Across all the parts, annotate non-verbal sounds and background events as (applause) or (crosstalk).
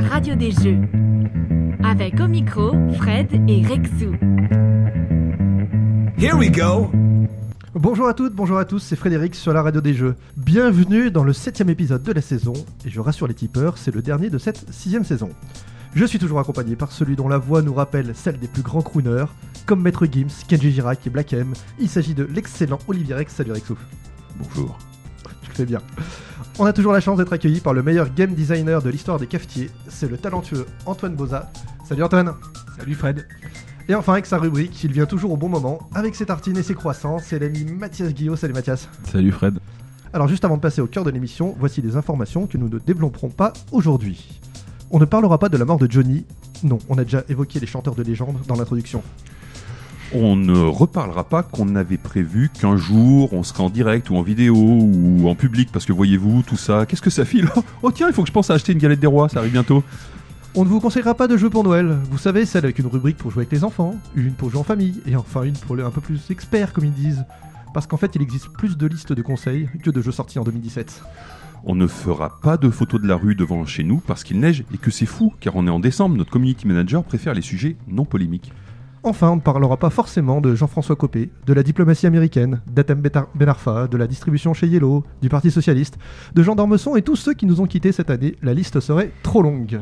la radio des jeux. Avec au micro, Fred et Rexou. Here we go! Bonjour à toutes, bonjour à tous, c'est Frédéric sur la radio des jeux. Bienvenue dans le septième épisode de la saison, et je rassure les tipeurs, c'est le dernier de cette sixième saison. Je suis toujours accompagné par celui dont la voix nous rappelle celle des plus grands crooners, comme Maître Gims, Kenji Girac et Black M. Il s'agit de l'excellent Olivier Rex. Salut Rexouf. Bonjour. Bien. On a toujours la chance d'être accueilli par le meilleur game designer de l'histoire des cafetiers, c'est le talentueux Antoine Boza. Salut Antoine. Salut Fred. Et enfin avec sa rubrique, il vient toujours au bon moment, avec ses tartines et ses croissants, c'est l'ami Mathias Guillot. Salut Mathias. Salut Fred. Alors juste avant de passer au cœur de l'émission, voici des informations que nous ne développerons pas aujourd'hui. On ne parlera pas de la mort de Johnny. Non, on a déjà évoqué les chanteurs de légende dans l'introduction. On ne reparlera pas qu'on avait prévu qu'un jour on serait en direct ou en vidéo ou en public parce que voyez-vous tout ça, qu'est-ce que ça file Oh tiens, il faut que je pense à acheter une galette des rois, ça arrive bientôt. On ne vous conseillera pas de jeux pour Noël. Vous savez, celle avec une rubrique pour jouer avec les enfants, une pour jouer en famille, et enfin une pour les un peu plus experts, comme ils disent. Parce qu'en fait, il existe plus de listes de conseils que de jeux sortis en 2017. On ne fera pas de photos de la rue devant chez nous parce qu'il neige et que c'est fou car on est en décembre, notre community manager préfère les sujets non polémiques. Enfin, on ne parlera pas forcément de Jean-François Copé, de la diplomatie américaine, d'Atem Benarfa, de la distribution chez Yellow, du Parti Socialiste, de Jean d'Ormesson et tous ceux qui nous ont quittés cette année. La liste serait trop longue.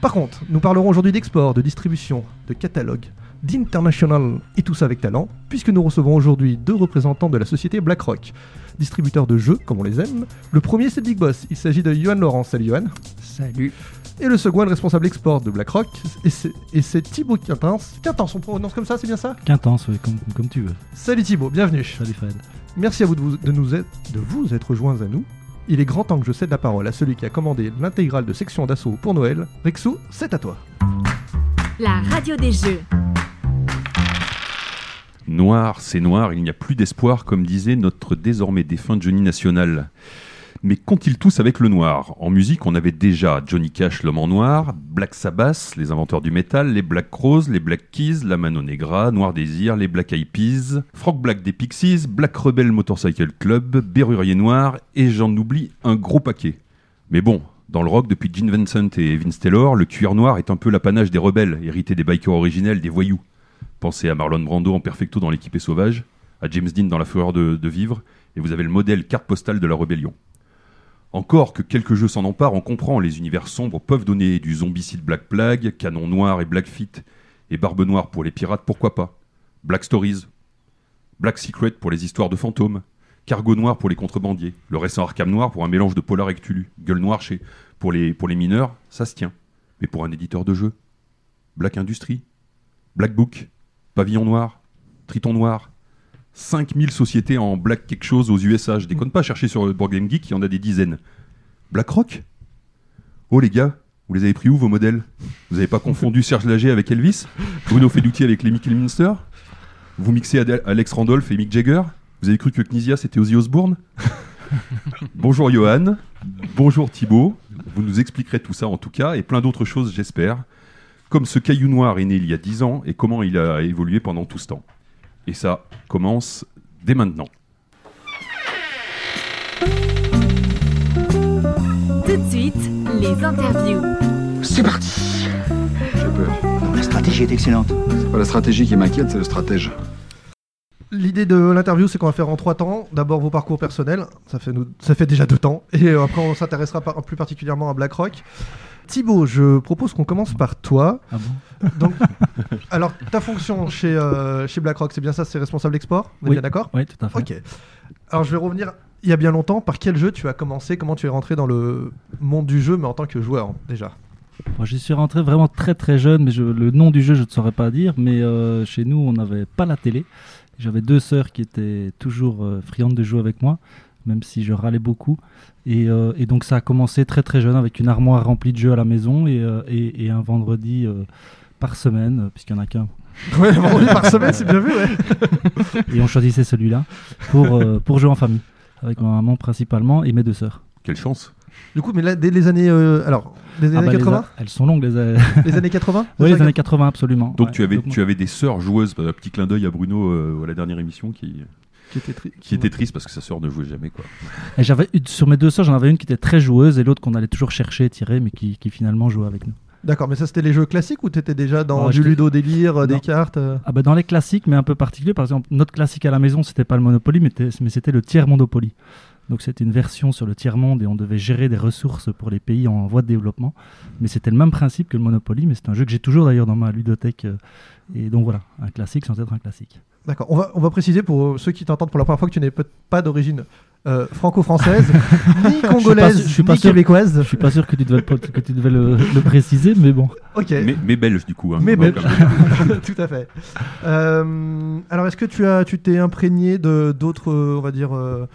Par contre, nous parlerons aujourd'hui d'export, de distribution, de catalogue, d'international et tout ça avec talent, puisque nous recevons aujourd'hui deux représentants de la société BlackRock, distributeurs de jeux comme on les aime. Le premier c'est Big Boss, il s'agit de Johan Laurent. Salut Johan. Salut. Et le second est le responsable export de BlackRock, et c'est, Thibaut Quintens. Quintens, on prononce comme ça, c'est bien ça? Quintence, oui, comme, comme tu veux. Salut Thibaut, bienvenue. Salut Fred. Merci à vous de, vous de nous être, de vous être joints à nous. Il est grand temps que je cède la parole à celui qui a commandé l'intégrale de section d'assaut pour Noël. Rexou, c'est à toi. La radio des jeux. Noir, c'est noir, il n'y a plus d'espoir, comme disait notre désormais défunt Johnny National. Mais qu'ont-ils tous avec le noir? En musique, on avait déjà Johnny Cash, l'homme en noir, Black Sabbath, les inventeurs du métal, les Black Crowes, les Black Keys, la Mano Negra, Noir Désir, les Black Eyed Peas, Frog Black des Pixies, Black Rebel Motorcycle Club, Berrurier Noir, et j'en oublie un gros paquet. Mais bon, dans le rock, depuis Gene Vincent et Vince Taylor, le cuir noir est un peu l'apanage des rebelles, hérité des bikers originels, des voyous. Pensez à Marlon Brando en perfecto dans l'équipé sauvage, à James Dean dans la fureur de, de vivre, et vous avez le modèle carte postale de la rébellion. Encore que quelques jeux s'en emparent, on comprend, les univers sombres peuvent donner du zombicide Black Plague, Canon Noir et Black Fit, et Barbe Noire pour les pirates, pourquoi pas? Black Stories, Black Secret pour les histoires de fantômes, Cargo Noir pour les contrebandiers, le récent Arkham Noir pour un mélange de Polar et Cthulhu, Gueule Noire chez, pour, les, pour les mineurs, ça se tient. Mais pour un éditeur de jeux Black Industry, Black Book, Pavillon Noir, Triton Noir, 5000 sociétés en black quelque chose aux USA. Je déconne pas, chercher sur Board Game Geek, il y en a des dizaines. BlackRock? Oh les gars, vous les avez pris où vos modèles? Vous avez pas confondu Serge Lager avec Elvis? Bruno Feduti avec les Minster? Vous mixez Alex Randolph et Mick Jagger? Vous avez cru que Knizia c'était Ozzy Osbourne? Bonjour Johan, bonjour Thibaut, vous nous expliquerez tout ça en tout cas, et plein d'autres choses j'espère. Comme ce caillou noir est né il y a 10 ans et comment il a évolué pendant tout ce temps. Et ça commence dès maintenant. Tout de suite, les interviews. C'est parti J'ai peur. La stratégie est excellente. C'est pas la stratégie qui m'inquiète, c'est le stratège. L'idée de l'interview, c'est qu'on va faire en trois temps. D'abord vos parcours personnels, ça fait, nous- ça fait déjà deux temps. Et euh, après, on s'intéressera par- plus particulièrement à BlackRock. Thibaut, je propose qu'on commence par toi. Ah bon Donc, (laughs) alors, ta fonction chez, euh, chez BlackRock, c'est bien ça, c'est responsable export Vous êtes Oui. bien d'accord Oui, tout à fait. Ok. Alors, je vais revenir il y a bien longtemps. Par quel jeu tu as commencé Comment tu es rentré dans le monde du jeu, mais en tant que joueur déjà Moi, j'y suis rentré vraiment très très jeune, mais je- le nom du jeu, je ne saurais pas dire. Mais euh, chez nous, on n'avait pas la télé. J'avais deux sœurs qui étaient toujours euh, friandes de jouer avec moi, même si je râlais beaucoup. Et, euh, et donc, ça a commencé très très jeune avec une armoire remplie de jeux à la maison et, euh, et- et un vendredi euh, par semaine, puisqu'il n'y en a qu'un. (laughs) Ouais, vendredi par semaine, c'est bien vu, ouais. (laughs) Et on choisissait celui-là pour, euh, pour jouer en famille, avec ma maman principalement et mes deux sœurs. Quelle chance Du coup, mais là, dès les années. euh, alors, les Ah années bah, les 80 a- Elles sont longues, les, a- Les années 80 (laughs) oui, les années 80, absolument. Donc Ouais. tu avais, Donc, tu avais des sœurs joueuses, un petit clin d'œil à Bruno euh, à la dernière émission qui, Qui était, tri- qui était triste parce que sa sœur ne jouait jamais. Quoi. Et sur mes deux sœurs, j'en avais une qui était très joueuse et l'autre qu'on allait toujours chercher, tirer, mais qui, qui finalement jouait avec nous. D'accord, mais ça c'était les jeux classiques ou t'étais déjà dans Ah, du ludo délire, euh, des cartes euh Ah bah dans les classiques, mais un peu particuliers. Par exemple, notre classique à la maison, c'était pas le Monopoly, mais, c'était le tiers Monopoly. Donc c'était une version sur le tiers monde et on devait gérer des ressources pour les pays en voie de développement. Mais c'était le même principe que le Monopoly, mais c'est un jeu que j'ai toujours d'ailleurs dans ma ludothèque. euh, Et donc voilà, un classique sans être un classique. D'accord, on va, on va préciser pour euh, ceux qui t'entendent pour la première fois que tu n'es pas d'origine euh, franco-française, (laughs) ni congolaise, je suis pas ni sûr. québécoise. Je suis pas sûr que tu devais le, que tu devais le, le préciser, mais bon. Ok. Mais, mais belge du coup. hein. Mais belge. (laughs) Tout à fait. Euh, alors, est-ce que tu as, tu t'es imprégné de d'autres, on va dire, euh,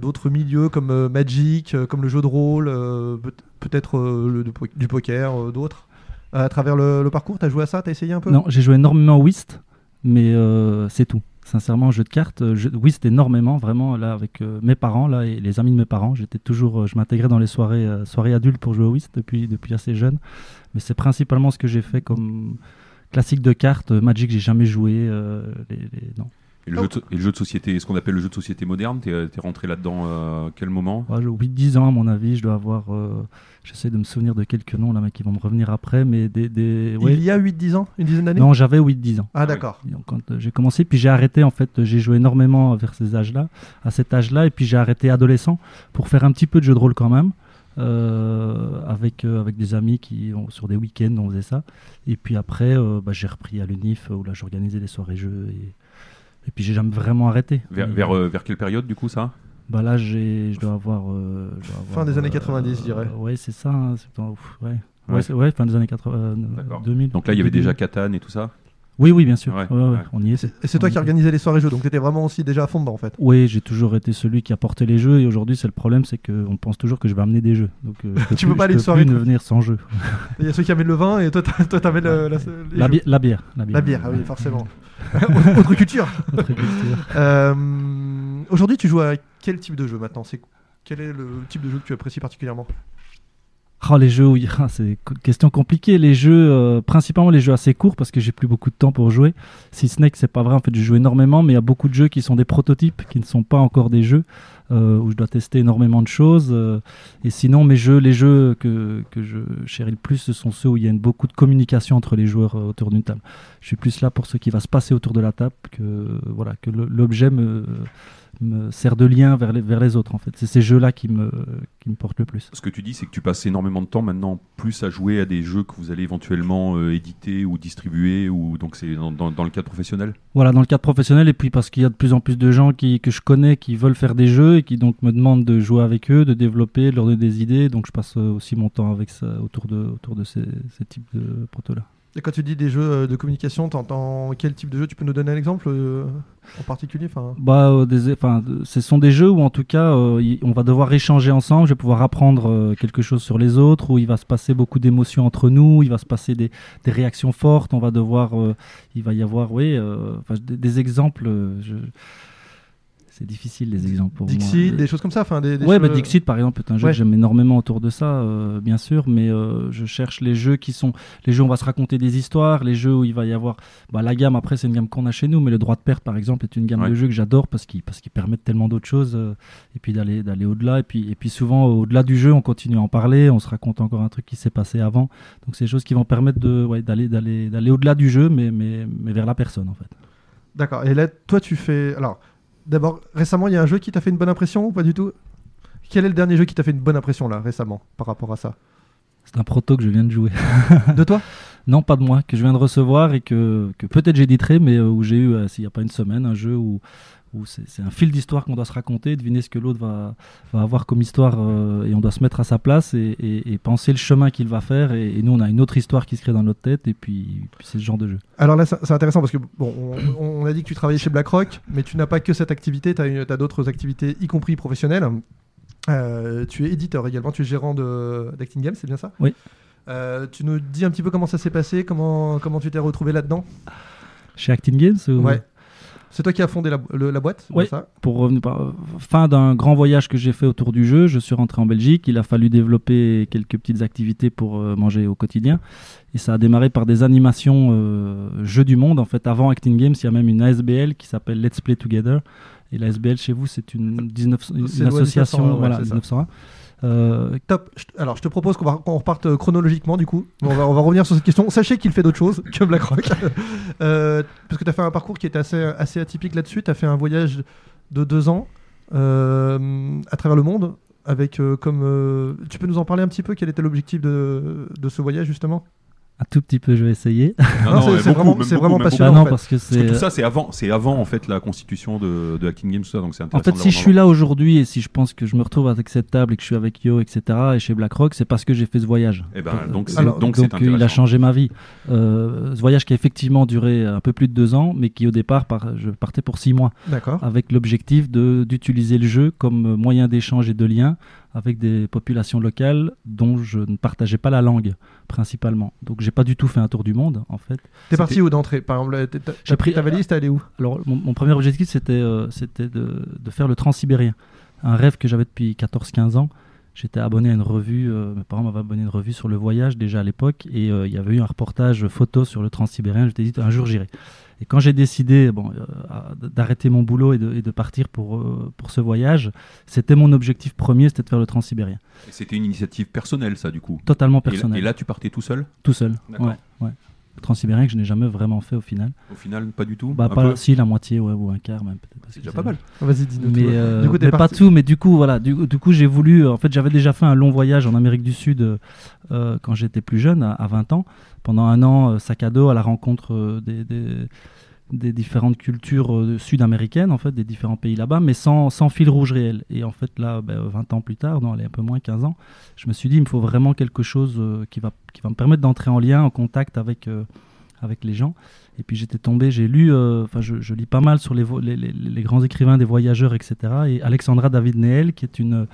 d'autres milieux comme euh, Magic, comme le jeu de rôle, euh, peut- peut-être euh, du po- du poker, euh, d'autres à travers le, le parcours? T'as joué à ça? T'as essayé un peu? Non, j'ai joué énormément au Whist, mais euh, c'est tout. Sincèrement, jeu de cartes, euh, je, Whist énormément, vraiment là avec euh, mes parents là et les amis de mes parents. J'étais toujours, je m'intégrais dans les soirées, soirées adultes pour jouer au Whist depuis depuis assez jeune. Mais c'est principalement ce que j'ai fait comme classique de cartes. Magic, j'ai jamais joué. non. Et le, jeu de, et le jeu de société, ce qu'on appelle le jeu de société moderne, t'es es rentré là-dedans euh, à quel moment? Ouais, j'ai 8-10 ans à mon avis, je dois avoir. euh, J'essaie de me souvenir de quelques noms là, mais qui vont me revenir après. Mais des, des ouais. Il y a 8-10 ans? Une dizaine d'années? Non, j'avais 8-10 ans. Ah, d'accord. Donc, quand euh, j'ai commencé, puis j'ai arrêté en fait, j'ai joué énormément vers ces âges-là, à cet âge-là, et puis j'ai arrêté adolescent pour faire un petit peu de jeu de rôle quand même, euh, avec, euh, avec des amis qui, on- sur des week-ends, on faisait ça. Et puis après, euh, bah, j'ai repris à l'UNIF, où là j'organisais des soirées jeux, et, et puis j'ai jamais vraiment arrêté. vers, euh, vers quelle période du coup ça? Bah là, j'ai, je dois avoir, euh, je dois avoir, Fin des années euh, 90, je dirais. ouais, c'est ça. hein, c'est dans- ouf, ouais. Ouais. Ouais, c'est- ouais, fin des années 80, euh, D'accord. 2000. Donc là il y avait déjà Catan et tout ça? Oui, oui, bien sûr. Ouais, Ouais, ouais, ouais. On y est. Et c'est toi qui organisais les soirées jeux, donc t'étais vraiment aussi déjà à fond dedans en fait. Oui, j'ai toujours été celui qui a porté les jeux et aujourd'hui, c'est le problème, c'est qu'on pense toujours que je vais amener des jeux. Donc, euh, (laughs) je Tu plus- peux pas aller une soirée, ne venir sans jeu. (laughs) Il y a ceux qui amènent le vin et toi t'a- toi t'amènes le- la, La, jeux. bi- la bière. La bière. La bière, ah oui, forcément. (laughs) Autre culture. Autre culture. Euh, Aujourd'hui, tu joues à quel type de jeu maintenant? C'est quel est le type de jeu que tu apprécies particulièrement? Oh, les jeux, oui, ah, c'est une question compliquée. Les jeux, euh, principalement les jeux assez courts parce que j'ai plus beaucoup de temps pour jouer. Si ce n'est que c'est pas vrai, en fait, je joue énormément, mais il y a beaucoup de jeux qui sont des prototypes, qui ne sont pas encore des jeux, euh, où je dois tester énormément de choses. euh, et sinon, mes jeux, les jeux que, que je chéris le plus, ce sont ceux où il y a beaucoup de communication entre les joueurs autour d'une table. Je suis plus là pour ce qui va se passer autour de la table que, voilà, que l'objet me, me sert de lien vers les, vers les autres, en fait. C'est ces jeux-là qui me, qui me portent le plus. Ce que tu dis, c'est que tu passes énormément de temps maintenant plus à jouer à des jeux que vous allez éventuellement euh, éditer ou distribuer, ou donc c'est dans, dans- dans le cadre professionnel? Voilà, dans le cadre professionnel, et puis parce qu'il y a de plus en plus de gens qui, que je connais qui veulent faire des jeux et qui donc me demandent de jouer avec eux, de développer, de leur donner des idées. Donc je passe euh, aussi mon temps avec ça, autour de, autour de ces, ces types de protos-là. Et quand tu dis des jeux euh, de communication, t'entends quel type de jeu Tu peux nous donner un exemple euh, en particulier Bah, euh, ce sont des jeux où en tout cas on va devoir échanger ensemble, je vais pouvoir apprendre quelque chose sur les autres, où il va se passer beaucoup d'émotions entre nous, il va se passer des, des réactions fortes, on va devoir, il va y avoir, oui, des, exemples. C'est difficile les exemples pour moi. Dixit, des choses comme ça enfin, des, des Ouais, jeux- bah, Dixit par exemple est un jeu Ouais. que j'aime énormément autour de ça, euh, bien sûr, mais euh, je cherche les jeux qui sont les jeux où on va se raconter des histoires, les jeux où il va y avoir bah, la gamme. Après, c'est une gamme qu'on a chez nous, mais le droit de perte par exemple est une gamme Ouais. de jeux que j'adore parce qu'ils parce qu'ils permettent tellement d'autres choses euh, et puis d'aller d'aller au-delà et puis et puis souvent au-delà du jeu, on continue à en parler, on se raconte encore un truc qui s'est passé avant. Donc c'est des choses qui vont permettre de ouais, d'aller d'aller d'aller au-delà du jeu, mais mais mais vers la personne en fait. D'accord. Et là, toi, tu fais. Alors, d'abord, récemment, il y a un jeu qui t'a fait une bonne impression ou pas du tout? Quel est le dernier jeu qui t'a fait une bonne impression là, récemment, par rapport à ça? C'est un proto que je viens de jouer. De toi? (laughs) Non, pas de moi, que je viens de recevoir et que, que peut-être j'éditerai, mais euh, où j'ai eu, euh, s'il n'y a pas une semaine, un jeu où, où c'est un fil d'histoire qu'on doit se raconter, deviner ce que l'autre va, va avoir comme histoire euh, et on doit se mettre à sa place et, et- et penser le chemin qu'il va faire. Et, et nous, on a une autre histoire qui se crée dans notre tête et puis, puis c'est ce genre de jeu. Alors là, c'est intéressant parce que, bon, on, on a dit que tu travaillais chez BlackRock, mais tu n'as pas que cette activité, tu as, d'autres activités, y compris professionnelles. Euh, tu es éditeur également, tu es gérant d'Acting Games, c'est bien ça? Oui. Euh, tu nous dis un petit peu comment ça s'est passé, comment, comment tu t'es retrouvé là-dedans? Chez Acting Games ou- Ouais. C'est toi qui as fondé la, le- la boîte Oui. ça Pour revenir par- fin d'un grand voyage que j'ai fait autour du jeu, je suis rentré en Belgique. Il a fallu développer quelques petites activités pour euh, manger au quotidien. Et ça a démarré par des animations euh, jeux du monde. En fait, avant Acting Games, il y a même une ASBL qui s'appelle Let's Play Together. Et la ASBL chez vous, c'est une, 19 une association 1901, ouais, voilà, c'est ça. 1901. Euh, Top. Alors, je te propose qu'on reparte euh, chronologiquement, du coup. On va, revenir sur cette question. Sachez qu'il fait d'autres choses que BlackRock. (laughs) Euh, parce que tu as fait un parcours qui est assez, atypique là-dessus. Tu as fait un voyage de deux ans euh, à travers le monde. Avec comme. tu peux nous en parler un petit peu? Quel était l'objectif de ce voyage, justement? Un tout petit peu, je vais essayer. Non, (laughs) c'est- vraiment- beaucoup, vraiment passionnant. Bah non, en fait. parce que Parce que c'est. tout ça, c'est avant, c'est avant en fait la constitution de, de Hacking Games, tout ça, donc c'est En fait, si je suis là aujourd'hui et si je pense que je me retrouve avec cette table et que je suis avec Yo, etc., et chez BlackRock, c'est parce que j'ai fait ce voyage. Eh ben, donc c'est- Alors, donc c'est euh, il a changé ma vie. Euh, ce voyage qui a effectivement duré un peu plus de deux ans, mais qui au départ, par- je partais pour six mois, D'accord. avec l'objectif de- d'utiliser le jeu comme moyen d'échange et de lien avec des populations locales dont je ne partageais pas la langue, principalement. Donc j'ai pas du tout fait un tour du monde, en fait. T'es parti où d'entrée? Par exemple, J'ai pris ta valise, t'es allé où? Alors, mon, mon premier objectif, c'était euh, c'était de, de faire le transsibérien. Un rêve que j'avais depuis 14-15 ans. J'étais abonné à une revue, euh, mes parents m'avaient abonné à une revue sur le voyage déjà à l'époque, et euh, il y avait eu un reportage photo sur le transsibérien. Je t'ai dit, un jour j'irai. Et quand j'ai décidé bon, euh, d'arrêter mon boulot et de, et de partir pour, euh, pour ce voyage, c'était mon objectif premier, c'était de faire le transsibérien. Et C'était une initiative personnelle, ça, du coup. Totalement Et là- personnel. Et là, tu partais tout seul tout seul. Ouais, ouais. Le transsibérien que je n'ai jamais vraiment fait au final. Au final, pas du tout Bah, Un pas peu si, la moitié, ouais, ou un quart même. peut-être. C'est déjà pas mal. Vas-y, dis-nous mais, tout. euh, Du coup, t'es mais pas tout mais du coup voilà du, du coup j'ai voulu en fait j'avais déjà fait un long voyage en Amérique du Sud euh, quand j'étais plus jeune à, à 20 ans pendant un an euh, sac à dos à la rencontre euh, des, différentes cultures euh, sud-américaines en fait des différents pays là-bas mais sans, fil rouge réel et en fait là ben, 20 ans plus tard non allez un peu moins 15 ans je me suis dit il me faut vraiment quelque chose qui va qui va me permettre d'entrer en lien en contact avec avec les gens et puis j'étais tombé, j'ai lu, enfin je, lis pas mal sur les- les grands écrivains des voyageurs, etc. Et Alexandra David Neel, qui est une,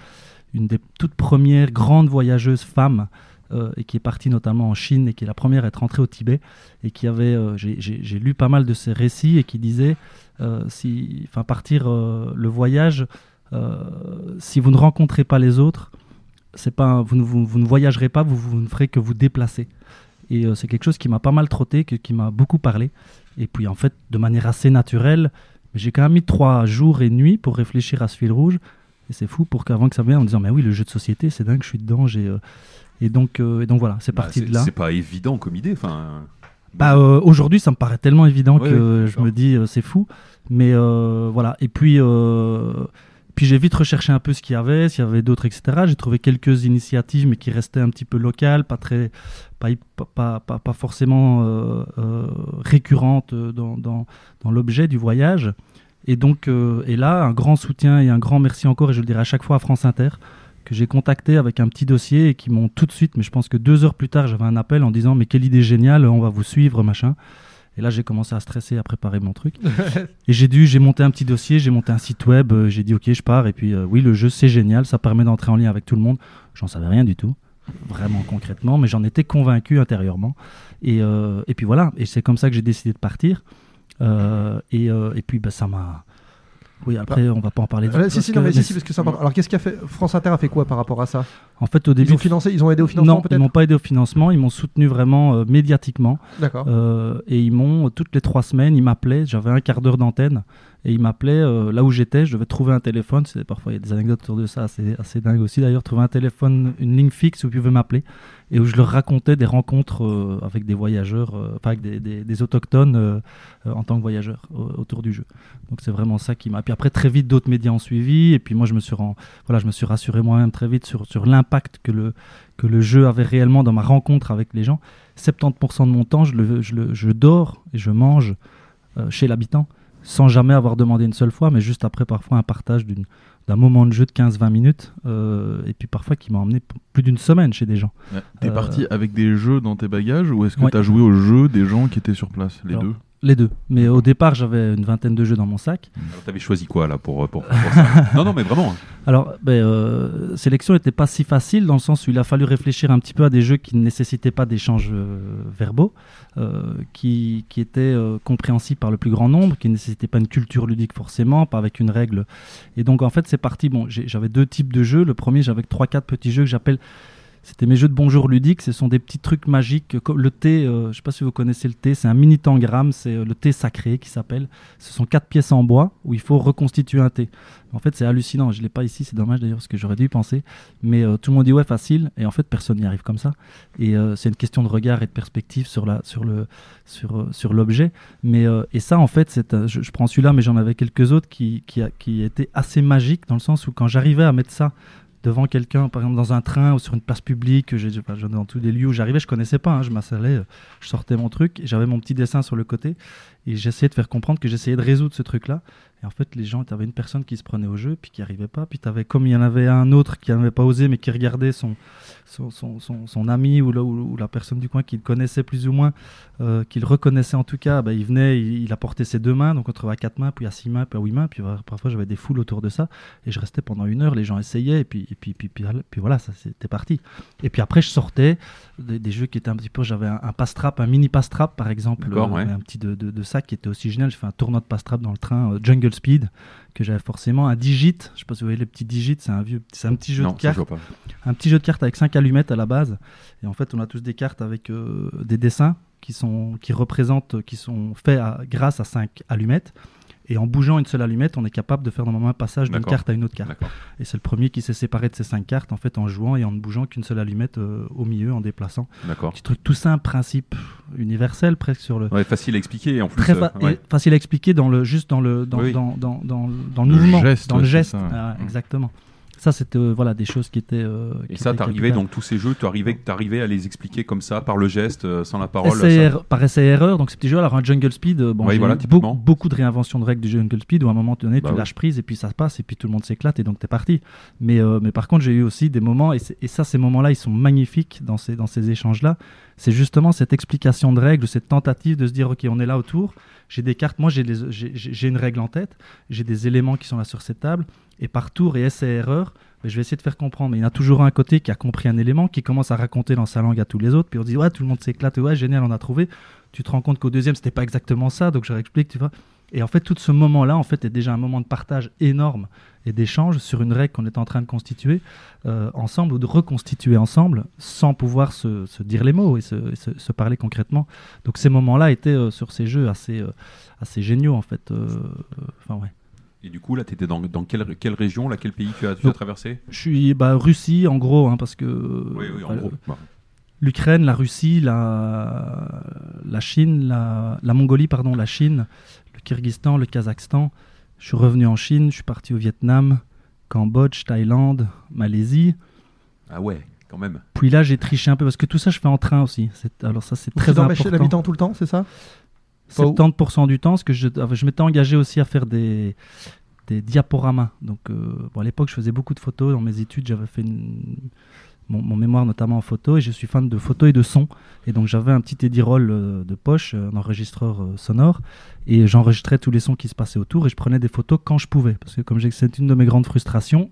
une des toutes premières grandes voyageuses femmes, euh, et qui est partie notamment en Chine, et qui est la première à être entrée au Tibet, et qui avait, euh, j'ai- lu pas mal de ses récits, et qui disait, euh, si, enfin partir le voyage, si vous ne rencontrez pas les autres, c'est pas, vous, ne, vous, vous ne voyagerez pas, vous, vous ne ferez que vous déplacer. Et c'est quelque chose qui m'a pas mal trotté, que- qui m'a beaucoup parlé. Et puis en fait, de manière assez naturelle, j'ai quand même mis trois jours et nuits pour réfléchir à ce fil rouge. Et c'est fou pour qu'avant que ça vienne en disant, mais oui, le jeu de société, c'est dingue, je suis dedans. J'ai, Et, donc, euh, et donc voilà, c'est Bah, parti de là. C'est pas évident comme idée. Enfin, Bah, euh, aujourd'hui, ça me paraît tellement évident Ouais, que je me dis euh, c'est fou. Mais euh, voilà. Et puis, puis j'ai vite recherché un peu ce qu'il y avait, s'il y avait d'autres, etc. J'ai trouvé quelques initiatives, mais qui restaient un petit peu locales, pas très, pas, pas, pas, pas- forcément récurrentes dans, dans, dans l'objet du voyage. Et donc, et là, un grand soutien et un grand merci encore, et je le dirai à chaque fois à France Inter, que j'ai contacté avec un petit dossier et qui m'ont tout de suite, mais je pense que deux heures plus tard, j'avais un appel en disant Mais quelle idée géniale, on va vous suivre, machin. Et là, j'ai commencé à stresser, à préparer mon truc. (laughs) et j'ai dû, j'ai monté un petit dossier, j'ai monté un site web, euh, j'ai dit Ok, je pars. Et puis, euh, oui, le jeu, c'est génial, ça permet d'entrer en lien avec tout le monde. J'en savais rien du tout, vraiment concrètement, mais j'en étais convaincu intérieurement. Et, euh, et puis voilà, et c'est comme ça que j'ai décidé de partir. Et, et puis, bah, ça m'a. Oui, après, on va pas en parler. Ouais, si, si, que- non, mais si, parce que important. Alors, qu'est-ce qu'a fait France Inter a fait quoi par rapport à ça? En fait, au Ils début, ont financé, ils ont aidé au financement non, ils m'ont pas aidé au financement, ils m'ont soutenu vraiment euh, médiatiquement. D'accord. Euh, et ils m'ont, toutes les trois semaines, ils m'appelaient, j'avais un quart d'heure d'antenne, et ils m'appelaient euh, là où j'étais, je devais trouver un téléphone, c'est, parfois il y a des anecdotes autour de ça, c'est assez dingue aussi d'ailleurs, trouver un téléphone, une ligne fixe où ils pouvaient m'appeler, et où je leur racontais des rencontres euh, avec des voyageurs, euh, enfin avec des, autochtones euh, euh, en tant que voyageurs au- autour du jeu. Donc c'est vraiment ça qui m'a... Puis après, très vite, d'autres médias ont suivi, et puis moi je me suis, ren- voilà, je me suis rassuré moi-même très vite sur, sur l'impact que le, que le jeu avait réellement dans ma rencontre avec les gens. 70% de mon temps, je, le, je, le- je dors et je mange chez l'habitant, sans jamais avoir demandé une seule fois, mais juste après parfois un partage d'une- d'un moment de jeu de 15-20 minutes, euh, et puis parfois qui m'a emmené plus d'une semaine chez des gens. Ouais. T'es Euh, parti avec des jeux dans tes bagages ou est-ce que ouais. t'as joué aux jeux des gens qui étaient sur place Les Alors, deux? Les deux. Mais au départ, j'avais une vingtaine de jeux dans mon sac. Alors, t'avais choisi quoi là pour, pour, pour ça (laughs) Non, non, mais vraiment. hein. Alors, ben, euh, sélection n'était pas si facile dans le sens où il a fallu réfléchir un petit peu à des jeux qui ne nécessitaient pas d'échanges euh, verbaux, euh, qui, qui étaient euh, compréhensibles par le plus grand nombre, qui ne nécessitaient pas une culture ludique forcément, pas avec une règle. Et donc, en fait, c'est parti. Bon, j'avais deux types de jeux. Le premier, j'avais trois, quatre petits jeux que j'appelle. C'était mes jeux de bonjour ludiques. Ce sont des petits trucs magiques. Le thé, euh, je ne sais pas si vous connaissez le thé, c'est un mini tangramme. C'est euh, le thé sacré qui s'appelle. Ce sont quatre pièces en bois où il faut reconstituer un thé. En fait, c'est hallucinant. Je ne l'ai pas ici, c'est dommage d'ailleurs, parce que j'aurais dû y penser. Mais euh, tout le monde dit ouais, facile. Et en fait, personne n'y arrive comme ça. Et c'est une question de regard et de perspective sur la, sur le, sur, sur l'objet. Mais et ça, en fait, c'est, je, prends celui-là, mais j'en avais quelques autres qui, qui, qui étaient assez magiques dans le sens où quand j'arrivais à mettre ça devant quelqu'un, par exemple dans un train ou sur une place publique, j'ai, enfin, dans tous les lieux où j'arrivais, je connaissais pas, hein, je m'installais, euh, je sortais mon truc, j'avais mon petit dessin sur le côté, et j'essayais de faire comprendre que j'essayais de résoudre ce truc-là. Et en fait, les gens, tu avais une personne qui se prenait au jeu, puis qui arrivait pas, puis avais, comme il y en avait un autre qui n'avait pas osé, mais qui regardait son, son, son, son- son ami ou la, ou- la personne du coin qu'il connaissait plus ou moins, euh, qu'il reconnaissait en tout cas, bah, il venait, il, il apportait ses deux mains, donc on trouvait à quatre mains, puis à six mains, puis à huit mains, puis euh, parfois j'avais des foules autour de ça, et je restais pendant une heure, les gens essayaient, et puis, et puis, puis, puis, puis voilà, ça c'était parti. Et puis après, je sortais des, des jeux qui étaient un petit peu, j'avais un, un pass-trap, un mini pass-trap par exemple, euh, ouais. un petit de, de, de sac qui était aussi génial, j'ai fait un tournoi de pass-trap dans le train euh, Jungle Speed, que j'avais forcément, un digit, je sais pas si vous voyez les petits digits, c'est un vieux, c'est un petit jeu non, de ça, cartes un petit jeu de cartes avec 5 allumettes à la base. Et en fait, on a tous des cartes avec euh, des dessins qui, sont, qui représentent, qui sont faits à- grâce à 5 allumettes. Et en bougeant une seule allumette, on est capable de faire normalement un passage d'une carte à une autre carte. Et c'est le premier qui s'est séparé de ces 5 cartes en fait en jouant et en ne bougeant qu'une seule allumette euh, au milieu, en déplaçant. D'accord. Petit truc tout simple, principe universel presque sur le, Ouais, facile à expliquer en plus. très euh, fa- ouais. et facile à expliquer dans le juste dans le dans, Oui. dans, dans, dans, dans le Le mouvement geste, dans ouais, le geste. Ah, exactement ça c'était euh, voilà des choses qui étaient euh, Et ça, t'arrivais donc tous ces jeux, t'arrivais, t'arrivais à les expliquer comme ça, par le geste, euh, sans la parole. Ça- par essai erreur donc ces petits jeux alors un jungle speed bon Oui, voilà, beaucoup, de réinventions de règles du jungle speed où à un moment donné Bah tu lâches prise et puis ça se passe et puis tout le monde s'éclate et donc t'es parti. Mais mais par contre j'ai eu aussi des moments et, et ça ces moments là ils sont magnifiques dans ces dans ces échanges là c'est justement cette explication de règles cette tentative de se dire ok on est là autour j'ai des cartes moi j'ai une règle en tête j'ai des éléments qui sont là sur cette table et par tour et essai erreur ben, je vais essayer de faire comprendre. Mais il y en a toujours un côté qui a compris un élément, qui commence à raconter dans sa langue à tous les autres, puis on dit ouais tout le monde s'éclate, ouais génial on a trouvé. Tu te rends compte qu'au deuxième c'était pas exactement ça, donc je réexplique, tu vois. Et en fait tout ce moment-là en fait est déjà un moment de partage énorme et d'échange sur une règle qu'on est en train de constituer euh, ensemble ou de reconstituer ensemble sans pouvoir se, se dire les mots et se, et se- se parler concrètement. Donc ces moments-là étaient euh, sur ces jeux assez, euh, assez géniaux en fait. Enfin ouais. Et du coup, là, t'étais dans, dans quelle, quelle région, là, quel pays tu as, tu traversé? Je suis bah, Russie en gros hein, parce que Oui, oui, en gros. Bah, l'Ukraine, la Russie, la, la Chine, la, la Mongolie, pardon, la Chine, le Kyrgyzstan, le Kazakhstan. Je suis revenu en Chine, je suis parti au Vietnam, Cambodge, Thaïlande, Malaisie. Ah ouais, quand même. Puis là, j'ai triché un peu parce que tout ça, je fais en train aussi. Alors ça, c'est Vous très important. l'habitant tout le temps, c'est ça? Pas où? 70% du temps, parce que je, m'étais engagé aussi à faire des, des diaporamas. Donc, euh, bon, à l'époque, je faisais beaucoup de photos. Dans mes études, j'avais fait une- mon, mon mémoire notamment en photo, et je suis fan de photos et de son. Et donc, j'avais un petit Edirol euh, de poche, un enregistreur euh, sonore, et j'enregistrais tous les sons qui se passaient autour, et je prenais des photos quand je pouvais. Parce que, comme j'ai c'est une de mes grandes frustrations,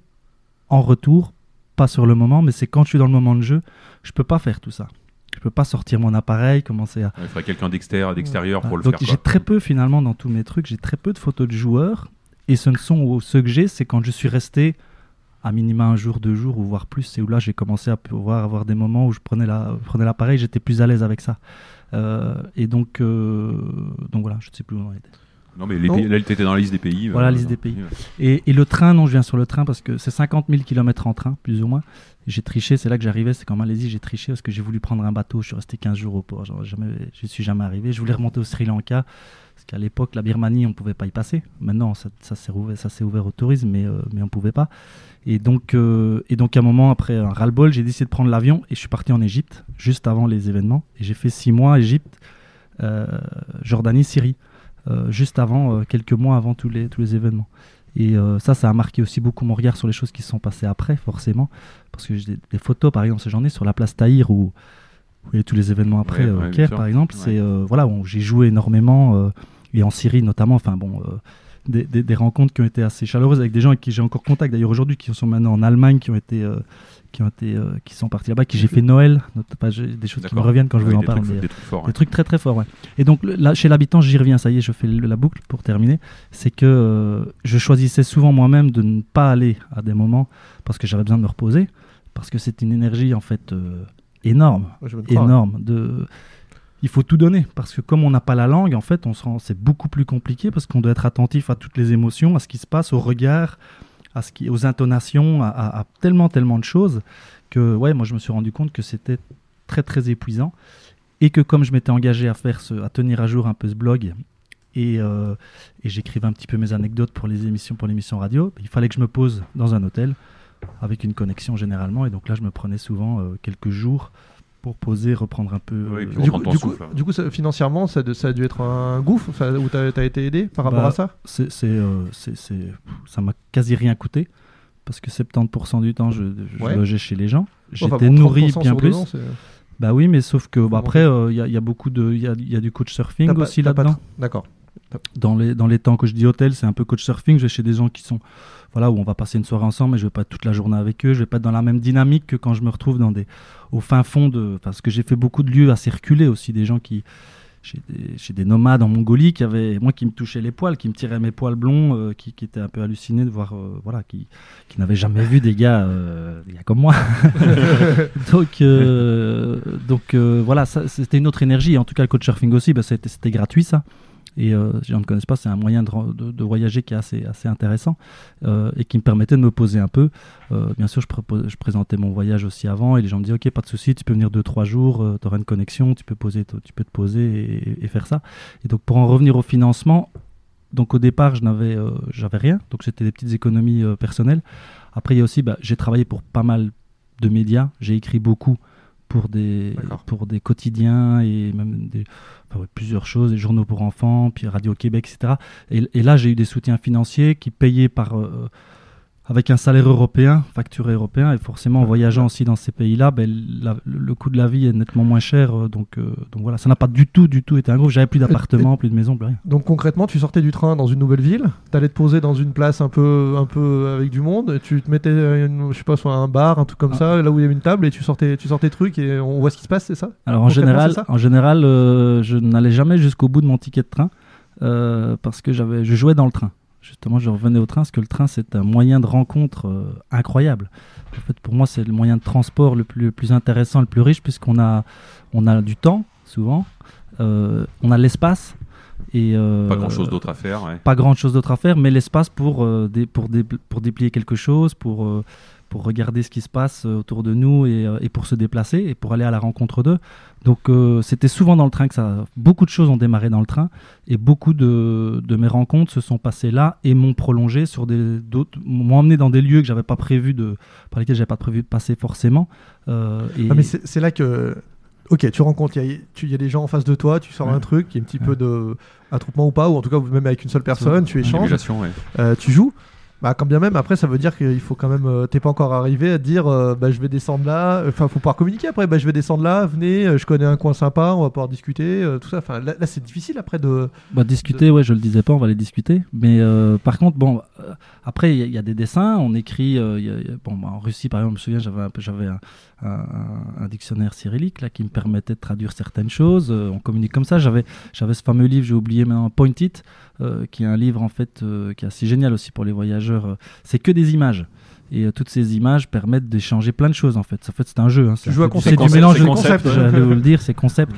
en retour, pas sur le moment, mais c'est quand je suis dans le moment de jeu, je peux pas faire tout ça. Je peux pas sortir mon appareil, commencer à, Il faudrait quelqu'un d'extérieur, d'extérieur pour le donc faire. j'ai très peu finalement dans tous mes trucs, j'ai très peu de photos de joueurs. Et ce ne sont ceux que j'ai, c'est quand je suis resté à minima un jour, deux jours, ou voire plus. C'est où là j'ai commencé à pouvoir avoir des moments où je prenais la prenais l'appareil, j'étais plus à l'aise avec ça. Euh, et donc euh, donc voilà, je ne sais plus où on était. Non, mais les pays, là, t'étais dans la liste des pays. Voilà, euh, liste des pays. Et, et le train, non, je viens sur le train parce que c'est 50 000 km en train, plus ou moins. J'ai triché, c'est là que j'arrivais, c'est qu'en Malaisie, j'ai triché parce que j'ai voulu prendre un bateau. Je suis resté 15 jours au port, genre, jamais, je suis jamais arrivé. Je voulais remonter au Sri Lanka parce qu'à l'époque, la Birmanie, on ne pouvait pas y passer. Maintenant, ça, ça s'est ouvert, ça s'est ouvert au tourisme, mais, euh, mais on ne pouvait pas. Et donc, euh, et donc, à un moment, après un ras-le-bol, j'ai décidé de prendre l'avion et je suis parti en Égypte, juste avant les événements. Et j'ai fait six mois Égypte, euh, Jordanie, Syrie, euh, juste avant, quelques mois avant tous les, tous les événements. Et ça, ça a marqué aussi beaucoup mon regard sur les choses qui se sont passées après, forcément. Parce que j'ai des, des photos, par exemple, j'en ai sur la place Tahir où, vous voyez tous les événements après, Ouais, Caire par exemple, Ouais. c'est voilà, j'ai joué énormément et en Syrie notamment. Enfin bon, des, des- des rencontres qui ont été assez chaleureuses avec des gens avec qui j'ai encore contact d'ailleurs aujourd'hui, qui sont maintenant en Allemagne, qui ont été, euh, qui ont été, euh, qui sont partis là-bas, qui j'ai fait Noël, pas- des choses qui me reviennent quand je Oui, vous en des parle. mais, des trucs forts, des ouais. trucs très très forts, ouais. Et donc le- là, chez l'habitant, j'y reviens, ça y est, je fais le- la boucle pour terminer. C'est que euh, je choisissais souvent moi-même de ne pas aller à des moments parce que j'avais besoin de me reposer, parce que c'est une énergie en fait euh, énorme, Ouais, énorme. De... Il faut tout donner parce que comme on n'a pas la langue, en fait, on c'est beaucoup plus compliqué parce qu'on doit être attentif à toutes les émotions, à ce qui se passe, au regard, à ce qui... aux intonations, à, tellement tellement de choses que ouais, moi je me suis rendu compte que c'était très très épuisant et que comme je m'étais engagé à faire ce, à tenir à jour un peu ce blog et, euh, et j'écrivais un petit peu mes anecdotes pour les émissions pour l'émission radio, il fallait que je me pose dans un hôtel avec une connexion généralement et donc là je me prenais souvent euh, quelques jours pour poser, reprendre un peu. Oui, euh, puis Du reprendre coup, du coup, souffle. du coup, ça- financièrement, ça, de- ça a dû être un gouffre où tu as, été aidé par rapport Bah, à ça c'est, c'est, euh, c'est- ça m'a quasi rien coûté parce que 70% du temps je, je Ouais. logeais chez les gens. J'étais Enfin, bon, nourri 30% bien plus. Bah oui, mais sauf que bah, après il y, a- y a beaucoup de, il y a, y a du coach surfing T'as aussi t'as là-dedans. D'accord. Dans les dans les temps que je dis hôtel, c'est un peu coach surfing. Je vais chez des gens qui sont voilà où on va passer une soirée ensemble, mais je vais pas être toute la journée avec eux. Je vais pas être dans la même dynamique que quand je me retrouve dans des au fin fond de parce que j'ai fait beaucoup de lieux à circuler aussi des gens qui chez des, chez des nomades en Mongolie qui avaient moi qui me touchaient les poils, qui me tiraient mes poils blonds, euh, qui, qui étaient un peu hallucinés de voir euh, voilà qui qui n'avaient jamais vu des gars euh, des gars comme moi. (laughs) donc donc voilà, c'était une autre énergie. En tout cas, le coach surfing aussi, bah, c'était, c'était gratuit ça. Et euh, si les gens ne connaissent pas, c'est un moyen de, de- voyager qui est assez, assez intéressant euh, et qui me permettait de me poser un peu. Euh, bien sûr, je, propos- je présentais mon voyage aussi avant et les gens me disaient Ok, pas de souci, tu peux venir 2-3 jours, tu auras une connexion, tu peux, poser, tu peux te poser et, faire ça. Et donc, pour en revenir au financement, donc au départ, je n'avais rien, donc c'était des petites économies personnelles. Après, il y a aussi, bah, j'ai travaillé pour pas mal de médias, j'ai écrit beaucoup pour des, pour des quotidiens et même des, enfin, ouais, plusieurs choses, des journaux pour enfants, puis Radio Québec, etc. Et, et là, j'ai eu des soutiens financiers qui payaient par, euh, avec un salaire européen, facturé européen, et forcément en voyageant aussi dans ces pays-là, ben, la- le, le coût de la vie est nettement moins cher. euh, Donc, euh, donc voilà, ça n'a pas du tout, du tout été un gros. J'avais plus d'appartement, plus de maison, plus rien. Donc concrètement, tu sortais du train dans une nouvelle ville, t'allais te poser dans une place un peu, un peu avec du monde, et tu te mettais, une, je sais pas, soit un bar, un truc comme Ah. ça, là où il y avait une table, et tu sortais, tu sortais trucs et on voit ce qui se passe, c'est ça? Alors en général, en général euh, je n'allais jamais jusqu'au bout de mon ticket de train euh, parce que j'avais, je jouais dans le train. Justement, je revenais au train parce que le train c'est un moyen de rencontre euh, incroyable. En fait, pour moi, c'est le moyen de transport le plus, le plus intéressant, le plus riche puisqu'on a, on a du temps souvent, euh, on a l'espace et euh, Pas grand chose d'autre à faire. ouais. pas grand chose d'autre à faire, mais l'espace pour, dé- pour, dé- pour déplier quelque chose, pour, pour regarder ce qui se passe euh, autour de nous et, euh, et pour se déplacer et pour aller à la rencontre d'eux. Donc euh, c'était souvent dans le train que ça. Beaucoup de choses ont démarré dans le train et beaucoup de, de mes rencontres se sont passées là et m'ont prolongé sur des d'autres, m'ont emmené dans des lieux que j'avais pas prévu de, par lesquels j'avais pas prévu de passer forcément. Euh, et Ah, mais c'est c'est là que. Ok, tu rencontres, il y, a- y des gens en face de toi, tu sors Ouais. un truc, il y a un petit Ouais. peu de attroupement ou pas, ou en tout cas même avec une seule personne, tu échanges, ouais. euh, tu joues. Bah, quand bien même, après, ça veut dire qu'il faut quand même. euh, T'es pas encore arrivé à dire, euh, bah, je vais descendre là. Enfin, faut pouvoir communiquer après. Bah, je vais descendre là, venez, euh, je connais un coin sympa, on va pouvoir discuter, euh, tout ça. Enfin, là, c'est difficile après de. Bah, discuter, ouais, je le disais pas, on va les discuter. Mais euh, par contre, bon, euh, après, il y, a- des dessins, on écrit. euh, bon, bah, en Russie, par exemple, je me souviens, j'avais un, j'avais un, un- dictionnaire cyrillique là, qui me permettait de traduire certaines choses. euh, on communique comme ça. J'avais, j'avais ce fameux livre, j'ai oublié maintenant, Point It, euh, qui est un livre en fait euh, qui est assez génial aussi pour les voyageurs. C'est que des images. Et toutes ces images permettent d'échanger plein de choses en fait. En fait, c'est un jeu. hein. C'est un concept. C'est du Concept, mélange de concept, concepts. ouais. J'allais vous le dire, c'est (laughs) concept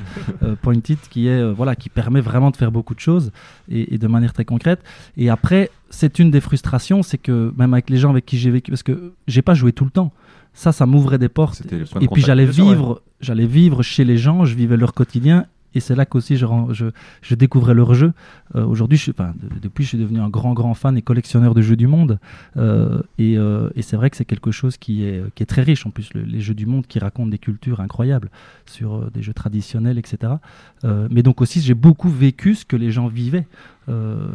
Point It qui est voilà qui permet vraiment de faire beaucoup de choses et, et de manière très concrète. Et après, c'est une des frustrations, c'est que même avec les gens avec qui j'ai vécu, parce que j'ai pas joué tout le temps. Ça, ça m'ouvrait des portes. Et puis j'allais ouais. vivre, j'allais vivre chez les gens, je vivais leur quotidien. Et c'est là qu'aussi je, je, je découvrais leur jeu. Euh, Aujourd'hui, je suis- enfin, de- depuis, je suis devenu un grand, grand fan et collectionneur de jeux du monde. Euh, et euh, et c'est vrai que c'est quelque chose qui est, qui est très riche. En plus, le- les jeux du monde qui racontent des cultures incroyables sur euh, des jeux traditionnels, etc. Euh, mais donc aussi, j'ai beaucoup vécu ce que les gens vivaient. Euh,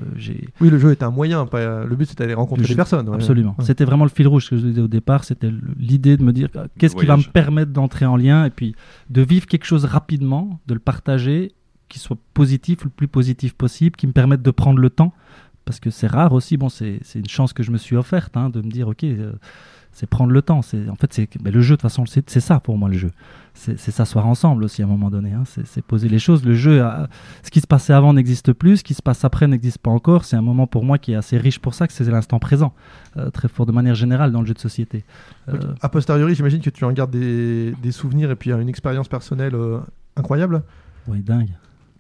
Oui, le jeu est un moyen, pas... le but c'était d'aller rencontrer des jeu- personnes. ouais. Absolument. Ouais. C'était vraiment le fil rouge que je disais au départ. C'était l'idée de me dire euh, qu'est-ce qui va me permettre d'entrer en lien et puis de vivre quelque chose rapidement, de le partager, qui soit positif, le plus positif possible, qui me permette de prendre le temps. Parce que c'est rare aussi. Bon, c'est une chance que je me suis offerte hein, de me dire ok. euh, c'est prendre le temps. C'est en fait c'est ben, le jeu de toute façon c'est ça pour moi le jeu. C'est s'asseoir ensemble aussi à un moment donné. hein. C'est poser les choses. Le jeu, a- ce qui se passait avant n'existe plus, ce qui se passe après n'existe pas encore. C'est un moment pour moi qui est assez riche pour ça que c'est l'instant présent, euh, très fort de manière générale dans le jeu de société. Euh. A posteriori, j'imagine que tu en gardes des, des souvenirs et puis euh, une expérience personnelle euh, incroyable. ouais, dingue.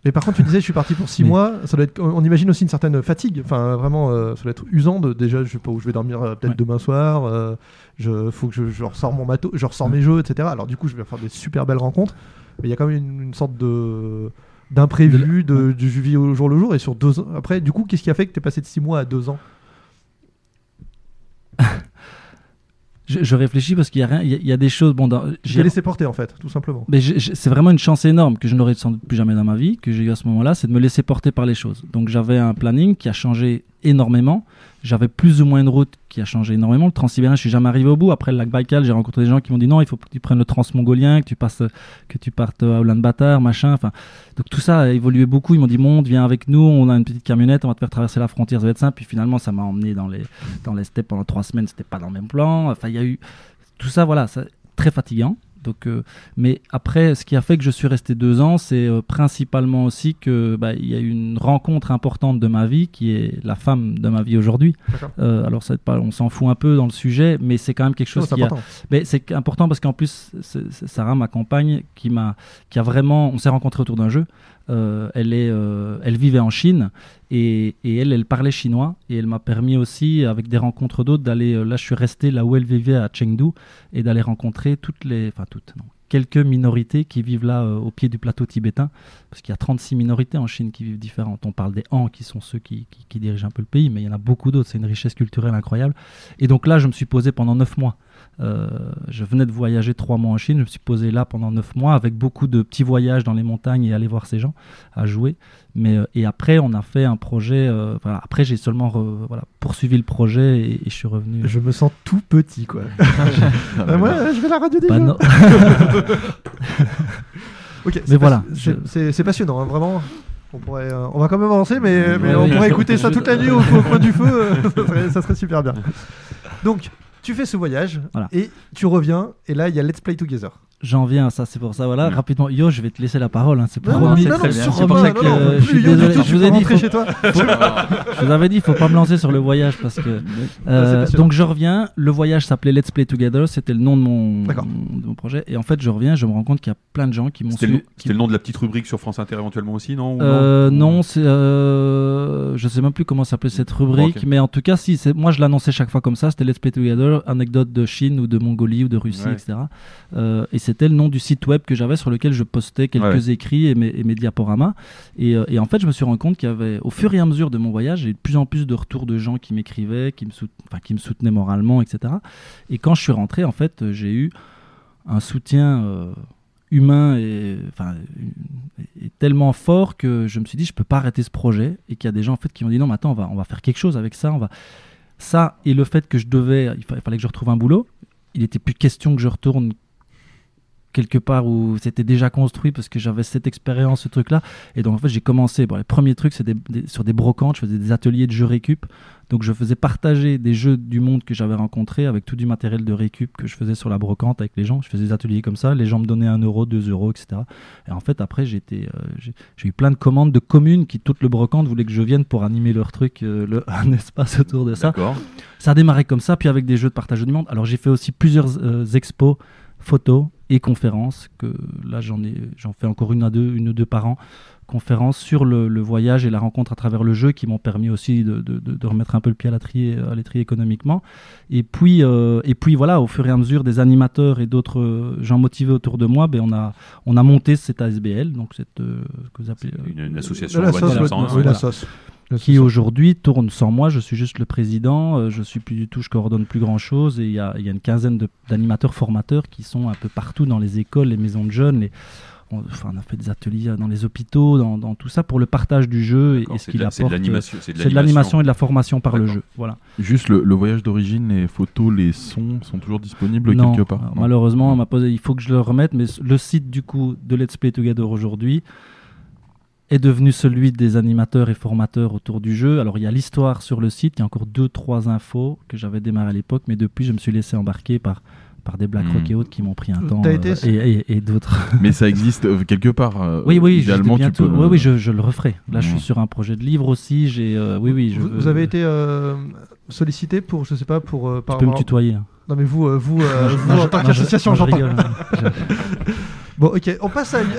Mais par contre, tu disais, je suis parti pour 6 Mais- mois. Ça doit être, on imagine aussi une certaine fatigue. Enfin, vraiment, euh, ça doit être usant. De, déjà, je sais pas où je vais dormir euh, peut-être Ouais. demain soir. euh, je faut que je, je ressors mon matos, je ressors mes jeux, etc. Alors du coup, je vais faire des super belles rencontres. Mais il y a quand même une, une sorte de d'imprévu, de, du vis au jour le jour. Et sur deux ans, après, du coup, qu'est-ce qui a fait que tu es passé de 6 mois à 2 ans? (laughs) Je, je réfléchis parce qu'il y a rien, il y, a- il y a des choses. Bon, J'ai laissé porter en fait, tout simplement. Mais c'est vraiment une chance énorme que je n'aurai sans doute plus jamais dans ma vie, que j'ai eu à ce moment-là, c'est de me laisser porter par les choses. Donc j'avais un planning qui a changé énormément. J'avais plus ou moins une route qui a changé énormément. Le Transsibérien, je suis jamais arrivé au bout. Après le lac Baïkal, j'ai rencontré des gens qui m'ont dit non, il faut que tu prennes le transmongolien, que tu passes, que tu partes à Ulaanbaatar, machin. Enfin, donc tout ça a évolué beaucoup. Ils m'ont dit monte, viens avec nous, on a une petite camionnette, on va te faire traverser la frontière, ça va être simple. Puis finalement, ça m'a emmené dans les dans les steppes pendant trois semaines. C'était pas dans le même plan. Enfin, il y a eu tout ça, voilà, ça, très fatigant. Donc, euh, mais après, ce qui a fait que je suis resté deux ans, c'est euh, principalement aussi que bah, il y a eu une rencontre importante de ma vie qui est la femme de ma vie aujourd'hui. Euh, alors, ça, pas, on s'en fout un peu dans le sujet, mais c'est quand même quelque Non, chose C'est qui a, important. mais c'est important parce qu'en plus, c'est- c'est Sarah, ma compagne, qui m'a, qui a vraiment, on s'est rencontrés autour d'un jeu. Euh, elle est, euh, elle vivait en Chine et, elle, parlait chinois et elle m'a permis aussi, avec des rencontres d'autres, d'aller. euh, là, je suis resté là où elle vivait à Chengdu et d'aller rencontrer toutes les, enfin toutes, quelques minorités qui vivent là au pied du plateau tibétain, parce qu'il y a 36 minorités en Chine qui vivent différentes. On parle des Han qui sont ceux qui, qui, qui dirigent un peu le pays, mais il y en a beaucoup d'autres. C'est une richesse culturelle incroyable. Et donc là, je me suis posé pendant neuf mois. Euh, je venais de voyager trois mois en Chine, je me suis posé là pendant neuf mois avec beaucoup de petits voyages dans les montagnes et aller voir ces gens, à jouer. Mais, euh, et après, on a fait un projet. euh, voilà, après, j'ai seulement re- voilà, poursuivi le projet et, et je suis revenu. Je me sens tout petit, quoi. (laughs) Ah, moi, je vais à la radio des Bah non. (laughs) Ok, Mais c'est voilà, c'est- je- passionnant, hein, vraiment. On, pourrait, euh, on va quand même avancer, mais, mais Ouais, on oui. pourrait écouter ça toute la nuit au, au coin du feu, (laughs) ça, serait, ça serait super bien. Donc, tu fais ce voyage Voilà. et tu reviens, et là, il y a Let's Play Together. J'en viens à ça, c'est pour ça. Voilà, Mm. rapidement. Yo, je vais te laisser la parole, hein, c'est Non, promis. non, non, très bien. surtout C'est pour pas, ça non, que, non, euh, je suis Yo désolé, tout, je vous ai dit, faut- chez toi. Je vous avais dit, il faut pas me lancer sur le voyage parce que. Euh, passionnant. donc je reviens. Le voyage s'appelait Let's Play Together. C'était le nom de mon, de mon projet. Et en fait, je reviens. Je me rends compte qu'il y a plein de gens qui m'ont C'était le, suivi. c'était le nom de la petite rubrique sur France Inter éventuellement aussi, non Ou Euh, non, c'est, euh, je sais même plus comment s'appelait cette rubrique, mais en tout cas, si, c'est, moi je l'annonçais chaque fois comme ça, c'était Let's Play Together, anecdote de Chine ou de Mongolie ou de Russie, etc. Euh, et c'était le nom du site web que j'avais sur lequel je postais quelques Ouais. écrits et mes, et mes diaporamas. Et, euh, et en fait, je me suis rendu compte qu'il y avait, au fur et à mesure de mon voyage, j'ai eu de plus en plus de retours de gens qui m'écrivaient, qui me, enfin, qui me soutenaient moralement, etc. Et quand je suis rentré, en fait, euh, j'ai eu un soutien euh, humain et, enfin, est tellement fort que je me suis dit je peux pas arrêter ce projet et qu'il y a des gens en fait qui m'ont dit non mais attends on va on va faire quelque chose avec ça on va ça et le fait que je devais il fallait que je retrouve un boulot il était plus question que je retourne quelque part où c'était déjà construit parce que j'avais cette expérience ce truc là et donc en fait j'ai commencé bon, les premiers trucs c'était sur des brocantes je faisais des ateliers de jeux récup. Donc je faisais partager des jeux du monde que j'avais rencontrés avec tout du matériel de récup que je faisais sur la brocante avec les gens. Je faisais des ateliers comme ça. Les gens me donnaient un euro deux euros etc et en fait, après, j'ai euh, j'ai eu plein de commandes de communes qui, toutes le brocante, voulaient que je vienne pour animer leur truc, euh, le, (laughs) un espace autour de ça. Ça a démarré comme ça, puis avec des jeux de partage du monde. Alors, j'ai fait aussi plusieurs euh, expos, photos et conférences, que là, j'en ai, j'en fais encore une à deux, une ou deux par an. Conférences sur le, le voyage et la rencontre à travers le jeu qui m'ont permis aussi de, de- de- de remettre un peu le pied à l'étrier à l'étrier économiquement. Et puis, euh, et puis voilà, au fur et à mesure, des animateurs et d'autres euh, gens motivés autour de moi, ben, on, a, on a monté cette ASBL, donc cette, euh, que vous appelez, euh, Une, une association La sauce, la voilà. Qui aujourd'hui tourne sans moi. Je suis juste le président. euh, je suis plus du tout, je coordonne plus grand chose. Et il y a, il y a une quinzaine d'animateurs formateurs qui sont un peu partout dans les écoles, les maisons de jeunes. les- on, enfin, on a fait des ateliers dans les hôpitaux, dans, dans tout ça pour le partage du jeu et, ce c'est qu'il apporte. c'est de l'animation. C'est de C'est de l'animation et de la formation par le jeu. Voilà. Juste le, le voyage d'origine, les photos, les sons sont toujours disponibles Non, quelque part? alors, Non. malheureusement, on m'a posé, il faut que je le remette, mais le site du coup de Let's Play Together aujourd'hui est devenu celui des animateurs et formateurs autour du jeu. Alors il y a l'histoire sur le site, il y a encore deux trois infos que j'avais démarré à l'époque, mais depuis je me suis laissé embarquer par par des BlackRock Hmm. et autres qui m'ont pris un temps été- et, et- et d'autres. (laughs) Mais ça existe euh, quelque part. euh, oui oui, je- idéalement, tu bientôt. peux. Oui oui, je, je le referai. Là je Hmm. suis sur un projet de livre aussi. J'ai euh, oui oui. Je vous, veux- vous avez été euh, sollicité pour, je sais pas, pour. euh, par Tu peux me tutoyer. hein. Non mais vous, euh, vous, euh, vous Non, en je- tant qu'association, j'entends. (laughs) Bon, ok, on passe à. (laughs)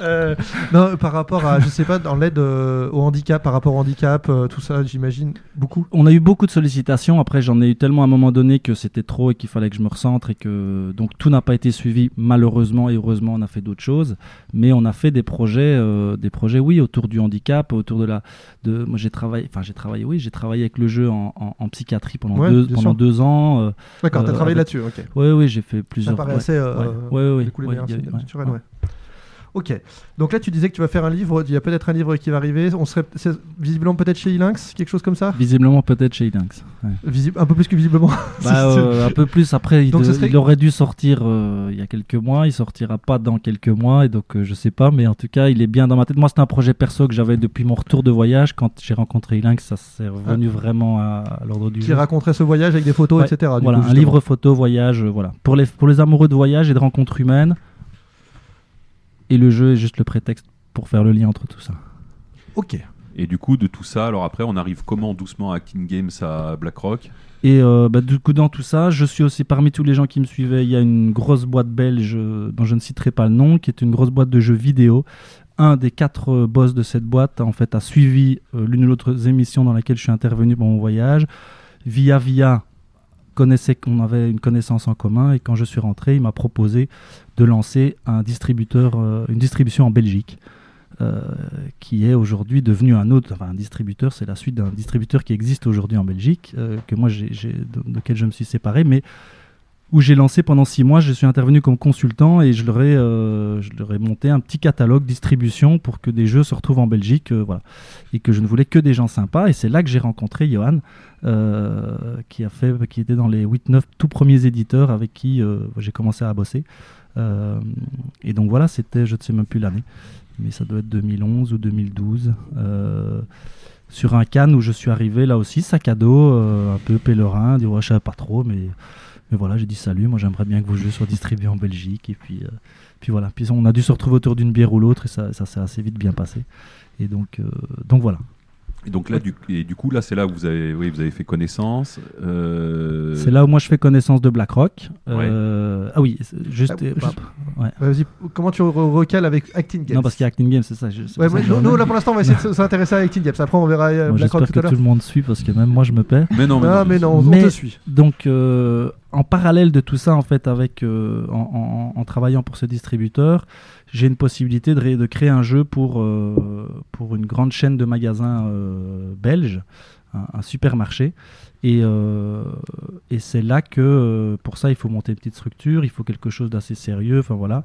Euh, non, par rapport à, je sais pas, dans l'aide euh, au handicap, par rapport au handicap, euh, tout ça, j'imagine beaucoup. On a eu beaucoup de sollicitations. Après, j'en ai eu tellement à un moment donné que c'était trop et qu'il fallait que je me recentre et que donc tout n'a pas été suivi. Malheureusement et heureusement, on a fait d'autres choses, mais on a fait des projets, euh, des projets, oui, autour du handicap, autour de la. De, moi, j'ai travaillé, enfin, j'ai travaillé, oui, j'ai travaillé avec le jeu en, en- en psychiatrie pendant Ouais, deux, pendant sûr. deux ans. euh, D'accord, t'as travaillé avec- là-dessus, ok. oui, oui, j'ai fait Ça plusieurs. paraît ouais. assez. Ouais, ouais, de ouais, naturelle, ouais. ouais. Ok, donc là tu disais que tu vas faire un livre, il y a peut-être un livre qui va arriver, on serait visiblement peut-être chez Lynx, quelque chose comme ça? Visiblement, peut-être chez ouais. Visible, Un peu plus que visiblement. (laughs) Bah, euh, un peu plus après, il, Donc, ce de- serait- il aurait dû sortir euh, il y a quelques mois, il sortira pas dans quelques mois, et donc euh, je sais pas, mais en tout cas, il est bien dans ma tête. Moi, c'est un projet perso que j'avais depuis mon retour de voyage. Quand j'ai rencontré Lynx, ça s'est revenu vraiment à, à l'ordre du qui jour. raconterait ce voyage avec des photos, Ouais, etc. du Voilà, coup, un livre photo voyage, voilà. Pour les, pour les amoureux de voyage et de rencontres humaines. Et le jeu est juste le prétexte pour faire le lien entre tout ça. Ok. Et du coup, de tout ça, alors après, on arrive comment doucement à Acting Games à BlackRock? Et euh, bah, du coup, dans tout ça, je suis aussi parmi tous les gens qui me suivaient. Il y a une grosse boîte belge euh, dont je ne citerai pas le nom, qui est une grosse boîte de jeux vidéo. Un des quatre euh, boss de cette boîte, en fait, a suivi euh, l'une ou l'autre émission dans laquelle je suis intervenu pour mon voyage. Via via, connaissait qu'on avait une connaissance en commun et quand je suis rentré, il m'a proposé de lancer un distributeur, euh, une distribution en Belgique. euh, qui est aujourd'hui devenu un autre, enfin un distributeur, c'est la suite d'un distributeur qui existe aujourd'hui en Belgique, euh, que moi de, de lequel je me suis séparé, mais où j'ai lancé pendant six mois, je suis intervenu comme consultant et je leur ai, je monté un petit catalogue distribution pour que des jeux se retrouvent en Belgique, voilà, et que je ne voulais que des gens sympas. Et c'est là que j'ai rencontré Johan, qui a fait, qui était dans les 8-9 tout premiers éditeurs avec qui j'ai commencé à bosser. Euh, et donc voilà, c'était, je ne sais même plus l'année, mais ça doit être 2011 ou 2012. euh, sur un can où je suis arrivé là aussi, sac à dos, euh, un peu pèlerin, du ouais, je savais pas trop, mais, mais voilà, j'ai dit salut, moi j'aimerais bien que vos jeux soient distribués en Belgique. Et puis, puis voilà, puis on a dû se retrouver autour d'une bière ou l'autre et ça, s'est assez vite bien passé. Et donc, donc voilà. Et donc là, du, et du coup, là, c'est là où vous avez, oui, vous avez fait connaissance. euh, C'est là où moi je fais connaissance de BlackRock. Euh, Ah oui, juste. Ah, euh, juste- bah, ouais. Vas-y, comment tu re- recales avec Acting Games? Non, parce qu'il y a Acting Games, c'est ça. je- Ouais, nous, là pour l'instant on va essayer de s'intéresser à Acting Games. Après on verra euh, BlackRock J'espère tout que à l'heure. tout le monde suit parce que même moi je me perds. Mais non, mais Ah non, mais non, on, on Mais- te suit. Donc, euh, en parallèle de tout ça, en fait, avec euh, en, en- en travaillant pour ce distributeur, j'ai une possibilité de, ré- de créer un jeu pour, euh, pour une grande chaîne de magasins euh, belge, un, un supermarché. Et, euh, et c'est là que, pour ça, il faut monter une petite structure, il faut quelque chose d'assez sérieux, enfin voilà.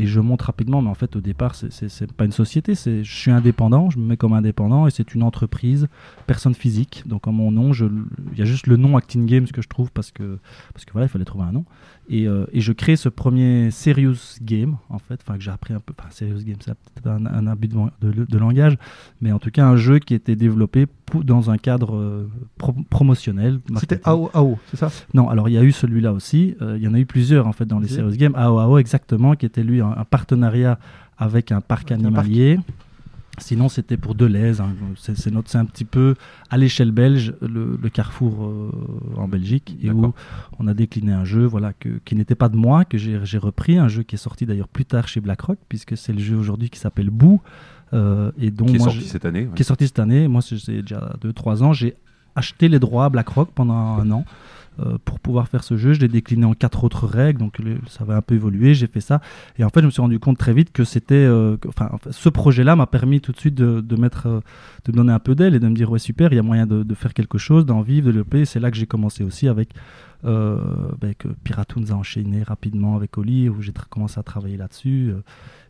Et je monte rapidement, mais en fait, au départ, c'est- pas une société, je suis indépendant, je me mets comme indépendant, et c'est une entreprise, personne physique. Donc, en mon nom, il y a juste le nom Acting Games que je trouve parce que, parce que voilà, il fallait trouver un nom. Et, euh, et je crée ce premier serious game, en fait, enfin que j'ai appris un peu, enfin serious game, c'est peut-être un, un abus de, de- de langage, mais en tout cas un jeu qui était développé pour- dans un cadre euh, pro- promotionnel. C'était. AO, AO, c'est ça? Non, alors il y a eu celui-là aussi. euh, il y en a eu plusieurs en fait dans les. Serious Games. AOAO exactement, qui était lui un, un partenariat avec un parc Avec un animalier. Sinon, c'était pour Deleuze. hein. C'est notre, c'est un petit peu à l'échelle belge le, le carrefour euh, en Belgique et où on a décliné un jeu, voilà, que, qui n'était pas de moi, que j'ai repris, un jeu qui est sorti d'ailleurs plus tard chez BlackRock, puisque c'est le jeu aujourd'hui qui s'appelle Boo euh, et dont qui est moi sorti cette année. ouais. qui est sorti cette année. Moi, c'est c'est déjà 2-3 ans. J'ai acheté les droits à BlackRock pendant un an. Euh, pour pouvoir faire ce jeu. Je l'ai décliné en quatre autres règles, donc ça va un peu évoluer. J'ai fait ça. Et en fait, je me suis rendu compte très vite que c'était. euh, enfin, ce projet-là m'a permis tout de suite de, mettre. euh, de me donner un peu d'aile et de me dire, ouais, super, il y a moyen de, faire quelque chose, d'en vivre, de développer. C'est là que j'ai commencé aussi avec. Euh, Piratoons a enchaîné rapidement avec Oli, où j'ai commencé à travailler là-dessus.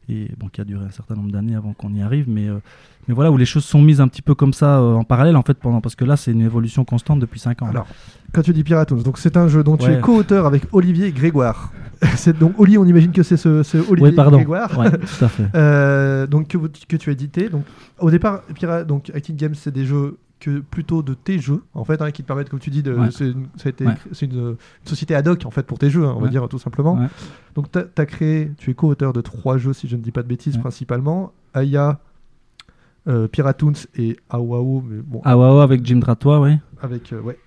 Et bon, qui a duré un certain nombre d'années avant qu'on y arrive. Mais, euh, mais voilà, où les choses sont mises un petit peu comme ça euh, en parallèle, en fait, pendant, parce que là, c'est une évolution constante depuis 5 ans. Alors, quand tu dis Piratoons, donc c'est un jeu dont tu Ouais. es co-auteur avec Olivier Grégoire. (laughs) c'est donc Oli, on imagine que c'est ce, ce Olivier oui, pardon. Grégoire. Ouais, tout à fait. (laughs) Euh, donc que, tu as édité. Donc au départ, Pira, donc Acting Games, c'est des jeux que plutôt de tes jeux en fait, hein, qui te permettent, comme tu dis, de, Ouais. c'est une, ça a été- Ouais. c'est une, une société ad hoc en fait pour tes jeux, hein, on va dire tout simplement. Donc tu as, créé, tu es co-auteur de trois jeux, si je ne dis pas de bêtises, principalement Aya, euh, Piratoons et Awao, mais bon, Awao avec Jim Dratois, oui. avec euh, ouais.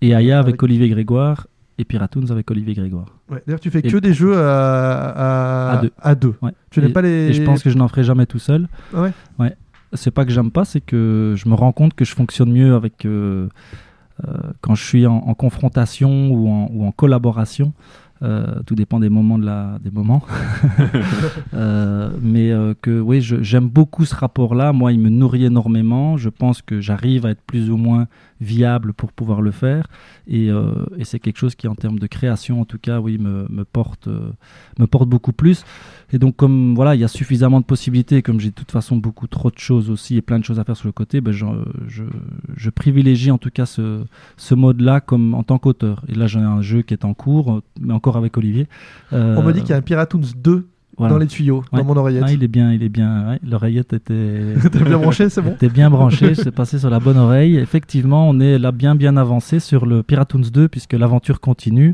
Et Aya avec, Avec- Olivier Grégoire. Et Piratoons avec Olivier Grégoire. D'ailleurs, tu fais Et- que des jeux à, à, À deux. à deux. Tu et, n'aimes pas les. et je pense que je n'en ferai jamais tout seul. Ah ouais Ouais. C'est pas que j'aime pas, c'est que je me rends compte que je fonctionne mieux avec euh, euh, quand je suis en, en confrontation ou en, ou en collaboration. Euh, tout dépend des moments de la des moments. (laughs) Mais que oui, j'aime beaucoup ce rapport-là. Moi, il me nourrit énormément. Je pense que j'arrive à être plus ou moins viable pour pouvoir le faire. Et, euh, et c'est quelque chose qui, en termes de création, en tout cas, oui, me, me porte euh, me porte beaucoup plus. Et donc, comme voilà, il y a suffisamment de possibilités, comme j'ai de toute façon beaucoup trop de choses aussi et plein de choses à faire sur le côté, ben, je, je privilégie en tout cas ce, ce mode-là comme en tant qu'auteur. Et là, j'en ai un jeu qui est en cours, euh, mais encore avec Olivier. On me dit qu'il y a un Piratoons 2 voilà. dans les tuyaux, Ouais. dans mon oreillette. Ah, il est bien, il est bien. ouais, L'oreillette était, (laughs) bien branché, c'est bon était bien branchée, c'est (laughs) passé sur la bonne oreille. Effectivement, on est là bien bien avancé sur le Piratoons 2 puisque l'aventure continue,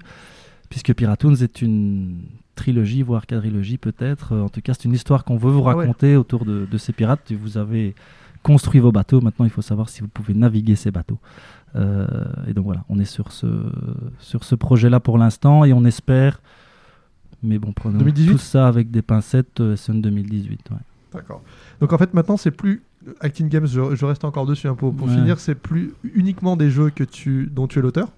puisque Piratoons est une trilogie, voire quadrilogie peut-être. En tout cas, c'est une histoire qu'on veut vous ouais. raconter autour de, de ces pirates. Vous avez construit vos bateaux. Maintenant, il faut savoir si vous pouvez naviguer ces bateaux. Euh, et donc voilà, on est sur ce, sur ce projet-là pour l'instant et on espère. Mais bon, prenons 2018? tout ça avec des pincettes. euh, SN 2018. ouais. D'accord. Donc en fait, maintenant, c'est plus Acting Games. Je, je reste encore dessus hein, pour, pour Ouais. finir. C'est plus uniquement des jeux que tu, dont tu es l'auteur.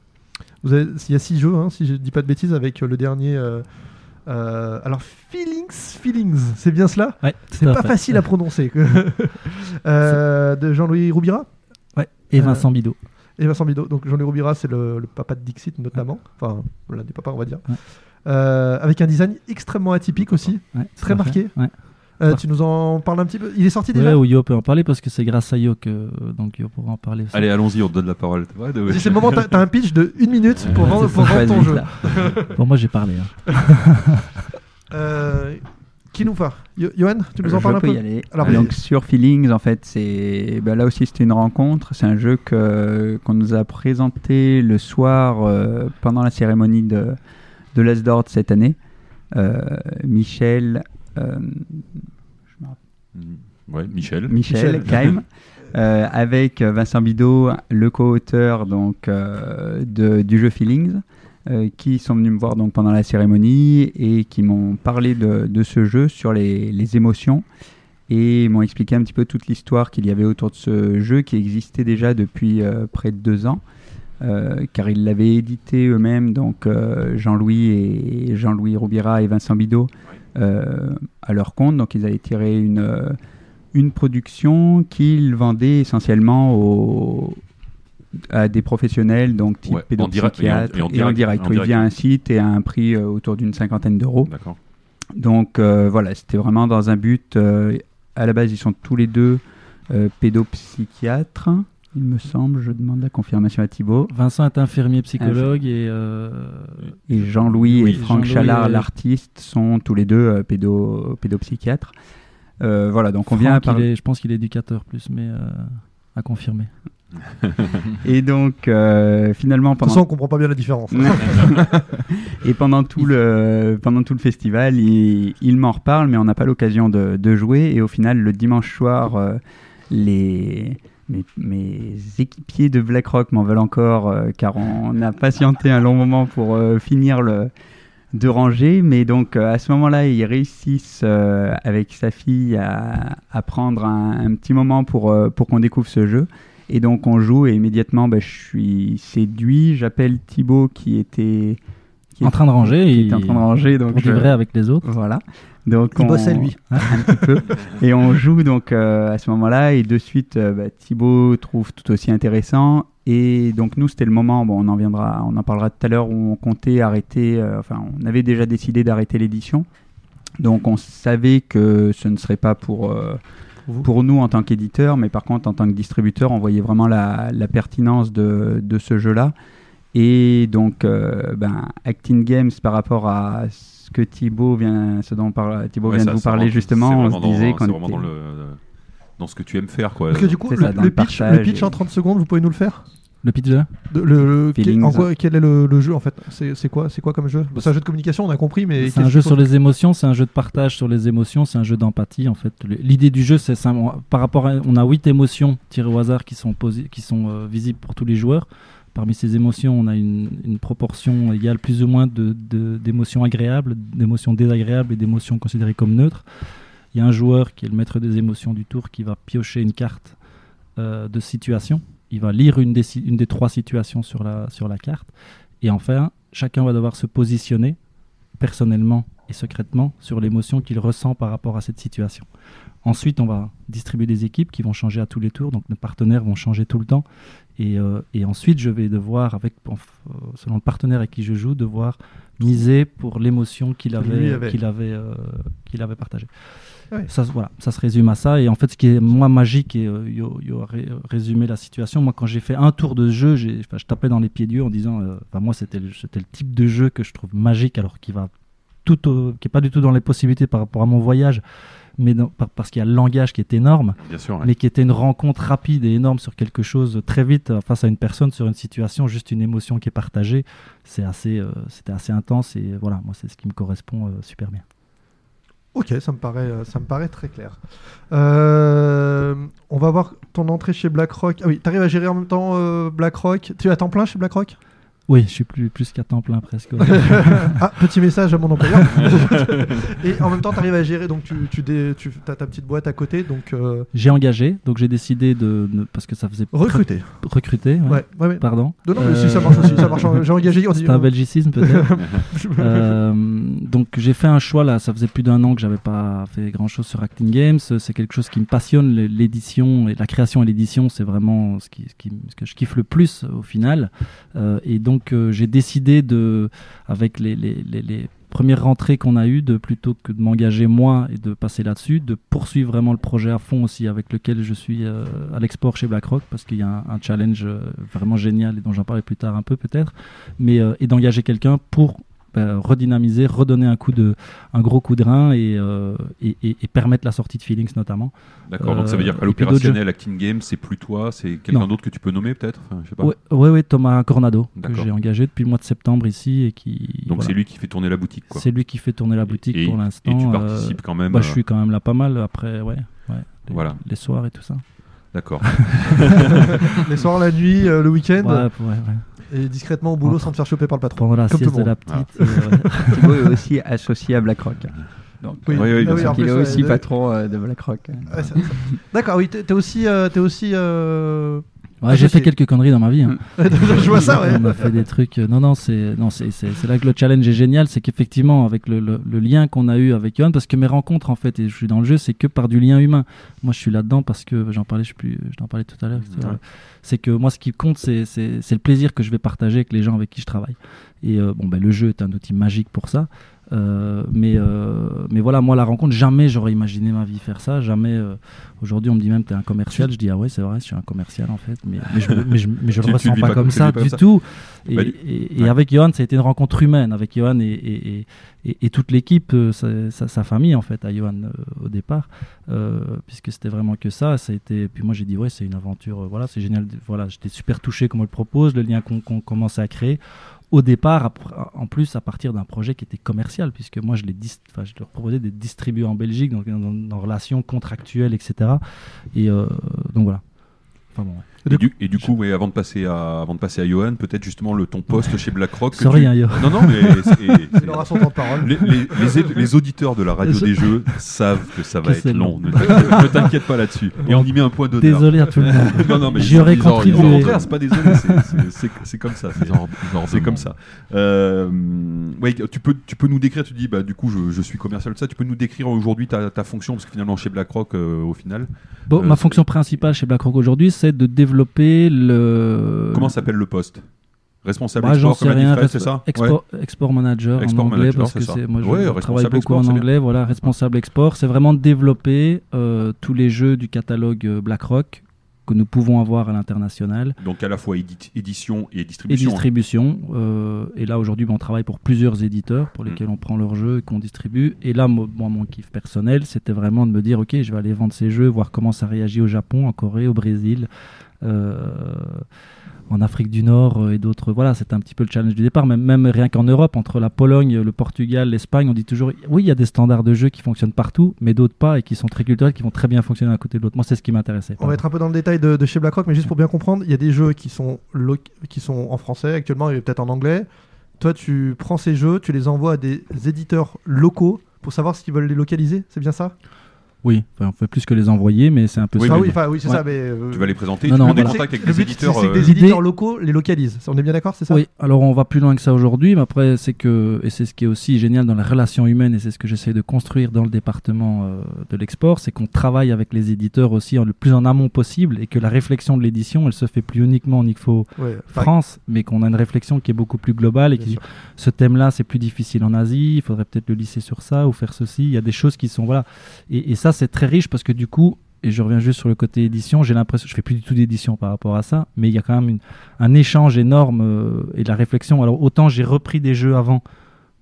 Vous avez, il y a six jeux, hein, si je dis pas de bêtises, avec euh, le dernier. euh, euh, alors Feelings, Feelings, c'est bien cela? Ouais, C'est pas fait. facile à prononcer. (laughs) Euh, de Jean-Louis Roubira? Ouais, et Euh, Vincent Bidot. et Vincent Bidot. Donc Jean-Louis Roubira, c'est le, le papa de Dixit notamment. Enfin, l'un des papas, on va dire. Euh, avec un design extrêmement atypique aussi. Ouais, Très marqué. Ouais. Euh, tu nous en parles un petit peu Il est sorti déjà Ouais, où Yo peut en parler parce que c'est grâce à Yo que euh, donc Yo pourra en parler aussi. Allez, allons-y, on te donne la parole. Si c'est le moment, t'as un pitch de une minute pour vendre, pour ton jeu. Bon, moi j'ai parlé. hein. (laughs) Euh, qui nous fait Yo- Johan, tu nous en parles un peux peu? y aller. Alors, Donc sur Feelings, en fait, c'est ben, là aussi c'était une rencontre. C'est un jeu que qu'on nous a présenté le soir euh, pendant la cérémonie de de l'As d'Or cette année. Euh, Michel, euh. Ouais, Michel. Michel. Kaim, (laughs) euh, avec Vincent Bidot, le co-auteur donc euh, de- du jeu Feelings, euh, qui sont venus me voir donc pendant la cérémonie et qui m'ont parlé de, de ce jeu sur les, les émotions et m'ont expliqué un petit peu toute l'histoire qu'il y avait autour de ce jeu qui existait déjà depuis près de deux ans. Euh, car ils l'avaient édité eux-mêmes, donc euh, Jean-Louis et Jean-Louis Roubira et Vincent Bidot, euh, à leur compte. Donc ils avaient tiré une, une production qu'ils vendaient essentiellement aux- à des professionnels, donc type Ouais, en direct- et en- pédopsychiatre, et en et en direct, direct, en oui, direct. via un site et à un prix euh, autour d'une cinquantaine d'euros. Donc euh, voilà, c'était vraiment dans un but. euh, à la base, ils sont tous les deux pédopsychiatres, il me semble. Je demande la confirmation à Thibaut. Vincent est infirmier psychologue et euh, Et Jean-Louis Oui, et Franck Jean-Louis Chalard, l'artiste, sont tous les deux euh, pédo, pédopsychiatres. Euh, voilà, donc on vient parler. est- je pense qu'il est éducateur plus, mais euh, à confirmer. (laughs) Et donc, euh, finalement, De toute pendant. façon, on comprend pas bien la différence. (laughs) et pendant tout le pendant tout le festival, il, il m'en reparle, mais on n'a pas l'occasion de, de jouer. Et au final, le dimanche soir, euh, les mes, mes équipiers de BlackRock m'en veulent encore, euh, car on a patienté un long moment pour euh, finir le de ranger. Mais donc, euh, à ce moment-là, ils réussissent avec sa fille à, à prendre un, un petit moment pour pour qu'on découvre ce jeu. Et donc on joue et immédiatement bah, je suis séduit. J'appelle Thibaut qui était qui En train de ranger, qui il- était en train de ranger donc pour je- du vrai avec les autres. Voilà. Donc Il on... bossait, lui. (laughs) un petit peu. Et on joue donc euh, à ce moment-là et de suite euh, bah, Thibaut trouve tout aussi intéressant et donc nous c'était le moment bon on en viendra on en parlera tout à l'heure où on comptait arrêter euh, enfin on avait déjà décidé d'arrêter l'édition donc on savait que ce ne serait pas pour euh, Vous. pour nous en tant qu'éditeur mais par contre en tant que distributeur on voyait vraiment la, la pertinence de, de ce jeu là et donc euh, ben, Acting Games par rapport à que Thibaut vient ce dont parle, Thibaut Ouais, vient ça, de vous parler vraiment- justement on se disait dans- qu'on était vraiment dans le dans ce que tu aimes faire quoi. Parce que du coup, le, ça, le le pitch, partage le pitch et- en 30 secondes, vous pouvez nous le faire? Le pitch de le, le- Feelings. en quoi- Quel est le, le jeu en fait? C'est c'est quoi, c'est quoi comme jeu? C'est un jeu de communication, on a compris, mais C'est un jeu sur les émotions, c'est un jeu de partage sur les émotions, c'est un jeu d'empathie en fait. L'idée du jeu, c'est Par rapport à, on a huit émotions tirées au hasard qui sont posées, qui sont euh, visibles pour tous les joueurs. Parmi ces émotions, on a une, une proportion égale plus ou moins de- de- d'émotions agréables, d'émotions désagréables et d'émotions considérées comme neutres. Il y a un joueur qui est le maître des émotions du tour qui va piocher une carte euh, de situation. Il va lire une des, une des trois situations sur la, sur la carte. Et enfin, chacun va devoir se positionner personnellement et secrètement sur l'émotion qu'il ressent par rapport à cette situation. Ensuite, on va distribuer des équipes qui vont changer à tous les tours, donc nos partenaires vont changer tout le temps. Et, euh, et ensuite, je vais devoir, avec, euh, selon le partenaire avec qui je joue, devoir miser pour l'émotion qu'il Lui avait, avait. qu'il avait, euh, qu'il avait partagée. Ouais. Ça, se- voilà, ça se résume à ça. Et en fait, ce qui est moi magique, et euh, Yo, Yo a ré- résumé la situation, moi quand j'ai fait un tour de jeu, je tapais dans les pieds Dieu en disant, euh, moi c'était le, le type de jeu que je trouve magique, alors qui va tout, au- qui est pas du tout dans les possibilités par rapport à mon voyage, mais dans- par- parce qu'il y a le langage qui est énorme, Bien sûr. ouais. mais qui était une rencontre rapide et énorme sur quelque chose très vite euh, face à une personne, sur une situation, juste une émotion qui est partagée. C'est assez, euh, c'était assez intense et voilà, moi c'est ce qui me correspond euh, super bien. Ok, ça me paraît, ça me paraît très clair. Euh, on va voir ton entrée chez BlackRock. Ah oui, t'arrives à gérer en même temps euh, BlackRock. Tu es à temps plein chez BlackRock Oui, je suis plus, plus qu'à temps plein presque. (laughs) Ah, petit message à mon employeur. (laughs) Et en même temps, t'arrives à gérer, donc tu, tu, dé- tu as ta petite boîte à côté, donc euh, J'ai engagé, donc j'ai décidé de, parce que ça faisait recruter. recruter. ouais. Ouais, ouais. Pardon. Non, non, mais si Euh, ça marche aussi, ça marche. J'ai engagé. C'est un belgicisme peut-être. (laughs) Euh, donc j'ai fait un choix là, ça faisait plus d'un an que j'avais pas fait grand chose sur Acting Games. C'est quelque chose qui me passionne, l'édition et la création et l'édition, c'est vraiment ce, qui, ce, qui- ce que je kiffe le plus au final. Euh, et donc euh, j'ai décidé de, avec les, les, les- les premières rentrées qu'on a eues, plutôt que de m'engager moi et de passer là-dessus, de poursuivre vraiment le projet à fond aussi avec lequel je suis euh, à l'export chez BlackRock parce qu'il y a un, challenge euh, vraiment génial et dont j'en parlerai plus tard un peu peut-être, et d'engager quelqu'un pour bah, redynamiser, redonner un coup de, un gros coup de rein et, euh, et, et- et permettre la sortie de Feelings notamment. D'accord. Donc ça veut dire Euh, qu'à puis d'autres l'opérationnel Acting Game, c'est plus toi, c'est quelqu'un d'autre que tu peux nommer peut-être. Enfin, je sais pas. Ouais, Thomas Cornado que D'accord. j'ai engagé depuis le mois de septembre ici et qui. Donc voilà. c'est lui qui fait tourner la boutique. C'est lui qui fait tourner la boutique Et- pour l'instant. Et tu euh, participes quand même. bah, je euh, suis quand même là pas mal après, ouais. ouais les, Voilà. les soirs et tout ça. D'accord. (laughs) Les soirs, la nuit, euh, le week-end, Ouais, ouais, ouais. Et discrètement au boulot Entre- sans te faire choper par le patron. Pendant la Comme sieste de la petite. euh, ouais. (laughs) Thibaut est aussi associé à BlackRock. Donc, Oui, Oui, oui, Ah bien oui, sûr. en il plus, est aussi patron euh, de BlackRock. D'accord, oui, t'es aussi, euh, t'es aussi. J'ai fait quelques conneries dans ma vie. hein. (laughs) je vois ça, ouais. On a fait des trucs. euh, Non, non, c'est non, c'est là que le challenge est génial, c'est qu'effectivement avec le, le- le lien qu'on a eu avec Johan, parce que mes rencontres en fait, et je suis dans le jeu, c'est que par du lien humain. Moi, je suis là-dedans parce que j'en parlais, je plus, je t'en parlais tout à l'heure. c'est- Ouais. C'est que moi, ce qui compte, c'est c'est c'est le plaisir que je vais partager avec les gens avec qui je travaille. Et euh, bon, ben le jeu est un outil magique pour ça. Euh, mais euh, mais voilà, moi la rencontre, jamais j'aurais imaginé ma vie faire ça. Jamais. euh, Aujourd'hui, on me dit même t'es un commercial. Je dis ah ouais, c'est vrai, je suis un commercial en fait. Mais mais je mais je, mais je (laughs) le ressens pas pas comme ça pas du ça. tout. Et, Bah, et- et ouais. avec Johan, ça a été une rencontre humaine. Avec Johan et, et, toute l'équipe, sa, sa- sa famille en fait, à Johan au départ, puisque c'était vraiment que ça. Ça a été. Puis moi, j'ai dit ouais, c'est une aventure. voilà, c'est génial. Voilà, j'étais super touché comme on le propose, le lien qu'on qu'on commençait à créer. Au départ, en plus, à partir d'un projet qui était commercial, puisque moi, je, je leur proposais d'être distribué en Belgique, donc dans relations contractuelles, etc. Et euh, donc voilà. Enfin bon, ouais. Et du, et du coup, ouais, avant de passer à avant de passer à Johan, peut-être justement le ton poste chez BlackRock. que Sorry, tu- hein, Johan. Non, non, mais (laughs) c'est- Il aura son temps de parole. les, les- les é- les auditeurs de la radio des jeux savent que ça va Que c'est être long. Ne t'inquiète- pas là-dessus. Et on y met un point d'honneur. Désolé à tout le monde. non, non, mais J'y aurais ils ont- contribué. Au contraire, c'est pas désolé, c'est- c'est- c'est c'est comme ça. c'est- C'est comme ça. Euh, ouais, tu peux, tu peux nous décrire. Tu dis, bah, du coup, je, je suis commercial de ça. Tu peux nous décrire aujourd'hui ta, ta fonction, parce que finalement, chez BlackRock, euh, au final, Bon, Euh, ma c'est- fonction principale chez BlackRock aujourd'hui, c'est de développer le. comment s'appelle le poste? Responsable Bah, export, comme rien. C'est ça? Export, export manager Export en anglais manager, parce que c'est moi je Ouais, travaille beaucoup export, en anglais. Voilà, responsable export, c'est vraiment de développer euh, tous les jeux du catalogue euh, BlackRock que nous pouvons avoir à l'international Donc à la fois édit- édition et et distribution. distribution. euh, et là aujourd'hui, on travaille pour plusieurs éditeurs pour Mm. lesquels on prend leurs jeux et qu'on distribue. Et là, mo- moi, mon kiff personnel, c'était vraiment de me dire, ok, je vais aller vendre ces jeux, voir comment ça réagit au Japon, en Corée, au Brésil. Euh, en Afrique du Nord euh, et d'autres. Voilà, c'était un petit peu le challenge du départ. Même, même rien qu'en Europe, entre la Pologne, le Portugal, l'Espagne, on dit toujours oui, il y a des standards de jeu qui fonctionnent partout, mais d'autres pas et qui sont très culturels, qui vont très bien fonctionner d'un côté de l'autre. Moi, c'est ce qui m'intéressait. On va être un peu dans le détail de, de chez BlackRock, mais juste pour bien comprendre, il y a des jeux qui sont, qui sont en français actuellement et peut-être en anglais. Toi, tu prends ces jeux, tu les envoies à des éditeurs locaux pour savoir s'ils veulent les localiser, c'est bien ça? Oui, enfin, on fait plus que les envoyer, mais c'est un peu Oui, ça. Ah oui, enfin, oui c'est Ouais. ça, mais. euh, Tu vas les présenter, Non, tu non, prends des voilà. contacts avec Le éditeurs. c'est que euh, des éditeurs locaux les localisent. On est bien d'accord, c'est ça? Oui, alors on va plus loin que ça aujourd'hui, mais après c'est que, et c'est ce qui est aussi génial dans la relation humaine, et c'est ce que j'essaie de construire dans le département euh, de l'export, c'est qu'on travaille avec les éditeurs aussi en, le plus en amont possible, et que la réflexion de l'édition, elle se fait plus uniquement en ICFO Ouais, France, mais qu'on a une réflexion qui est beaucoup plus globale, et qui dit, ce thème-là c'est plus difficile en Asie, il faudrait peut-être le lisser sur ça, ou faire ceci, il y a des choses qui sont, voilà, et, et ça c'est très riche, parce que du coup, et je reviens juste sur le côté édition, j'ai l'impression, je fais plus du tout d'édition par rapport à ça, mais il y a quand même une, un échange énorme euh, et de la réflexion. Alors autant j'ai repris des jeux avant,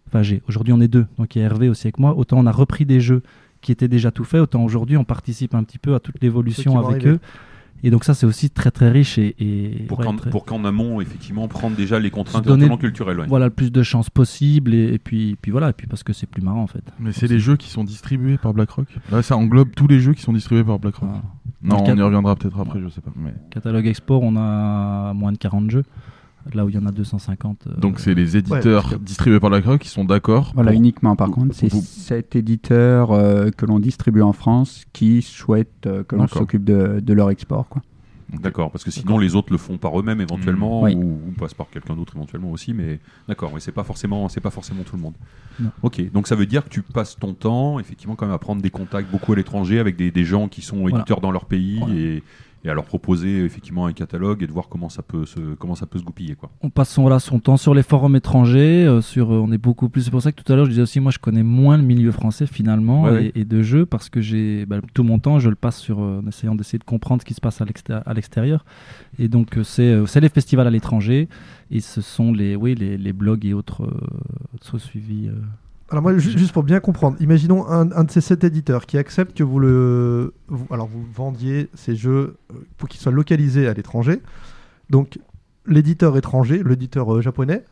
enfin j'ai, aujourd'hui on est deux, donc il y a Hervé aussi avec moi, autant on a repris des jeux qui étaient déjà tout faits, autant aujourd'hui on participe un petit peu à toute l'évolution avec arriver. eux. Et donc ça c'est aussi très très riche et, et Pour ouais, qu'en très- pour qu'en amont, effectivement, prendre déjà les contraintes donner- culturelles. ouais. voilà le plus de chances possible et, et puis, puis voilà et puis parce que c'est plus marrant en fait. Mais c'est les jeux qui sont distribués par BlackRock Là, ça englobe tous les jeux qui sont distribués par BlackRock. Voilà. Non, on y reviendra peut-être après, je sais pas. Mais... Catalogue export on a moins de 40 jeux, là où il y en a 250. euh, Donc c'est les éditeurs distribués par BlackRock qui sont d'accord. Voilà, pour- uniquement par contre, c'est vous- cet éditeur euh, que l'on distribue en France qui souhaite euh, que l'on s'occupe de, de leur export. Quoi. D'accord, parce que sinon les autres le font par eux-mêmes éventuellement Mmh. Oui. ou, ou passent par quelqu'un d'autre éventuellement aussi, mais d'accord, mais c'est pas forcément c'est pas forcément tout le monde. Non. Ok, donc ça veut dire que tu passes ton temps effectivement quand même à prendre des contacts beaucoup à l'étranger avec des, des gens qui sont Voilà. éditeurs dans leur pays Voilà. et, et à leur proposer effectivement un catalogue et de voir comment ça peut se comment ça peut se goupiller quoi. on passe son, voilà, son temps sur les forums étrangers, euh, sur, euh, on est beaucoup plus. C'est pour ça que tout à l'heure je disais aussi, moi je connais moins le milieu français finalement Ouais, et, de jeux parce que j'ai bah, tout mon temps je le passe sur euh, en essayant d'essayer de comprendre ce qui se passe à l'exté- à l'extérieur. Et donc c'est les festivals à l'étranger et ce sont les oui les, les blogs et autres, autres suivis. Alors moi, ju- juste pour bien comprendre, imaginons un, de ces sept éditeurs qui accepte que vous le, vendiez ces jeux euh, pour qu'ils soient localisés à l'étranger. Donc l'éditeur étranger, l'éditeur euh, japonais,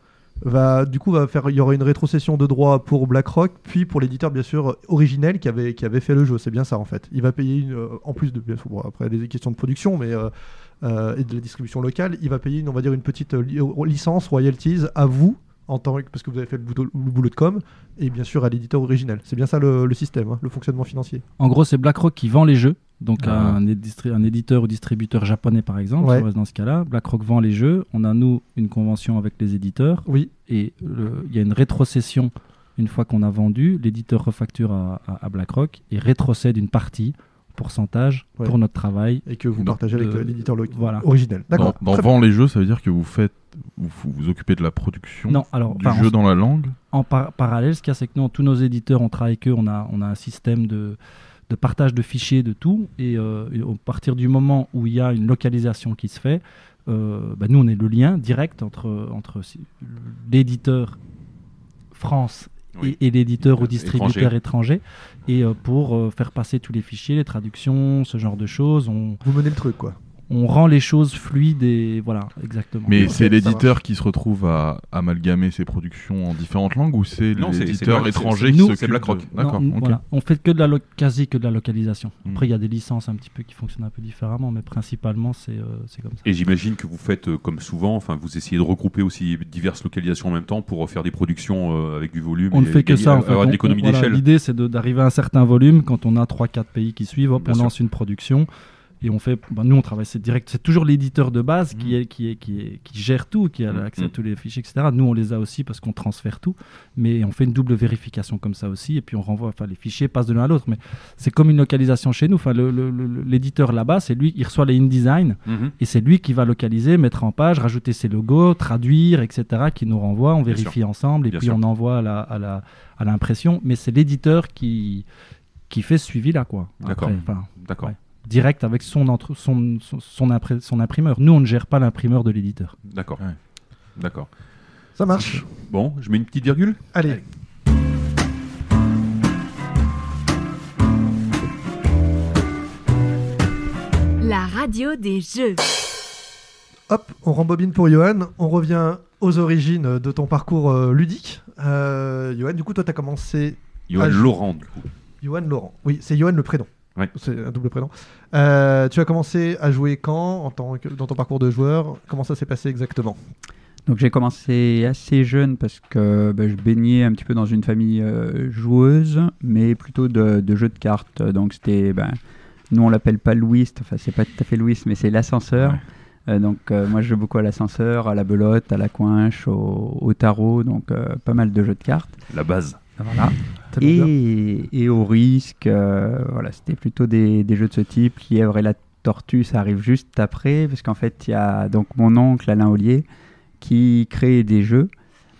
va du coup va faire, il y aura une rétrocession de droits pour BlackRock, puis pour l'éditeur bien sûr originel qui avait fait le jeu. C'est bien ça en fait. Il va payer une, euh, en plus de bien sûr après les questions de production, mais et de la distribution locale, il va payer une, on va dire une petite li- licence royalties à vous en tant que- parce que vous avez fait le boulot, le boulot de com et bien sûr à l'éditeur originel. C'est bien ça le, le système, hein, le fonctionnement financier. En gros c'est BlackRock qui vend les jeux. Donc à Ah. un, un éditeur ou distributeur japonais par exemple, Ouais. dans ce cas-là, BlackRock vend les jeux. On a nous une convention avec les éditeurs. Oui, et il y a une rétrocession une fois qu'on a vendu, l'éditeur refacture à, à- à BlackRock et rétrocède une partie, pourcentage, Ouais. pour notre travail. et que vous Donc, partagez avec de- euh, l'éditeur voilà. originel. Dans, D'accord. dans Très vend les jeux, ça veut dire que vous faites, vous vous, occupez de la production Non, alors du jeu en, dans la langue. en par- parallèle, ce qu'il y a, c'est que nous, tous nos éditeurs, on travaille avec eux, on a, on a un système de, de partage de fichiers, de tout, et, euh, et à partir du moment où il y a une localisation qui se fait, euh, bah, nous, on est le lien direct entre, entre l'éditeur France Oui. et, et l'éditeur ou Étranger. distributeur étranger, et euh, pour euh, faire passer tous les fichiers, les traductions, ce genre de choses, on, Vous menez le truc quoi. On rend les choses fluides et voilà, exactement. Mais c'est l'éditeur qui se retrouve à amalgamer ses productions en différentes langues ou c'est l'éditeur étranger qui nous, s'occupe D'accord. On fait que de la quasi que de la localisation. Mm. Après, il y a des licences un petit peu qui fonctionnent un peu différemment, mais principalement, c'est euh, c'est comme ça. Et j'imagine que vous faites euh, comme souvent, enfin vous essayez de regrouper aussi diverses localisations en même temps pour faire des productions euh, avec du volume. On ne fait que ça. En fait. avoir On- de l'économie d'échelle. L'idée, c'est d'arriver à un certain volume. Quand on a 3-4 pays qui suivent, on sûr. lance une production. Et on fait, bah, nous on travaille, c'est direct, c'est toujours l'éditeur de base qui, Mhm. est, qui, est, qui, est, qui gère tout, qui a Mhm. accès à tous les fichiers, etc. Nous on les a aussi parce qu'on transfère tout, mais on fait une double vérification comme ça aussi, et puis on renvoie, enfin les fichiers passent de l'un à l'autre, mais c'est comme une localisation chez nous. Enfin, l'éditeur là-bas, c'est lui, il reçoit les InDesign, Mhm. et c'est lui qui va localiser, mettre en page, rajouter ses logos, traduire, etc., qui nous renvoie, on Bien vérifie ensemble, et Bien puis sûr. on envoie à la, à la, à l'impression, mais c'est l'éditeur qui, qui fait ce suivi-là, quoi. D'accord. D'accord. ouais. Direct avec son, entre- son, son, son, impré- son imprimeur. Nous, on ne gère pas l'imprimeur de l'éditeur. D'accord. Ouais. D'accord. Ça marche. Bon, je mets une petite virgule. Allez. La radio des jeux. Hop, on rembobine pour Johan. On revient aux origines de ton parcours euh, ludique. Euh, Johan, du coup, toi, tu as commencé. Johan Laurent, du coup. Johan Laurent. Oui, c'est Johan le prénom. Ouais. C'est un double prénom. Euh, tu as commencé à jouer quand en tant que, dans ton parcours de joueur? Comment ça s'est passé exactement? Donc j'ai commencé assez jeune parce que bah, je baignais un petit peu dans une famille euh, joueuse, mais plutôt de, de jeux de cartes. Donc c'était, ben, nous on l'appelle pas le whist, enfin c'est pas tout à fait le whist, mais c'est l'ascenseur. Ouais. Euh, donc euh, moi je joue beaucoup à l'ascenseur, à la belote, à la coinche, au, au tarot, donc euh, pas mal de jeux de cartes. La base. Voilà. Et, et au risque, euh, voilà, c'était plutôt des, des jeux de ce type. Lièvre et la tortue, ça arrive juste après, parce qu'en fait, il y a donc mon oncle Alain Ollier qui crée des jeux,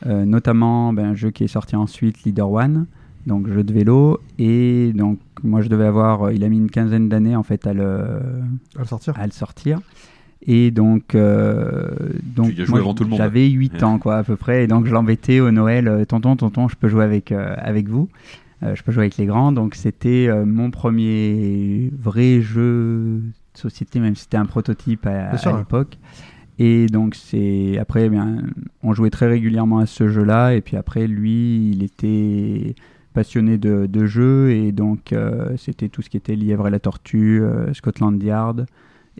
euh, notamment ben, un jeu qui est sorti ensuite, Leader One, donc jeu de vélo. Et donc, moi, je devais avoir, il a mis une quinzaine d'années en fait à le, À le sortir à le sortir. Et donc, euh, donc y as joué moi, avant tout le monde. j'avais 8 ans quoi à peu près, et donc je l'embêtais au Noël, euh, tonton, tonton, je peux jouer avec, euh, avec vous, Euh, je peux jouer avec les grands, donc c'était euh, mon premier vrai jeu de société, même si c'était un prototype à, l'époque. Et donc c'est après, eh bien, on jouait très régulièrement à ce jeu-là, et puis après lui, il était passionné de, de jeux, et donc euh, c'était tout ce qui était Lièvre et la Tortue, euh, Scotland Yard,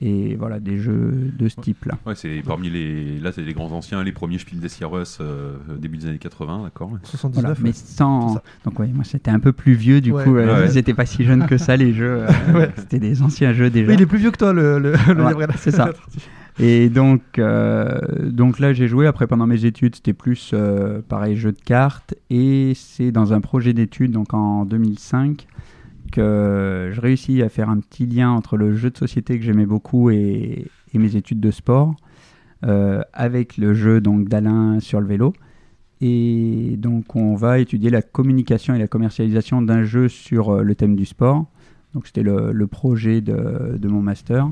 et voilà, des jeux de ce type-là. Ouais, c'est parmi les. Là, c'est les grands anciens, les premiers Spiel des Jahres, euh, début des années 80, d'accord. 79 Voilà, mais ouais. sans. c'est ça. Donc, ouais, moi, c'était un peu plus vieux, du Ouais. coup, euh, Ouais. ils étaient pas si jeunes que ça, les jeux. euh, (laughs) Ouais. C'était des anciens jeux déjà. Oui, il est plus vieux que toi, le, le, le Ouais, livret. c'est ça. (laughs) Et donc, euh, donc là, j'ai joué. Après, pendant mes études, c'était plus euh, pareil, jeu de cartes. Et c'est dans un projet d'études, donc en 2005, que je réussis à faire un petit lien entre le jeu de société que j'aimais beaucoup et, mes études de sport, euh, avec le jeu d'Alain sur le vélo. Et donc, on va étudier la communication et la commercialisation d'un jeu sur euh, le thème du sport. Donc, c'était le, projet de, de mon master.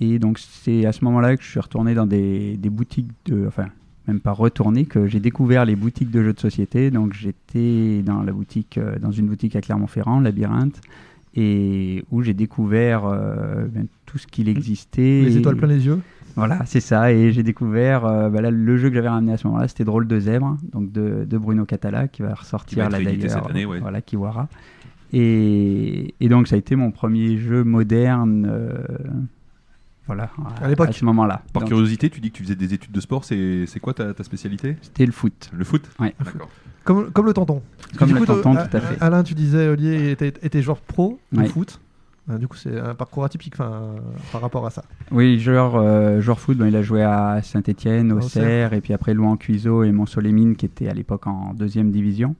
Et donc, c'est à ce moment-là que je suis retourné dans des, des boutiques de. Enfin, même pas retourné, que j'ai découvert les boutiques de jeux de société. Donc, j'étais dans, la boutique, euh, dans une boutique à Clermont-Ferrand, Labyrinthe, et où j'ai découvert euh, ben, tout ce qu'il existait. Les Et- étoiles plein les yeux. voilà, c'est ça. Et j'ai découvert euh, là, le jeu que j'avais ramené à ce moment-là, c'était Drôle de zèbre, donc de, de Bruno Catala, qui va ressortir réédité d'ailleurs. cette année, ouais. Voilà, Kiwara. Et, et donc ça a été mon premier jeu moderne. euh, voilà, À l'époque. À ce moment-là. Par Donc, curiosité, tu dis que tu faisais des études de sport, c'est c'est quoi ta, ta spécialité? C'était le foot. Le foot? D'accord. Comme, comme le tonton. Comme du le coup, tonton, toi, tout à fait. Alain, tu disais, Olivier était, était joueur pro de Ouais. foot. Euh, Du coup, c'est un parcours atypique par rapport à ça. Oui, joueur, euh, joueur foot, bon, il a joué à Saint-Etienne, au Auxerre. Et puis après Louan Cuiseau et Montsolémine, qui était à l'époque en deuxième division.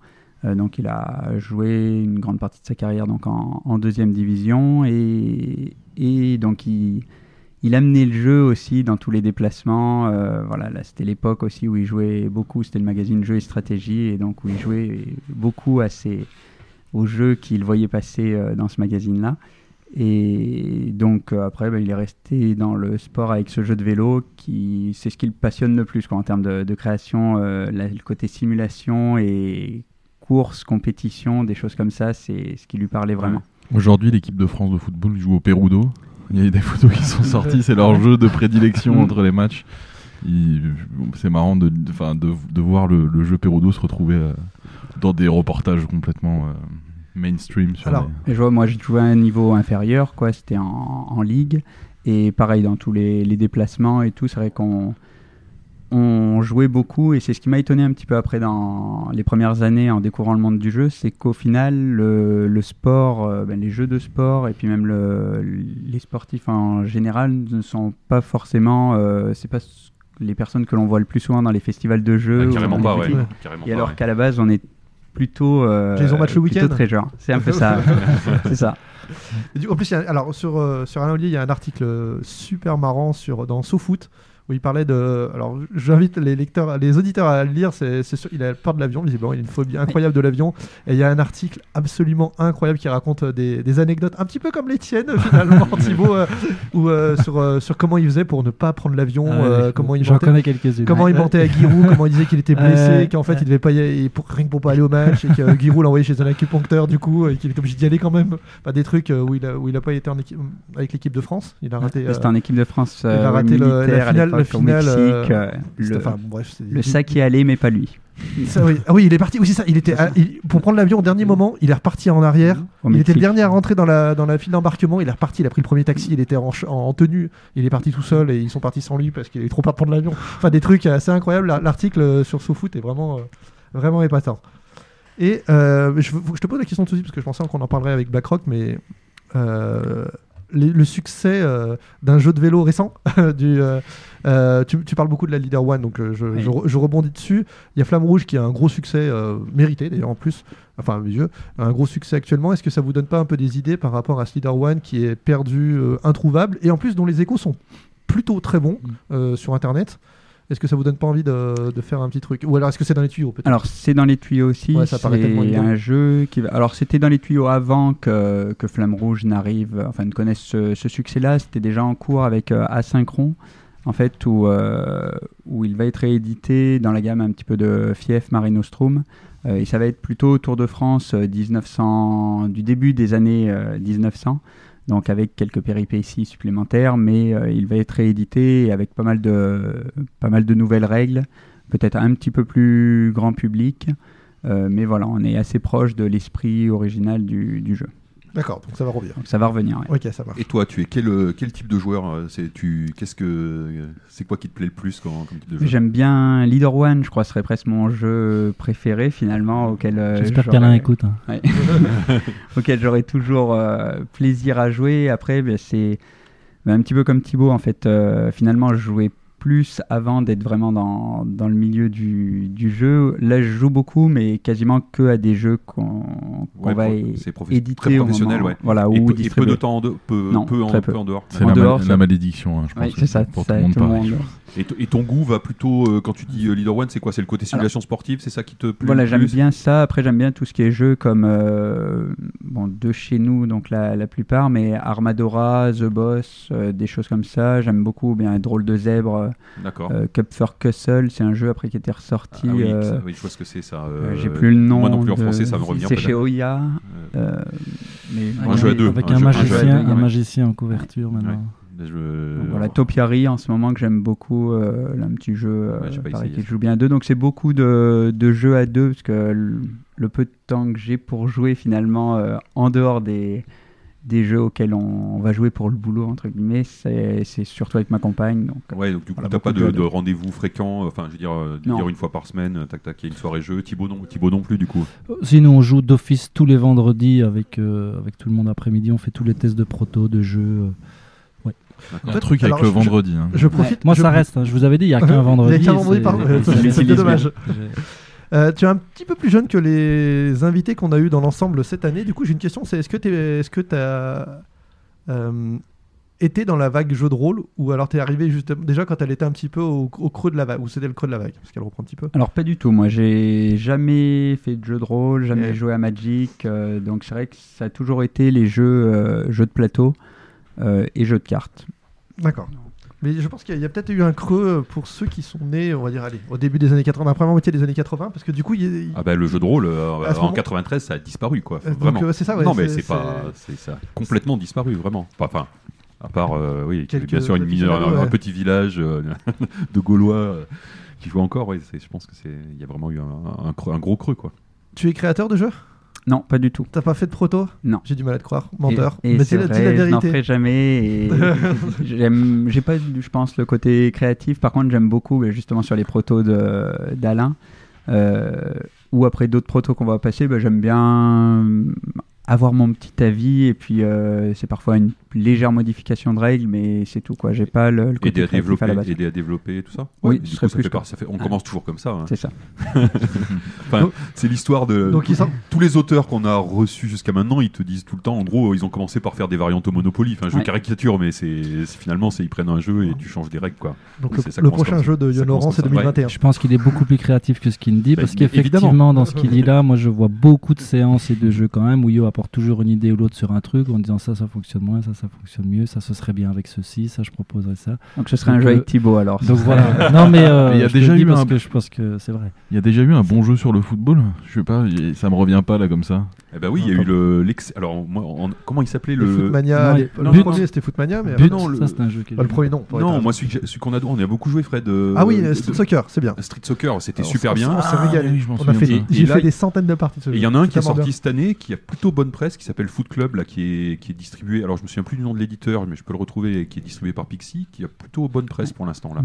Euh, donc il a joué une grande partie de sa carrière donc en, en deuxième division, et, et donc il, il amenait le jeu aussi dans tous les déplacements. Euh, voilà, là c'était l'époque aussi où il jouait beaucoup, c'était le magazine Jeux et Stratégie, et donc où il jouait beaucoup à ses, aux jeux qu'il voyait passer euh, dans ce magazine-là. Et donc euh, après, bah, il est resté dans le sport avec ce jeu de vélo qui, c'est ce qui le passionne le plus quoi, en termes de, création, le côté simulation et course, compétition, des choses comme ça, c'est ce qui lui parlait vraiment. Aujourd'hui, l'équipe de France de football joue au Perudo. Il y a eu des photos qui sont sorties, c'est leur jeu de prédilection entre les matchs. C'est marrant de, de, de, de voir le, le jeu Perudo se retrouver euh, dans des reportages complètement euh, mainstream. Sur Alors, les- je vois, moi, j'ai joué à un niveau inférieur, quoi. C'était en, en ligue. Et pareil, dans tous les, les déplacements et tout, c'est vrai qu'on on jouait beaucoup. Et c'est ce qui m'a étonné un petit peu après dans les premières années en découvrant le monde du jeu, c'est qu'au final, le, le sport, euh, ben, les jeux de sport et puis même le, les sportifs en général ne sont pas forcément. euh, c'est pas les personnes que l'on voit le plus souvent dans les festivals de jeux. Ah, carrément pas, ouais. Carrément Et pas, alors ouais. qu'à la base, on est plutôt. Euh, Ils ont match le week-end. très genre. C'est un peu ça. (laughs) c'est ça. En plus, il y a- alors sur, euh, sur Alain Ollier, il y a un article super marrant sur, dans SoFoot où il parlait de. Alors, j'invite les lecteurs, les auditeurs à le lire. C'est, sûr, il a peur de l'avion, visiblement. Il a une phobie incroyable de l'avion. Et il y a un article absolument incroyable qui raconte euh, des, des anecdotes, un petit peu comme les tiennes (laughs) finalement, Thibaut, euh, où, euh, sur, euh, sur comment il faisait pour ne pas prendre l'avion, Ah comment il J'en mentait. connais quelques-unes. Comment il mentait à Giroud, comment il disait qu'il était (laughs) blessé, qu'en fait il devait pas y aller pour, rien que pour pas aller au match, et que Giroud l'a envoyé chez un acupuncteur du coup, et qu'il était obligé d'y aller quand même. Enfin, des trucs où il a, où il a pas été en équipe, avec l'équipe de France. Il a raté. C'était en équipe de France il a raté le- la finale- au finale, Mexique. euh, euh, le, enfin, bref, le sac est allé, mais pas lui. Ça, oui. Ah oui, il est parti. Oui, c'est ça. Il était à- il- pour prendre l'avion au dernier moment. Il est reparti en arrière. Au il était le dernier à rentrer dans la dans la file d'embarquement. Il est reparti. Il a pris le premier taxi. Il était en, tenue. Il est parti tout seul et ils sont partis sans lui parce qu'il avait trop peur de prendre l'avion. Enfin, des trucs assez incroyables. La- L'article euh, sur SoFoot est vraiment euh, vraiment épatant. Et euh, je, te pose la question tout de suite parce que je pensais qu'on en parlerait avec BlackRock, mais euh, les- le succès d'un jeu de vélo récent, (laughs) du, euh, tu, tu parles beaucoup de la Leader One, donc euh, je, Oui. je re- je rebondis dessus. Il y a Flamme Rouge qui a un gros succès euh, mérité d'ailleurs en plus, enfin à mes yeux, un gros succès actuellement. Est-ce que ça vous donne pas un peu des idées par rapport à ce Leader One qui est perdu, euh, introuvable, et en plus dont les échos sont plutôt très bons euh, sur Internet? Est-ce que ça vous donne pas envie de, de faire un petit truc? Ou alors est-ce que c'est dans les tuyaux Alors c'est dans les tuyaux aussi. Ouais, ça paraît tellement un jeu qui va. Alors c'était dans les tuyaux avant que, que Flamme Rouge n'arrive, enfin ne connaisse ce, ce succès-là. C'était déjà en cours avec euh, Asynchron, en fait, où, euh, où il va être réédité dans la gamme un petit peu de Fief Marino Strum. Euh, et ça va être plutôt Tour de France euh, 1900, du début des années euh, 1900. Donc avec quelques péripéties supplémentaires, mais euh, il va être réédité avec pas mal de, pas mal de nouvelles règles, peut-être un petit peu plus grand public. Euh, mais voilà, on est assez proche de l'esprit original du jeu. D'accord, donc ça va revenir. Donc ça va revenir. ouais. Ok, ça marche. Et toi, tu es quel, euh, quel type de joueur euh, C'est tu qu'est-ce que euh, c'est quoi qui te plaît le plus quand, comme type de jeu J'aime bien Leader One, je crois que ce serait presque mon jeu préféré finalement, auquel euh, J'espère qu'Alain écoute. hein. Ouais. (laughs) auquel j'aurais toujours euh, plaisir à jouer. Après, ben, c'est ben, un petit peu comme Thibaut, en fait. euh, finalement, je jouais plus avant d'être vraiment dans, dans le milieu du, du jeu. Là, je joue beaucoup, mais quasiment que à des jeux qu'on qu'on Ouais, va éditer très professionnel, moment- ouais. Voilà, et, ou peu, et peu de temps en, de- peu, Non, peu en, peu. peu en dehors. C'est la, ma- malédiction, hein, je pense. C'est ça, Pour ça, tout le monde tout le monde. Et, t- et ton goût va plutôt euh, quand tu dis euh, Leader One, c'est quoi? C'est le côté simulation sportive, c'est ça qui te plaît Voilà, j'aime bien ça. Après, j'aime bien tout ce qui est jeu comme euh, bon, de chez nous, donc la, la plupart, mais Armadora, The Boss, euh, des choses comme ça. J'aime beaucoup bien Drôle de zèbre, D'accord. euh, Cup for Cussle, c'est un jeu après qui était ressorti. Ah oui, euh, ça- oui, je vois ce que c'est ça. euh, euh, J'ai plus le nom. Moi non plus en de- français, ça me revenir. C'est chez. Oya. Mais Un jeu à deux. Avec un un, jeu- un jeu à magicien, deux, un ouais. magicien en couverture maintenant. Je- Donc voilà, Topiary en ce moment que j'aime beaucoup, euh, là, un petit jeu euh, Ouais, pareil, qui joue bien à deux. Donc c'est beaucoup de, de jeux à deux parce que le, le peu de temps que j'ai pour jouer finalement euh, en dehors des, des jeux auxquels on, on va jouer pour le boulot entre guillemets, c'est c'est surtout avec ma compagne. Donc Ouais, donc du coup, Voilà, t'as pas de, rendez-vous fréquent, enfin, je veux dire, euh, une fois par semaine, tac tac, il y a une soirée jeu. Thibaut non, Thibaut non plus, du coup. Sinon, on joue d'office tous les vendredis avec, euh, avec tout le monde après-midi. On fait tous les tests de proto, de jeux. euh. Il a un truc avec alors, le je- vendredi. hein. Je profite. Moi, je- ça reste. hein. Je vous avais dit, il n'y a (laughs) Il y qu'un a vendredi. qu'un vendredi c'est- par- dommage. Euh, tu es un petit peu plus jeune que les invités qu'on a eu dans l'ensemble cette année. Du coup, j'ai une question c'est est-ce que tu est-ce que as été dans la vague jeu de rôle ou alors tu es arrivé juste déjà quand elle était un petit peu au, au creux de la vague ou c'était le creux de la vague parce qu'elle reprend un petit peu. Alors pas du tout, moi j'ai jamais fait de jeu de rôle, jamais joué à Magic, euh, donc c'est vrai que ça a toujours été les jeux, euh, jeux de plateau euh, et jeux de cartes. D'accord. Mais je pense qu'il y a, peut-être eu un creux pour ceux qui sont nés, on va dire, allez, au début des années 80, dans la première moitié des années 80, parce que du coup, il y a- il- Ah bah le jeu de rôle euh, en moment- 93 ça a disparu quoi Euh, donc, vraiment. euh, c'est ça, ouais, non mais c'est- pas c'est- ça a complètement disparu vraiment. Enfin, À part, euh, oui, Quelques bien sûr une un, ouais. petit village euh, (laughs) de Gaulois euh, qui jouent encore. Oui, c'est- je pense que c'est, il y a vraiment eu un, un creux- un gros creux, quoi. Tu es créateur de jeux? Non, pas du tout. T'as pas fait de proto? Non. J'ai du mal à te croire. Menteur. Et, et Mais c'est la- vrai, la je n'en vérité. ferai jamais. Et (laughs) j'aime, j'ai pas, je pense, le côté créatif. Par contre, j'aime beaucoup, mais justement, sur les protos de, d'Alain, euh, ou après d'autres protos qu'on va passer, bah, j'aime bien avoir mon petit avis. Et puis, euh, c'est parfois une légère modification de règles, mais c'est tout, quoi. J'ai pas le, le côté Aider à développer, à la base. aider à développer tout ça? Oui, ce coup, ça fait quoi. par- ça fait- on Ah. commence toujours comme ça. hein. C'est ça. (laughs) Enfin, c'est l'histoire de Donc, ils sont- tous les auteurs qu'on a reçus jusqu'à maintenant. Ils te disent tout le temps, en gros, ils ont commencé par faire des variantes au Monopoly. Enfin, je Ouais. caricature, mais c'est c'est- finalement, c'est ils prennent un jeu et tu changes des règles, quoi. Donc, le, ça prochain jeu de Yann Laurent, c'est comme ça. 2021. Je pense qu'il est beaucoup plus créatif que ce qu'il me dit, Bah, parce qu'effectivement, dans ce qu'il dit là, moi je vois beaucoup de séances et de jeux quand même où Yo apporte toujours une idée ou l'autre sur un truc en disant ça, ça fonctionne moins, ça, ça fonctionne mieux, ça, ce serait bien avec ceci, ça, je proposerais ça. Donc, ce serait un jeu euh, avec Thibaut, alors. Donc voilà. (laughs) non, mais euh, Mais il y a déjà eu parce un- que je pense que c'est vrai. Il y a déjà eu un bon jeu sur le football Je sais pas, y- ça me revient pas là comme ça. Eh ben oui, il y a eu le l'ex- alors moi, en- comment il s'appelait Le le Footmania, Non, les- non, le premier c'était Footmania, mais But, non, le- ça c'est un jeu qui Pas le premier non. Non, moi celui, qu'on a on a beaucoup joué Fred de Ah oui, de- euh, Street Soccer, c'est bien. Street Soccer, c'était super bien. On s'est Ah, régalé. On a fait, j'ai fait des centaines de parties. de ce Et jeu. il y en a un qui est sorti cette année, qui a plutôt bonne presse, qui s'appelle Foot Club, là, qui est, qui est distribué. Alors je me souviens plus du nom de l'éditeur, mais je peux le retrouver, qui est distribué par Pixie, qui a plutôt bonne presse pour l'instant là,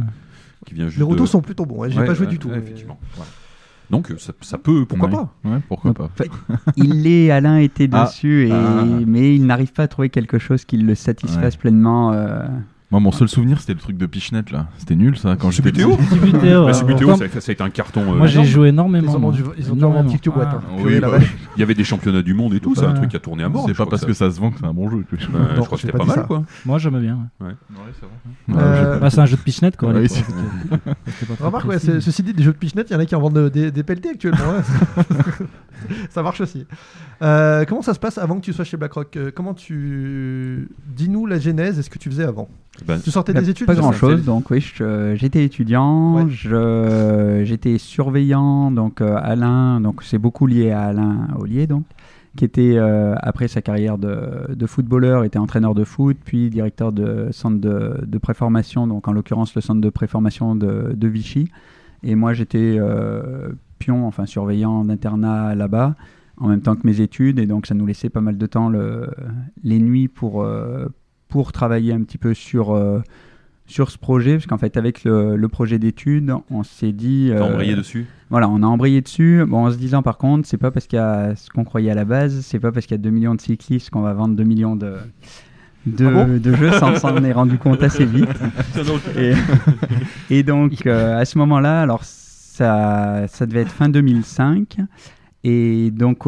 qui vient juste. Les retours de- sont plutôt bons. hein, J'y ai Ouais, pas joué ouais, du tout. ouais, mais- effectivement. voilà. Donc euh, ça, ça peut, pourquoi pas Ouais, pourquoi pas. (laughs) Il est, Alain était Ah. dessus, et, Ah. mais il n'arrive pas à trouver quelque chose qui le satisfasse Ouais. pleinement. euh, Moi, mon seul souvenir, c'était le truc de Pichenette là. C'était nul ça quand j'étais petit. Bah, ça, a- ça a été un carton. euh, Moi j'ai joué énormément. Ils ont du- ils ont Énormément. boîte. Ah. hein. Oui, bah, vache. Il y avait des championnats du monde et tout, c'est un truc qui a tourné à mort. C'est pas parce que ça- se vend que c'est un bon jeu. je- crois que c'était pas mal quoi. Moi j'aimais bien. ouais. Ouais, Bah, c'est un jeu de pichenette quoi. Remarque, ouais, précis. c'est- ceci dit, des jeux de pichenette, il y en a qui en vendent des, des pelletés actuellement. (laughs) (laughs) ça marche aussi. Euh, comment ça se passe avant que tu sois chez BlackRock Euh, Comment tu. Dis-nous la genèse et ce que tu faisais avant. Ben, Tu sortais Bah, des études Pas grand chose, donc oui, je- j'étais étudiant, Ouais. je- j'étais surveillant, donc euh, Alain, donc c'est beaucoup lié à Alain Ollier, donc, qui était, euh, après sa carrière de, de footballeur, était entraîneur de foot, puis directeur de centre de, de préformation, donc en l'occurrence le centre de préformation de, de Vichy. Et moi j'étais euh, enfin surveillant d'internat là-bas, en même temps que mes études, et donc ça nous laissait pas mal de temps le, les nuits pour, euh, pour travailler un petit peu sur, euh, sur ce projet, parce qu'en fait, avec le, le projet d'études, on s'est dit. T'as euh, embrayé dessus Voilà, on a embrayé dessus. Bon, en se disant par contre, c'est pas parce qu'il y a ce qu'on croyait à la base, c'est pas parce qu'il y a 2 millions de cyclistes qu'on va vendre 2 millions de, de, Ah bon de jeux, ça on s'en est rendu compte assez vite. (laughs) Et, et donc, euh, à ce moment-là, alors ça, devait être fin 2005. Et donc,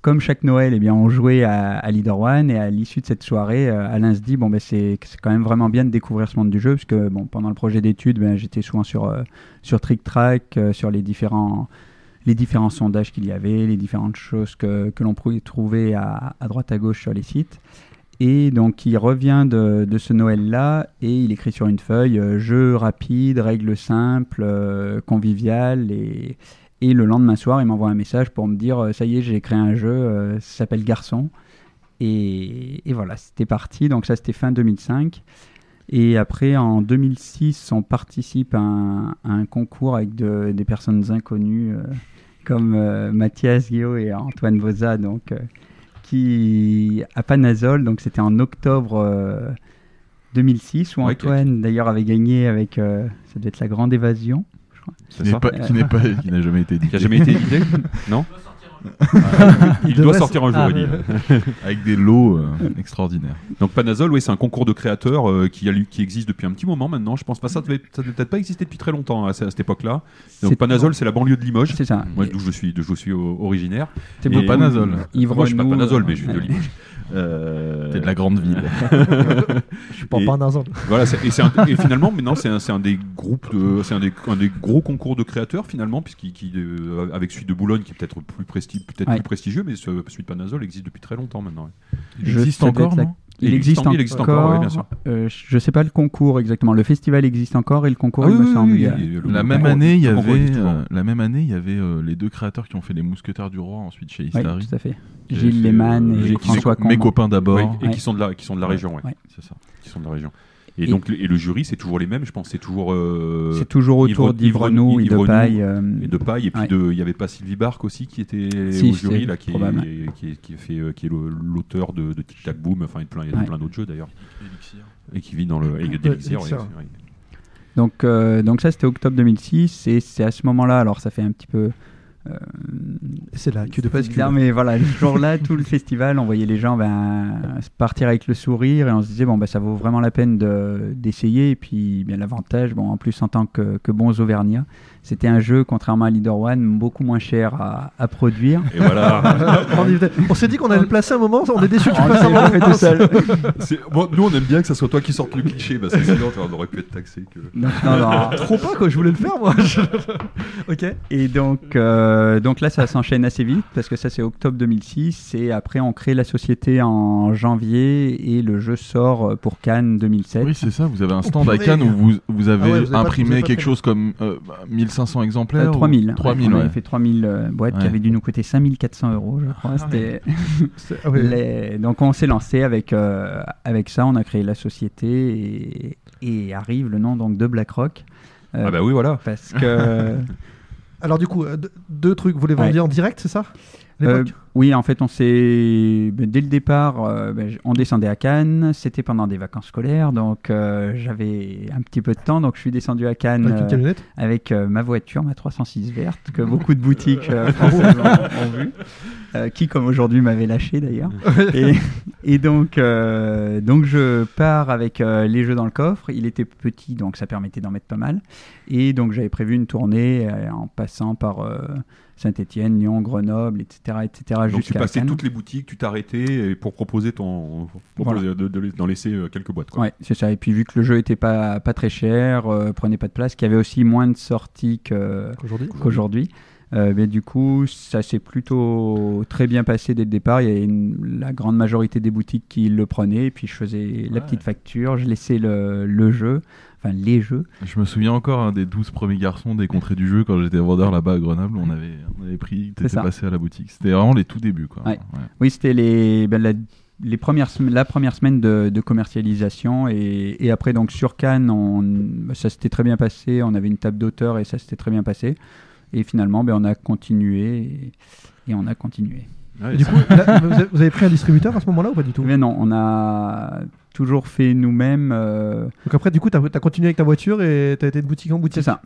comme chaque Noël, eh bien, on jouait à, à Leader One. Et à l'issue de cette soirée, euh, Alain se dit bon, ben, c'est quand même vraiment bien de découvrir ce monde du jeu. Parce que bon, pendant le projet d'études, ben, j'étais souvent sur, euh, sur Trick Track, euh, sur les différents, sondages qu'il y avait, les différentes choses que, l'on pouvait trouver à droite à gauche sur les sites. Et donc, il revient de, de ce Noël-là et il écrit sur une feuille euh, jeu rapide, règles simples, euh, convivial. Et, et le lendemain soir, il m'envoie un message pour me dire euh, Ça y est, j'ai créé un jeu, ça s'appelle Garçon. Et, et voilà, c'était parti. Donc, ça, c'était fin 2005. Et après, en 2006, on participe à un, un concours avec de- des personnes inconnues comme Mathias Guillaume et Antoine Boza, donc, qui à Panazol, donc c'était en octobre euh, 2006, où Ouais, Antoine d'ailleurs avait gagné avec, euh, ça devait être la grande évasion. Qui n'est ça pas- qui n'est pas- qui n'a jamais été Qui édité. a jamais été (laughs) édité Non? Il doit sortir un jour, Ah. (laughs) Avec des lots euh, extraordinaires. Donc Panazol, oui, c'est un concours de créateurs euh, qui, a, lu- qui existe depuis un petit moment maintenant. Je pense pas ça devait, ça devait peut-être pas exister depuis très longtemps à, ce- à cette époque-là. Donc C'est- Panazol, c'est la banlieue de Limoges. C'est ça. Moi, d'où je suis, d'où je suis originaire. C'est Panazol. Moi, je suis pas Panazol, mais je euh, suis de Limoges. Euh, C'est de la grande ville. (laughs) Je suis pas Et- un. Voilà, et, un- et finalement, maintenant, c'est un, c'est un des groupes, de- c'est un des, un des gros concours de créateurs finalement, puisqu'il, qui, euh, avec celui de Boulogne qui est peut-être plus, presti- peut-être Ouais. plus prestigieux, mais ce- celui de Panazol existe depuis très longtemps maintenant. ouais. Il Je- existe encore, non? Il, Il existe, existe en- il existe encore, oui, bien sûr. euh, je sais pas le concours exactement. Le festival existe encore et le concours, Ah il oui, me oui, semble. oui, il y a- oui, le La même année, il y avait, euh, la même année, il y avait euh, les deux créateurs qui ont fait les Mousquetaires du Roi ensuite chez Oui, Istari. tout à fait. Gilles Lehmann euh, et mes- François mes, mes Combe. copains d'abord. Oui, et Ouais. qui sont de la, qui sont de la région. Ouais. C'est ça. Qui sont de la région. Et, Et- donc, le- et le jury, c'est toujours les mêmes, je pense. C'est toujours. euh, C'est toujours autour d'Ivrenou et de Paille. euh, et de paille. Et puis, Ouais. de- il n'y avait pas Sylvie Barque aussi qui était Si, au jury, là, qui, est, qui, est, qui est fait, euh, qui est l'auteur de, de Tic Tac Boom. Enfin, il y a plein, il y a Ouais. plein d'autres jeux d'ailleurs. Et qui vit dans le. Et d'Elixir, Elixir. ouais. Donc, euh, donc ça, c'était octobre 2006. Et c'est à ce moment-là, alors ça fait un petit peu... euh, C'est la queue de bascule. bizarre, mais voilà, le jour-là, tout le festival, on voyait les gens ben, partir avec le sourire et on se disait, bon, ben, ça vaut vraiment la peine de- d'essayer. Et puis, bien, l'avantage, bon, en plus, en tant que, que bons Auvergnats, c'était un jeu, contrairement à Leader One, beaucoup moins cher à, à produire. Et voilà. (laughs) on s'est dit qu'on allait le placer un moment, on est déçu que tu fasses l'a avant. fait tout seul. (laughs) C'est- bon, nous, on aime bien que ça soit toi qui sortes le cliché, parce que sinon, on aurait pu être taxé. Que... Donc, non, non. Trop pas, quoi, je voulais le faire, moi. (laughs) ok. Et donc, euh, donc là, ça s'enchaîne assez vite parce que ça, c'est octobre 2006. Et après, on crée la société en janvier et le jeu sort euh, pour Cannes 2007. Oui, c'est ça. Vous avez un stand à. Cannes où vous, vous avez Ah ouais, vous avez pas- imprimé vous avez pas quelque chose comme euh, bah, 1500 Euh, exemplaires. ou- 3000. 3000, on avait fait 3000 euh, boîtes qui avaient dû nous coûter 5400 euros, je crois. Ah (laughs) ah ouais. les- Donc, on s'est lancé avec, euh, avec ça. On a créé la société et, et arrive le nom donc, de BlackRock. Euh, Ah, bah oui, voilà. Parce que. (laughs) Alors, du coup, euh, deux- trucs. Vous les Ouais. vendiez en direct, c'est ça? Euh, oui, en fait, on s'est ben, dès le départ, euh, ben, on descendait à Cannes. C'était pendant des vacances scolaires, donc euh, j'avais un petit peu de temps, donc je suis descendu à Cannes Avec une camionnette? avec ma voiture, ma 306 verte, que beaucoup de boutiques (laughs) françaises ont, ont vu, qui comme aujourd'hui m'avait lâché d'ailleurs. (laughs) et, et donc, donc je pars avec les jeux dans le coffre. Il était petit, donc ça permettait d'en mettre pas mal. Et donc j'avais prévu une tournée en passant par Saint-Étienne, Lyon, Grenoble, etc., etc. Donc, tu passais Cannes. toutes les boutiques, tu t'arrêtais pour proposer ton. Pour Voilà. proposer- de- de- d'en laisser euh, quelques boîtes. Quoi. Ouais, c'est ça. Et puis vu que le jeu était pas, pas très cher, euh, prenait pas de place, qu'il y avait aussi moins de sorties que- qu'aujourd'hui, euh, mais du coup, ça s'est plutôt très bien passé dès le départ. Il y avait une- la grande majorité des boutiques qui le prenaient. Et puis je faisais la petite facture, je laissais le, le jeu, enfin les jeux. Je me souviens encore hein, des 12 premiers garçons des contrées du jeu quand j'étais vendeur là-bas à Grenoble. On avait, on avait pris, t'étais passé à la boutique. C'était vraiment les tout débuts. Quoi. Ouais. Oui, c'était les, ben, la, les premières, la première semaine de, de commercialisation. Et, et après, donc sur Cannes, on, ça s'était très bien passé. On avait une table d'auteur et ça s'était très bien passé. Et finalement, ben, on a continué. Et, et on a continué. Ouais, Du coup, (laughs) là, vous avez- vous avez pris un distributeur à ce moment-là ou pas du tout? Mais non, on a toujours fait nous-mêmes. euh, Donc après, du coup, t'as as continué avec ta voiture et t'as été de boutique en boutique. c'est ça.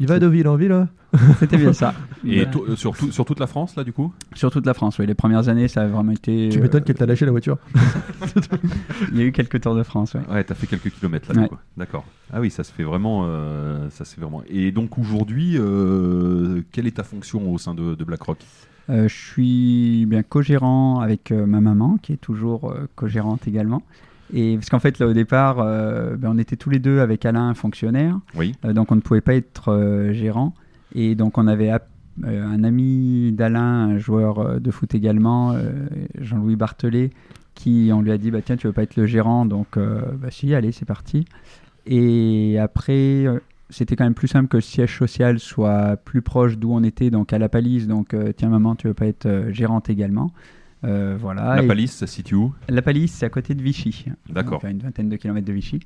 Il va de ville en ville. hein (laughs) C'était bien ça. Et Ouais. euh, sur, tout- sur toute la France, là, du coup? Sur toute la France, oui. Les premières années, ça a vraiment été. Tu euh, m'étonnes qu'elle t'a lâché la voiture. (laughs) Il y a eu quelques tours de France, ouais. Ouais, t'as fait quelques kilomètres là, Ouais. D'accord. Ah oui, ça se fait vraiment. euh, ça se fait vraiment. Et donc aujourd'hui, euh, quelle est ta fonction au sein de, de BlackRock? Euh, je suis bien co-gérant avec euh, ma maman, qui est toujours euh, co-gérante également. Et parce qu'en fait, là, au départ, euh, ben, on était tous les deux avec Alain fonctionnaire, Oui. Euh, donc on ne pouvait pas être euh, gérant. Et donc on avait un ami d'Alain, un joueur de foot également, Jean-Louis Barthelet, qui on lui a dit bah tiens tu veux pas être le gérant? Donc bah si allez c'est parti. Et après c'était quand même plus simple que le siège social soit plus proche d'où on était donc à la Palisse donc tiens maman tu veux pas être gérante également? Euh, voilà. La palisse, ça se situe où? La Palisse, c'est à côté de Vichy. D'accord. Enfin, une vingtaine de kilomètres de Vichy.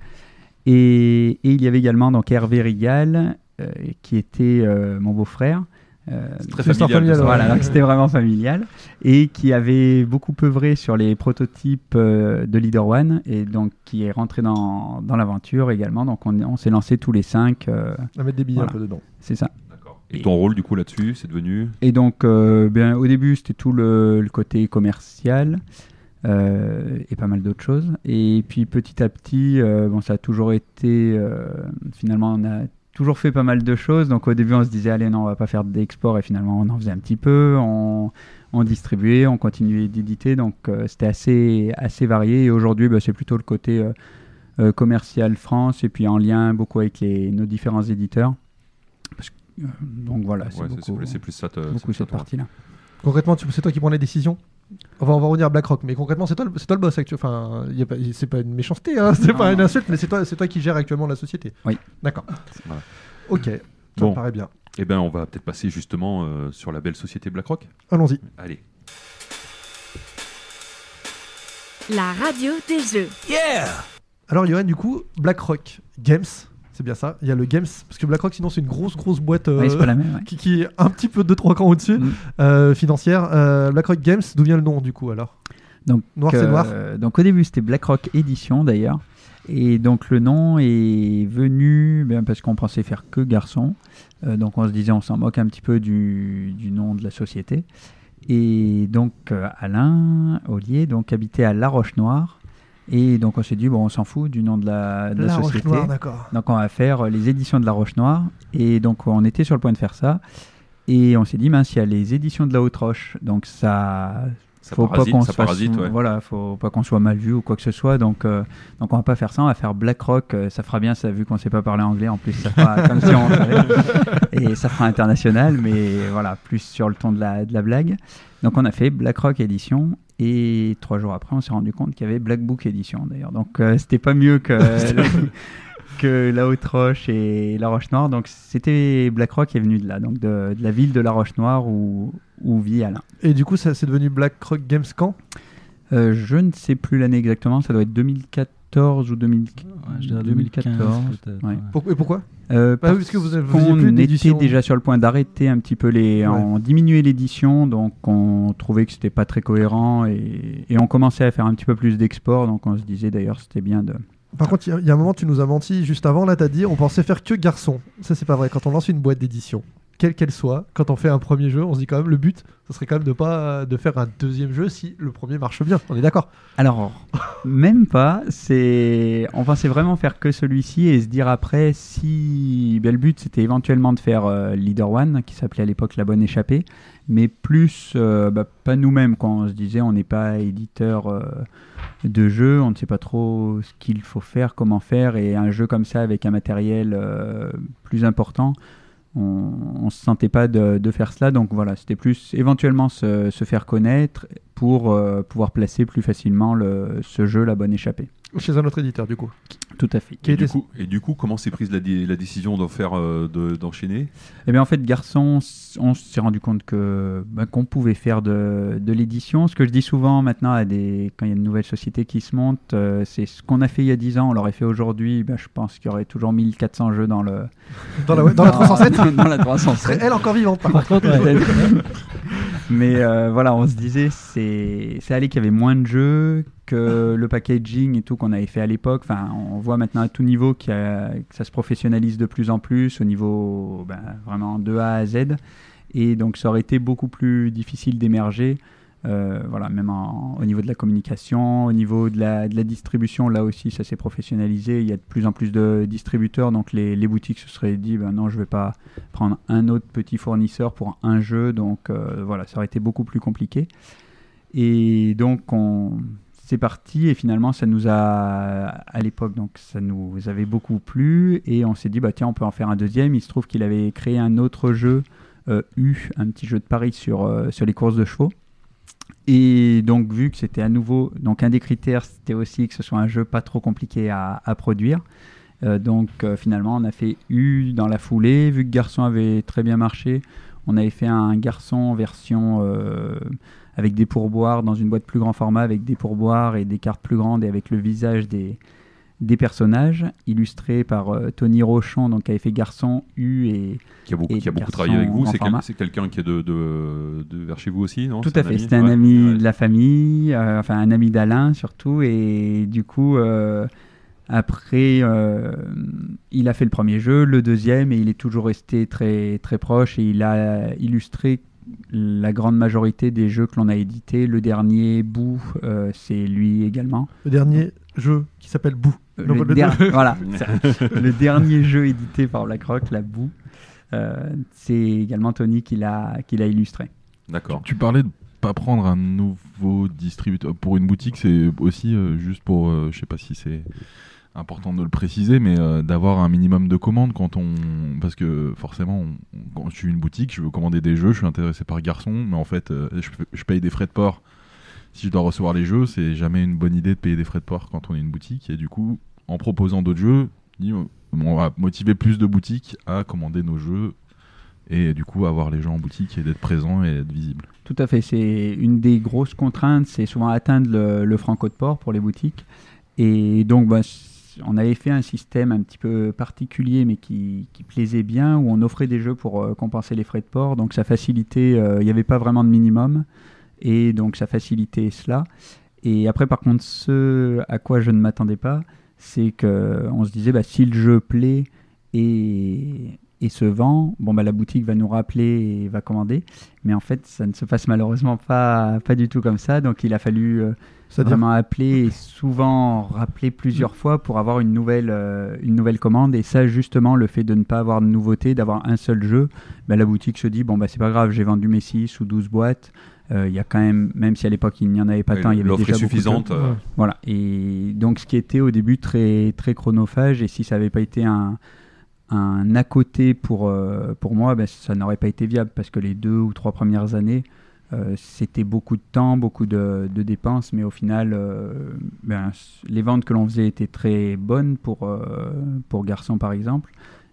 Et, et il y avait également donc Hervé Rigal, euh, qui était euh, mon beau-frère. Euh, très familial. familial, voilà, c'était vraiment familial. Et qui avait beaucoup œuvré sur les prototypes euh, de Leader One, et donc qui est rentré dans, dans l'aventure également. Donc on, on s'est lancé tous les cinq, euh, À mettre des billets Voilà. un peu dedans. c'est ça. Et ton rôle, du coup, là-dessus, c'est devenu Et donc, euh, bien, au début, c'était tout le, côté commercial euh, et pas mal d'autres choses. Et puis, petit à petit, euh, bon, ça a toujours été. finalement, on a toujours fait pas mal de choses. Donc, au début, on se disait, allez, non, on va pas faire d'export. Et finalement, on en faisait un petit peu. On, distribuait, on continuait d'éditer. Donc, c'était assez, assez varié. Et aujourd'hui, bah, c'est plutôt le côté commercial France et puis en lien beaucoup avec nos différents éditeurs. Donc, voilà, c'est Ouais, c'est- beaucoup, plus ça. te- beaucoup cette partie-là. Concrètement, c'est toi qui prends les décisions On va, on va revenir à BlackRock, mais concrètement, c'est toi, le- c'est toi le boss actuel. Enfin, c'est pas une méchanceté, hein, (laughs) c'est pas une insulte, mais c'est toi, qui gères actuellement la société. Oui. D'accord. Voilà. Ok, ça Bon. me paraît bien. Eh ben, on va peut-être passer justement euh, sur la belle société BlackRock. Allons-y. Allez. La radio des jeux. Yeah! Alors, Johan, du coup, BlackRock Games, c'est bien ça. Il y a le Games, parce que BlackRock, sinon, c'est une grosse, grosse boîte euh, même. ouais. qui, qui est un petit peu deux, trois camps au-dessus, Mm. euh, financière. Euh, BlackRock Games, d'où vient le nom, du coup, alors? Donc, Noir, c'est noir. Donc au début c'était BlackRock Edition d'ailleurs. Et donc le nom est venu ben, parce qu'on pensait faire que garçon. Donc on se disait on s'en moque un petit peu du, du nom de la société. Et donc Alain Ollier donc habitait à La Roche Noire. Et donc on s'est dit bon on s'en fout du nom de la, de la La Roche société. Noire, d'accord. Donc on va faire euh, les éditions de La Roche Noire. Et donc on était sur le point de faire ça. Et on s'est dit, mince, il y a les éditions de La Haute Roche. Donc ça. Ça faut parasite, pas qu'on ça se fasse- parasite, ouais. Voilà, faut pas qu'on soit mal vu ou quoi que ce soit. Donc, euh, donc on va pas faire ça. On va faire BlackRock. euh, ça fera bien, ça, vu qu'on sait pas parler anglais. En plus, ça fera comme si on savait. Et ça fera international, mais voilà, plus sur le ton de la, de la blague. Donc on a fait BlackRock édition. Et trois jours après, on s'est rendu compte qu'il y avait Black Book édition d'ailleurs. Donc euh, c'était pas mieux que, (laughs) (laughs) que La Haute Roche et La Roche Noire. Donc c'était BlackRock qui est venu de là, donc de, de la ville de La Roche Noire où, où vit Alain. Et du coup, ça c'est devenu BlackRock Games quand? Euh, je ne sais plus l'année exactement, ça doit être 2014 ou 2000 je dirais 2014. 2015, peut-être, ouais. ouais. Pourquoi, et pourquoi? Euh, parce parce que vous avez- plus était déjà sur le point d'arrêter un petit peu les, on diminuait l'édition, donc on trouvait que c'était pas très cohérent et, et on commençait à faire un petit peu plus d'export, donc on se disait d'ailleurs c'était bien de. Par contre, il y y, a un moment, tu nous as menti juste avant. Là, tu as dit on pensait faire que garçon. Ça, c'est pas vrai. Quand on lance une boîte d'édition, quelle qu'elle soit, quand on fait un premier jeu, on se dit quand même le but, ce serait quand même de pas de faire un deuxième jeu si le premier marche bien. On est d'accord Alors, (laughs) même pas. C'est, on pensait vraiment faire que celui-ci et se dire après si ben, le but c'était éventuellement de faire euh, Leader One, qui s'appelait à l'époque La Bonne Échappée, mais plus euh, bah, pas nous-mêmes quand on se disait on n'est pas éditeur euh, de jeu, on ne sait pas trop ce qu'il faut faire, comment faire, et un jeu comme ça avec un matériel plus important. On, on se sentait pas de, faire cela, donc voilà, c'était plus éventuellement se, se faire connaître pour euh, pouvoir placer plus facilement le, ce jeu La Bonne Échappée. Chez un autre éditeur, du coup. Tout à fait. Et du, coup, et du coup, comment s'est prise la, dé- la décision d'en faire, euh, de- d'enchaîner? Eh bien, en fait, garçon, on s'est rendu compte que bah, qu'on pouvait faire de, de l'édition. Ce que je dis souvent maintenant à des, quand il y a une nouvelle société qui se monte, euh, c'est ce qu'on a fait il y a 10 ans, on l'aurait fait aujourd'hui. bah, je pense qu'il y aurait toujours 1400 jeux dans le (laughs) Dans la, dans la 307 (laughs) dans la Serait 307. elle encore vivante, par Par contre. ouais. (laughs) Mais euh, voilà, on se disait, c'est c'est allé qu'il y avait moins de jeux que le packaging et tout qu'on avait fait à l'époque. Enfin, on voit maintenant à tout niveau que ça se professionnalise de plus en plus au niveau ben, vraiment de A à Z. Et donc, ça aurait été beaucoup plus difficile d'émerger. Euh, voilà, même au niveau de la communication, au niveau de la, de la distribution, là aussi, ça s'est professionnalisé. Il y a de plus en plus de distributeurs, donc les, les boutiques se seraient dit, ben non, je vais pas prendre un autre petit fournisseur pour un jeu, donc euh, voilà, ça aurait été beaucoup plus compliqué. Et donc, on, c'est parti, et finalement, ça nous a, à l'époque, donc ça nous avait beaucoup plu, et on s'est dit, bah tiens, on peut en faire un deuxième. Il se trouve qu'il avait créé un autre jeu, euh, U, un petit jeu de paris sur, euh, sur les courses de chevaux. Et donc, vu que c'était à nouveau, donc un des critères, c'était aussi que ce soit un jeu pas trop compliqué à, produire. Euh, donc, finalement, on a fait U dans la foulée. Vu que Garçon avait très bien marché, on avait fait un Garçon version avec des pourboires dans une boîte plus grand format, avec des pourboires et des cartes plus grandes et avec le visage des, des personnages, illustrés par euh, Tony Rochon, donc qui avait fait Garçon, U et Qui a beaucoup, Et qui a beaucoup garçon travaillé avec vous. C'est quel- quelqu'un qui est de, de, de vers chez vous aussi, non? Tout à fait, ami c'était un Ouais. ami Ouais. de la famille, euh, enfin un ami d'Alain surtout, et du coup, euh, après, euh, il a fait le premier jeu, le deuxième, et il est toujours resté très, très proche, et il a illustré la grande majorité des jeux que l'on a édités. Le dernier, Bou, euh, c'est lui également. Le dernier jeu qui s'appelle Bou. Euh, Le- le le- der- voilà, (laughs) le dernier jeu édité par BlackRock, la Bou, euh, c'est également Tony qui l'a qui l'a illustré. D'accord. Tu parlais de pas prendre un nouveau distributeur pour une boutique, c'est aussi euh, juste pour, euh, je sais pas si c'est important de le préciser, mais euh, d'avoir un minimum de commandes quand on, parce que forcément, quand je suis une boutique, je veux commander des jeux, je suis intéressé par garçon, mais en fait, euh, je, paye des frais de port si je dois recevoir les jeux, c'est jamais une bonne idée de payer des frais de port quand on est une boutique. Et du coup, en proposant d'autres jeux, on va motiver plus de boutiques à commander nos jeux et du coup avoir les gens en boutique et d'être présents et d'être visibles. Tout à fait, c'est une des grosses contraintes, c'est souvent atteindre le, le, franco de port pour les boutiques. Et donc, bah, on avait fait un système un petit peu particulier, mais qui, plaisait bien, où on offrait des jeux pour euh, compenser les frais de port. Donc, ça facilitait, euh, il n'y avait pas vraiment de minimum, et donc ça facilitait cela. Et après, par contre, ce à quoi je ne m'attendais pas, c'est qu'on se disait, bah, si le jeu plaît et, et se vend, bon, bah, la boutique va nous rappeler et va commander. Mais en fait, ça ne se passe malheureusement pas, pas du tout comme ça. Donc, il a fallu euh, vraiment appeler et souvent rappeler plusieurs fois pour avoir une nouvelle, euh, une nouvelle commande. Et ça, justement, le fait de ne pas avoir de nouveauté, d'avoir un seul jeu, bah, la boutique se dit, bon, bah, c'est pas grave, j'ai vendu mes 6 ou 12 boîtes. Euh, il y a quand même, même si à l'époque il n'y en avait pas tant, il y avait déjà suffisante. De... Voilà. Et donc, ce qui était au début très, très chronophage, et si ça n'avait pas été un un à côté pour, euh, pour moi, ben, ça n'aurait pas été viable parce que les deux ou trois premières années, euh, c'était beaucoup de temps, beaucoup de, de dépenses, mais au final, euh, ben, les ventes que l'on faisait étaient très bonnes pour, pour garçons par exemple.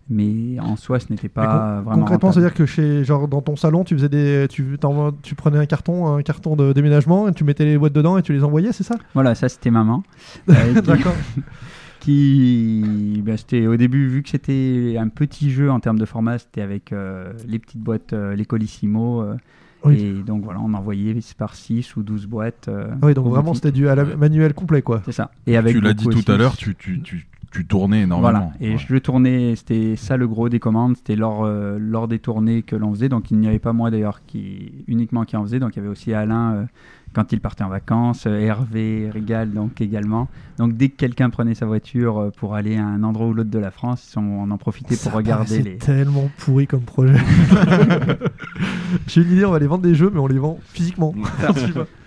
Mais en soi, ce n'était pas con vraiment. Concrètement, c'est-à-dire que chez, genre, dans ton salon, tu faisais des, tu, tu prenais un carton, un carton de déménagement, et tu mettais les boîtes dedans et tu les envoyais, c'est ça? Voilà, ça c'était maman. (laughs) D'accord (laughs) qui ben, c'était au début vu que c'était un petit jeu en termes de format c'était avec euh, les petites boîtes euh, les Colissimo euh, oui. et donc voilà on envoyait par 6 ou 12 boîtes oui donc vraiment c'était du à la manuel complet quoi. C'est ça. Et avec tu l'as dit tout à l'heure tu, tu, tu, tu, tournais énormément. Voilà. Et ouais. je tournais c'était ça le gros des commandes. C'était lors, lors des tournées que l'on faisait. Donc il n'y avait pas moi d'ailleurs qui uniquement qui en faisait. Donc il y avait aussi Alain quand il partait en vacances, Hervé, Régal donc également. Donc dès que quelqu'un prenait sa voiture pour aller à un endroit ou l'autre de la France, on en profitait Ça pour regarder les. tellement pourri comme projet. (laughs) (laughs) J'ai une idée, on va les vendre des jeux, mais on les vend physiquement. (laughs)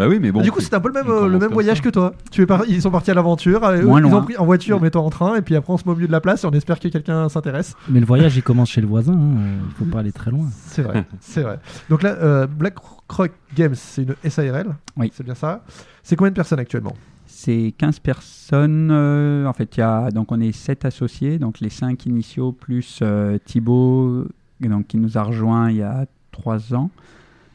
Bah oui, mais bon. Du coup, c'est un peu le même, le même voyage ça. que toi. Tu es par... Ils sont partis à l'aventure, euh, Moins ils loin. ont pris en voiture, mais toi en train, et puis après on se met au milieu de la place et on espère que quelqu'un s'intéresse. Mais le voyage, il commence chez le voisin, hein. il faut pas aller très loin. (laughs) C'est vrai, c'est vrai. Donc là, euh, Black Rock Games, c'est une SARL, Oui. c'est bien ça. C'est combien de personnes actuellement? C'est 15 personnes. euh, en fait, il y a, donc on est 7 associés, donc les 5 initiaux plus euh, Thibaut, donc, qui nous a rejoint il y a 3 ans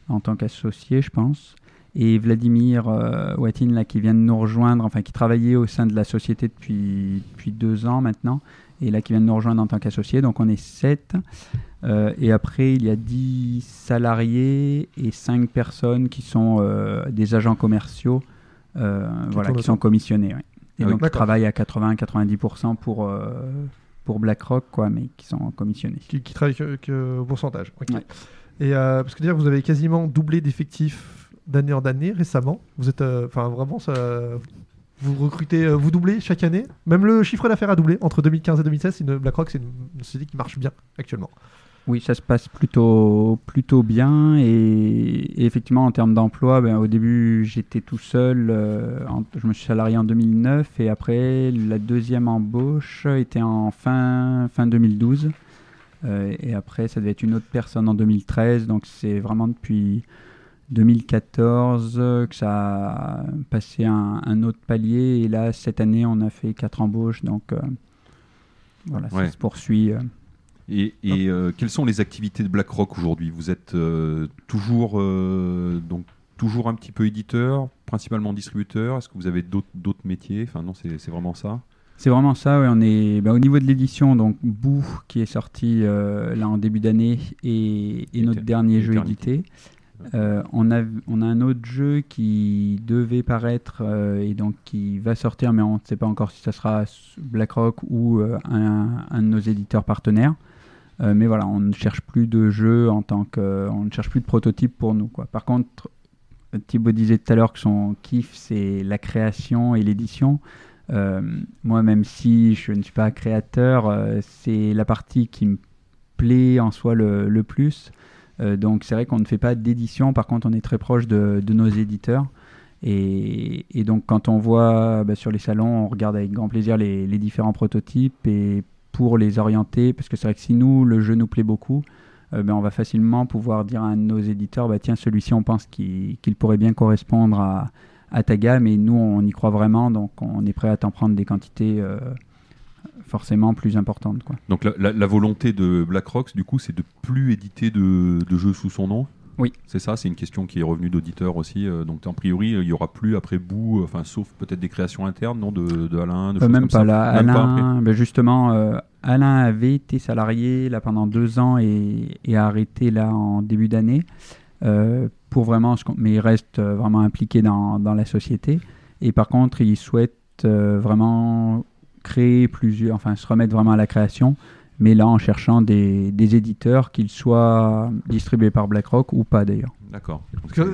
en tant qu'associé, je pense. Et Vladimir euh, Watin, là, qui vient de nous rejoindre, enfin qui travaillait au sein de la société depuis, depuis deux ans maintenant, et là qui vient de nous rejoindre en tant qu'associé. Donc on est 7. Euh, et après, il y a 10 salariés et 5 personnes qui sont euh, des agents commerciaux, euh, voilà, qui sont commissionnés. ouais. Et Ah donc qui travaillent à 80-90% pour, pour BlackRock, quoi, mais qui sont commissionnés. qui, qui travaillent que, que au pourcentage. ok. Ouais. Et parce que dire, vous avez quasiment doublé d'effectifs d'année en année récemment. Vous êtes, euh, enfin vraiment, ça, vous recrutez, euh, vous doublez chaque année. Même le chiffre d'affaires a doublé entre 2015 et 2016. c'est Une, BlackRock, c'est une, société qui marche bien actuellement. Oui, ça se passe plutôt, plutôt bien. Et, effectivement, en termes d'emploi, ben, au début, j'étais tout seul. euh, je me suis salarié en 2009. Et après, la deuxième embauche était en fin, fin 2012. Euh, et après, ça devait être une autre personne en 2013. Donc, c'est vraiment depuis 2014 que ça a passé un, un autre palier. Et là, cette année, on a fait quatre embauches. Donc, euh, voilà, Ouais. ça se poursuit. euh. Et, et, euh, quelles sont les activités de BlackRock aujourd'hui? Vous êtes toujours, donc, toujours un petit peu éditeur, principalement distributeur? Est-ce que vous avez d'autres métiers? Enfin non, c'est vraiment ça? C'est vraiment ça, ouais, on est bah, au niveau de l'édition, donc Boo qui est sorti là en début d'année et, et notre dernier jeu édité. Euh, on, a, on a un autre jeu qui devait paraître euh, et donc qui va sortir, mais on ne sait pas encore si ça sera BlackRock ou euh, un, de nos éditeurs partenaires. Mais voilà, on ne cherche plus de jeux en tant que, on ne cherche plus de prototypes pour nous. Quoi. Par contre, Thibaut disait tout à l'heure que son kiff c'est la création et l'édition. Moi, même si je ne suis pas créateur, c'est la partie qui me plaît en soi le, le plus. Euh, donc c'est vrai qu'on ne fait pas d'édition, par contre on est très proche de, nos éditeurs. Et, donc quand on voit bah, sur les salons, on regarde avec grand plaisir les, différents prototypes et pour les orienter, parce que c'est vrai que si nous, le jeu nous plaît beaucoup, euh, ben, on va facilement pouvoir dire à nos éditeurs, bah, tiens, celui-ci, on pense qu'il pourrait bien correspondre à, à ta gamme, et nous, on y croit vraiment, donc on est prêt à t'en prendre des quantités euh, forcément plus importantes. Quoi. Donc la, la- la volonté de BlackRock, du coup, c'est de plus éditer de, de jeux sous son nom? Oui. C'est ça, c'est une question qui est revenue d'auditeurs aussi. euh, donc, en priori, il n'y aura plus après bout, enfin, sauf peut-être des créations internes, non, de, de Alain, de Euh, choses même comme pas ça. là. Même pas. Alain, ben justement, euh, Alain avait été salarié là pendant deux ans et, et a arrêté là en début d'année. euh, pour vraiment, mais il reste euh, vraiment impliqué dans, dans la société. Et par contre, il souhaite euh, vraiment créer plusieurs, enfin se remettre vraiment à la création, mais là en cherchant des, des éditeurs, qu'ils soient distribués par BlackRock ou pas d'ailleurs. D'accord.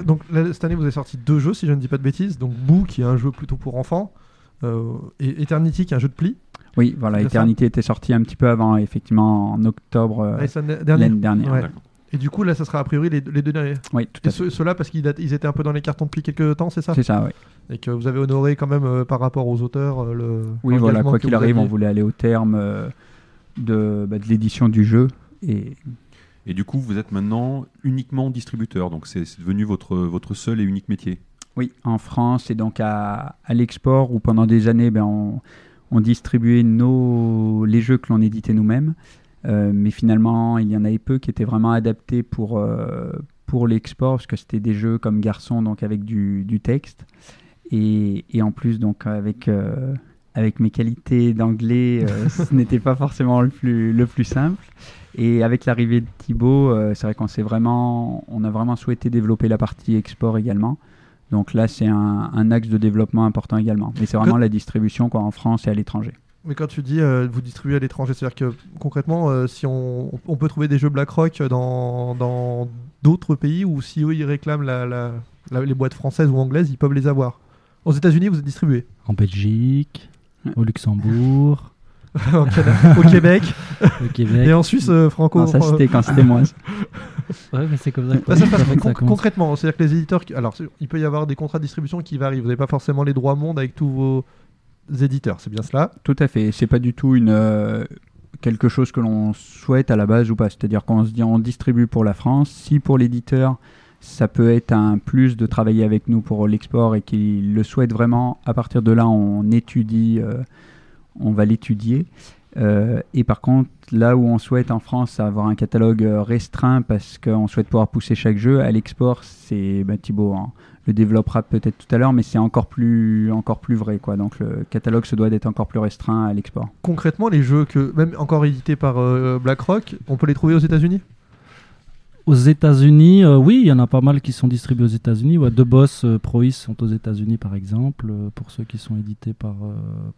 Donc là, cette année, vous avez sorti deux jeux, si je ne dis pas de bêtises. Donc Boo, qui est un jeu plutôt pour enfants, euh, et Eternity, qui est un jeu de pli. Oui, voilà, Eternity était sorti un petit peu avant, effectivement, en octobre euh, Ah, l'année dernière. Ouais. Et du coup, là, ça sera a priori les, les deux derniers. Oui, tout Et à fait. ceux- ceux-là, parce qu'ils ils étaient un peu dans les cartons de pli quelques temps, c'est ça? C'est ça, oui. Et que vous avez honoré quand même euh, par rapport aux auteurs euh, le. Oui, voilà, quoi qu'il arrive, on voulait aller au terme euh, de, bah, de l'édition du jeu. Et Et du coup, vous êtes maintenant uniquement distributeur, donc c'est c'est devenu votre, votre seul et unique métier. oui, en France et donc à, à l'export, où pendant des années, ben, on, on distribuait nos, les jeux que l'on éditait nous-mêmes. Euh, mais finalement, il y en avait peu qui étaient vraiment adaptés pour, euh, pour l'export, parce que c'était des jeux comme Garçon, donc avec du, du texte. Et, et en plus, donc avec, euh, avec mes qualités d'anglais, euh, (laughs) ce n'était pas forcément le plus, le plus simple. Et avec l'arrivée de Thibaut, euh, c'est vrai qu'on s'est vraiment, on a vraiment souhaité développer la partie export également. Donc là, c'est un, un axe de développement important également. Mais c'est vraiment la distribution quoi, en France et à l'étranger. Mais quand tu dis euh, vous distribuez à l'étranger, c'est-à-dire que concrètement, euh, si on, on peut trouver des jeux BlackRock dans dans d'autres pays ou si eux ils réclament la, la- la- les boîtes françaises ou anglaises, ils peuvent les avoir. Aux États-Unis, vous êtes distribué. En Belgique, au Luxembourg, (laughs) Au Québec au Québec. et en Suisse euh, franco. Non, ça, c'était quand c'était moi. (laughs) Ouais, mais c'est comme ça. que- Bah, ça se passe ça concrètement, c'est-à-dire que les éditeurs, alors il peut y avoir des contrats de distribution qui varient. Vous n'avez pas forcément les droits monde avec tous vos éditeurs, c'est bien cela? Tout à fait. C'est pas du tout une euh, quelque chose que l'on souhaite à la base ou pas. C'est-à-dire qu'on se dit on distribue pour la France. Si pour l'éditeur ça peut être un plus de travailler avec nous pour l'export et qu'il le souhaite vraiment, à partir de là on étudie, euh, on va l'étudier. Euh, et par contre, là où on souhaite en France avoir un catalogue euh, restreint parce qu'on souhaite pouvoir pousser chaque jeu, à l'export, c'est ben, Thibaut hein, le développera peut-être tout à l'heure, mais c'est encore plus, encore plus vrai. Quoi. Donc le catalogue se doit d'être encore plus restreint à l'export. Concrètement, les jeux que même encore édités par euh, BlackRock, on peut les trouver aux États-Unis? Aux États-Unis, euh, oui, il y en a pas mal qui sont distribués aux États-Unis. Ouais, deux boss euh, Prois sont aux États-Unis, par exemple, euh, pour ceux qui sont édités par,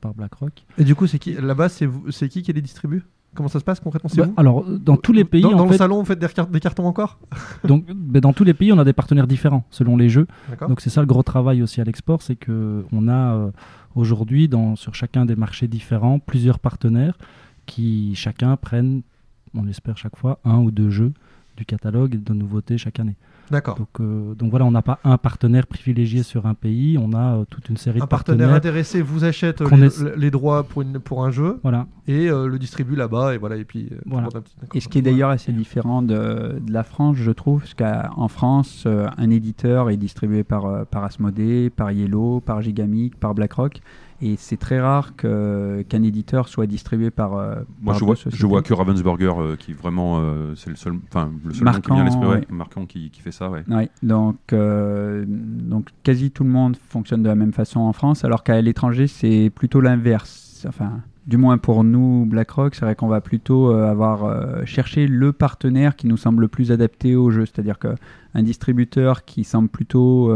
par BlackRock. Et du coup, c'est qui là-bas, c'est c'est qui qui les distribue? Comment ça se passe concrètement? Bah, alors, dans tous les pays, Dans, en dans le salon, vous faites des, cartons encore? (laughs) Donc, ben, dans tous les pays, on a des partenaires différents selon les jeux. D'accord. Donc c'est ça le gros travail aussi à l'export, c'est que on a aujourd'hui dans sur chacun des marchés différents plusieurs partenaires qui chacun prennent, on espère chaque fois, un ou deux jeux du catalogue de nouveautés chaque année. D'accord. Donc, euh, donc voilà, on n'a pas un partenaire privilégié sur un pays, on a euh, toute une série Un de partenaire partenaires. intéressé vous achète euh, les, droits pour, une, pour un jeu Voilà. et euh, le distribue là-bas et voilà et puis. euh, Voilà. un petit-. Et ce qui est d'ailleurs assez différent de, de la France, je trouve, parce qu'en France, euh, un éditeur est distribué par, euh, par Asmodée, par Yellow, par Gigamic, par BlackRock, et c'est très rare qu'un éditeur soit distribué par. euh, Moi, par je vois, sociétés. je vois que Ravensburger, euh, qui vraiment, euh, c'est le seul, enfin, le seul nom qui vient à Marquant, ouais, marquant qui, qui fait ça, ouais. Ouais, donc, euh, donc quasi tout le monde fonctionne de la même façon en France, alors qu'à l'étranger, c'est plutôt l'inverse. Enfin, du moins pour nous, BlackRock, c'est vrai qu'on va plutôt avoir cherché le partenaire qui nous semble le plus adapté au jeu. C'est-à-dire qu'un distributeur qui semble plutôt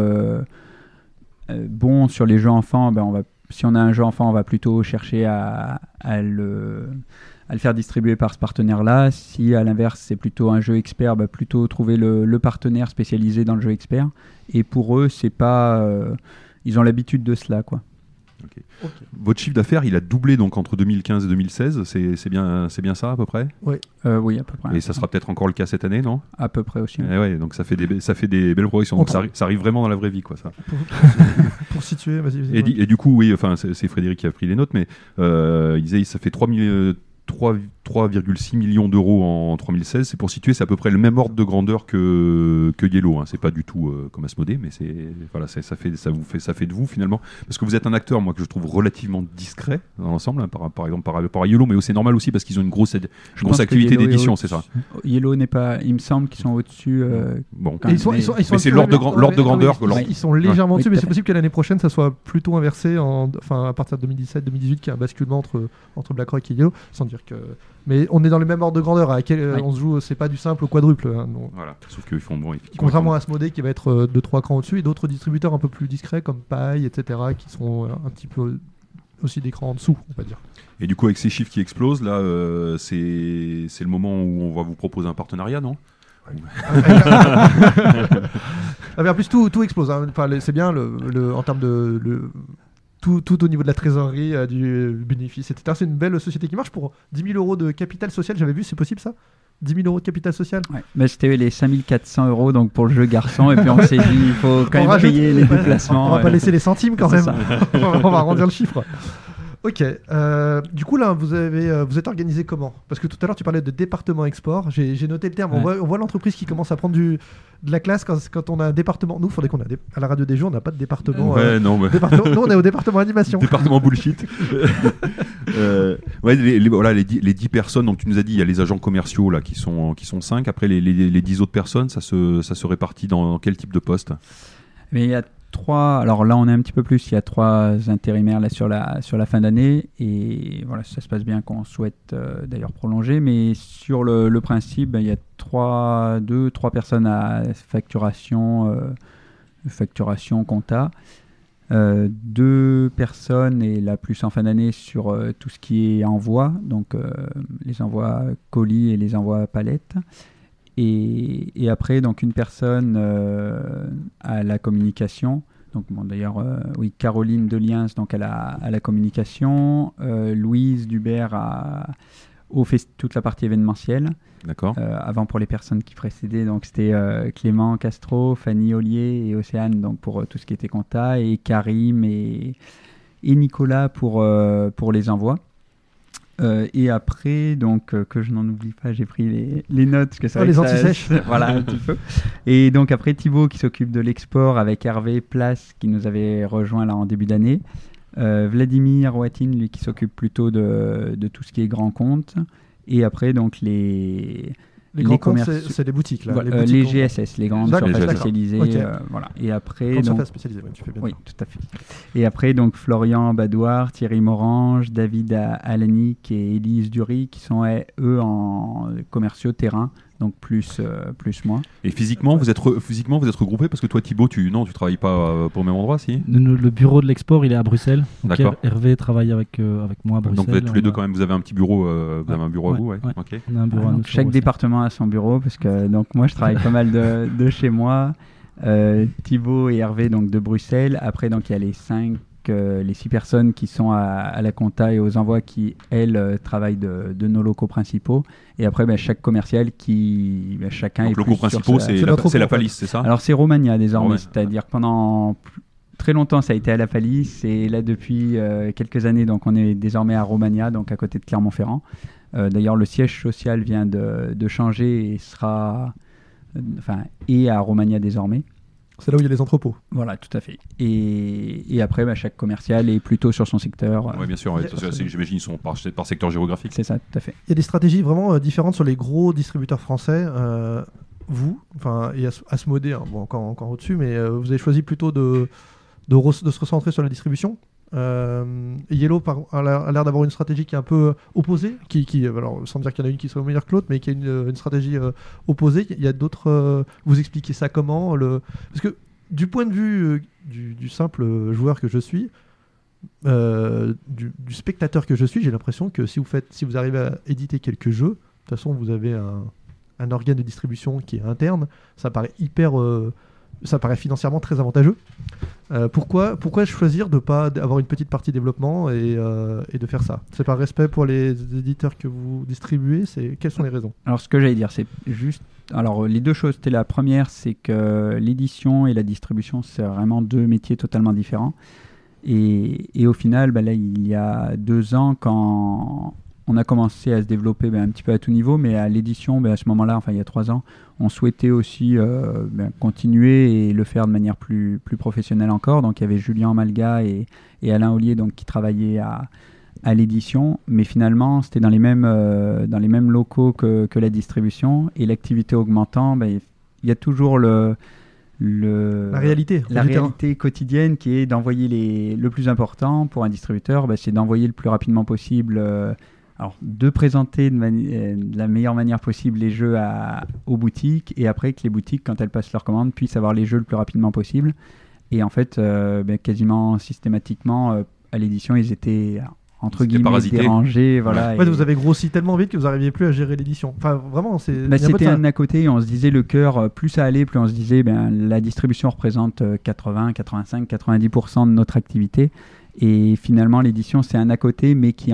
bon sur les jeux enfants, ben on va, si on a un jeu enfant, on va plutôt chercher à, le faire distribuer par ce partenaire-là. Si à l'inverse c'est plutôt un jeu expert, bah, plutôt trouver le, le partenaire spécialisé dans le jeu expert. Et pour eux, c'est pas, euh, ils ont l'habitude de cela, quoi. Votre chiffre d'affaires, il a doublé donc entre 2015 et 2016, c'est c'est bien, c'est bien ça à peu près? Euh, oui, à peu près. Et ça sera peut-être encore le cas cette année, non? À peu près aussi. Eh ouais, donc ça fait des, be- ça fait des belles progressions. Donc On ça, arri- ça arrive vraiment dans la vraie vie, quoi, ça. Pour, situer, vas-y. Et, et du coup, oui, enfin, c'est Frédéric qui a pris les notes, mais euh, il disait ça fait 3, 3, 3,6 millions d'euros en 3016. C'est pour situer, c'est à peu près le même ordre de grandeur que, que Yellow. Hein. C'est pas du tout euh, comme Asmodée, mais c'est voilà, ça fait, ça vous fait, ça fait de vous finalement, parce que vous êtes un acteur, moi que je trouve relativement discret dans l'ensemble, hein, par, par exemple par rapport à Yellow, mais c'est normal aussi parce qu'ils ont une grosse, une grosse activité d'édition, c'est ça. Yellow n'est pas, il me semble qu'ils sont au-dessus. Euh, bon, ils sont, ils sont, ils sont mais c'est l'ordre de, de grandeur. Ils, sont légèrement dessus, mais c'est possible que l'année prochaine ça soit plutôt inversé, en, enfin à partir de 2017-2018, qu'il y a un basculement entre entre BlackRock et Yellow, sans dire que mais on est dans le même ordre de grandeur. À euh, on se joue, c'est pas du simple au quadruple. Hein, voilà, sauf qu'ils font bon. Contrairement à Asmodée qui va être 2-3 crans au-dessus et d'autres distributeurs un peu plus discrets comme Paille, etc., qui sont euh, un petit peu aussi des crans en dessous, on va dire. Et du coup, avec ces chiffres qui explosent, là, euh, c'est le moment où on va vous proposer un partenariat, non? (laughs) Ah, en plus, tout, tout explose. Hein. Enfin, c'est bien le, en termes de le, tout, tout, au niveau de la trésorerie, euh, du bénéfice, etc. C'est une belle société qui marche pour 10 000 euros de capital social. J'avais vu, c'est possible ça? 10 000 euros de capital social? Ouais. Mais C'était les 5400 euros donc pour le jeu garçon. et puis on s'est dit, il faut (laughs) quand même payer les déplacements. On va pas laisser les centimes quand même. (laughs) on va arrondir le chiffre. Ok. Euh, du coup, là, vous, avez, euh, vous êtes organisé comment? Parce que tout à l'heure, tu parlais de département export. J'ai noté le terme. On voit, l'entreprise qui commence à prendre du, de la classe quand, quand on a un département. Nous, il faudrait qu'on a à la radio des jeux, on n'a pas de département. Ouais, euh, non, département... Nous, on est au département animation. département bullshit. (laughs) ouais, les, voilà, les 10, les 10 personnes. Donc, tu nous as dit, il y a les agents commerciaux là qui sont qui sont 5. Après, les, les, 10 autres personnes, ça se, ça se répartit dans quel type de poste? Mais il y a trois. Alors là, on est un petit peu plus. Il y a trois intérimaires là sur la sur la fin d'année et voilà, ça se passe bien qu'on souhaite euh, d'ailleurs prolonger. Mais sur le, principe, ben, il y a trois, deux, trois personnes à facturation, euh, facturation compta. Euh, deux personnes et la plus en fin d'année sur tout ce qui est envoi, donc les envois colis et les envois palettes. Et, après, donc une personne euh, à la communication. Donc, bon, d'ailleurs, euh, oui, Caroline Deliens donc à la, à la communication, euh, Louise Dubert à, au toute la partie événementielle. D'accord. avant, pour les personnes qui précédaient, donc c'était Clément Castro, Fanny Ollier et Océane donc pour tout ce qui était compta, et Karim et, et Nicolas pour, pour les envois. Euh, et après, donc, euh, que je n'en oublie pas, j'ai pris les, les, notes. Que ça oh, les anti-sèches. (laughs) voilà, un petit peu. Et donc, après, Thibaut qui s'occupe de l'export avec Hervé Place qui nous avait rejoint là en début d'année. Euh, Vladimir Watine, lui, qui s'occupe plutôt de, de, tout ce qui est grand compte. Et après, donc, les, les, grands commerces, c'est les boutiques là. les, GSS, les grandes surfaces spécialisées. voilà. Et après, grandes surfaces spécialisées, tu fais bien. Oui, tout à fait. Et après, donc Florian Badoir, Thierry Morange, David Alanic et Élise Dury, qui sont eux en commerciaux terrain donc plus, euh, plus moi. Et physiquement, vous êtes physiquement vous êtes regroupés parce que toi Thibaut, tu non, tu travailles pas euh, pour le même endroit, si? Le, bureau de l'export, il est à Bruxelles. D'accord. Hervé travaille avec euh, avec moi à Bruxelles. Donc vous êtes tous les deux quand même, vous avez un petit bureau, vous avez un bureau à vous, ouais. On a un bureau chaque département a son bureau parce que (laughs) donc moi je travaille pas mal de, de chez moi. Thibaut et Hervé donc de Bruxelles. Après donc il y a les cinq les six personnes qui sont à, la compta et aux envois qui, elles, euh, travaillent de, nos locaux principaux. Et après, ben, chaque commercial qui. Ben, chacun Donc, locaux principaux, c'est la, la palisse, c'est ça? Alors, c'est Romagna désormais. C'est-à-dire pendant très longtemps, ça a été à la palisse. Et là, depuis euh, quelques années, donc, on est désormais à Romagna, donc à côté de Clermont-Ferrand. Euh, d'ailleurs, le siège social vient de, de changer et sera. Enfin, et à Romagna désormais. C'est là où il y a les entrepôts. Voilà, tout à fait. Et, et après, bah, chaque commercial est plutôt sur son secteur. Oui, bien sûr. J'imagine qu'ils sont par, par, secteur géographique. C'est ça, tout à fait. Il y a des stratégies vraiment euh, différentes sur les gros distributeurs français. Euh, vous, enfin, et Asmodée, hein, bon, encore, encore au-dessus, mais euh, vous avez choisi plutôt de, de, de, se recentrer sur la distribution. Yellow par, a l'air d'avoir une stratégie qui est un peu opposée, qui, qui alors, sans dire qu'il y en a une qui soit meilleure que l'autre, mais qui a une, stratégie opposée. Il y a d'autres. vous expliquez ça comment. Parce que du point de vue du, simple joueur que je suis, du, du, spectateur que je suis, j'ai l'impression que si vous, faites, si vous arrivez à éditer quelques jeux, de toute façon vous avez un, un organe de distribution qui est interne, ça paraît hyper ça paraît financièrement très avantageux. Euh, pourquoi, pourquoi choisir de ne pas avoir une petite partie développement et, euh, et de faire ça? C'est par respect pour les éditeurs que vous distribuez? Quelles sont les raisons? Alors, ce que j'allais dire, c'est juste. Alors, les deux choses. C'était la première, c'est que l'édition et la distribution, c'est vraiment deux métiers totalement différents. Et, et au final, bah là, il y a deux ans, quand on a commencé à se développer ben, un petit peu à tout niveau, mais à l'édition, ben, à ce moment-là, enfin il y a trois ans, on souhaitait aussi euh, ben, continuer et le faire de manière plus, plus professionnelle encore. Donc il y avait Julien Malga et, et Alain Ollier donc, qui travaillaient à, à l'édition, mais finalement c'était dans, les mêmes, euh, dans les mêmes locaux que, que la distribution et l'activité augmentant, il y a toujours le, le, La réalité. la réalité quotidienne qui est d'envoyer les le plus important pour un distributeur bah, c'est d'envoyer le plus rapidement possible euh, alors de présenter de, euh, de la meilleure manière possible les jeux à, aux boutiques et après que les boutiques quand elles passent leur commande puissent avoir les jeux le plus rapidement possible et en fait euh, ben, quasiment systématiquement euh, à l'édition ils étaient entre guillemets parasité. dérangés voilà En fait, et- vous avez grossi tellement vite que vous n'arriviez plus à gérer l'édition. Enfin, vraiment, c'est. bah, de c'était un à côté et on se disait le cœur, plus ça allait, plus on se disait ben, la distribution représente euh, 80, 85, 90% de notre activité. Et finalement, l'édition, c'est un à côté, mais qui,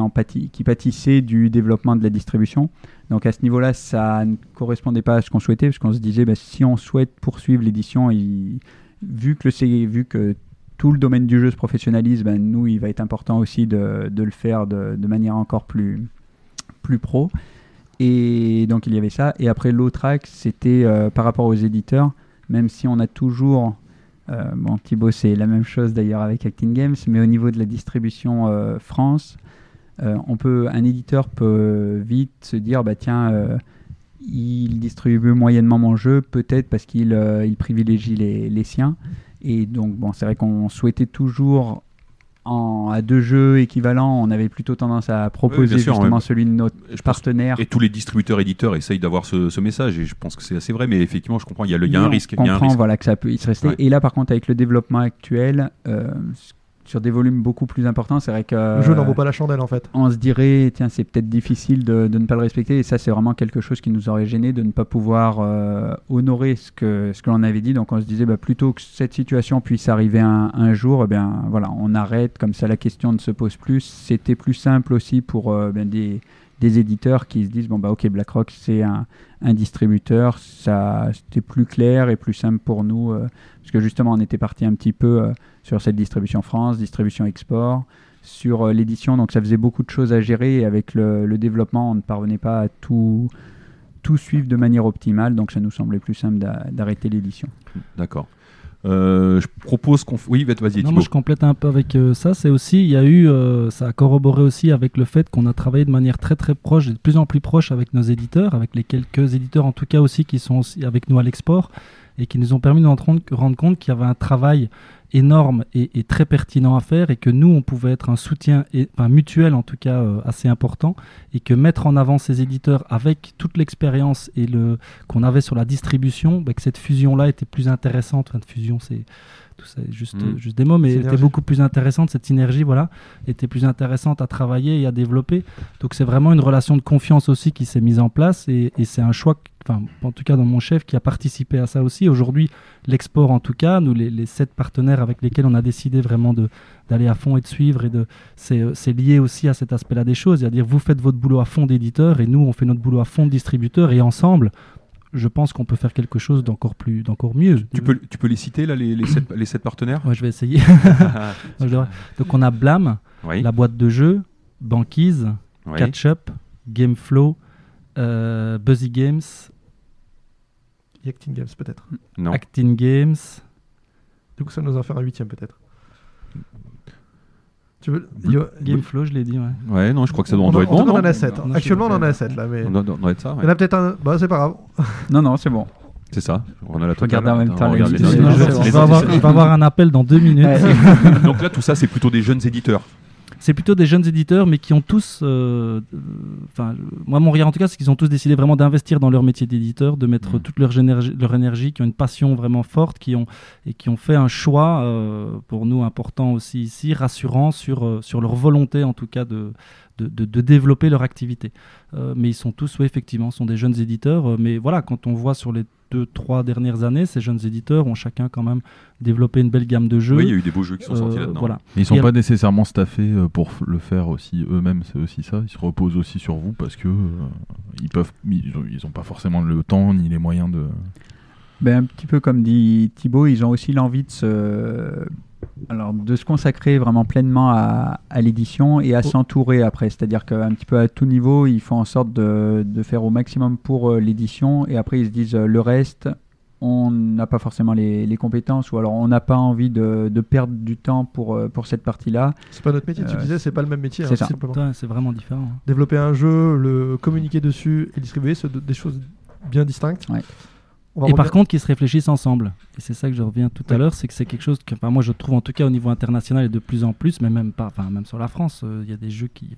pâtissait du développement de la distribution. Donc à ce niveau-là, ça ne correspondait pas à ce qu'on souhaitait, parce qu'on se disait, ben, si on souhaite poursuivre l'édition, vu, que tout le domaine du jeu se professionnalise, ben, nous, il va être important aussi de, le faire de, de manière encore plus, plus pro. Et donc il y avait ça. Et après l'autre axe, c'était euh, par rapport aux éditeurs, même si on a toujours, euh, bon Thibaut c'est la même chose d'ailleurs avec Acting Games, mais au niveau de la distribution euh, France, euh, on peut, un éditeur peut vite se dire bah tiens, il distribue moyennement mon jeu, peut-être parce qu'il il privilégie les, les siens. Et donc bon, c'est vrai qu'on souhaitait toujours en, à deux jeux équivalents, on avait plutôt tendance à proposer sûr, justement celui de notre Je partenaire. Et tous les distributeurs éditeurs essayent d'avoir ce, ce message et je pense que c'est assez vrai, mais effectivement, je comprends, il y a, le- il y a un on risque. Il y a un comprend risque. voilà, que ça peut y se rester. Ouais. Et là, par contre, avec le développement actuel, euh, sur des volumes beaucoup plus importants, c'est vrai que Le jeu n'en vaut pas la chandelle en fait. on se dirait, tiens, c'est peut-être difficile de, de ne pas le respecter. Et ça, c'est vraiment quelque chose qui nous aurait gêné de ne pas pouvoir euh, honorer ce que, ce que l'on avait dit. Donc, on se disait, bah, plutôt que cette situation puisse arriver un, un jour, eh bien, voilà, on arrête. Comme ça, la question ne se pose plus. C'était plus simple aussi pour euh, ben, des, des éditeurs qui se disent, bon, bah, ok, BlackRock, c'est un, distributeur. Ça, c'était plus clair et plus simple pour nous. euh, parce que justement, on était parti un petit peu euh, sur cette distribution France, distribution export sur euh, l'édition, donc ça faisait beaucoup de choses à gérer et avec le, le développement, on ne parvenait pas à tout, tout suivre de manière optimale, donc ça nous semblait plus simple d'a- d'arrêter l'édition. D'accord. Euh, je propose qu'on. Oui, vas-y, Non, moi je complète un peu avec euh, ça. C'est aussi, il y a eu, euh, ça a corroboré aussi avec le fait qu'on a travaillé de manière très très proche, et de plus en plus proche avec nos éditeurs, avec les quelques éditeurs en tout cas aussi qui sont aussi avec nous à l'export et qui nous ont permis de nous rendre compte qu'il y avait un travail énorme et, et très pertinent à faire et que nous on pouvait être un soutien et, enfin, mutuel en tout cas euh, assez important et que mettre en avant ces éditeurs avec toute l'expérience et le qu'on avait sur la distribution, bah, que cette fusion là était plus intéressante. Enfin, de fusion c'est tout ça juste, Mm. juste des mots, mais Synergie. était beaucoup plus intéressante, cette synergie, voilà, était plus intéressante à travailler et à développer. Donc c'est vraiment une relation de confiance aussi qui s'est mise en place et, et c'est un choix, enfin en tout cas dans mon chef qui a participé à ça aussi. Aujourd'hui, l'export en tout cas, nous les, les sept partenaires avec lesquels on a décidé vraiment d'aller à fond et de suivre et de c'est euh, c'est lié aussi à cet aspect-là des choses, c'est-à-dire vous faites votre boulot à fond d'éditeur et nous on fait notre boulot à fond de distributeur et ensemble je pense qu'on peut faire quelque chose d'encore plus d'encore mieux. Tu peux, tu peux les citer, là, les, les, sept, les sept partenaires? Ouais, je vais essayer. (laughs) (laughs) Je devrais- Donc on a Blam, Oui. la boîte de jeu, Banquise, oui. Catch-up, Gameflow, euh, Buzzy Games, Acting Games peut-être. Non. Acting Games. Du coup, ça nous en fait un huitième peut-être. Tu veux Yo- Gameflow, je l'ai dit, ouais. Ouais, non, je crois que ça doit, on, on doit en- être en bon. on en a 7. Non, Actuellement, on en a 7 là, mais On doit, être ça, ouais. il y en a peut-être un. Bah, c'est pas grave. (laughs) Non, non, c'est bon. C'est ça. On a la totale. Regardez en même temps on va avoir, un appel dans deux minutes. (laughs) (laughs) Donc là, tout ça, c'est plutôt des jeunes éditeurs. C'est plutôt des jeunes éditeurs, mais qui ont tous, euh, euh, enfin, moi mon regard en tout cas, c'est qu'ils ont tous décidé vraiment d'investir dans leur métier d'éditeur, de mettre toute leur énergie, leur énergie, qui ont une passion vraiment forte, qui ont et qui ont fait un choix euh, pour nous important aussi ici, rassurant sur sur leur volonté en tout cas de de, de- de développer leur activité. Euh, mais ils sont tous, oui, effectivement, sont des jeunes éditeurs. euh, mais voilà, quand on voit sur les deux, trois dernières années, ces jeunes éditeurs ont chacun quand même développé une belle gamme de jeux. Oui, il y a eu des beaux jeux qui sont sortis Euh, là-dedans. voilà. Mais ils sont Et pas nécessairement staffés pour le faire aussi eux-mêmes, c'est aussi ça. Ils se reposent aussi sur vous parce que euh, ils peuvent, ils ont, ils ont pas forcément le temps ni les moyens de. Ben, un petit peu comme dit Thibaut, ils ont aussi l'envie de se Alors, de se consacrer vraiment pleinement à, à l'édition et à Oh. s'entourer après. C'est-à-dire qu'un petit peu à tout niveau, ils font en sorte de, de faire au maximum pour euh, l'édition et après ils se disent euh, le reste, on n'a pas forcément les, les compétences ou alors on n'a pas envie de, de perdre du temps pour, euh, pour cette partie-là. C'est pas notre métier, tu disais, c'est pas le même métier. c'est hein, vraiment différent. hein. Développer un jeu, le communiquer dessus et distribuer, c'est de- des choses bien distinctes. Ouais. Et par contre, qu'ils se réfléchissent ensemble. Et c'est ça que je reviens tout à l'heure, c'est que c'est quelque chose que, enfin, moi, je trouve en tout cas au niveau international et de plus en plus, mais même pas, enfin, même sur la France, euh, il y a des jeux qui,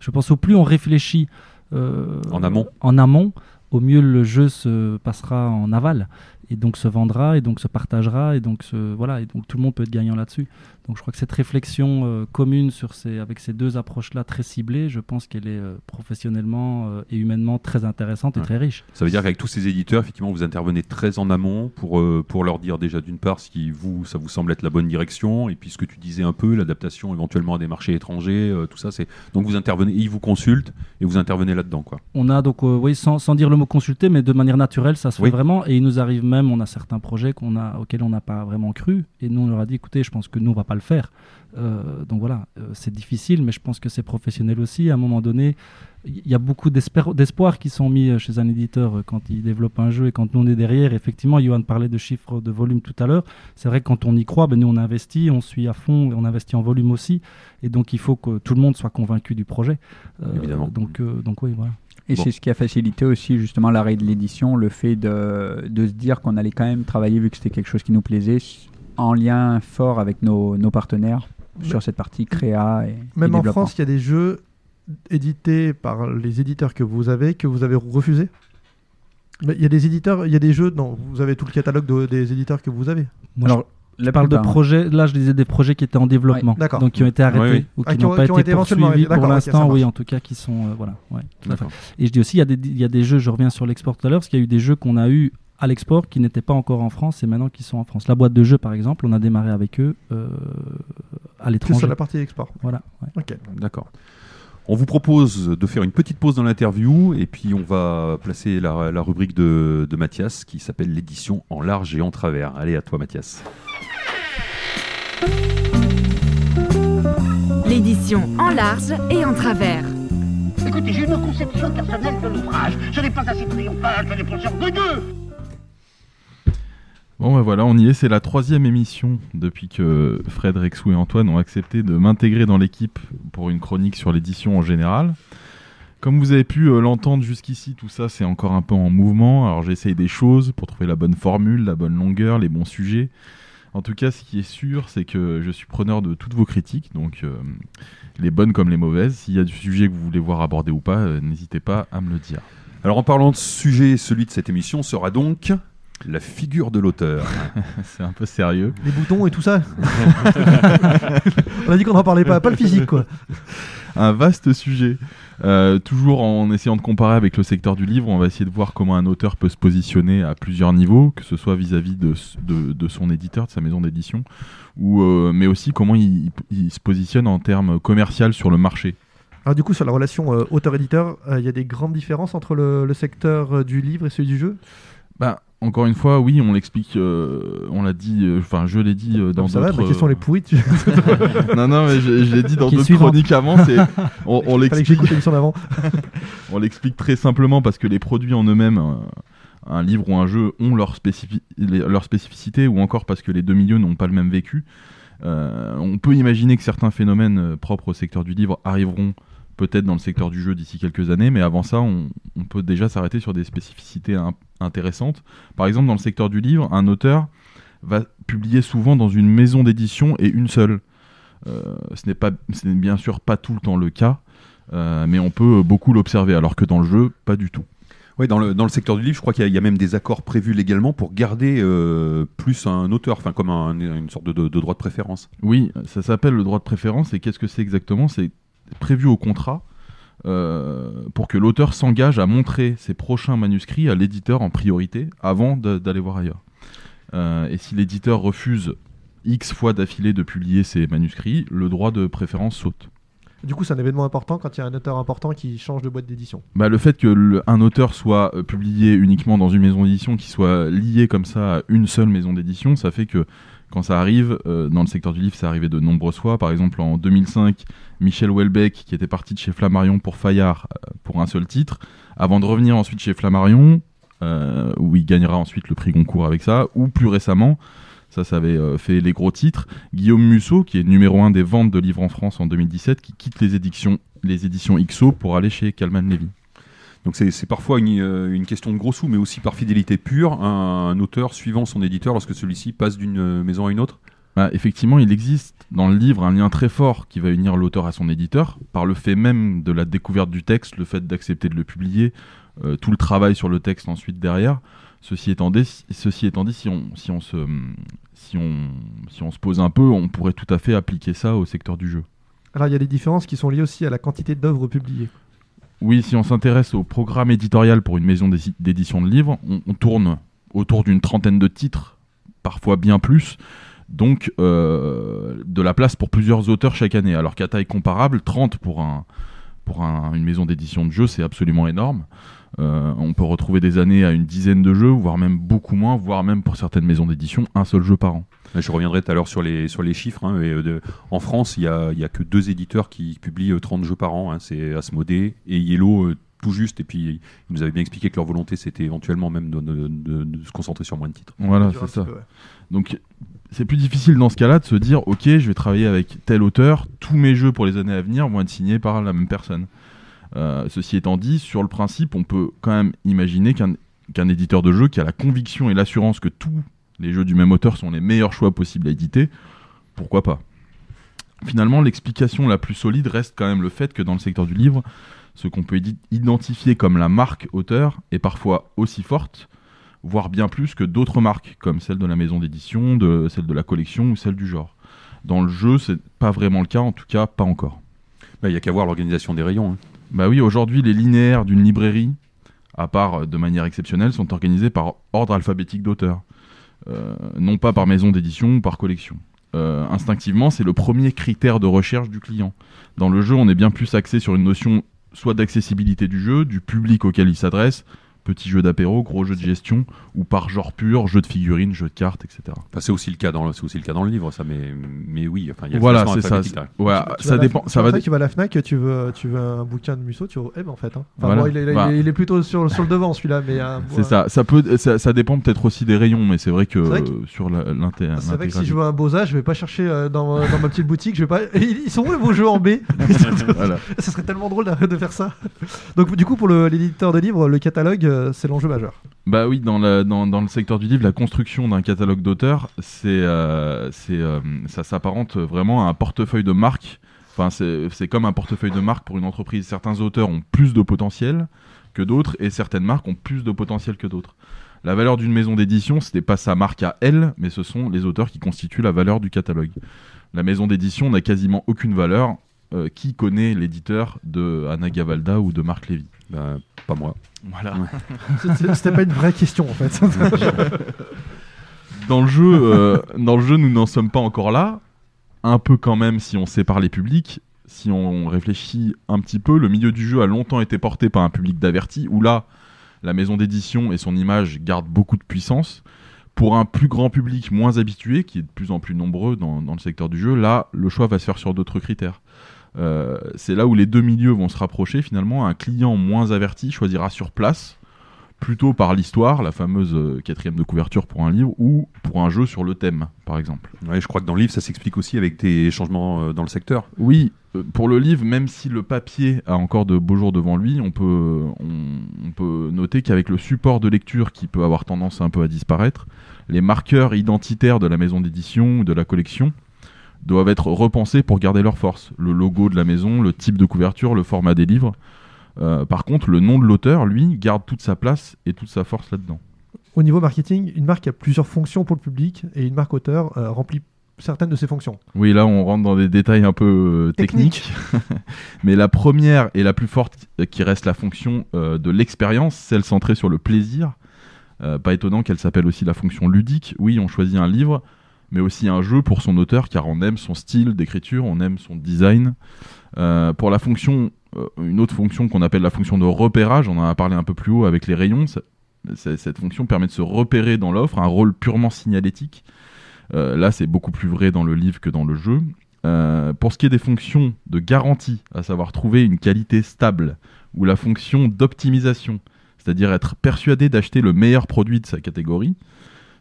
je pense, au plus on réfléchit euh, En amont. en amont, au mieux le jeu se passera en aval et donc se vendra et donc se partagera et donc se, voilà et donc tout le monde peut être gagnant là-dessus. Donc je crois que cette réflexion euh, commune sur ces, avec ces deux approches-là très ciblées, je pense qu'elle est euh, professionnellement euh, et humainement très intéressante et Ouais. très riche. Ça veut dire qu'avec tous ces éditeurs, effectivement, vous intervenez très en amont pour, pour leur dire déjà d'une part si vous, ça vous semble être la bonne direction, et puis ce que tu disais un peu, l'adaptation éventuellement à des marchés étrangers, tout ça, c'est donc vous intervenez, ils vous consultent et vous intervenez là-dedans, quoi. On a donc, oui, sans, sans dire le mot consulter, mais de manière naturelle, ça se Oui. fait vraiment. Et il nous arrive même, on a certains projets qu'on a, auxquels on n'a pas vraiment cru. Et nous, on leur a dit, écoutez, je pense que nous, on va pas le faire. Euh, donc voilà, euh, c'est difficile, mais je pense que c'est professionnel aussi. À un moment donné, il y a beaucoup d'espoir qui sont mis euh, chez un éditeur quand il développe un jeu et quand nous, on est derrière. Effectivement, Johan parlait de chiffres de volume tout à l'heure. C'est vrai que quand on y croit, ben, nous, on investit, on suit à fond, et on investit en volume aussi. Et donc, il faut que tout le monde soit convaincu du projet. Euh, Évidemment. Donc, donc oui, voilà. Et Bon. c'est ce qui a facilité aussi justement l'arrêt de l'édition, le fait de, de se dire qu'on allait quand même travailler, vu que c'était quelque chose qui nous plaisait, en lien fort avec nos, nos partenaires Mais- sur cette partie créa et, et Même en. France, il y a des jeux édités par les éditeurs que vous avez, que vous avez refusés? Il y a des éditeurs, il y a des jeux, non, vous avez tout le catalogue de- des éditeurs que vous avez? Moi, Alors, je parle de projets. Là, je disais des projets qui étaient en développement, Ouais, d'accord. donc qui ont été arrêtés Oui, oui. ou Ah, qui qui ont- n'ont pas qui été poursuivis arrêtés. pour l'instant. oui, en tout cas, qui sont euh, voilà. ouais. Et je dis aussi, il y, a des- il y a des jeux. Je reviens sur l'export tout à l'heure, parce qu'il y a eu des jeux qu'on a eu à l'export qui n'étaient pas encore en France et maintenant qui sont en France. La boîte de jeux, par exemple, on a démarré avec eux euh, à l'étranger. sur la partie export. Voilà. ouais. Ok. D'accord. On vous propose de faire une petite pause dans l'interview et puis on va placer la, la rubrique de, de Mathias qui s'appelle l'édition en large et en travers. Allez, à toi Mathias. L'édition en large et en travers. Écoutez, j'ai une conception personnelle de l'ouvrage. Ce n'est pas assez triomphal les penseurs de deux. Bon, ben voilà, on y est. C'est la troisième émission depuis que Fred, Rexou et Antoine ont accepté de m'intégrer dans l'équipe pour une chronique sur l'édition en général. Comme vous avez pu euh, l'entendre jusqu'ici, tout ça c'est encore un peu en mouvement. Alors j'essaye des choses pour trouver la bonne formule, la bonne longueur, les bons sujets. En tout cas, ce qui est sûr, c'est que je suis preneur de toutes vos critiques, donc euh, les bonnes comme les mauvaises. S'il y a du sujet que vous voulez voir abordé ou pas, euh, n'hésitez pas à me le dire. Alors en parlant de sujet, celui de cette émission sera donc la figure de l'auteur. (laughs) c'est un peu sérieux. Les boutons et tout ça. (laughs) On a dit qu'on n'en parlait pas, pas le physique quoi. Un vaste sujet. Euh, toujours en essayant de comparer avec le secteur du livre, on va essayer de voir comment un auteur peut se positionner à plusieurs niveaux, que ce soit vis-à-vis de, de, de son éditeur, de sa maison d'édition, ou euh, mais aussi comment il, il se positionne en termes commercial sur le marché. Alors du coup, sur la relation euh, auteur-éditeur, il y a des grandes différences entre le, le secteur du livre et celui du jeu? Bah, encore une fois, oui, on l'explique, euh, on l'a dit, euh, enfin, je l'ai dit euh, dans Ça va, ma question est pourrie. Tu... (laughs) non, non, mais je, je l'ai dit dans d'autres chroniques avant. c'est- On, on l'explique. (laughs) On l'explique très simplement parce que les produits en eux-mêmes, un, un livre ou un jeu, ont leur, spécifi- les- leur spécificité, ou encore parce que les deux milieux n'ont pas le même vécu. Euh, on peut imaginer que certains phénomènes euh, propres au secteur du livre arriveront peut-être dans le secteur du jeu d'ici quelques années, mais avant ça, on, on peut déjà s'arrêter sur des spécificités in- intéressantes. Par exemple, dans le secteur du livre, un auteur va publier souvent dans une maison d'édition et une seule. Euh, ce n'est pas, ce n'est bien sûr pas tout le temps le cas, euh, mais on peut beaucoup l'observer, alors que dans le jeu, pas du tout. Oui, dans le, dans le secteur du livre, je crois qu'il y, a- il y a même des accords prévus légalement pour garder euh, plus un auteur, enfin comme un- une sorte de, de- de droit de préférence. Oui, ça s'appelle le droit de préférence, et qu'est-ce que c'est exactement? C'est prévu au contrat euh, pour que l'auteur s'engage à montrer ses prochains manuscrits à l'éditeur en priorité avant d'aller voir ailleurs. Euh, et si l'éditeur refuse X fois d'affilée de publier ses manuscrits, le droit de préférence saute. Du coup, c'est un événement important quand il y a un auteur important qui change de boîte d'édition. Bah, le fait que le- un auteur soit euh, publié uniquement dans une maison d'édition, qui soit lié comme ça à une seule maison d'édition, ça fait que quand ça arrive, euh, dans le secteur du livre, ça arrivé de nombreuses fois. Par exemple, en 2005, Michel Houellebecq, qui était parti de chez Flammarion pour Fayard euh, pour un seul titre, avant de revenir ensuite chez Flammarion, euh, où il gagnera ensuite le prix Goncourt avec ça, ou plus récemment, ça, ça avait fait les gros titres, Guillaume Musso, qui est numéro un des ventes de livres en France en 2017, qui quitte les éditions, les éditions XO pour aller chez Calman Levy. Donc c'est parfois une, euh, une question de gros sous, mais aussi par fidélité pure, un, un auteur suivant son éditeur lorsque celui-ci passe d'une euh, maison à une autre. Bah, effectivement, il existe dans le livre un lien très fort qui va unir l'auteur à son éditeur, par le fait même de la découverte du texte, le fait d'accepter de le publier, euh, tout le travail sur le texte ensuite derrière. Ceci étant dit, ceci étant dit si, on, si, on se, si, on, si on se pose un peu, on pourrait tout à fait appliquer ça au secteur du jeu. Alors, il y a des différences qui sont liées aussi à la quantité d'œuvres publiées. Oui, si on s'intéresse au programme éditorial pour une maison d'édi- d'édition de livres, on, tourne autour d'une trentaine de titres, parfois bien plus. Donc, euh, de la place pour plusieurs auteurs chaque année. Alors qu'à taille comparable, 30 pour, un, pour un- une maison d'édition de jeux, c'est absolument énorme. Euh, on peut retrouver des années à une dizaine de jeux, voire même beaucoup moins, voire même pour certaines maisons d'édition, un seul jeu par an. Je reviendrai tout à l'heure sur les, sur les chiffres. hein, et, euh, de- en France, il n'y a, il y a que deux éditeurs qui publient euh, 30 jeux par an. hein, c'est Asmodée et Yellow, euh, tout juste. Et puis, ils nous avaient bien expliqué que leur volonté, c'était éventuellement même de, de- de- de se concentrer sur moins de titres. Voilà, c'est ça. petit peu, ouais. Donc, c'est plus difficile dans ce cas-là de se dire, ok, je vais travailler avec tel auteur, tous mes jeux pour les années à venir vont être signés par la même personne. Euh, ceci étant dit, sur le principe, on peut quand même imaginer qu'un éditeur de jeu qui a la conviction et l'assurance que tous les jeux du même auteur sont les meilleurs choix possibles à éditer, pourquoi pas? Finalement, l'explication la plus solide reste quand même le fait que dans le secteur du livre, ce qu'on peut identifier comme la marque auteur est parfois aussi forte, voire bien plus que d'autres marques, comme celle de la maison d'édition, de celle de la collection ou celle du genre. Dans le jeu, c'est pas vraiment le cas, en tout cas pas encore. Bah, Il n'y a qu'à voir l'organisation des rayons. hein. Bah oui, aujourd'hui, les linéaires d'une librairie, à part euh, de manière exceptionnelle, sont organisés par ordre alphabétique d'auteur. Euh, non pas par maison d'édition ou par collection. Euh, instinctivement, c'est le premier critère de recherche du client. Dans le jeu, on est bien plus axé sur une notion soit d'accessibilité du jeu, du public auquel il s'adresse, petit jeu d'apéro, gros jeu de gestion, ou par genre pur, jeu de figurines, jeu de cartes, etc. Enfin, c'est aussi le cas dans le, c'est aussi le cas dans le livre, ça. Mais, mais oui, enfin, il y a Voilà, c'est ça. Ouais, Tu ça dépend. tu Ça vas va. à tu vas à la Fnac, tu veux, tu veux un bouquin de Musso, tu M en fait. hein. Enfin, Voilà. bon, il, est, il est- Bah. il est plutôt sur, sur le devant celui-là, mais un- C'est ça. Ça peut. Ça, ça dépend peut-être aussi des rayons, mais c'est vrai que C'est vrai que- euh, sur la- l'inté- C'est vrai que si je veux un Boza, je vais pas chercher euh, dans, dans ma petite boutique, je vais pas. (laughs) Ils sont où les beaux jeux en B? (laughs) (laughs) Voilà. Ça serait tellement drôle de, de faire ça. Donc du coup, pour le- l'éditeur de livres, le catalogue, euh, c'est l'enjeu majeur. Bah oui, dans, la- dans, dans le secteur du livre, la construction d'un catalogue d'auteurs, c'est, euh, c'est, euh, ça s'apparente vraiment à un portefeuille de marque. Enfin, c'est, c'est comme un portefeuille de marque pour une entreprise. Certains auteurs ont plus de potentiel que d'autres et certaines marques ont plus de potentiel que d'autres. La valeur d'une maison d'édition, ce n'est pas sa marque à elle, mais ce sont les auteurs qui constituent la valeur du catalogue. La maison d'édition n'a quasiment aucune valeur. Euh, qui connaît l'éditeur de Anna Gavalda ou de Marc Lévy? Bah, Pas moi. Voilà. C'était c'était pas une vraie question en fait. (laughs) dans le jeu, euh, dans le jeu, nous n'en sommes pas encore là. Un peu quand même, si on sépare les publics. Si on réfléchit un petit peu, le milieu du jeu a longtemps été porté par un public d'avertis, où là, la maison d'édition et son image gardent beaucoup de puissance. Pour un plus grand public moins habitué, qui est de plus en plus nombreux dans, dans le secteur du jeu, là, le choix va se faire sur d'autres critères. Euh, c'est là où les deux milieux vont se rapprocher finalement. Un client moins averti choisira sur place, plutôt par l'histoire, la fameuse euh, quatrième de couverture pour un livre, ou pour un jeu sur le thème, par exemple. Ouais, je crois que dans le livre, ça s'explique aussi avec des changements euh, dans le secteur. Oui, euh, pour le livre, même si le papier a encore de beaux jours devant lui, on peut, on, on peut noter qu'avec le support de lecture qui peut avoir tendance un peu à disparaître, les marqueurs identitaires de la maison d'édition ou de la collection doivent être repensés pour garder leur force. Le logo de la maison, le type de couverture, le format des livres. Euh, par contre, le nom de l'auteur, lui, garde toute sa place et toute sa force là-dedans. Au niveau marketing, une marque a plusieurs fonctions pour le public et une marque auteur euh, remplit certaines de ses fonctions. Oui, là, on rentre dans des détails un peu euh, techniques. (laughs) Mais la première et la plus forte, qui reste la fonction de l'expérience, celle centrée sur le plaisir. Pas étonnant qu'elle s'appelle aussi la fonction ludique. Oui, on choisit un livre, mais aussi un jeu pour son auteur, car on aime son style d'écriture, on aime son design. Euh, pour la fonction, euh, une autre fonction qu'on appelle la fonction de repérage, on en a parlé un peu plus haut avec les rayons, cette fonction permet de se repérer dans l'offre, un rôle purement signalétique. Euh, là, c'est beaucoup plus vrai dans le livre que dans le jeu. Pour ce qui est des fonctions de garantie, à savoir trouver une qualité stable, ou la fonction d'optimisation, c'est-à-dire être persuadé d'acheter le meilleur produit de sa catégorie,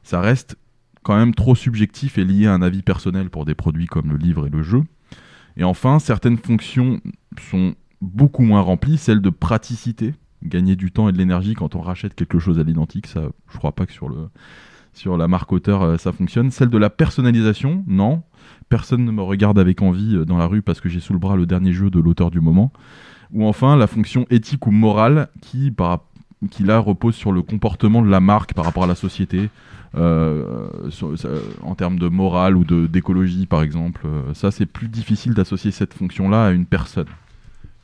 ça reste quand même trop subjectif et lié à un avis personnel pour des produits comme le livre et le jeu. Et enfin, certaines fonctions sont beaucoup moins remplies, celle de praticité, gagner du temps et de l'énergie quand on rachète quelque chose à l'identique, ça, je crois pas que sur le sur la marque auteur euh, ça fonctionne. Celle de la personnalisation, non. Personne ne me regarde avec envie euh, dans la rue parce que j'ai sous le bras le dernier jeu de l'auteur du moment. Ou enfin la fonction éthique ou morale qui, par, qui là repose sur le comportement de la marque par rapport à la société, sur- ça- en termes de morale ou d'écologie par exemple. Euh, ça c'est plus difficile d'associer cette fonction-là à une personne.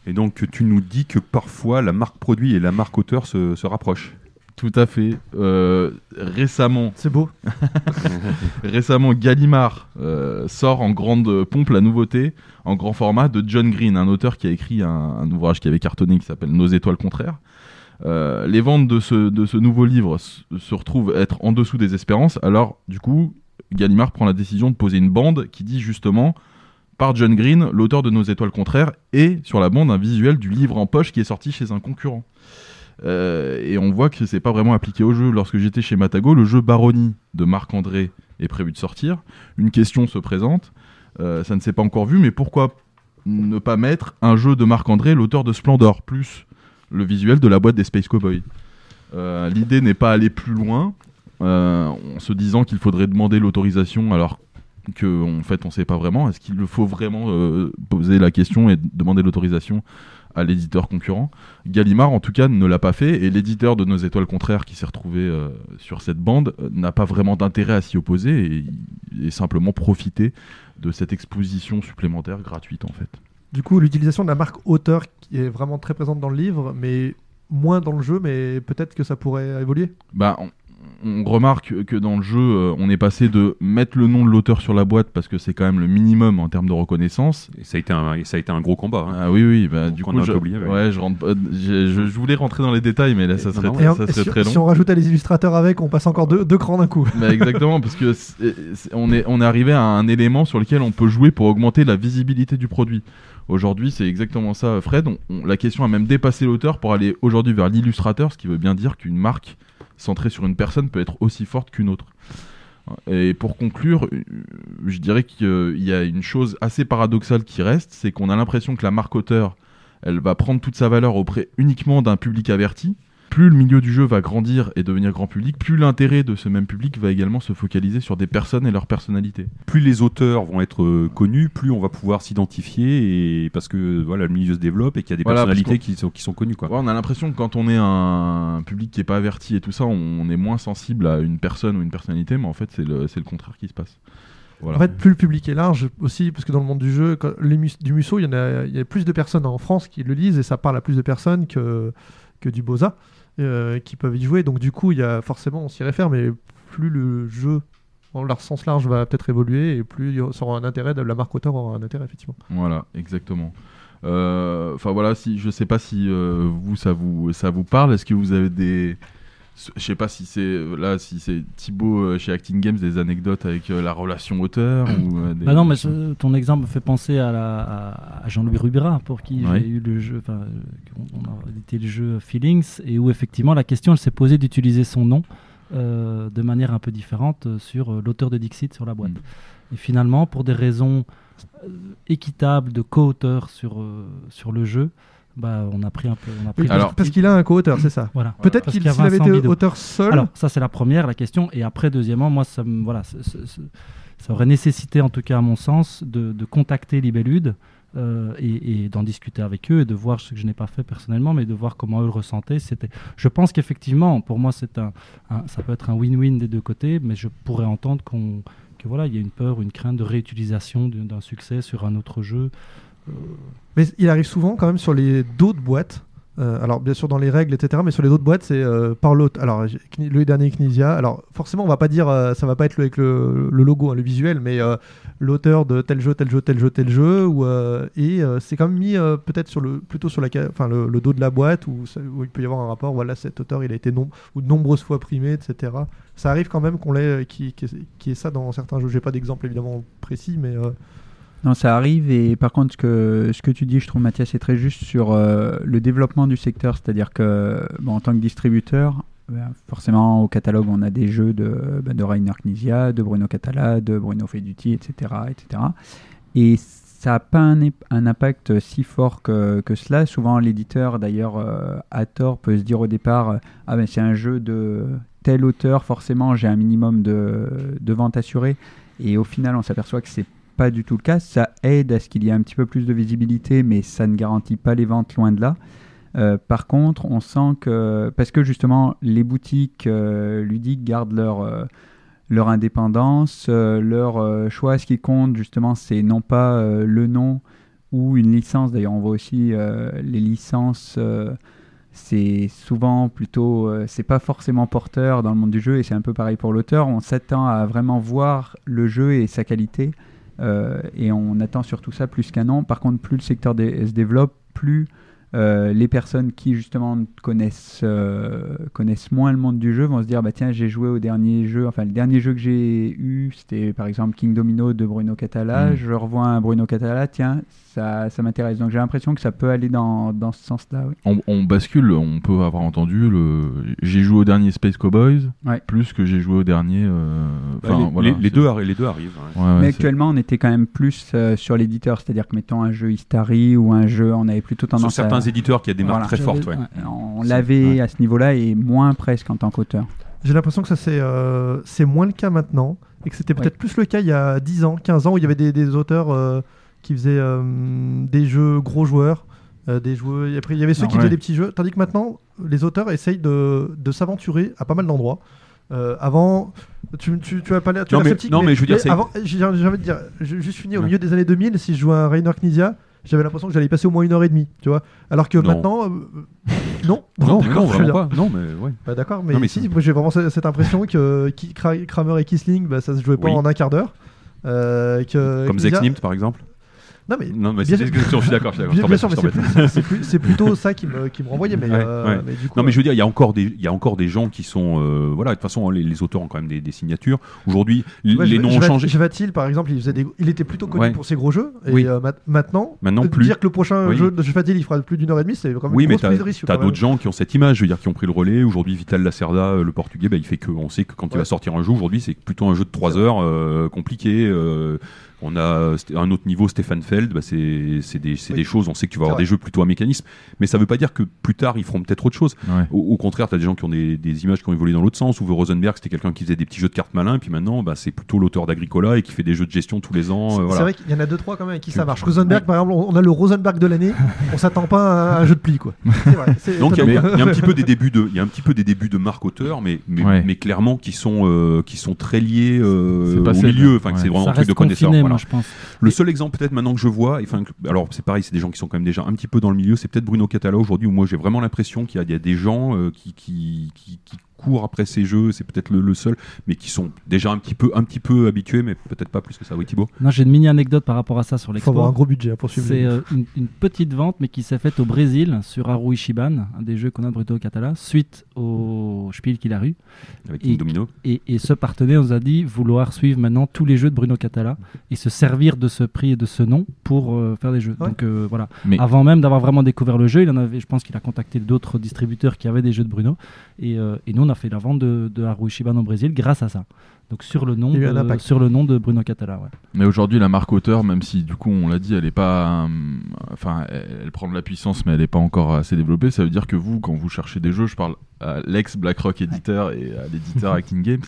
Et donc tu nous dis que parfois la marque produit et la marque auteur se, se rapprochent. Tout à fait. Euh, récemment, C'est beau. (laughs) récemment Gallimard euh, sort en grande pompe la nouveauté en grand format de John Green, un auteur qui a écrit un, un ouvrage qui avait cartonné qui s'appelle Nos étoiles contraires. Euh, les ventes de ce, nouveau livre se, se retrouvent être en dessous des espérances. Alors, du coup, Gallimard prend la décision de poser une bande qui dit justement par John Green, l'auteur de Nos étoiles contraires, et sur la bande un visuel du livre en poche qui est sorti chez un concurrent. Euh, et on voit que c'est pas vraiment appliqué au jeu. Lorsque j'étais chez Matago, le jeu Baronie de Marc-André est prévu de sortir. Une question se présente. Euh, ça ne s'est pas encore vu, mais pourquoi ne pas mettre un jeu de Marc-André, l'auteur de Splendor, plus le visuel de la boîte des Space Cowboys Euh, L'idée n'est pas aller plus loin euh, en se disant qu'il faudrait demander l'autorisation alors que en fait on sait pas vraiment. Est-ce qu'il faut vraiment euh, poser la question et demander l'autorisation à l'éditeur concurrent? Gallimard en tout cas ne l'a pas fait et l'éditeur de Nos étoiles contraires qui s'est retrouvé sur cette bande n'a pas vraiment d'intérêt à s'y opposer et, et simplement profiter de cette exposition supplémentaire gratuite en fait. Du coup, l'utilisation de la marque auteur qui est vraiment très présente dans le livre, mais moins dans le jeu, mais peut-être que ça pourrait évoluer. Bah, on, on remarque que dans le jeu, euh, on est passé de mettre le nom de l'auteur sur la boîte parce que c'est quand même le minimum en termes de reconnaissance. Et ça a été un, ça a été un gros combat. hein. Ah oui, oui, bah, du coup, je, oublié, ouais. ouais, je, rentre pas- je, je- je voulais rentrer dans les détails, mais là, ça serait, non, non, très, Et en- ça et serait si, très long. si on rajoutait les illustrateurs avec, on passe encore deux, deux crans d'un coup. (laughs) Bah, exactement, parce que c'est- c'est- on est, on est arrivé à un élément sur lequel on peut jouer pour augmenter la visibilité du produit. Aujourd'hui, c'est exactement ça, Fred. La question a même dépassé l'auteur pour aller aujourd'hui vers l'illustrateur, ce qui veut bien dire qu'une marque centrée sur une personne peut être aussi forte qu'une autre. Et pour conclure, euh, je dirais qu'il y a une chose assez paradoxale qui reste, c'est qu'on a l'impression que la marque auteur, elle va prendre toute sa valeur auprès uniquement d'un public averti. Plus le milieu du jeu va grandir et devenir grand public, plus l'intérêt de ce même public va également se focaliser sur des personnes et leur personnalité. Plus les auteurs vont être euh, connus, plus on va pouvoir s'identifier et parce que voilà le milieu se développe et qu'il y a des Voilà, personnalités qui sont qui sont connues quoi. Ouais, on a l'impression que quand on est un public qui est pas averti et tout ça, on est moins sensible à une personne ou une personnalité, mais en fait, c'est le, c'est le contraire qui se passe. Voilà. En fait, plus le public est large aussi, parce que dans le monde du jeu, quand les mus- du Musso, il y, en a, il y a plus de personnes en France qui le lisent et ça parle à plus de personnes que, que du Boza euh, qui peuvent y jouer. Donc du coup, il y a forcément, on s'y réfère, mais plus le jeu en leur sens large va peut-être évoluer et plus ça aura un intérêt, la marque auteur aura un intérêt effectivement. Voilà, exactement. Euh, Enfin voilà, si je sais pas si euh, vous ça vous ça vous parle. Est-ce que vous avez des, je sais pas si c'est là si c'est Thibaut euh, chez Acting Games des anecdotes avec euh, la relation auteur ou euh, des- Bah non, mais ton exemple me fait penser à, la- à- à Jean-Louis Rubira, pour qui Ouais. j'ai eu le jeu, on a édité le jeu Feelings, et où effectivement la question elle s'est posée d'utiliser son nom de manière un peu différente sur l'auteur de Dixit sur la boîte. Mm. Et finalement, pour des raisons équitables de co-auteur sur, sur le jeu, bah, on a pris un peu. On a pris Oui, parce- Alors- parce qu'il a un co-auteur, c'est ça. Voilà. Peut-être qu'il avait été auteur seul. Alors, ça, c'est la première, la question. Et après, deuxièmement, moi, ça, voilà, ça, aurait nécessité, en tout cas à mon sens, de, de contacter Libellude euh, et, et d'en discuter avec eux et de voir ce que je n'ai pas fait personnellement, mais de voir comment eux le ressentaient. C'était, je pense qu'effectivement, pour moi, c'est un, un- ça peut être un win-win des deux côtés, mais je pourrais entendre qu'on, que voilà, il y a une peur, une crainte de réutilisation d'un succès sur un autre jeu. Mais il arrive souvent quand même sur les d'autres boîtes Euh, alors bien sûr dans les règles, etc. Mais sur les autres boîtes, c'est euh, par l'autre. Alors le dernier Knizia. Alors forcément, on va pas dire, euh, ça va pas être le- avec le, le logo, hein, le visuel, mais euh, l'auteur de tel jeu, tel jeu, tel jeu, tel jeu. Ou, euh, et euh, c'est quand même mis peut-être sur le plutôt sur la, enfin le, le dos de la boîte où, ça- où il peut y avoir un rapport. Voilà, cet auteur, il a été nom- ou de nombreuses fois primé, etc. Ça arrive quand même qu'on l'ait, qui, qui, qui est ça dans certains jeux. J'ai pas d'exemple évidemment précis, mais Non, ça arrive et par contre, ce que, ce que tu dis, je trouve Mathias, c'est très juste sur euh, le développement du secteur. C'est-à-dire que, en tant que distributeur, ben, forcément, au catalogue, on a des jeux de, ben, de Rainer Knizia, de Bruno Catala, de Bruno Feduti, etc. etc. Et ça n'a pas un, impact si fort que, que cela. Souvent, l'éditeur, d'ailleurs, euh, à tort, peut se dire au départ Ah ben, c'est un jeu de tel auteur, forcément, j'ai un minimum de, de ventes assurées. Et au final, on s'aperçoit que c'est pas du tout le cas. Ça aide à ce qu'il y ait un petit peu plus de visibilité, mais ça ne garantit pas les ventes loin de là. Euh, par contre, on sent que parce que justement les boutiques euh, ludiques gardent leur euh, leur indépendance, leur choix. Ce qui compte justement, c'est non pas le nom ou une licence. D'ailleurs, on voit aussi les licences. c'est souvent plutôt, c'est pas forcément porteur dans le monde du jeu et c'est un peu pareil pour l'auteur. On s'attend à vraiment voir le jeu et sa qualité et on attend surtout ça plus qu'un an. Par contre, plus le secteur se développe, plus euh, les personnes qui justement connaissent, euh, connaissent moins le monde du jeu vont se dire bah tiens j'ai joué au dernier jeu, enfin le dernier jeu que j'ai eu c'était par exemple King Domino de Bruno Catala, Mm. je revois un Bruno Catala, tiens ça, ça m'intéresse. Donc j'ai l'impression que ça peut aller dans, dans ce sens-là. oui. On, on bascule, on peut avoir entendu le. J'ai joué au dernier Space Cowboys Ouais. plus que j'ai joué au dernier. euh, Bah, enfin, les, voilà, les- les c'est- deux, arri- les deux arrivent. ouais. Ouais, ouais, Mais c'est- actuellement, on était quand même plus euh, sur l'éditeur, c'est-à-dire que mettons un jeu Istari ou un jeu, on avait plutôt Sur tendance certains à... éditeurs qui a des marques Voilà. très fortes. ouais. On l'avait à ce niveau-là et moins presque en tant qu'auteur. J'ai l'impression que ça c'est euh, c'est moins le cas maintenant et que c'était peut-être plus le cas il y a 10 ans, 15 ans où il y avait des, des auteurs euh, qui faisaient euh, des jeux gros joueurs, euh, des joueurs. et Après il y avait ceux Non, qui ouais. faisaient des petits jeux, tandis que maintenant les auteurs essayent de, de s'aventurer à pas mal d'endroits. Euh, avant, tu, tu, tu as pas l'air tu as Non, l'air mais- sceptique, non, mais je veux dire, c'est- avant, j'ai j'ai envie de dire, juste fini au Ouais. milieu des années 2000, si je jouais à Rainer Knizia, j'avais l'impression que j'allais y passer au moins une heure et demie, tu vois. Alors que Non. maintenant, euh, non, (laughs) Non, non, je vraiment pas. Non, mais ouais. Bah d'accord, mais, si, j'ai vraiment ce- cette impression que Kramer et Kisling, bah, ça se jouait pas Oui. en un quart d'heure. Euh, que Comme Knizia- Zexnimt, par exemple. Non mais, Non, mais bien c'est sûr- je suis d'accord, je suis d'accord. bien, je bien t'embête, sûr, je mais c'est t'embête. plus- c'est plus- c'est plutôt ça qui me, qui me renvoyait. Mais, Ouais, euh, ouais. mais du coup, Non, mais euh, je veux dire, il y a encore des, il y a encore des gens qui sont, euh, voilà, de toute façon, les, les auteurs ont quand même des, des signatures. Aujourd'hui, ouais, les noms ont changé. Javatil, par exemple, il, faisait des- il était plutôt connu pour ses gros jeux. Et Oui. euh, ma- maintenant, Maintenant, euh, plus. dire que le prochain Oui. jeu de Javatil, il fera plus d'une heure et demie, c'est quand même Oui, une mais t'as d'autres gens qui ont cette image, je veux dire, qui ont pris le relais. Aujourd'hui, Vital Lacerda, euh, le portugais, bah, il fait que, on sait que quand il va sortir un jeu, aujourd'hui, c'est plutôt un jeu de 3 heures, euh, compliqué. On a euh, un autre niveau, Stéphane Feld, bah, c'est c'est des, c'est Oui. des choses, on sait que tu vas avoir des jeux plutôt à mécanisme, mais ça veut pas dire que plus tard, ils feront peut-être autre chose. Ouais. Au, au contraire, tu as des gens qui ont des, des images qui ont évolué dans l'autre sens. Uwe Rosenberg, c'était quelqu'un qui faisait des petits jeux de cartes malins, et puis maintenant, bah, c'est plutôt l'auteur d'Agricola et qui fait des jeux de gestion tous les ans. C'est euh, c'est vrai qu'il y en a deux trois quand même avec qui ça marche. Rosenberg, par exemple, on a le Rosenberg de l'année. (laughs) on s'attend pas à un jeu de pli, quoi. (laughs) C'est vrai, c'est Donc il y, a- y un petit peu (laughs) des débuts de, il y a un petit peu des débuts de marque auteur, mais mais, Ouais. mais clairement qui sont euh, qui sont très liés euh, au milieu. Enfin, c'est vraiment un truc de connaisseur. Confiné, voilà. moi, je pense. Le seul exemple peut-être maintenant que je vois, enfin, alors c'est pareil, c'est des gens qui sont quand même déjà un petit peu dans le milieu. C'est peut-être Bruno Catala aujourd'hui où moi j'ai vraiment l'impression qu'il y, a- il y a des gens euh, qui, qui, qui, qui courent après ces jeux. C'est peut-être le, le seul, mais qui sont déjà un petit peu un petit peu habitués, mais peut-être pas plus que ça. Oui, Thibaut? Non, j'ai une mini anecdote par rapport à ça sur Il faut avoir un gros budget hein, pour suivre. C'est euh, une, une petite vente, mais qui s'est faite au Brésil sur Haru Ishiban, un des jeux qu'on a de Bruno Catala, suite au Spiel qu'il a eu. Avec Et- Domino. Et, et ce partenaire nous a dit vouloir suivre maintenant tous les jeux de Bruno Catala et se servir de ce prix et de ce nom pour euh, faire des jeux. Ouais. Donc euh, voilà. Mais- Avant même d'avoir vraiment découvert le jeu, il en avait, je pense qu'il a contacté d'autres distributeurs qui avaient des jeux de Bruno. Et, euh, et nous, on a fait la vente de, de Haru Ishiban au Brésil grâce à ça. Donc sur le nom, Il y a eu un de, impact. sur le nom de Bruno Catala. ouais. Mais aujourd'hui, la marque auteur, même si du coup on l'a dit, elle est pas, euh, enfin, elle, elle prend de la puissance, mais elle n'est pas encore assez développée. Ça veut dire que vous, quand vous cherchez des jeux, je parle à l'ex BlackRock éditeur et à l'éditeur Acting Games,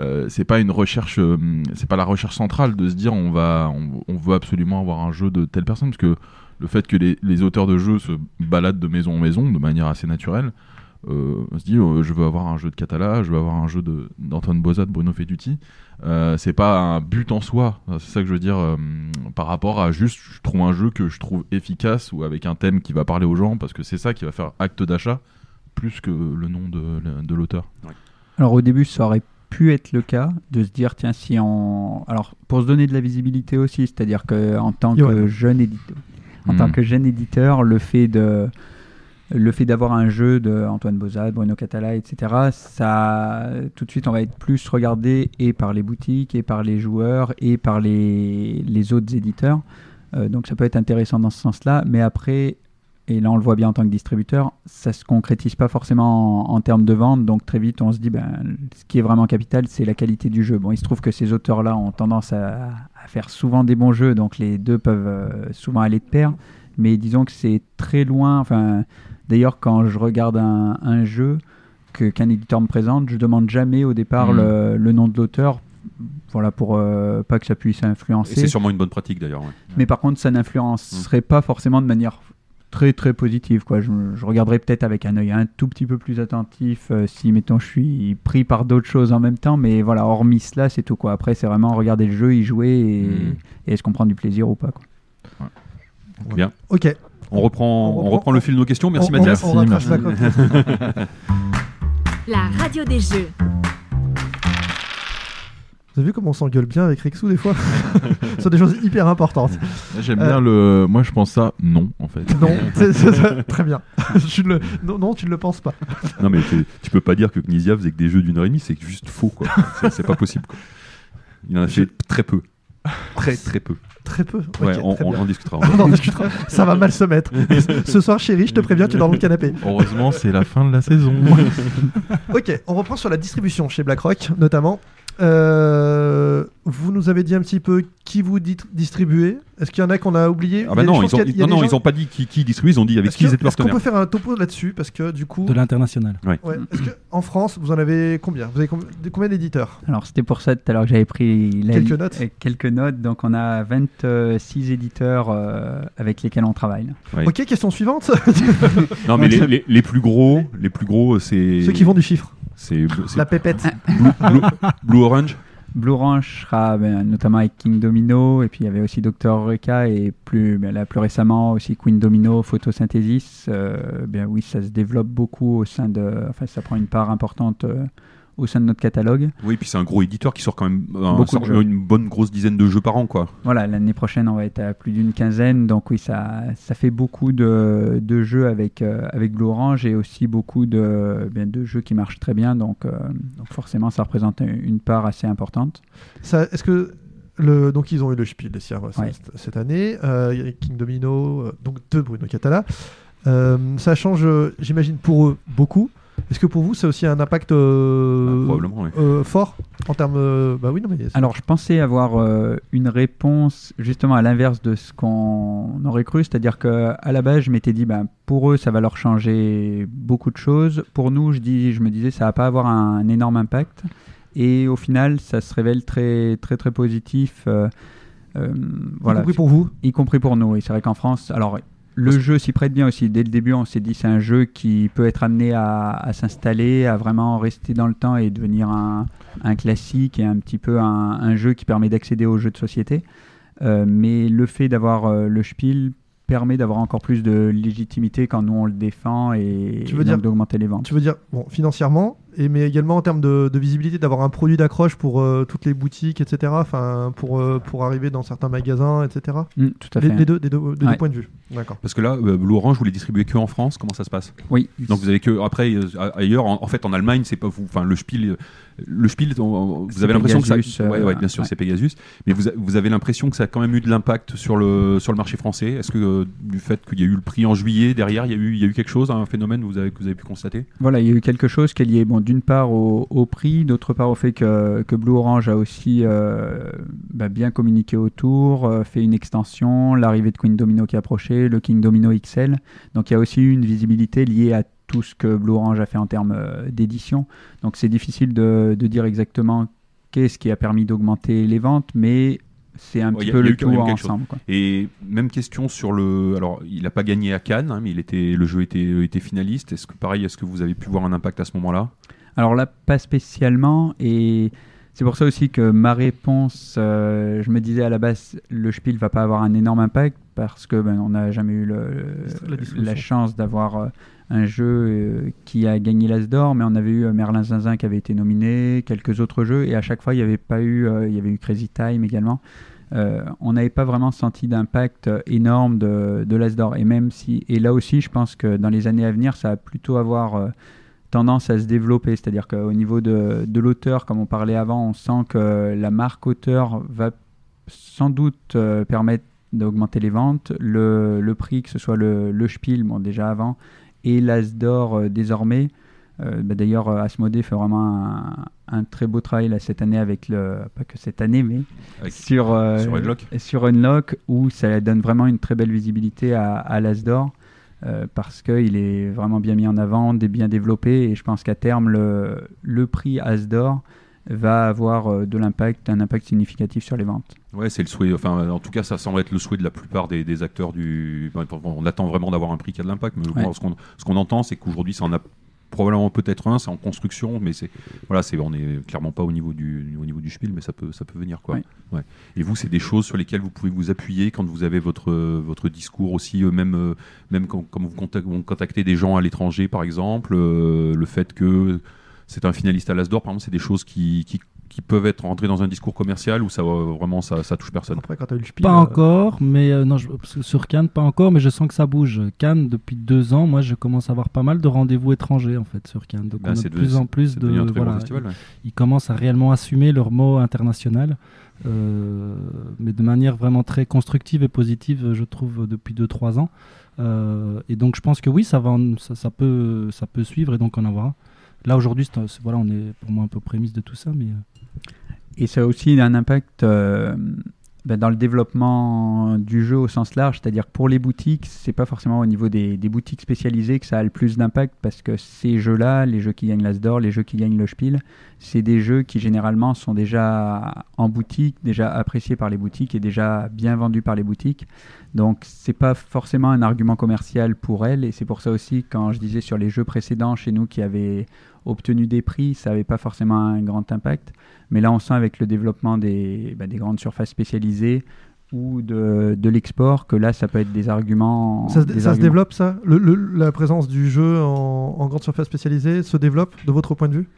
euh, c'est pas une recherche, euh, c'est pas la recherche centrale de se dire on va, on, on veut absolument avoir un jeu de telle personne, parce que le fait que les, les auteurs de jeux se baladent de maison en maison de manière assez naturelle euh, on se dit euh, je veux avoir un jeu de Catala, je veux avoir un jeu de- d'Antoine Bozat, Bruno Feduti. Euh, c'est pas un but en soi, c'est ça que je veux dire euh, par rapport à juste je trouve un jeu que je trouve efficace ou avec un thème qui va parler aux gens parce que c'est ça qui va faire acte d'achat plus que le nom de, de l'auteur. Alors au début, ça aurait pu être le cas de se dire tiens si on alors pour se donner de la visibilité aussi, c'est-à-dire que en tant que jeune éditeur, en tant que jeune éditeur, le fait de le fait d'avoir un jeu de Antoine Bozat, Bruno Catala, etc., ça, tout de suite, on va être plus regardé et par les boutiques, et par les joueurs, et par les, les autres éditeurs. Euh, donc ça peut être intéressant dans ce sens-là. Mais après, et là on le voit bien en tant que distributeur, ça se concrétise pas forcément en, termes de vente. Donc très vite, on se dit, ben, ce qui est vraiment capital, c'est la qualité du jeu. Bon, il se trouve que ces auteurs-là ont tendance à, à faire souvent des bons jeux, donc les deux peuvent euh, souvent aller de pair. Mais disons que c'est très loin. Enfin, d'ailleurs, quand je regarde un, un jeu que qu'un éditeur me présente, je demande jamais au départ Mhm. le, le nom de l'auteur. Voilà, pour euh, pas que ça puisse influencer. c'est sûrement une bonne pratique d'ailleurs. ouais. Mais par contre, ça n'influencerait pas forcément de manière très très positive. Quoi. Je, je regarderais peut-être avec un œil un tout petit peu plus attentif euh, si, mettons, je suis pris par d'autres choses en même temps. Mais voilà, hormis cela, c'est tout. Quoi. Après, c'est vraiment regarder le jeu, y jouer et, Mm. et est-ce qu'on prend du plaisir ou pas. Quoi. Bien. Ok. On reprend, On on reprend- le fil de nos questions. Merci On- Mathias. on rattrape (laughs) la radio des jeux. Vous avez vu comment on s'engueule bien avec Rexou des fois (laughs) Sur des choses hyper importantes. J'aime Euh, bien le. Moi, je pense ça non, en fait. Non, (laughs) c'est- c'est ça. très bien. Tu le... non, non, tu ne le penses pas. Non mais tu, tu peux pas dire que Knizia faisait que des jeux d'une heure et demie, c'est juste faux quoi. C'est- C'est pas possible quoi. Il en a fait très peu. Très très peu. Très peu. Ouais, on, très on bien. en discutera. (laughs) On en discutera. Ça va mal se mettre. (laughs) Ce soir, chérie, je te préviens, tu dors dans le canapé. Heureusement, c'est la fin de la saison. (laughs) Ok, on reprend sur la distribution chez BlackRock, notamment. Euh, vous nous avez dit un petit peu qui vous dit- distribuez. Est-ce qu'il y en a qu'on a oublié Ah bah non, ils ont, qu'il y a- il y a non, des non, gens- ils ont pas dit qui, qui distribue, ils ont dit avec qui ils étaient est-ce qu'on partenaires. peut faire un topo là-dessus Parce que du coup. De l'international. Ouais. Ouais. Est-ce que en France, vous en avez combien? Vous avez com- combien d'éditeurs? Alors, c'était pour ça tout à l'heure que j'avais pris la- Quelques notes. euh, quelques notes. Donc, on a 26 éditeurs euh, avec lesquels on travaille. Ouais. Ok, question suivante. (laughs) Non mais (laughs) les, les- les plus gros, les plus gros, c'est Ceux qui vont du chiffre. C'est La pépette. Blue, Blue- Blue Orange. Blue Orange sera ben, notamment avec King Domino, et puis il y avait aussi Dr. Eureka, et plus, ben, là, plus récemment aussi Queen Domino, Photosynthesis. Euh, bien oui, ça se développe beaucoup au sein de. Enfin, ça prend une part importante euh, au sein de notre catalogue. Oui, puis c'est un gros éditeur qui sort quand même un- Beaucoup sort de jeux. une bonne grosse dizaine de jeux par an quoi. Voilà, l'année prochaine, on va être à plus d'une quinzaine, donc oui, ça, ça fait beaucoup de, de jeux avec, euh, avec Blue Orange et aussi beaucoup de, bien, de jeux qui marchent très bien, donc, euh, donc forcément, ça représente une part assez importante. Ça, Est-ce que le, donc ils ont eu le Spiel des Sierras Ouais. cette, cette année, euh, King Domino, euh, donc de Bruno Catala. Euh, ça change, j'imagine pour eux beaucoup. Est-ce que pour vous, ça a aussi un impact euh, Ah, oui. euh, fort en termes, euh, bah oui non mais Alors, je pensais avoir euh, une réponse justement à l'inverse de ce qu'on aurait cru, c'est-à-dire que à la base, je m'étais dit, ben, pour eux, ça va leur changer beaucoup de choses. Pour nous, je, dis, je me disais, ça va pas avoir un, énorme impact. Et au final, ça se révèle très, très, très positif. euh, euh, voilà. y compris pour vous? Y compris pour nous. Et c'est vrai qu'en France, alors le jeu s'y prête bien aussi. Dès le début, on s'est dit c'est un jeu qui peut être amené à, à s'installer, à vraiment rester dans le temps et devenir un, un classique et un petit peu un, un jeu qui permet d'accéder aux jeux de société. Euh, mais le fait d'avoir euh, le Spiel permet d'avoir encore plus de légitimité quand nous on le défend et, Tu veux et dire- d'augmenter les ventes. Tu veux dire, bon, financièrement, et, mais également en termes de, de visibilité, d'avoir un produit d'accroche pour euh, toutes les boutiques, etc. Enfin, pour, euh, pour arriver dans certains magasins, etc. Mm, tout à Les, fait. les deux, des deux, des deux Ouais. points de vue. D'accord. Parce que là, euh, Blue Orange, vous les distribuez que en France. Comment ça se passe? Oui. Donc vous avez que après euh, ailleurs. En, en fait, en Allemagne, c'est pas vous. Enfin, le Spiel, le Spiel, on- vous avez l'impression que ça. Pegasus, euh, ouais, ouais, bien sûr, ouais. c'est Pegasus. Mais vous, a- vous avez l'impression que ça a quand même eu de l'impact sur le sur le marché français? Est-ce que euh, du fait qu'il y a eu le prix en juillet derrière, il y a eu il y a eu quelque chose, un phénomène que vous avez que vous avez pu constater? Voilà, il y a eu quelque chose qui est lié, bon, d'une part au, prix, d'autre part au fait que, Blue Orange a aussi euh, bah, bien communiqué autour, euh, fait une extension, l'arrivée de Queen Domino qui approchait, le King Domino XL. Donc il y a aussi une visibilité liée à tout ce que Blue Orange a fait en termes euh, d'édition. Donc c'est difficile de, de dire exactement qu'est-ce qui a permis d'augmenter les ventes, mais c'est un Ouais, petit a- peu le tout ensemble. quoi. Et même question sur le. Alors, il n'a pas gagné à Cannes, hein, mais il était, le jeu était, était finaliste. Est-ce que, pareil, est-ce que vous avez pu voir un impact à ce moment-là? Alors là, pas spécialement. Et c'est pour ça aussi que ma réponse, euh, je me disais à la base, le Spiel va pas avoir un énorme impact parce que ben, on n'a jamais eu le- La chance d'avoir euh, un jeu euh, qui a gagné l'As d'or, mais on avait eu euh, Merlin Zinzin qui avait été nominé, quelques autres jeux, et à chaque fois il n'y avait pas eu, il y avait eu Crazy Time également. Euh, on n'avait pas vraiment senti d'impact énorme de, de l'As d'or. Et même si, et là aussi, je pense que dans les années à venir, ça va plutôt avoir euh, tendance à se développer. C'est-à-dire qu'au niveau de, de l'auteur, comme on parlait avant, on sent que la marque auteur va sans doute euh, permettre d'augmenter les ventes. Le, le prix, que ce soit le, le Spiel, bon, déjà avant, et l'As d'or euh, désormais. Euh, bah, D'ailleurs, euh, Asmodée fait vraiment un, un très beau travail là, cette année avec le. Pas que cette année, mais Avec- sur, euh, sur Unlock sur Unlock, où ça donne vraiment une très belle visibilité à, à l'As d'or. parce qu'il est vraiment bien mis en avant, bien développé, et je pense qu'à terme, le, le prix As d'or va avoir euh, de l'impact, un impact significatif sur les ventes. Ouais, c'est le souhait. Enfin, en tout cas, ça semble être le souhait de la plupart des, des acteurs du. on attend vraiment d'avoir un prix qui a de l'impact, mais Ouais. ce qu'on ce qu'on entend, c'est qu'aujourd'hui, ça en a probablement peut-être un, c'est en construction, mais c'est voilà, c'est on est clairement pas au niveau du au niveau du Spiel, mais ça peut ça peut venir quoi. Ouais. Ouais. Et vous, c'est des choses sur lesquelles vous pouvez vous appuyer quand vous avez votre votre discours aussi, euh, même euh, même quand, quand vous contac- vous contactez des gens à l'étranger, par exemple, euh, le fait que c'est un finaliste à l'Asdor, par exemple, c'est des choses qui, qui qui peuvent être rentrées dans un discours commercial ou ça va vraiment ça, ça touche personne. Après, quand tu as eu le Spiel. Pas euh, encore, mais euh, non, je- sur Cannes, pas encore, mais je sens que ça bouge. Cannes, depuis deux ans, moi, je commence à avoir pas mal de rendez-vous étrangers en fait sur Cannes. Donc Ben, on a de plus en plus de un très bon voilà, festival, ouais. ils commencent à réellement assumer leur mot international, euh, mais de manière vraiment très constructive et positive, je trouve, depuis 2-3 ans. Euh, et donc je pense que oui, ça, va en- ça, ça peut, ça peut suivre et donc on en aura. Là aujourd'hui, voilà, on est pour moi un peu prémisse de tout ça, mais euh, Et ça a aussi un impact euh, ben, dans le développement du jeu au sens large, c'est-à-dire pour les boutiques, c'est pas forcément au niveau des, des boutiques spécialisées que ça a le plus d'impact parce que ces jeux-là, les jeux qui gagnent l'As d'or, les jeux qui gagnent le Spiel, c'est des jeux qui généralement sont déjà en boutique, déjà appréciés par les boutiques et déjà bien vendus par les boutiques. Donc c'est pas forcément un argument commercial pour elles et c'est pour ça aussi quand je disais sur les jeux précédents chez nous qui avaient obtenu des prix, ça n'avait pas forcément un grand impact. Mais là, on sent avec le développement des, bah, des grandes surfaces spécialisées ou de, de l'export que là, ça peut être des arguments. Ça, se, des ça se arguments. développe, ça? Le- le- La présence du jeu en, en grande surface spécialisée se développe, de votre point de vue?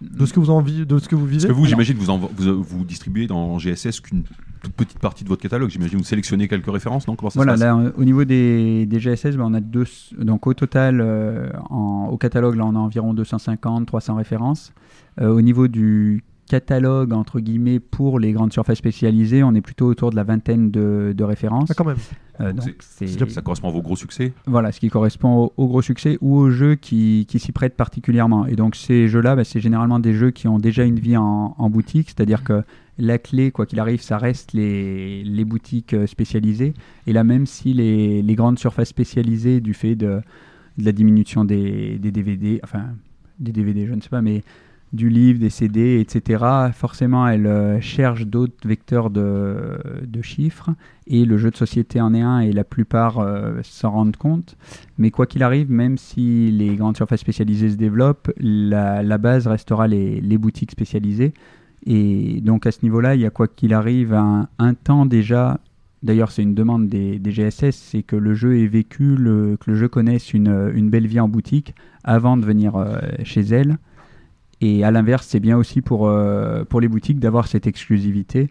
De ce que vous, en vi- de ce que vous vivez Parce que vous, j'imagine, vous, vous, vous distribuez dans GSS qu'une toute petite partie de votre catalogue. J'imagine vous sélectionnez quelques références, non? Comment ça Voilà, se passe? là, au niveau des, des GSS, ben, on a deux. Donc, au total, euh, en- au catalogue, là, on a environ 250, 300 références. Euh, au niveau du catalogue, entre guillemets, pour les grandes surfaces spécialisées, on est plutôt autour de la vingtaine de, de références. Ah, quand même. Euh, Donc, c'est- Ça correspond à vos gros succès Voilà, ce qui correspond au, au gros succès ou aux jeux qui, qui s'y prêtent particulièrement. Et donc ces jeux-là, bah, c'est généralement des jeux qui ont déjà une vie en, en boutique, c'est-à-dire que la clé, quoi qu'il arrive, ça reste les, les boutiques euh, spécialisées. Et là, même si les, les grandes surfaces spécialisées, du fait de, de la diminution des, des DVD, enfin des DVD, je ne sais pas, mais du livre, des CD, etc., forcément, elles euh, cherchent d'autres vecteurs de, de chiffres et le jeu de société en est un et la plupart euh, s'en rendent compte. Mais quoi qu'il arrive, même si les grandes surfaces spécialisées se développent, la, base restera les, les boutiques spécialisées. Et donc à ce niveau-là, il y a quoi qu'il arrive un, un temps déjà. D'ailleurs, c'est une demande des, des GSS, c'est que le jeu ait vécu, le- que le jeu connaisse une, une belle vie en boutique avant de venir euh, chez elles. Et à l'inverse, c'est bien aussi pour, euh, pour les boutiques d'avoir cette exclusivité.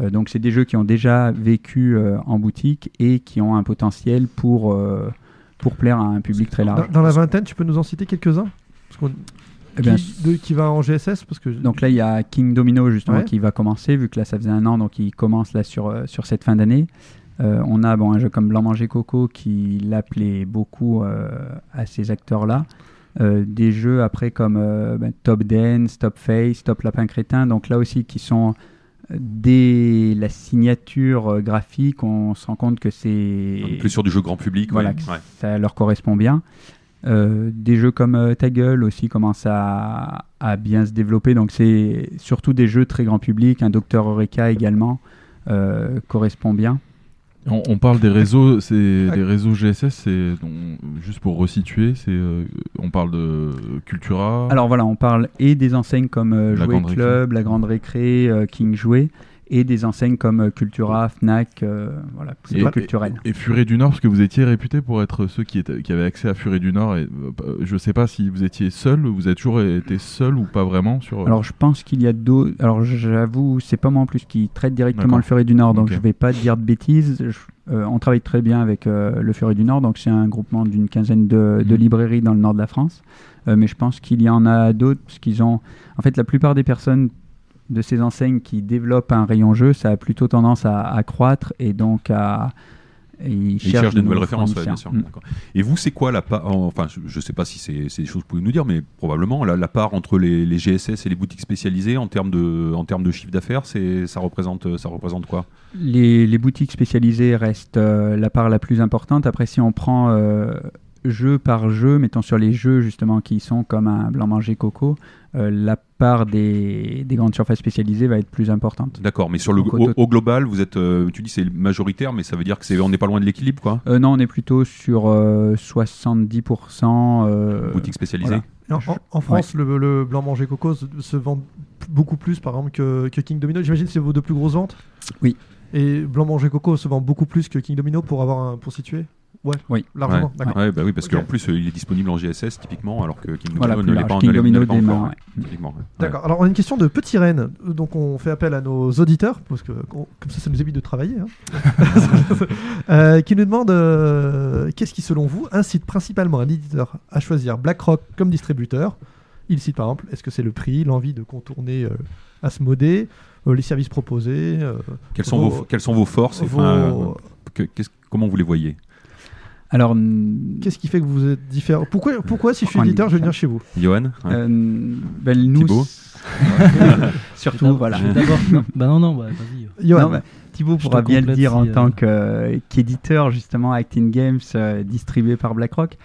Euh, donc, c'est des jeux qui ont déjà vécu euh, en boutique et qui ont un potentiel pour, pour plaire à un public très large. Dans, dans la vingtaine, tu peux nous en citer quelques-uns? Eh bien, qui, de- qui va en GSS parce que Donc là, il y a King Domino justement Ouais. qui va commencer, vu que là, ça faisait un an, donc il commence là sur, euh, sur cette fin d'année. Euh, on a bon, un jeu comme Blanc Manger Coco qui l'appelait beaucoup euh, à ces acteurs-là. Euh, des jeux après comme euh, ben, Top Dance, Top Face, Top Lapin Crétin, donc là aussi qui sont euh, dès la signature graphique, on se rend compte que c'est Plus sur du jeu grand public. voilà, ouais. que Ouais. ça leur correspond bien. Euh, des jeux comme Ta gueule aussi commencent à, à bien se développer. Donc c'est surtout des jeux très grand public, un Docteur Eureka également. correspond bien. On, on parle des réseaux, c'est des réseaux GSS, c'est juste pour resituer, c'est euh, on parle de Cultura. Alors voilà, on parle et des enseignes comme euh, Jouet Club, La Grande Récré, euh, King Jouet, et des enseignes comme euh, Cultura, Fnac, euh, voilà, Et- culturel. Et Furet du Nord, parce que vous étiez réputé pour être ceux qui, étaient- qui avaient accès à Furet du Nord. Et, euh, je sais pas si vous étiez seul, vous avez toujours été seul ou pas vraiment sur. Alors je pense qu'il y a d'autres. Alors j'avoue, c'est pas moi en plus qui traite directement D'accord. le Furet du Nord, donc je vais pas dire de bêtises. Je- euh, on travaille très bien avec euh, le Furet du Nord, donc c'est un groupement d'une quinzaine de, de Mhm. librairies dans le nord de la France. Euh, mais je pense qu'il y en a d'autres, parce qu'ils ont. En fait, la plupart des personnes de ces enseignes qui développent un rayon jeu, ça a plutôt tendance à, à croître et donc à. et Ils Ils cherchent de nouvelles références, ouais, bien sûr. Mm. Et vous, c'est quoi la part Enfin, je ne sais pas si c'est des choses que vous pouvez nous dire, mais probablement la, la part entre les, les GSS et les boutiques spécialisées en termes de, en termes de chiffre d'affaires, ça représente, ça représente quoi? Les, les boutiques spécialisées restent euh, la part la plus importante. Après, si on prend euh, jeu par jeu, mettons sur les jeux justement qui sont comme un blanc manger coco, euh, la part des, des grandes surfaces spécialisées va être plus importante. D'accord, mais sur le Donc, au, global, vous êtes, euh, tu dis c'est majoritaire, mais ça veut dire que c'est on n'est pas loin de l'équilibre, quoi. Euh, non, on est plutôt sur euh, 70%. euh, Boutique spécialisée. voilà. Et En, en- France, le, le blanc manger coco se, se vend beaucoup plus, par exemple, que, que King Domino. J'imagine que c'est vos deux plus grosses ventes? Oui. Et blanc manger coco se vend beaucoup plus que King Domino pour avoir un, pour situer? Ouais, Oui. largement. Ouais. D'accord. Ouais, bah oui, parce qu'en plus, euh, il est disponible en GSS typiquement, alors que Voilà, ne l'est pas, King ne l'est- Domino ne l'est pas démarre, encore. ouais. (laughs) Typiquement, ouais. D'accord. Alors, on a une question de Petit Rennes. Donc, on fait appel à nos auditeurs, parce que on- comme ça, ça nous évite de travailler. hein. (laughs) Euh, qui nous demande euh, qu'est-ce qui, selon vous, incite principalement un éditeur à choisir BlackRock comme distributeur? Il cite par exemple est-ce que c'est le prix, l'envie de contourner euh, Asmodée, euh, les services proposés euh, Quelles sont vos, quelles sont vos forces et, vos- enfin, euh, que- qu'est-ce- Comment vous les voyez? Alors, n- Qu'est-ce qui fait que vous êtes différent? Pourquoi, pourquoi, si je suis est éditeur, je vais venir chez vous? Johan Ouais. euh, ben, nous, Thibaut (laughs) surtout, voilà. D'abord, non. bah non, non, bah, vas-y. Johan, Non, bah, Thibaut Je pourra bien le dire en euh, tant que, euh, qu'éditeur justement Acting Games euh, distribué par BlackRock.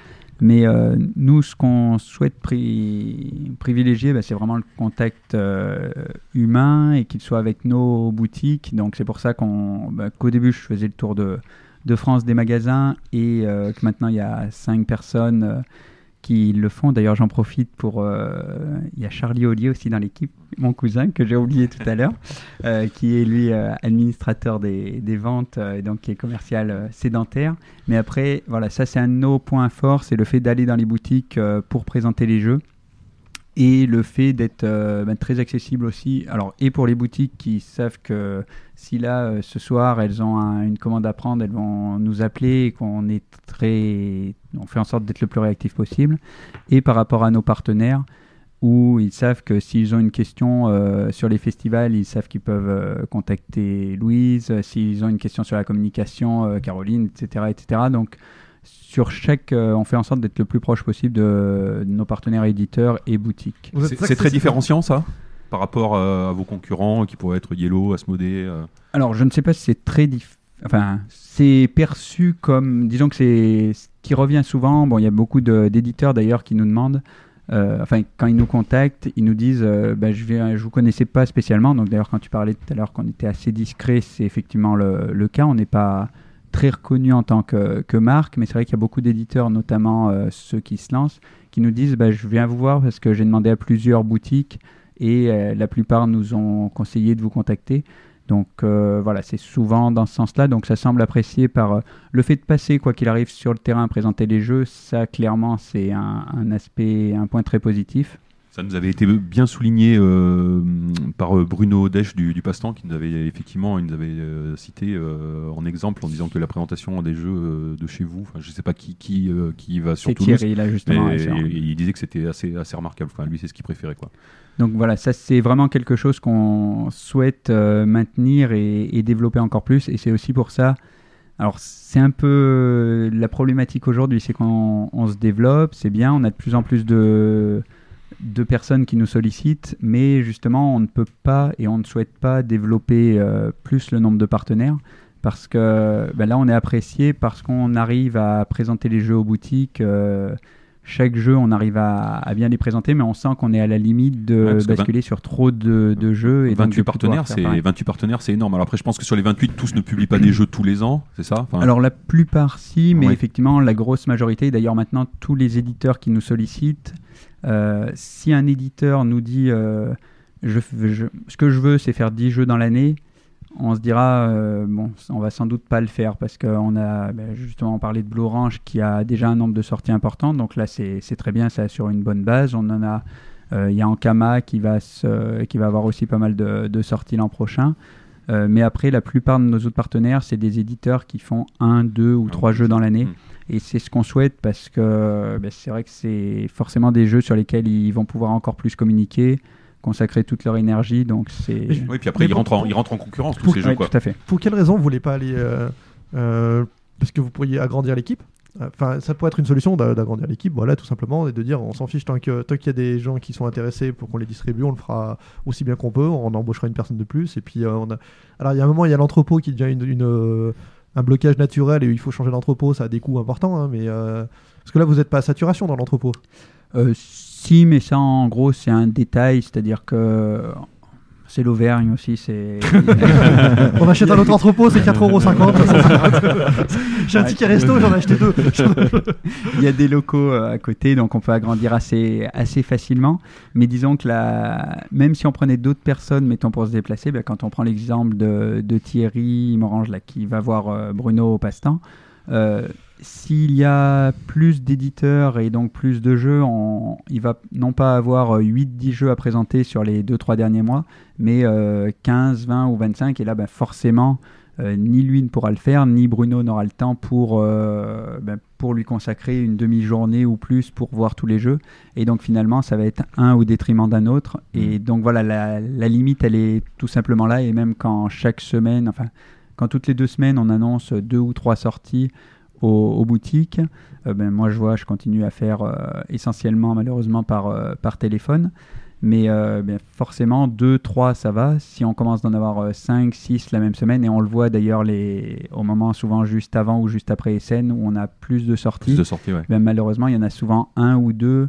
Mais euh, nous, ce qu'on souhaite pri- privilégier, bah, c'est vraiment le contact euh, humain et qu'il soit avec nos boutiques. Donc c'est pour ça qu'on, bah, qu'au début, je faisais le tour de, de France des magasins et euh, que maintenant il y a cinq personnes euh, qui le font. D'ailleurs, j'en profite pour. euh, Il y a Charlie Ollier aussi dans l'équipe, mon cousin que j'ai oublié tout à l'heure, (laughs) qui est lui administrateur des, des ventes et donc qui est commercial sédentaire. Mais après, voilà, ça c'est un de nos points forts, c'est le fait d'aller dans les boutiques pour présenter les jeux et le fait d'être euh, ben, très accessible aussi. Alors, et pour les boutiques qui savent que si là, euh, ce soir, elles ont un- une commande à prendre, elles vont nous appeler et qu'on est très. On fait en sorte d'être le plus réactif possible. Et par rapport à nos partenaires, où ils savent que s'ils ont une question euh, sur les festivals, ils savent qu'ils peuvent contacter Louise. S'ils ont une question sur la communication, Caroline, etc., etc. Donc, sur chaque, euh, on fait en sorte d'être le plus proche possible de, de nos partenaires éditeurs et boutiques. C'est très différenciant ça par rapport euh, à vos concurrents qui pourraient être Yellow, Asmodée. euh. Alors, je ne sais pas si c'est très diff... Enfin, c'est perçu comme, disons que c'est ce qui revient souvent. Bon, il y a beaucoup d'éditeurs d'ailleurs qui nous demandent, euh, enfin, quand ils nous contactent, ils nous disent, euh, bah, je je vous connaissais pas spécialement. Donc d'ailleurs, quand tu parlais tout à l'heure qu'on était assez discret, c'est effectivement le, le cas. On n'est pas très reconnu en tant que, que marque, mais c'est vrai qu'il y a beaucoup d'éditeurs, notamment euh, ceux qui se lancent, qui nous disent, bah, je viens vous voir parce que j'ai demandé à plusieurs boutiques et euh, la plupart nous ont conseillé de vous contacter. Donc euh, voilà, c'est souvent dans ce sens-là. Donc ça semble apprécié par le fait de passer, quoi qu'il arrive, sur le terrain, présenter les jeux. Ça, clairement, c'est un aspect, un point très positif. Ça nous avait été bien souligné euh, par euh, Bruno Desch du, du Passe-Temps qui nous avait effectivement il nous avait euh, cité euh, en exemple en disant que la présentation des jeux de chez vous, je sais pas qui qui, qui va sur Toulouse, Thierry, là, justement. il disait que c'était assez assez remarquable. Enfin, lui c'est ce qu'il préférait quoi. Donc voilà, ça c'est vraiment quelque chose qu'on souhaite maintenir et, et développer encore plus. Et c'est aussi pour ça. Alors c'est un peu la problématique aujourd'hui, c'est qu'on on se développe, c'est bien, on a de plus en plus de, de personnes qui nous sollicitent, mais justement on ne peut pas et on ne souhaite pas développer euh, plus le nombre de partenaires parce que ben là on est apprécié parce qu'on arrive à présenter les jeux aux boutiques. euh, chaque jeu, on arrive à, à bien les présenter, mais on sent qu'on est à la limite de Ouais, basculer sur trop de, de jeux. Et donc 28 de partenaires, c'est pareil. 28 partenaires, c'est énorme. Alors après, je pense que sur les 28, tous ne publient pas des jeux tous les ans, c'est ça? Enfin, Alors la plupart si, mais Ouais. effectivement la grosse majorité, d'ailleurs maintenant tous les éditeurs qui nous sollicitent, euh, si un éditeur nous dit euh, je, je- ce que je veux c'est faire 10 jeux dans l'année, on se dira euh, bon on va sans doute pas le faire parce qu'on a ben, justement parlé de Blue Orange qui a déjà un nombre de sorties important, donc là c'est très bien, ça assure une bonne base. On en a, euh, il y a Ankama qui va, se- qui va avoir aussi pas mal de, de sorties l'an prochain. Euh, mais après, la plupart de nos autres partenaires, c'est des éditeurs qui font un, deux ou Ah, trois jeux dans l'année. Mm. Et c'est ce qu'on souhaite parce que ben, c'est vrai que c'est forcément des jeux sur lesquels ils vont pouvoir encore plus communiquer, consacrer toute leur énergie. Donc c'est. Oui, puis après, ils pour- rentrent, en, ils rentrent en concurrence, tous pour- ces jeux. Ouais, Quoi. tout à fait. Pour quelle raison vous voulez pas aller euh, euh, Parce que vous pourriez agrandir l'équipe? Enfin, ça pourrait être une solution d'a- d'agrandir l'équipe, voilà, tout simplement, et de dire on s'en fiche tant que tant qu'il y a des gens qui sont intéressés pour qu'on les distribue, on le fera aussi bien qu'on peut, on embauchera une personne de plus, et puis euh, on a. Alors il y a un moment, il y a l'entrepôt qui devient une, une, un blocage naturel et il faut changer l'entrepôt, ça a des coûts importants, hein, mais euh, parce que là vous n'êtes pas à saturation dans l'entrepôt. Euh, si, mais ça en gros c'est un détail, c'est-à-dire que c'est l'Auvergne aussi, c'est. (laughs) on achète un autre entrepôt, c'est 4,50€. (laughs) J'ai un ticket resto, j'en ai acheté deux. (laughs) Il y a des locaux euh, à côté, donc on peut agrandir assez, assez facilement. Mais disons que la... même si on prenait d'autres personnes, mettons pour se déplacer, ben, quand on prend l'exemple de, de Thierry Morange là, qui va voir euh, Bruno au passe-temps, euh, s'il y a plus d'éditeurs et donc plus de jeux, on... il va non pas avoir 8-10 jeux à présenter sur les 2-3 derniers mois, mais euh, 15, 20 ou 25. Et là, ben, forcément, euh, ni lui ne pourra le faire, ni Bruno n'aura le temps pour, euh, ben, pour lui consacrer une demi-journée ou plus pour voir tous les jeux. Et donc finalement, ça va être un au détriment d'un autre. Et donc voilà, la, la limite, elle est tout simplement là. Et même quand chaque semaine, enfin, quand toutes les deux semaines, on annonce deux ou trois sorties aux, aux boutiques, euh, ben, moi je vois, je continue à faire euh, essentiellement, malheureusement, par, euh, par téléphone. Mais euh, ben, forcément, 2, 3, ça va. Si on commence d'en avoir 5, 6 la même semaine, et on le voit d'ailleurs les... au moment souvent juste avant ou juste après scènes où on a plus de sorties, Plus de sorties, ouais. ben, malheureusement, il y en a souvent un ou deux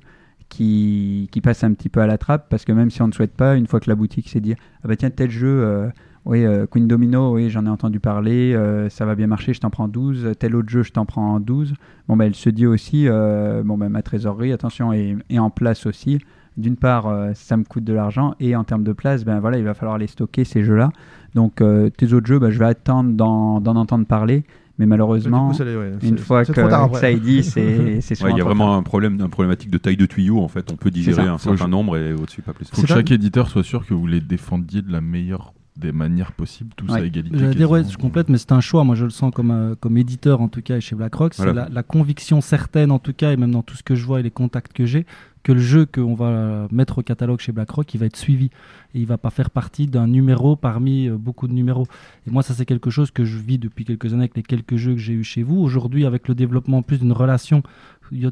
qui, qui passent un petit peu à la trappe parce que même si on ne souhaite pas, une fois que la boutique s'est dit Ah bah tiens, tel jeu, euh, oui, euh, Queen Domino, oui, j'en ai entendu parler, euh, ça va bien marcher, je t'en prends 12. Tel autre jeu, je t'en prends 12. Bon, ben elle se dit aussi euh, Bon, ben ma trésorerie, attention, est, est en place aussi. D'une part, euh, ça me coûte de l'argent et en termes de place, ben voilà, il va falloir les stocker ces jeux-là. Donc, euh, tes autres jeux, ben, je vais attendre d'en entendre parler. Mais malheureusement, Du coup, ça l'est, ouais, une fois que, tard que ça est dit, c'est (laughs) c'est Ouais, souvent il y a vraiment un problème, un problématique de taille de tuyau en fait. On peut digérer ça. un certain nombre et au-dessus pas plus. Faut que chaque éditeur soit sûr que vous les défendiez de la meilleure des manières possibles, tous Ouais. à égalité. J'allais dire, ouais, je complète, mais c'est un choix. Moi, je le sens comme, euh, comme éditeur, en tout cas, et chez BlackRock. C'est Voilà. la, la conviction certaine, en tout cas, et même dans tout ce que je vois et les contacts que j'ai, que le jeu qu'on va mettre au catalogue chez BlackRock, il va être suivi. Et il va pas faire partie d'un numéro parmi euh, beaucoup de numéros. Et moi, ça, c'est quelque chose que je vis depuis quelques années avec les quelques jeux que j'ai eu chez vous. Aujourd'hui, avec le développement en plus d'une relation,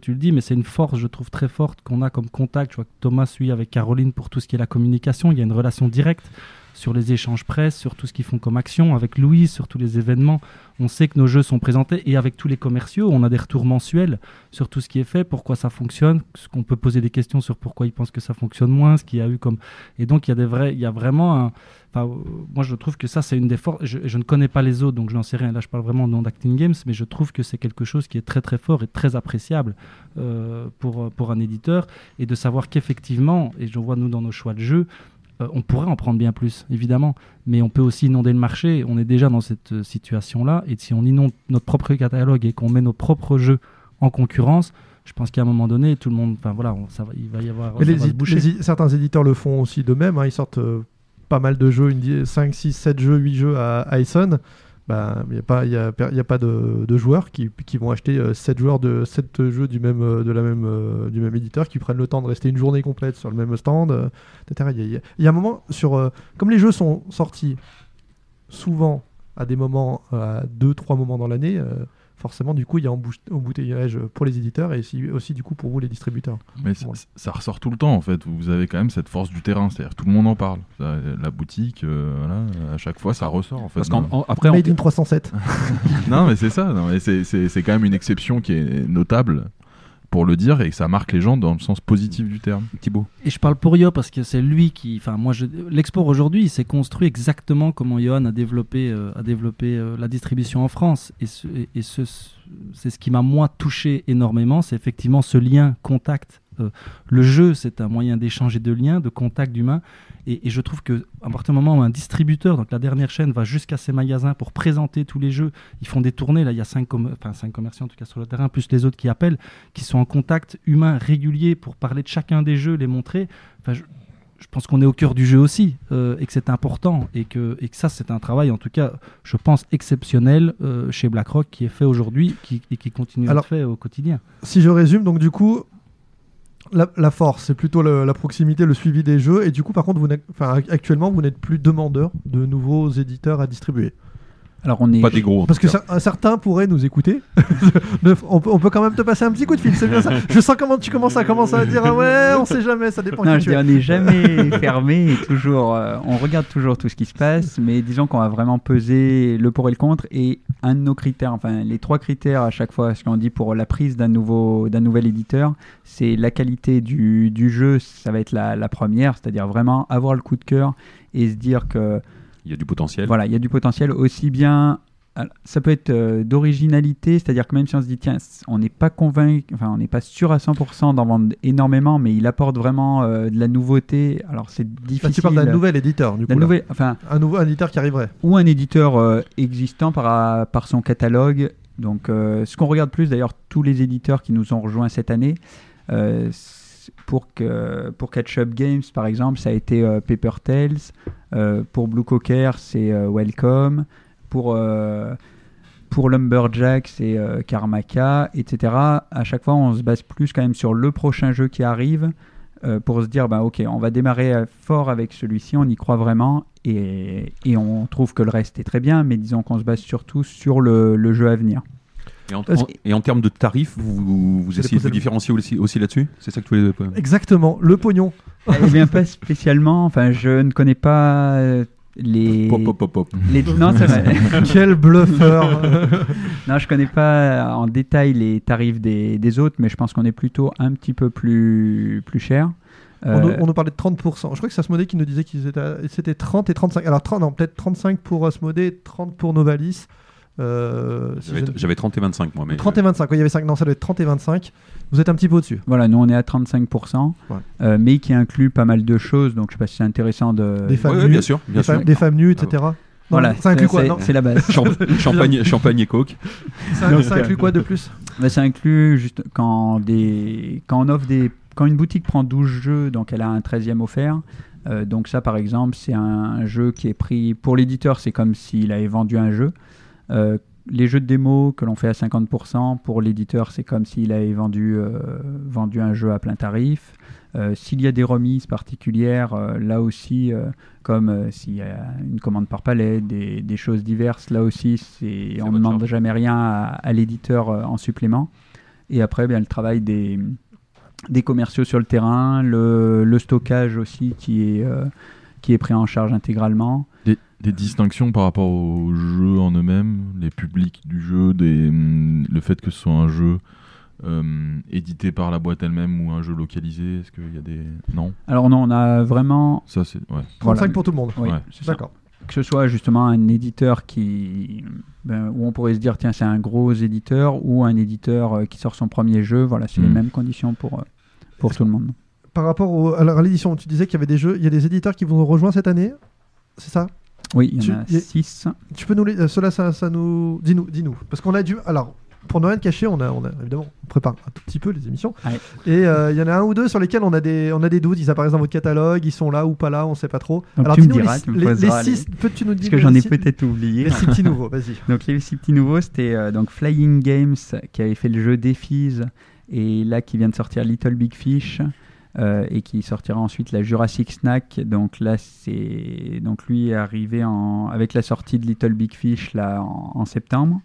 tu le dis, mais c'est une force, je trouve, très forte qu'on a comme contact. Je vois que Thomas suit avec Caroline pour tout ce qui est la communication. Il y a une relation directe sur les échanges presse, sur tout ce qu'ils font comme action, avec Louise, sur tous les événements. On sait que nos jeux sont présentés et avec tous les commerciaux, on a des retours mensuels sur tout ce qui est fait, pourquoi ça fonctionne, ce qu'on peut poser des questions sur pourquoi ils pensent que ça fonctionne moins, ce qu'il y a eu comme. Et donc il y a des vrais, il y a vraiment un. Moi je trouve que ça c'est une des forces. Je, ne connais pas les autres, donc je n'en sais rien. Là je parle vraiment au nom d'Acting Games, mais je trouve que c'est quelque chose qui est très très fort et très appréciable euh, pour pour un éditeur et de savoir qu'effectivement, et je vois nous dans nos choix de jeux, euh, on pourrait en prendre bien plus, évidemment, mais on peut aussi inonder le marché. On est déjà dans cette euh, situation-là, et si on inonde notre propre catalogue et qu'on met nos propres jeux en concurrence, je pense qu'à un moment donné, tout le monde, enfin voilà, on- ça il va y avoir. Mais les les certains éditeurs le font aussi d'eux-mêmes. hein. Ils sortent euh, pas mal de jeux, une di- 5, 6, 7 jeux, 8 jeux à, à Essen. Bah, Il n'y a pas, y a, y a pas de, de joueurs qui, qui vont acheter 7 joueurs de 7 jeux du même, euh, de la même, euh, du même éditeur, qui prennent le temps de rester une journée complète sur le même stand, euh, etc. Il y, y a- un moment, sur, euh, comme les jeux sont sortis souvent à des moments, euh, à 2-3 moments dans l'année, euh, forcément, du coup, il y a embouteillage pour les éditeurs et aussi, du coup, pour vous, les distributeurs. Mais ça, Voilà. ça ressort tout le temps en fait. Vous avez quand même cette force du terrain, c'est-à-dire tout le monde en parle. La boutique, euh, voilà, à chaque fois ça ressort en fait. Parce qu'en après, en- Made in 307. (laughs) non mais c'est ça. Non, mais c'est, c'est, c'est quand même une exception qui est notable pour le dire et que ça marque les gens dans le sens positif du terme. Thibaut. Et je parle pour Yo parce que c'est lui qui. Enfin, moi, l'export aujourd'hui, il s'est construit exactement comment Johan a développé, euh, a développé euh, la distribution en France. Et, ce, et- et ce, c'est ce qui m'a, moi, touché énormément. C'est effectivement ce lien, contact. Euh, le jeu, c'est un moyen d'échange et de lien, de contact d'humain. Et, et je trouve que à partir du moment où un distributeur, donc la dernière chaîne, va jusqu'à ses magasins pour présenter tous les jeux, ils font des tournées. Là, il y a cinq, com- enfin, cinq commerciaux en tout cas sur le terrain, plus les autres qui appellent, qui sont en contact humain régulier pour parler de chacun des jeux, les montrer. Enfin, je, je pense qu'on est au cœur du jeu aussi euh, et que c'est important et que, et que ça, c'est un travail, en tout cas, je pense, exceptionnel euh, chez BlackRock qui est fait aujourd'hui qui, et qui continue Alors- à être fait au quotidien. Si je résume, donc du coup, la, force, c'est plutôt la proximité, le suivi des jeux. Et du coup, par contre, vous actuellement, vous n'êtes plus demandeur de nouveaux éditeurs à distribuer. Alors on est. Pas des gros. Parce que certains pourraient nous écouter. (laughs) On, peut, on peut quand même te passer un petit coup de fil, c'est bien ça. Je sens comment tu commences à commencer à dire ah ouais, on sait jamais, ça dépend Non, qui je tu dis, es. on n'est (laughs) jamais fermé toujours, euh, on regarde toujours tout ce qui se passe, mais disons qu'on va vraiment peser le pour et le contre. Et un de nos critères, enfin les trois critères à chaque fois, ce qu'on dit pour la prise d'un nouveau, d'un nouvel éditeur, c'est la qualité du, du jeu, ça va être la, la première, c'est-à-dire vraiment avoir le coup de cœur et se dire que Il y a du potentiel. voilà, il y a du potentiel aussi bien. Ça peut être euh, d'originalité, c'est-à-dire que même si on se dit, tiens, on n'est pas convaincu, enfin, on n'est pas sûr à 100% d'en vendre énormément, mais il apporte vraiment euh, de la nouveauté. Alors, c'est difficile. Là, tu parles d'un nouvel éditeur, du coup. là. nouvel- enfin, Un nouveau un éditeur qui arriverait. ou un éditeur euh, existant par, par son catalogue. Donc, euh, ce qu'on regarde plus, d'ailleurs, tous les éditeurs qui nous ont rejoints cette année, euh, pour, que, pour Catch Up Games, par exemple, ça a été euh, Paper Tales. Euh, pour Blue Cocker, c'est euh, Welcome. Pour, pour Lumberjack, c'est Karmaka, etc. À chaque fois, on se base plus quand même sur le prochain jeu qui arrive pour se dire, bah, ok, on va démarrer fort avec celui-ci, on y croit vraiment, et, et on trouve que le reste est très bien, mais disons qu'on se base surtout sur le, le jeu à venir. Et en, Est-ce en- et en termes de tarifs, vous, vous, vous C'est essayez de vous différencier aussi, aussi là-dessus? C'est ça que tu voulais. Exactement, le pognon. Eh bien, pas spécialement, enfin, je ne connais pas euh, les... Pop, pop, pop, pop. les... Non, c'est vrai. (laughs) Quel bluffeur (laughs) Non, je connais pas en détail les tarifs des, des autres, mais je pense qu'on est plutôt un petit peu plus, plus cher. on, nous, Euh, on nous parlait de 30%. Je crois que c'est Asmodée qui nous disait qu'ils étaient c'était 30 et 35. Alors 30, non, peut-être 35 pour Asmodée, 30 pour Novalis. Euh, si J'avais je- j'avais 30 et 25 moi. Mais 30 et 25, oui, il y avait 5, non, ça doit être 30 et 25. Vous êtes un petit peu au-dessus. Voilà, nous on est à 35%, Ouais. euh, mais qui inclut pas mal de choses, donc je sais pas si c'est intéressant de... Des femmes Ouais, nues, bien sûr, bien des, femmes, sûr. des femmes nues, etc. Non, Voilà, ça inclut quoi c'est- non C'est la base. Champ- (laughs) champagne, champagne et coke. ça, Donc, ça inclut quoi de plus? Bah, ça inclut juste quand, des, quand on offre des. Quand une boutique prend 12 jeux, donc elle a un 13e offert. Euh, donc, ça, par exemple, c'est un jeu qui est pris. Pour l'éditeur, c'est comme s'il avait vendu un jeu. Euh, les jeux de démo que l'on fait à 50%, pour l'éditeur, c'est comme s'il avait vendu, euh, vendu un jeu à plein tarif. Euh, s'il y a des remises particulières, euh, là aussi, euh, comme euh, s'il y a une commande par palette, des, des choses diverses, là aussi, c'est, on ne demande jamais rien à, à l'éditeur euh, en supplément. Et après, bien, le travail des, des commerciaux sur le terrain, le, le stockage aussi qui est, euh, qui est pris en charge intégralement. Des, des distinctions par rapport aux jeux en eux-mêmes, les publics du jeu, des, hum, le fait que ce soit un jeu euh, édité par la boîte elle-même ou un jeu localisé, est-ce qu'il y a des... Non? Alors non, on a vraiment... Ça c'est... Ouais. 35 voilà. pour tout le monde. Oui, Ouais. c'est ça. D'accord. que ce soit justement un éditeur qui ben, où on pourrait se dire tiens c'est un gros éditeur ou un éditeur euh, qui sort son premier jeu voilà c'est les Mm. mêmes conditions pour euh, pour tout le monde Par rapport au- à l'édition, tu disais qu'il y avait des jeux, il y a des éditeurs qui vous ont rejoint cette année? C'est ça? Oui il y en a y a- 6 Tu peux nous les. euh, Cela, ça, ça nous. Dis-nous, dis-nous. Parce qu'on a dû. Alors, pour ne rien cacher, on a, on a évidemment, on prépare un tout petit peu les émissions. Et euh, il y en a un ou deux sur lesquels on a des, on a des doutes. Ils apparaissent dans votre catalogue, ils sont là ou pas là, on sait pas trop. Donc Alors, tu me diras, les, tu me les- les les- six. Peux-tu nous parce dire que j'en ai peut-être oublié Les six petits (laughs) nouveaux, vas-y. donc les six petits nouveaux c'était euh, donc Flying Games qui avait fait le jeu Défis et là qui vient de sortir Little Big Fish euh, et qui sortira ensuite la Jurassic Snack donc là c'est donc lui est arrivé en avec la sortie de Little Big Fish là en, en septembre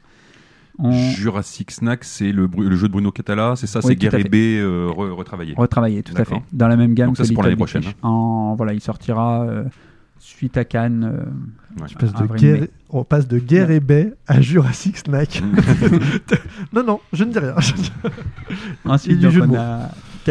on Jurassic Snack, c'est le, jeu de Bruno Catala, c'est ça, Oui, c'est Guerre. B euh, re- retravaillé. retravaillé tout à fait dans la même gamme Donc ça, que c'est pour l'année Big prochaine, Fish. hein. en voilà il sortira euh, suite à Cannes. euh, Ouais. De guerre- on passe de guerre et baie à Jurassic Snack. (laughs) (laughs) non, non, je ne dis rien. Ensuite, donc, jeu de on mots.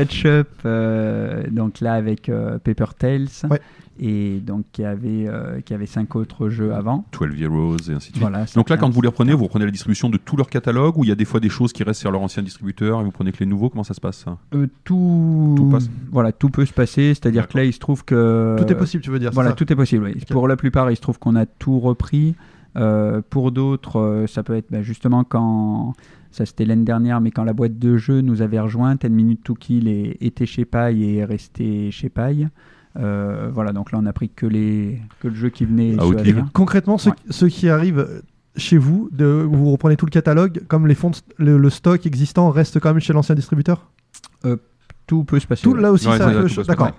A Ketchup, euh, donc là avec euh, Paper Tales, Ouais. et donc qui avait, euh, qui avait cinq autres jeux avant. 12 Heroes et ainsi de suite. Voilà, Donc là, quand vous les reprenez, vous reprenez la distribution de tout leur catalogue ou il y a des fois des choses qui restent sur leur ancien distributeur et vous prenez que les nouveaux? Comment ça se passe? Ça Euh, tout, Tout passe. voilà, tout peut se passer, c'est-à-dire que là, il se trouve que Tout est possible, tu veux dire. Voilà, ça? tout est possible. oui. Pour la plupart, il se trouve qu'on a tout repris. Euh, pour d'autres, euh, ça peut être bah, justement quand, ça c'était l'année dernière, mais quand la boîte de jeu nous avait rejoint, 10 minutes to kill et- était chez Paille et est resté chez Paille. Euh, voilà, donc là on a pris que, les, que le jeu qui venait. Ah, ceux ok. à Et venir. concrètement, ceux, Ouais. ceux qui arrivent chez vous, de, vous reprenez tout le catalogue, comme les fonds, le, le stock existant reste quand même chez l'ancien distributeur? Tout peut se passer. Tout là aussi, Ouais, ça peut se D'accord.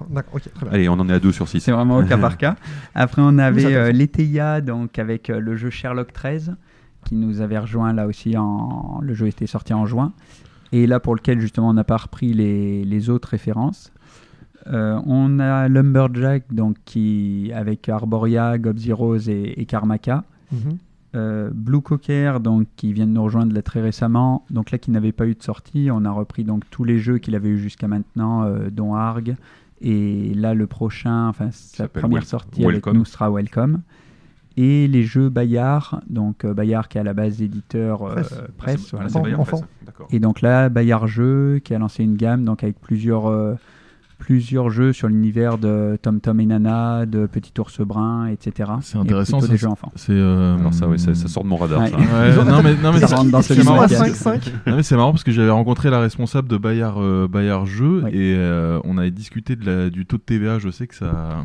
Allez, on en est à 2 sur 6. C'est vraiment au cas par (laughs) cas. Après, on ça avait euh, l'ETIA, donc avec euh, le jeu Sherlock 13, qui nous avait rejoint là aussi. En... Le jeu était sorti en juin. Et là, pour lequel justement, on n'a pas repris les, les autres références. Euh, on a Lumberjack, donc qui, avec Arboria, Gob Zeroes et, et Karmaka. Euh, Blue Cocker, donc qui vient de nous rejoindre là très récemment, donc là qui n'avait pas eu de sortie, on a repris donc tous les jeux qu'il avait eu jusqu'à maintenant, euh, dont Arg, et là le prochain, enfin sa première Wel- sortie Welcome. avec nous sera Welcome. Et les jeux Bayard, donc euh, Bayard qui est à la base éditeur euh, Presse. presse, voilà. Enfant, Bayard enfant. Presse, D'accord. Et donc là, Bayard Jeux qui a lancé une gamme donc avec plusieurs, euh, plusieurs jeux sur l'univers de Tom Tom et Nana, de Petit Ours Brun, etc. C'est Et intéressant, ça, des jeux enfants. C'est. euh, Alors ça, ouais, ça, ça sort de mon radar. Ouais. ça. Ouais, (laughs) non, mais, non, mais Ça c'est- rentre dans ce marrant à Ils sont 5-5 Non, mais c'est marrant parce que j'avais rencontré la responsable de Bayard, euh, Bayard Jeux Oui. et euh, on avait discuté de la, du taux de TVA. Je sais que ça.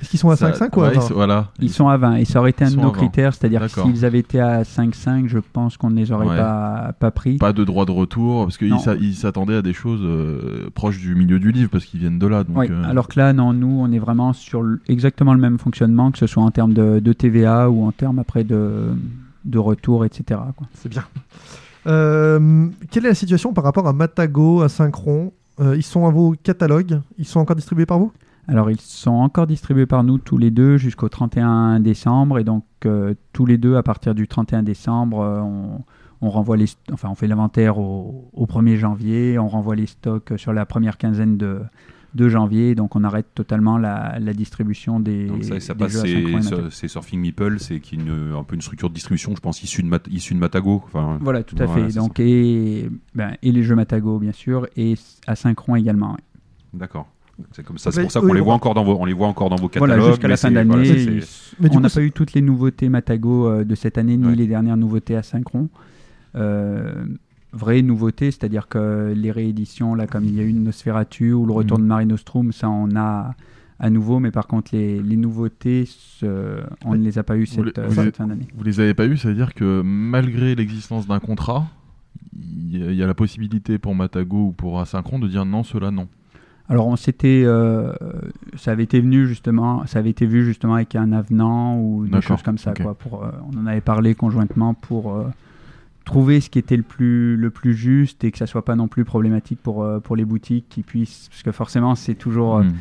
Est-ce qu'ils sont à ça- 5-5 ou ouais, à ils 20 sont- Voilà. Ils sont à 20 et ça aurait été un de nos à 20. critères, c'est-à-dire que s'ils avaient été à 5-5, je pense qu'on ne les aurait Ouais. pas, pas pris. Pas de droit de retour parce qu'ils s'attendaient à des choses euh, proches du milieu du livre parce qu'ils viennent de là. Donc, euh, alors que là, non, nous, on est vraiment sur exactement le même fonctionnement, que ce soit en termes de, de TVA ou en termes après de, de retour, etc. C'est bien. Euh, quelle est la situation par rapport à Matago, à Synchron? Euh, Ils sont à vos catalogues? Ils sont encore distribués par vous? Alors, ils sont encore distribués par nous tous les deux jusqu'au 31 décembre. Et donc, euh, tous les deux, à partir du 31 décembre, euh, on, on renvoie les, enfin, on fait l'inventaire au, au 1er janvier. On renvoie les stocks sur la première quinzaine de, de janvier. Donc, on arrête totalement la, la distribution des, Donc ça, ça des passe, c'est, Surfing Meeple, c'est un peu une structure de distribution, je pense, issue de, Mat- issue de Matago. Enfin, Voilà, tout à Voilà, fait. Donc, et, ben, et les jeux Matago, bien sûr, et Asynchron également. D'accord. C'est comme ça, c'est Mais pour ça qu'on les voit encore dans vos, on les voit encore dans vos catalogues. Voilà, jusqu'à la fin d'année. voilà, on n'a pas eu toutes les nouveautés Matago euh, de cette année, ni Ouais. les dernières nouveautés Asynchron. Euh, vraie nouveauté, c'est-à-dire que les rééditions, là, comme il y a eu une Nosferatu ou le retour Mhm. de Marine Nostrum, ça on a à nouveau, mais par contre les, les nouveautés, ce- on ne les a pas eues cette, les- euh, cette fin d'année. Vous les avez pas eu, ça veut dire que malgré l'existence d'un contrat, il y, y a la possibilité pour Matago ou pour Asynchron de dire non, cela non. Alors on s'était, euh, ça avait été venu justement, ça avait été vu justement avec un avenant ou des choses comme ça. Quoi, pour, euh, on en avait parlé conjointement pour euh, trouver ce qui était le plus, le plus juste et que ça soit pas non plus problématique pour, euh, pour les boutiques qui puissent, parce que forcément c'est toujours euh, Hmm.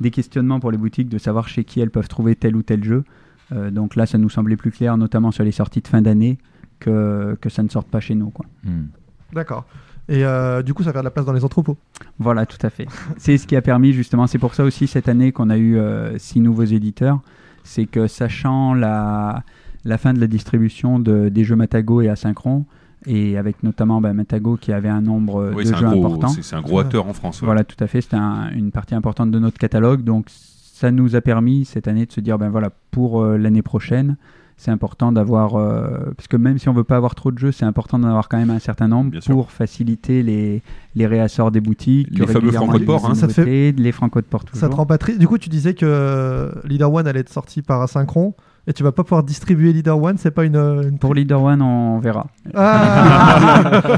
des questionnements pour les boutiques de savoir chez qui elles peuvent trouver tel ou tel jeu. Euh, donc là ça nous semblait plus clair, notamment sur les sorties de fin d'année, que, que ça ne sorte pas chez nous. Quoi. Hmm. D'accord. Et euh, du coup, ça va faire de la place dans les entrepôts. Voilà, tout à fait. c'est ce qui a permis justement, c'est pour ça aussi cette année qu'on a eu euh, six nouveaux éditeurs, c'est que sachant la, la fin de la distribution de, des jeux Matago et Asynchron, et avec notamment bah, Matago qui avait un nombre Oui, de c'est jeux un gros, importants. c'est, c'est un gros acteur en France. ouais. Voilà, tout à fait, c'était un- une partie importante de notre catalogue, donc ça nous a permis cette année de se dire, ben voilà, pour euh, l'année prochaine, c'est important d'avoir, euh, parce que même si on veut pas avoir trop de jeux, c'est important d'en avoir quand même un certain nombre Bien sûr. pour faciliter les, les réassorts des boutiques. Les fameux franco de port, hein. Ça te fait- Les franco de port Ça te toujours. rend pas triste Du coup, tu disais que euh, Leader One allait être sorti par Asynchron et tu vas pas pouvoir distribuer Leader One, c'est pas une. une... Pour Leader One, on verra. Ah (laughs)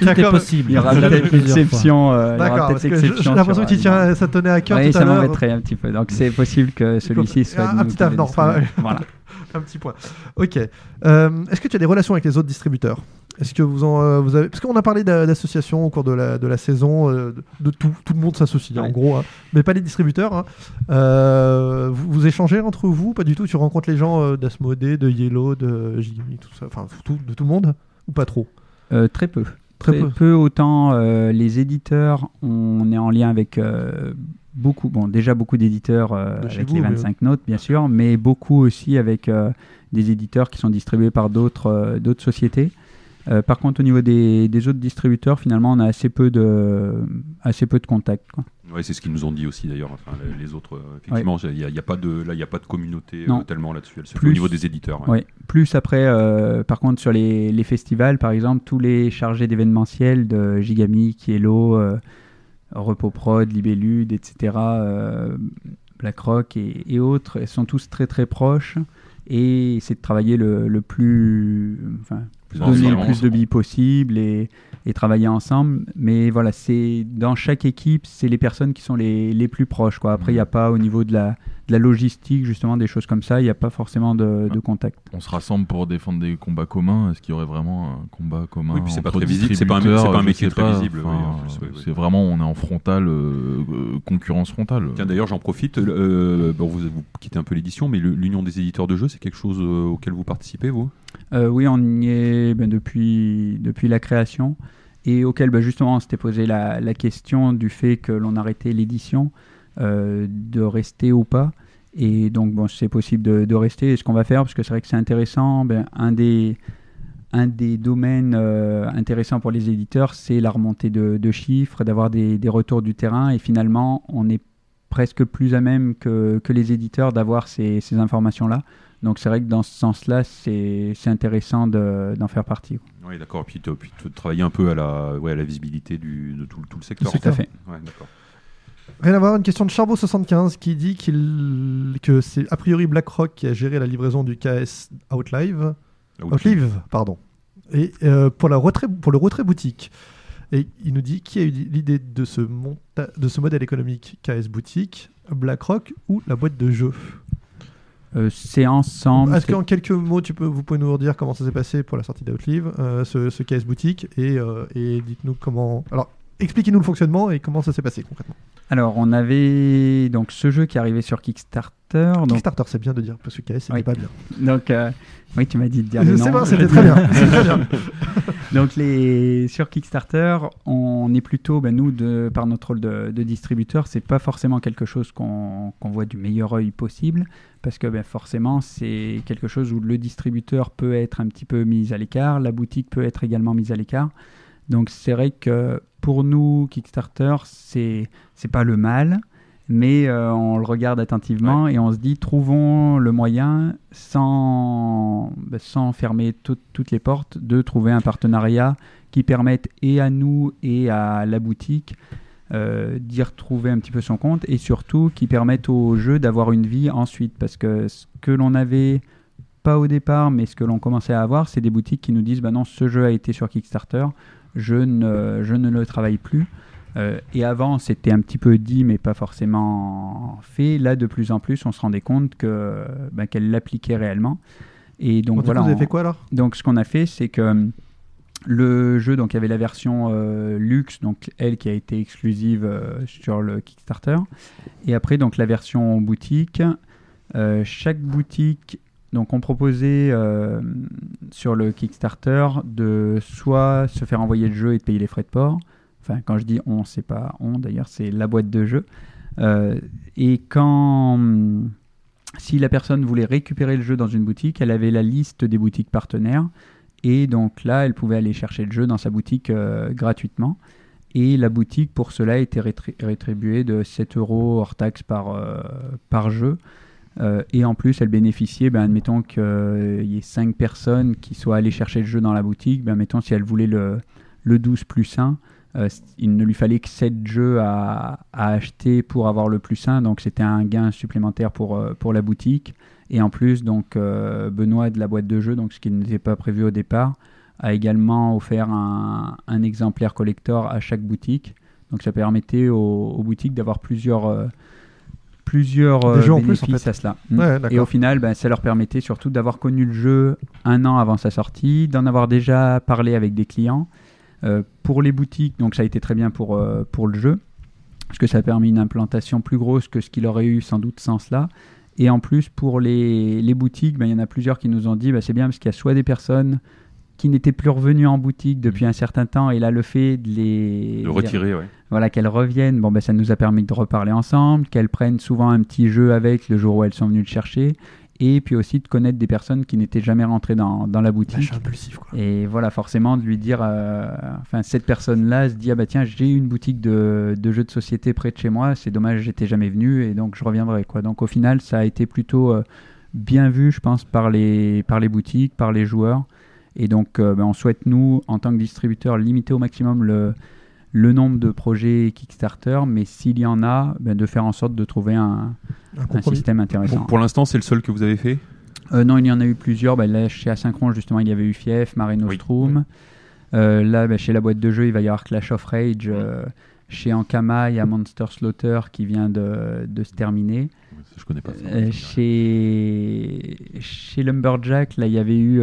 Tout est possible. Il y aura peut-être exception. euh, il y aura D'accord, parce que j'ai l'impression que tu euh, tiens, ça tenait à cœur Oui, tout ça m'embêterait un petit peu. Donc c'est possible que celui-ci soit. Un nous petit avenant, Voilà. Un petit point. Ok. Euh, Est-ce que tu as des relations avec les autres distributeurs? Est-ce que vous en euh, vous avez parce qu'on a parlé d'a- d'associations au cours de la, de la saison, euh, de, tout, tout le monde s'associe en gros, hein. mais pas les distributeurs. hein. Vous, vous échangez entre vous, pas du tout? Tu rencontres les gens d'Asmodée, de Yellow, de Gigami, tout ça, enfin tout, de tout le monde? Ou pas trop? Très peu. Très peu. autant euh, les éditeurs, on est en lien avec euh, beaucoup, bon déjà beaucoup d'éditeurs euh, avec vous, les mais- 25 notes bien sûr, mais beaucoup aussi avec des éditeurs qui sont distribués par d'autres d'autres sociétés. Euh, par contre, au niveau des, des autres distributeurs, finalement, on a assez peu de, assez peu de contacts. Ouais, c'est ce qu'ils nous ont dit aussi d'ailleurs. Enfin, les, les autres, euh, effectivement, il n'y a, y a pas de, là, il y a pas de communauté euh, tellement là-dessus. Elle se fait Plus- au niveau des éditeurs. ouais. Ouais. Plus après, par contre, sur les, les festivals, par exemple, tous les chargés d'événementiel de Gigami, Kielo, Repos Prod, Libellude, etc., euh, BlackRock et, et autres, ils sont tous très très proches et c'est de travailler le, le plus. Enfin, Plus donner le plus de billes possible et, et travailler ensemble. Mais voilà, c'est dans chaque équipe, c'est les personnes qui sont les, les plus proches. Quoi. Après, il n'y a pas au niveau de la, de la logistique, justement, des choses comme ça, il n'y a pas forcément de, de contact. On se rassemble pour défendre des combats communs. Est-ce qu'il y aurait vraiment un combat commun Oui, puis c'est pas très visible, c'est pas un- métier très pas, visible. C'est vraiment, on est en frontal, euh, euh, concurrence frontale. Tiens, d'ailleurs, j'en profite. euh, bon, vous, vous quittez un peu l'édition, mais l'Union des éditeurs de jeux, c'est quelque chose auquel vous participez, vous? Euh, oui, on y est ben, depuis, depuis la création et auquel ben, justement on s'était posé la, la question du fait que l'on arrêtait l'édition, de rester ou pas. Et donc, bon, c'est possible de, de rester. Et ce qu'on va faire, parce que c'est vrai que c'est intéressant, ben, un, des, un des domaines euh, intéressants pour les éditeurs, c'est la remontée de, de chiffres, d'avoir des, des retours du terrain. Et finalement, on est presque plus à même que, que les éditeurs d'avoir ces, ces informations-là. Donc c'est vrai que dans ce sens-là, c'est c'est intéressant de- d'en faire partie. Oui, d'accord. Puis, de- puis de travailler un peu à la, ouais, à la visibilité du, de tout, tout le secteur. Tout à fait. Ouais, d'accord. Rien à voir, une question de Charbot75 qui dit qu'il que c'est a priori BlackRock qui a géré la livraison du KS Outlive, Outlive, pardon, et euh, pour, la retrait, pour le retrait boutique. Et il nous dit qui a eu l'idée de ce, monta- de ce modèle économique KS boutique, BlackRock ou la boîte de jeux? Euh, c'est ensemble. Est-ce qu'en quelques mots, tu peux, vous pouvez nous redire comment ça s'est passé pour la sortie d'Outlive, euh, ce, ce KS boutique, et, euh, et dites-nous comment. Alors, expliquez-nous le fonctionnement et comment ça s'est passé concrètement. Alors on avait donc ce jeu qui arrivait sur Kickstarter. Donc, Kickstarter, c'est bien de dire, parce que KS, c'était Oui. pas bien. donc euh, oui, tu m'as dit de dire C'est bon, c'était très bien. (laughs) très bien. (laughs) Donc les sur Kickstarter, on est plutôt, ben, nous, de, par notre rôle de, de distributeur, c'est pas forcément quelque chose qu'on qu'on voit du meilleur œil possible, parce que ben, forcément c'est quelque chose où le distributeur peut être un petit peu mis à l'écart, la boutique peut être également mise à l'écart. Donc c'est vrai que pour nous, Kickstarter, c'est c'est pas le mal, mais euh, on le regarde attentivement et on se dit trouvons le moyen sans, ben, sans fermer tout- toutes les portes de trouver un partenariat qui permette et à nous et à la boutique euh, d'y retrouver un petit peu son compte et surtout qui permette au jeu d'avoir une vie ensuite. Parce que ce que l'on avait pas au départ mais ce que l'on commençait à avoir c'est des boutiques qui nous disent bah non ce jeu a été sur Kickstarter je ne, je ne le travaille plus euh, et avant, c'était un petit peu dit, mais pas forcément fait. Là, de plus en plus, on se rendait compte que ben, qu'elle l'appliquait réellement. Et donc Bon, voilà. coup, vous avez fait quoi alors? Donc, ce qu'on a fait, c'est que hum, le jeu, donc il y avait la version euh, luxe, donc elle qui a été exclusive euh, sur le Kickstarter, et après donc la version boutique. Chaque boutique, donc on proposait euh, sur le Kickstarter de soit se faire envoyer le jeu et de payer les frais de port. Enfin, quand je dis on, c'est pas on d'ailleurs, c'est la boîte de jeu. Euh, et quand si la personne voulait récupérer le jeu dans une boutique, elle avait la liste des boutiques partenaires. Et donc là, elle pouvait aller chercher le jeu dans sa boutique euh, gratuitement. Et la boutique, pour cela, était rétri- rétribuée de 7 euros hors taxe par, euh, par jeu. Euh, et en plus, elle bénéficiait, ben, admettons qu'il y ait 5 personnes qui soient allées chercher le jeu dans la boutique. Ben, admettons, si elle voulait le, le 12 plus 1, euh, il ne lui fallait que 7 jeux à, à acheter pour avoir le plus 1. Donc c'était un gain supplémentaire pour, euh, pour la boutique. Et en plus, donc euh, Benoît de la boîte de jeux, donc ce qui n'était pas prévu au départ, a également offert un, un exemplaire collector à chaque boutique. Donc ça permettait aux, boutiques d'avoir plusieurs, euh, plusieurs euh, plus, en bénéfices fait. à cela. Mm. Ouais, Et au final, ben, ça leur permettait surtout d'avoir connu le jeu un an avant sa sortie, d'en avoir déjà parlé avec des clients. Euh, pour les boutiques, donc ça a été très bien pour, euh, pour le jeu, parce que ça a permis une implantation plus grosse que ce qu'il aurait eu sans doute sans cela. Et en plus, pour les, les boutiques, ben, il y en a plusieurs qui nous ont dit, ben, c'est bien parce qu'il y a soit des personnes qui n'étaient plus revenues en boutique depuis un certain temps, et là le fait de les... De retirer, ouais. Voilà, qu'elles reviennent, bon, ben, ça nous a permis de reparler ensemble, qu'elles prennent souvent un petit jeu avec le jour où elles sont venues le chercher, et puis aussi de connaître des personnes qui n'étaient jamais rentrées dans, dans la boutique. Impulsif, quoi. Et voilà, forcément, de lui dire, euh, enfin, cette personne-là se dit, ah bah tiens, j'ai une boutique de, de jeux de société près de chez moi, c'est dommage, j'étais jamais venu, et donc je reviendrai, quoi. Donc au final, ça a été plutôt euh, bien vu, je pense, par les, par les boutiques, par les joueurs. Et donc, euh, ben, on souhaite, nous, en tant que distributeur, limiter au maximum le, le nombre de projets Kickstarter, mais s'il y en a, ben, de faire en sorte de trouver un, Un un compromis. système intéressant. Pour, pour l'instant, c'est le seul que vous avez fait? Euh, non, il y en a eu plusieurs. Bah, là, chez Asynchron, justement, il y avait eu Fief, Mare Nostrum. Euh, là, chez la boîte de jeu, il va y avoir Clash of Rage. euh, chez Ankama, il y a Monster Slaughter qui vient de, de se terminer. Je connais pas ça. Euh, chez, chez Lumberjack, là, il y avait eu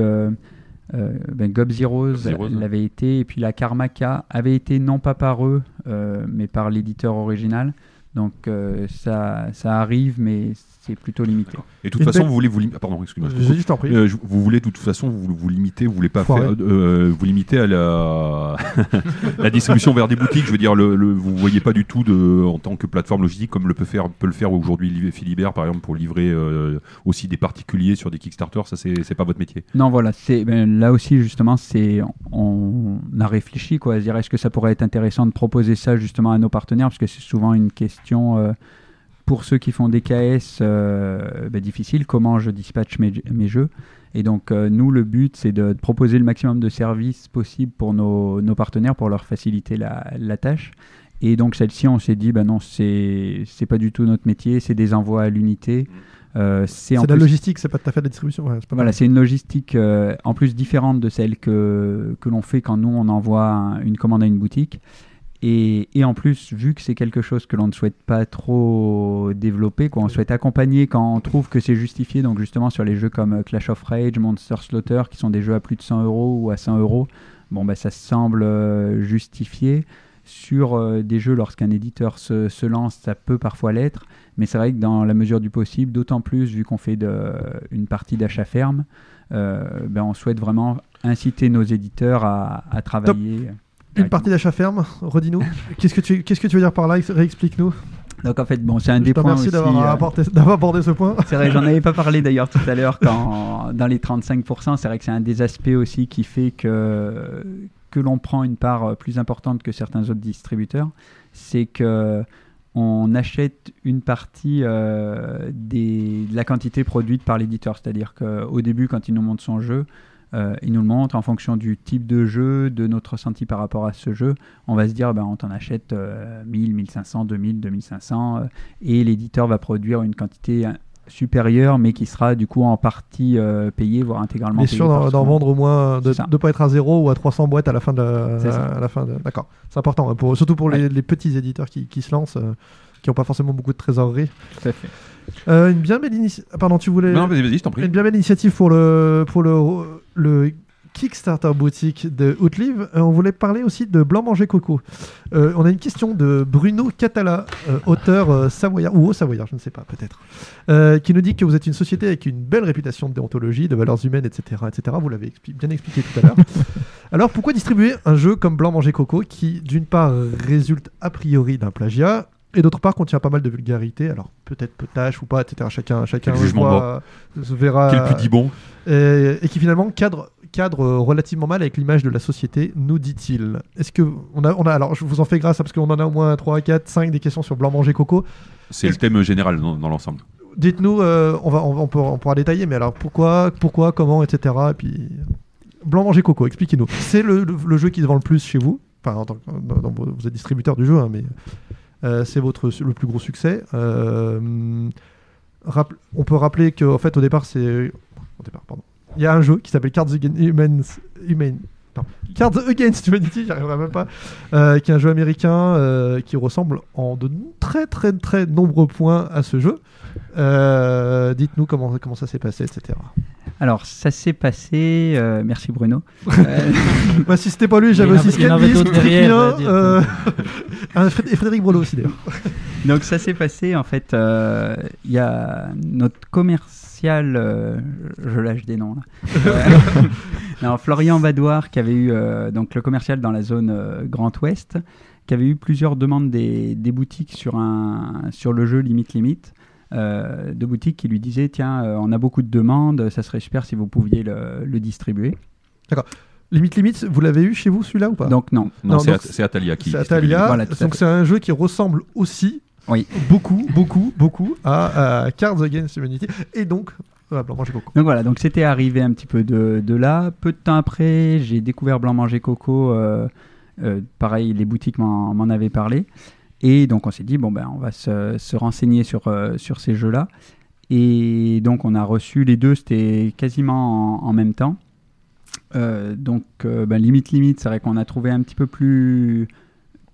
euh, ben, Gob Zeroes, ouais. l'avait été, et puis la Karmaka avait été non pas par eux, euh, mais par l'éditeur original. Donc euh, ça, ça arrive, mais c'est plutôt limité. Et de toute façon, belle- vous voulez vous lim- ah, pardon, excuse-moi. je t'en prie. Euh, vous voulez de toute façon vous vous limiter, vous voulez pas faire, euh, vous limiter à la (laughs) la distribution vers des boutiques. Je veux dire, le, le- vous voyez pas du tout de en tant que plateforme logistique comme le peut faire peut le faire aujourd'hui Li- Philibert par exemple pour livrer euh, aussi des particuliers sur des Kickstarter. Ça c'est pas votre métier. Non, voilà, c'est ben, là aussi justement, c'est on a réfléchi quoi, à se dire est-ce que ça pourrait être intéressant de proposer ça justement à nos partenaires? Parce que c'est souvent une question euh, pour ceux qui font des KS euh, ben, difficile, comment je dispatche mes, mes jeux. Et donc euh, nous, le but, c'est de, de proposer le maximum de services possibles pour nos, nos partenaires pour leur faciliter la, la tâche. Et donc celle-ci, on s'est dit, ben non, c'est c'est pas du tout notre métier, c'est des envois à l'unité. Euh, c'est de la logistique, c'est pas tout à fait de la distribution. ouais, c'est pas voilà, c'est une logistique euh, en plus différente de celle que, que l'on fait quand nous on envoie un- une commande à une boutique. Et, et en plus, vu que c'est quelque chose que l'on ne souhaite pas trop développer, qu'on souhaite accompagner quand on trouve que c'est justifié, donc justement sur les jeux comme euh, Clash of Rage, Monster Slaughter, qui sont des jeux à plus de 100 euros ou à 100 euros, bon, bah, ça semble euh, justifié. Sur euh, des jeux, lorsqu'un éditeur se, se lance, ça peut parfois l'être, mais c'est vrai que dans la mesure du possible, d'autant plus vu qu'on fait de, une partie d'achat ferme, euh, ben, on souhaite vraiment inciter nos éditeurs à, à travailler. Une partie d'achat ferme, redis-nous. Qu'est-ce que tu qu'est-ce que tu veux dire par là? Réexplique-nous. Donc en fait, bon, c'est un Je des points d'avoir euh, d'avoir abordé ce point. C'est vrai, j'en avais pas parlé (laughs) d'ailleurs tout à l'heure quand dans les 35%, c'est vrai que c'est un des aspects aussi qui fait que que l'on prend une part euh, plus importante que certains autres distributeurs, c'est que on achète une partie euh, des, de la quantité produite par l'éditeur, c'est-à-dire qu'au début, quand il nous montre son jeu, euh, il nous le montre en fonction du type de jeu, de notre ressenti par rapport à ce jeu. On va se dire, ben, on t'en achète euh, 1000, 1500, 2000, 2500, euh, et l'éditeur va produire une quantité euh, supérieure, mais qui sera du coup en partie euh, payée, voire intégralement Mais payée. sûr par d'en vendre au moins, de ne pas être à zéro ou à 300 boîtes à la fin de la, C'est ça. à la fin de. D'accord, c'est important, pour, surtout pour les, les petits éditeurs qui, qui se lancent, qui n'ont pas forcément beaucoup de trésorerie. Tout à fait. Euh, une bien belle initiative. Pardon, tu voulais. Non, vas-y, vas-y, je t'en prie. Une bien belle initiative pour le pour le le Kickstarter boutique de Outlive. Euh, on voulait parler aussi de Blanc Manger Coco. Euh, on a une question de Bruno Catala, euh, auteur euh, savoyard ou haut savoyard, je ne sais pas, peut-être, qui nous dit que vous êtes une société avec une belle réputation de déontologie, de valeurs humaines, etc., etc. Vous l'avez expli- bien expliqué tout à l'heure. (laughs) Alors pourquoi distribuer un jeu comme Blanc Manger Coco qui, d'une part, résulte a priori d'un plagiat et d'autre part contient pas mal de vulgarité, alors peut-être potache ou pas, etc. Chacun, chacun voit- se verra. Quel plus bon et, et qui finalement cadre, cadre euh, relativement mal avec l'image de la société, nous dit-il. Est-ce que on a, on a, alors je vous en fais grâce hein, parce qu'on en a au moins 3, 4, 5 des questions sur Blanc Manger Coco. C'est le thème général dans, dans l'ensemble. Dites-nous, euh, on, va, on, on, peut- on pourra détailler, mais alors pourquoi, pourquoi, comment, etc. Et puis Blanc Manger Coco, expliquez-nous. C'est le, le- le jeu qui se vend le plus chez vous. Enfin, en tant que- dans- dans- vous êtes distributeur du jeu, hein, mais euh, c'est votre le plus gros succès. Euh, on peut rappeler qu'en fait, au départ, c'est au départ, pardon. Il y a un jeu qui s'appelle Cards Against Humans, Cards Against Humanity, j'y arriverai même pas, euh, qui est un jeu américain euh, qui ressemble en de très très très nombreux points à ce jeu. Euh, Dites-nous comment, comment ça s'est passé, etc. Alors, ça s'est passé. euh, merci Bruno. (laughs) Euh, Bah, si c'était pas lui, j'avais Il y en aussi avait- il y en avait Scanlist, d'autres derrière, on va Cyprien, dire. euh, (laughs) un Fred- et Frédéric Brolo aussi d'ailleurs. Donc ça s'est passé en fait, euh, il y a notre commercial, euh, je lâche des noms là, (laughs) non, Florian Vadoir qui avait eu euh, donc le commercial dans la zone euh, Grand Ouest, qui avait eu plusieurs demandes des, des boutiques sur un sur le jeu Limite Limite. euh, de boutiques qui lui disaient tiens euh, on a beaucoup de demandes ça serait super si vous pouviez le, le distribuer Limite Limite, vous l'avez eu chez vous celui-là ou pas? Donc non Non, Non, c'est Atalia qui. C'est. Atalia, Voilà, donc c'est un jeu qui ressemble aussi Oui. beaucoup, beaucoup, beaucoup à, à Cards Against Humanity et donc Blanc Manger Coco. Donc voilà, donc c'était arrivé un petit peu de, de là. Peu de temps après, j'ai découvert Blanc Manger Coco. euh, euh, pareil, les boutiques m'en avaient parlé. Et donc on s'est dit, bon ben on va se, se renseigner sur, euh, sur ces jeux-là. Et donc on a reçu les deux, c'était quasiment en, en même temps. Donc ben, limite limite, c'est vrai qu'on a trouvé un petit peu plus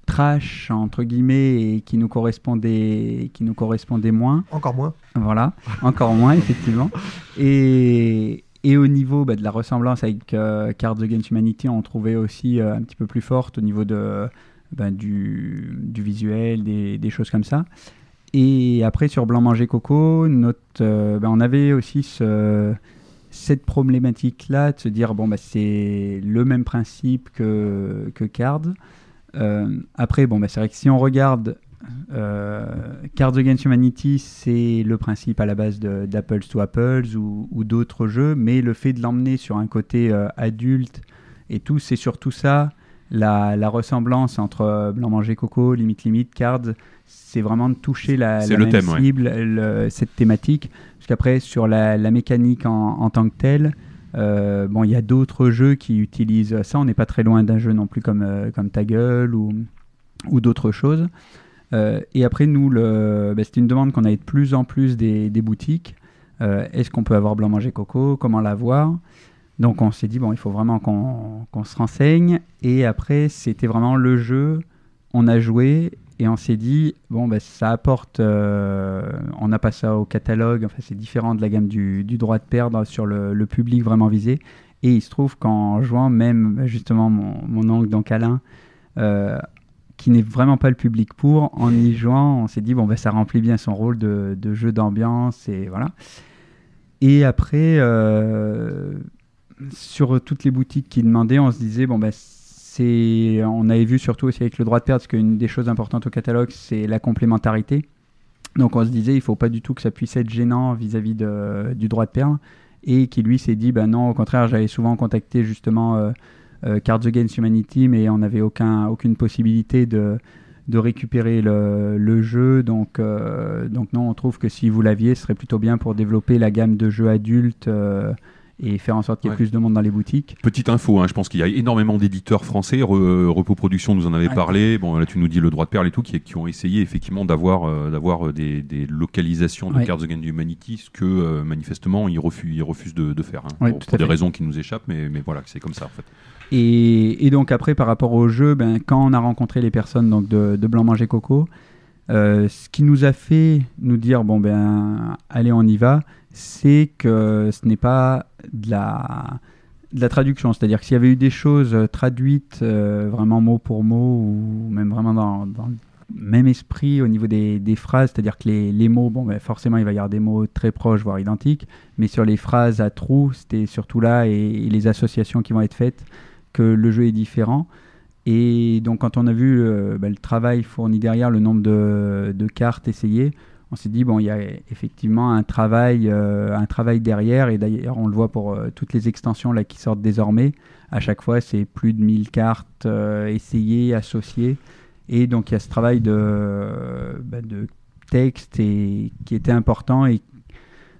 trash entre guillemets et qui nous correspondait, qui nous correspondait moins. Encore moins. Voilà, encore moins, (laughs) effectivement. Et, et au niveau bah, de la ressemblance avec euh, Cards Against Humanity, on trouvait aussi euh, un petit peu plus forte au niveau de, bah, du, du visuel, des, des choses comme ça. Et après, sur Blanc Manger Coco, notre, euh, bah, on avait aussi ce- cette problématique-là de se dire bon, bah, c'est le même principe que, que Cards. Euh, après, bon, bah, c'est vrai que si on regarde euh, Cards Against Humanity, c'est le principe à la base d'Apples to Apples ou, ou d'autres jeux, mais le fait de l'emmener sur un côté euh, adulte et tout, c'est surtout ça. La, la ressemblance entre euh, Blanc Manger Coco, Limite Limite, Cards, c'est vraiment de toucher la, C'est la le même thème, ouais. cible, le- cette thématique. Parce qu'après, sur la, la mécanique en, en tant que telle, euh, bon, il y a d'autres jeux qui utilisent ça. On n'est pas très loin d'un jeu non plus comme, euh, comme Ta Gueule ou, ou d'autres choses. Euh, et après, nous, le, bah, c'était une demande qu'on avait de plus en plus des, des boutiques. Euh, Est-ce qu'on peut avoir Blanc Manger Coco? Comment l'avoir Donc, on s'est dit, bon, il faut vraiment qu'on qu'on se renseigne. Et après, c'était vraiment le jeu. On a joué et on s'est dit, bon, bah, ça apporte. euh, on n'a pas ça au catalogue. Enfin, c'est différent de la gamme du, droit de perdre sur le, public vraiment visé. Et il se trouve qu'en jouant, même justement, mon, oncle, donc Alain, euh, qui n'est vraiment pas le public pour, en y jouant, on s'est dit, bon, bah, ça remplit bien son rôle de, de jeu d'ambiance, et voilà. Et après, euh, sur toutes les boutiques qui demandaient, on se disait, bon, bah, on avait vu surtout aussi avec le droit de perdre, parce qu'une des choses importantes au catalogue, c'est la complémentarité. Donc on se disait, il faut pas du tout que ça puisse être gênant vis-à-vis du droit de perdre. Et qui lui s'est dit, bah non, au contraire, j'avais souvent contacté justement euh, euh, Cards Against Humanity, mais on n'avait aucun, aucune possibilité de, récupérer le, jeu. Donc, euh, donc non, on trouve que si vous l'aviez, ce serait plutôt bien pour développer la gamme de jeux adultes et faire en sorte qu'il y ait Ouais. plus de monde dans les boutiques. Petite info, hein, je pense qu'il y a énormément d'éditeurs français. Re- Repos Production nous en avait Ouais. parlé. Bon, là, tu nous dis le droit de perle et tout, qui, qui ont essayé effectivement d'avoir euh, d'avoir euh, des, des localisations de Ouais. Cards Against Humanity, ce que euh, manifestement ils refusent, ils refusent de, de faire. hein, pour des raisons qui nous échappent, mais, mais voilà, c'est comme ça en fait. Et, et donc après, par rapport au jeu, ben, quand on a rencontré les personnes donc de, de Blanc Manger Coco, euh, ce qui nous a fait nous dire, bon ben, allez, on y va, c'est que ce n'est pas de la, traduction. C'est-à-dire que s'il y avait eu des choses euh, traduites euh, vraiment mot pour mot, ou même vraiment dans, le même esprit au niveau des, phrases, c'est-à-dire que les, les mots, bon, ben, forcément, il va y avoir des mots très proches, voire identiques, mais sur les phrases à trous, c'était surtout là, et, les associations qui vont être faites, que le jeu est différent. Et donc, quand on a vu euh, bah, le travail fourni derrière, le nombre de cartes essayées, on s'est dit, bon, il y a effectivement un travail, euh, un travail derrière. Et d'ailleurs, on le voit pour euh, toutes les extensions là, qui sortent désormais. À chaque fois, c'est plus de 1000 cartes euh, essayées, associées. Et donc, il y a ce travail de, bah, de texte et, qui était important. Et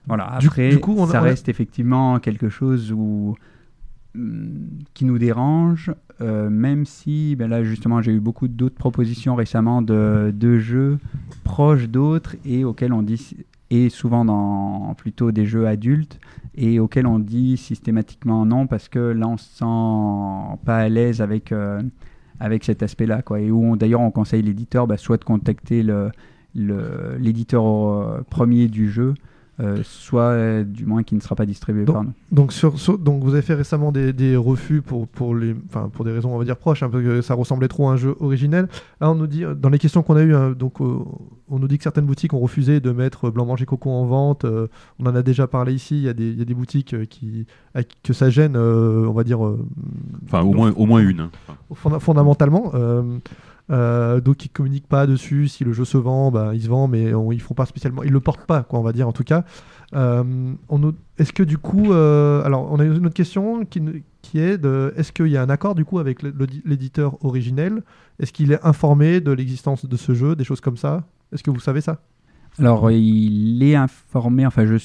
voilà, après, du coup, on a- ça on a- reste effectivement quelque chose où qui nous dérange, euh, même si ben là justement j'ai eu beaucoup d'autres propositions récemment de, jeux proches d'autres et auxquels on dit et souvent dans plutôt des jeux adultes et auquel on dit systématiquement non parce que là on se sent pas à l'aise avec, euh, avec cet aspect-là. Quoi. Et où d'ailleurs on conseille l'éditeur bah, soit de contacter le- l'éditeur euh, premier du jeu, euh, soit euh, du moins qui ne sera pas distribué Donc- par nous. Donc, sur, sur- donc vous avez fait récemment des, des refus pour, pour, les, enfin, pour des raisons on va dire proches, hein, parce que ça ressemblait trop à un jeu originel. Là on nous dit, dans les questions qu'on a eues, hein, donc, euh, on nous dit que certaines boutiques ont refusé de mettre Blanc Manger Coco en vente. euh, on en a déjà parlé ici, il y a des, il y a des boutiques qui, à que ça gêne, euh, on va dire... euh, Enfin, au moins, au moins une. hein. Fondamentalement. Euh, donc ils communiquent pas dessus. Si le jeu se vend, bah, il se vend, mais on, ils font pas spécialement, ils le portent pas, quoi, on va dire en tout cas. Euh, est-ce que du coup, euh, alors on a une autre question qui, est de, est-ce qu'il y a un accord du coup avec l'éditeur originel? Est-ce qu'il est informé de l'existence de ce jeu, des choses comme ça? Est-ce que vous savez ça? Alors il est informé, enfin je...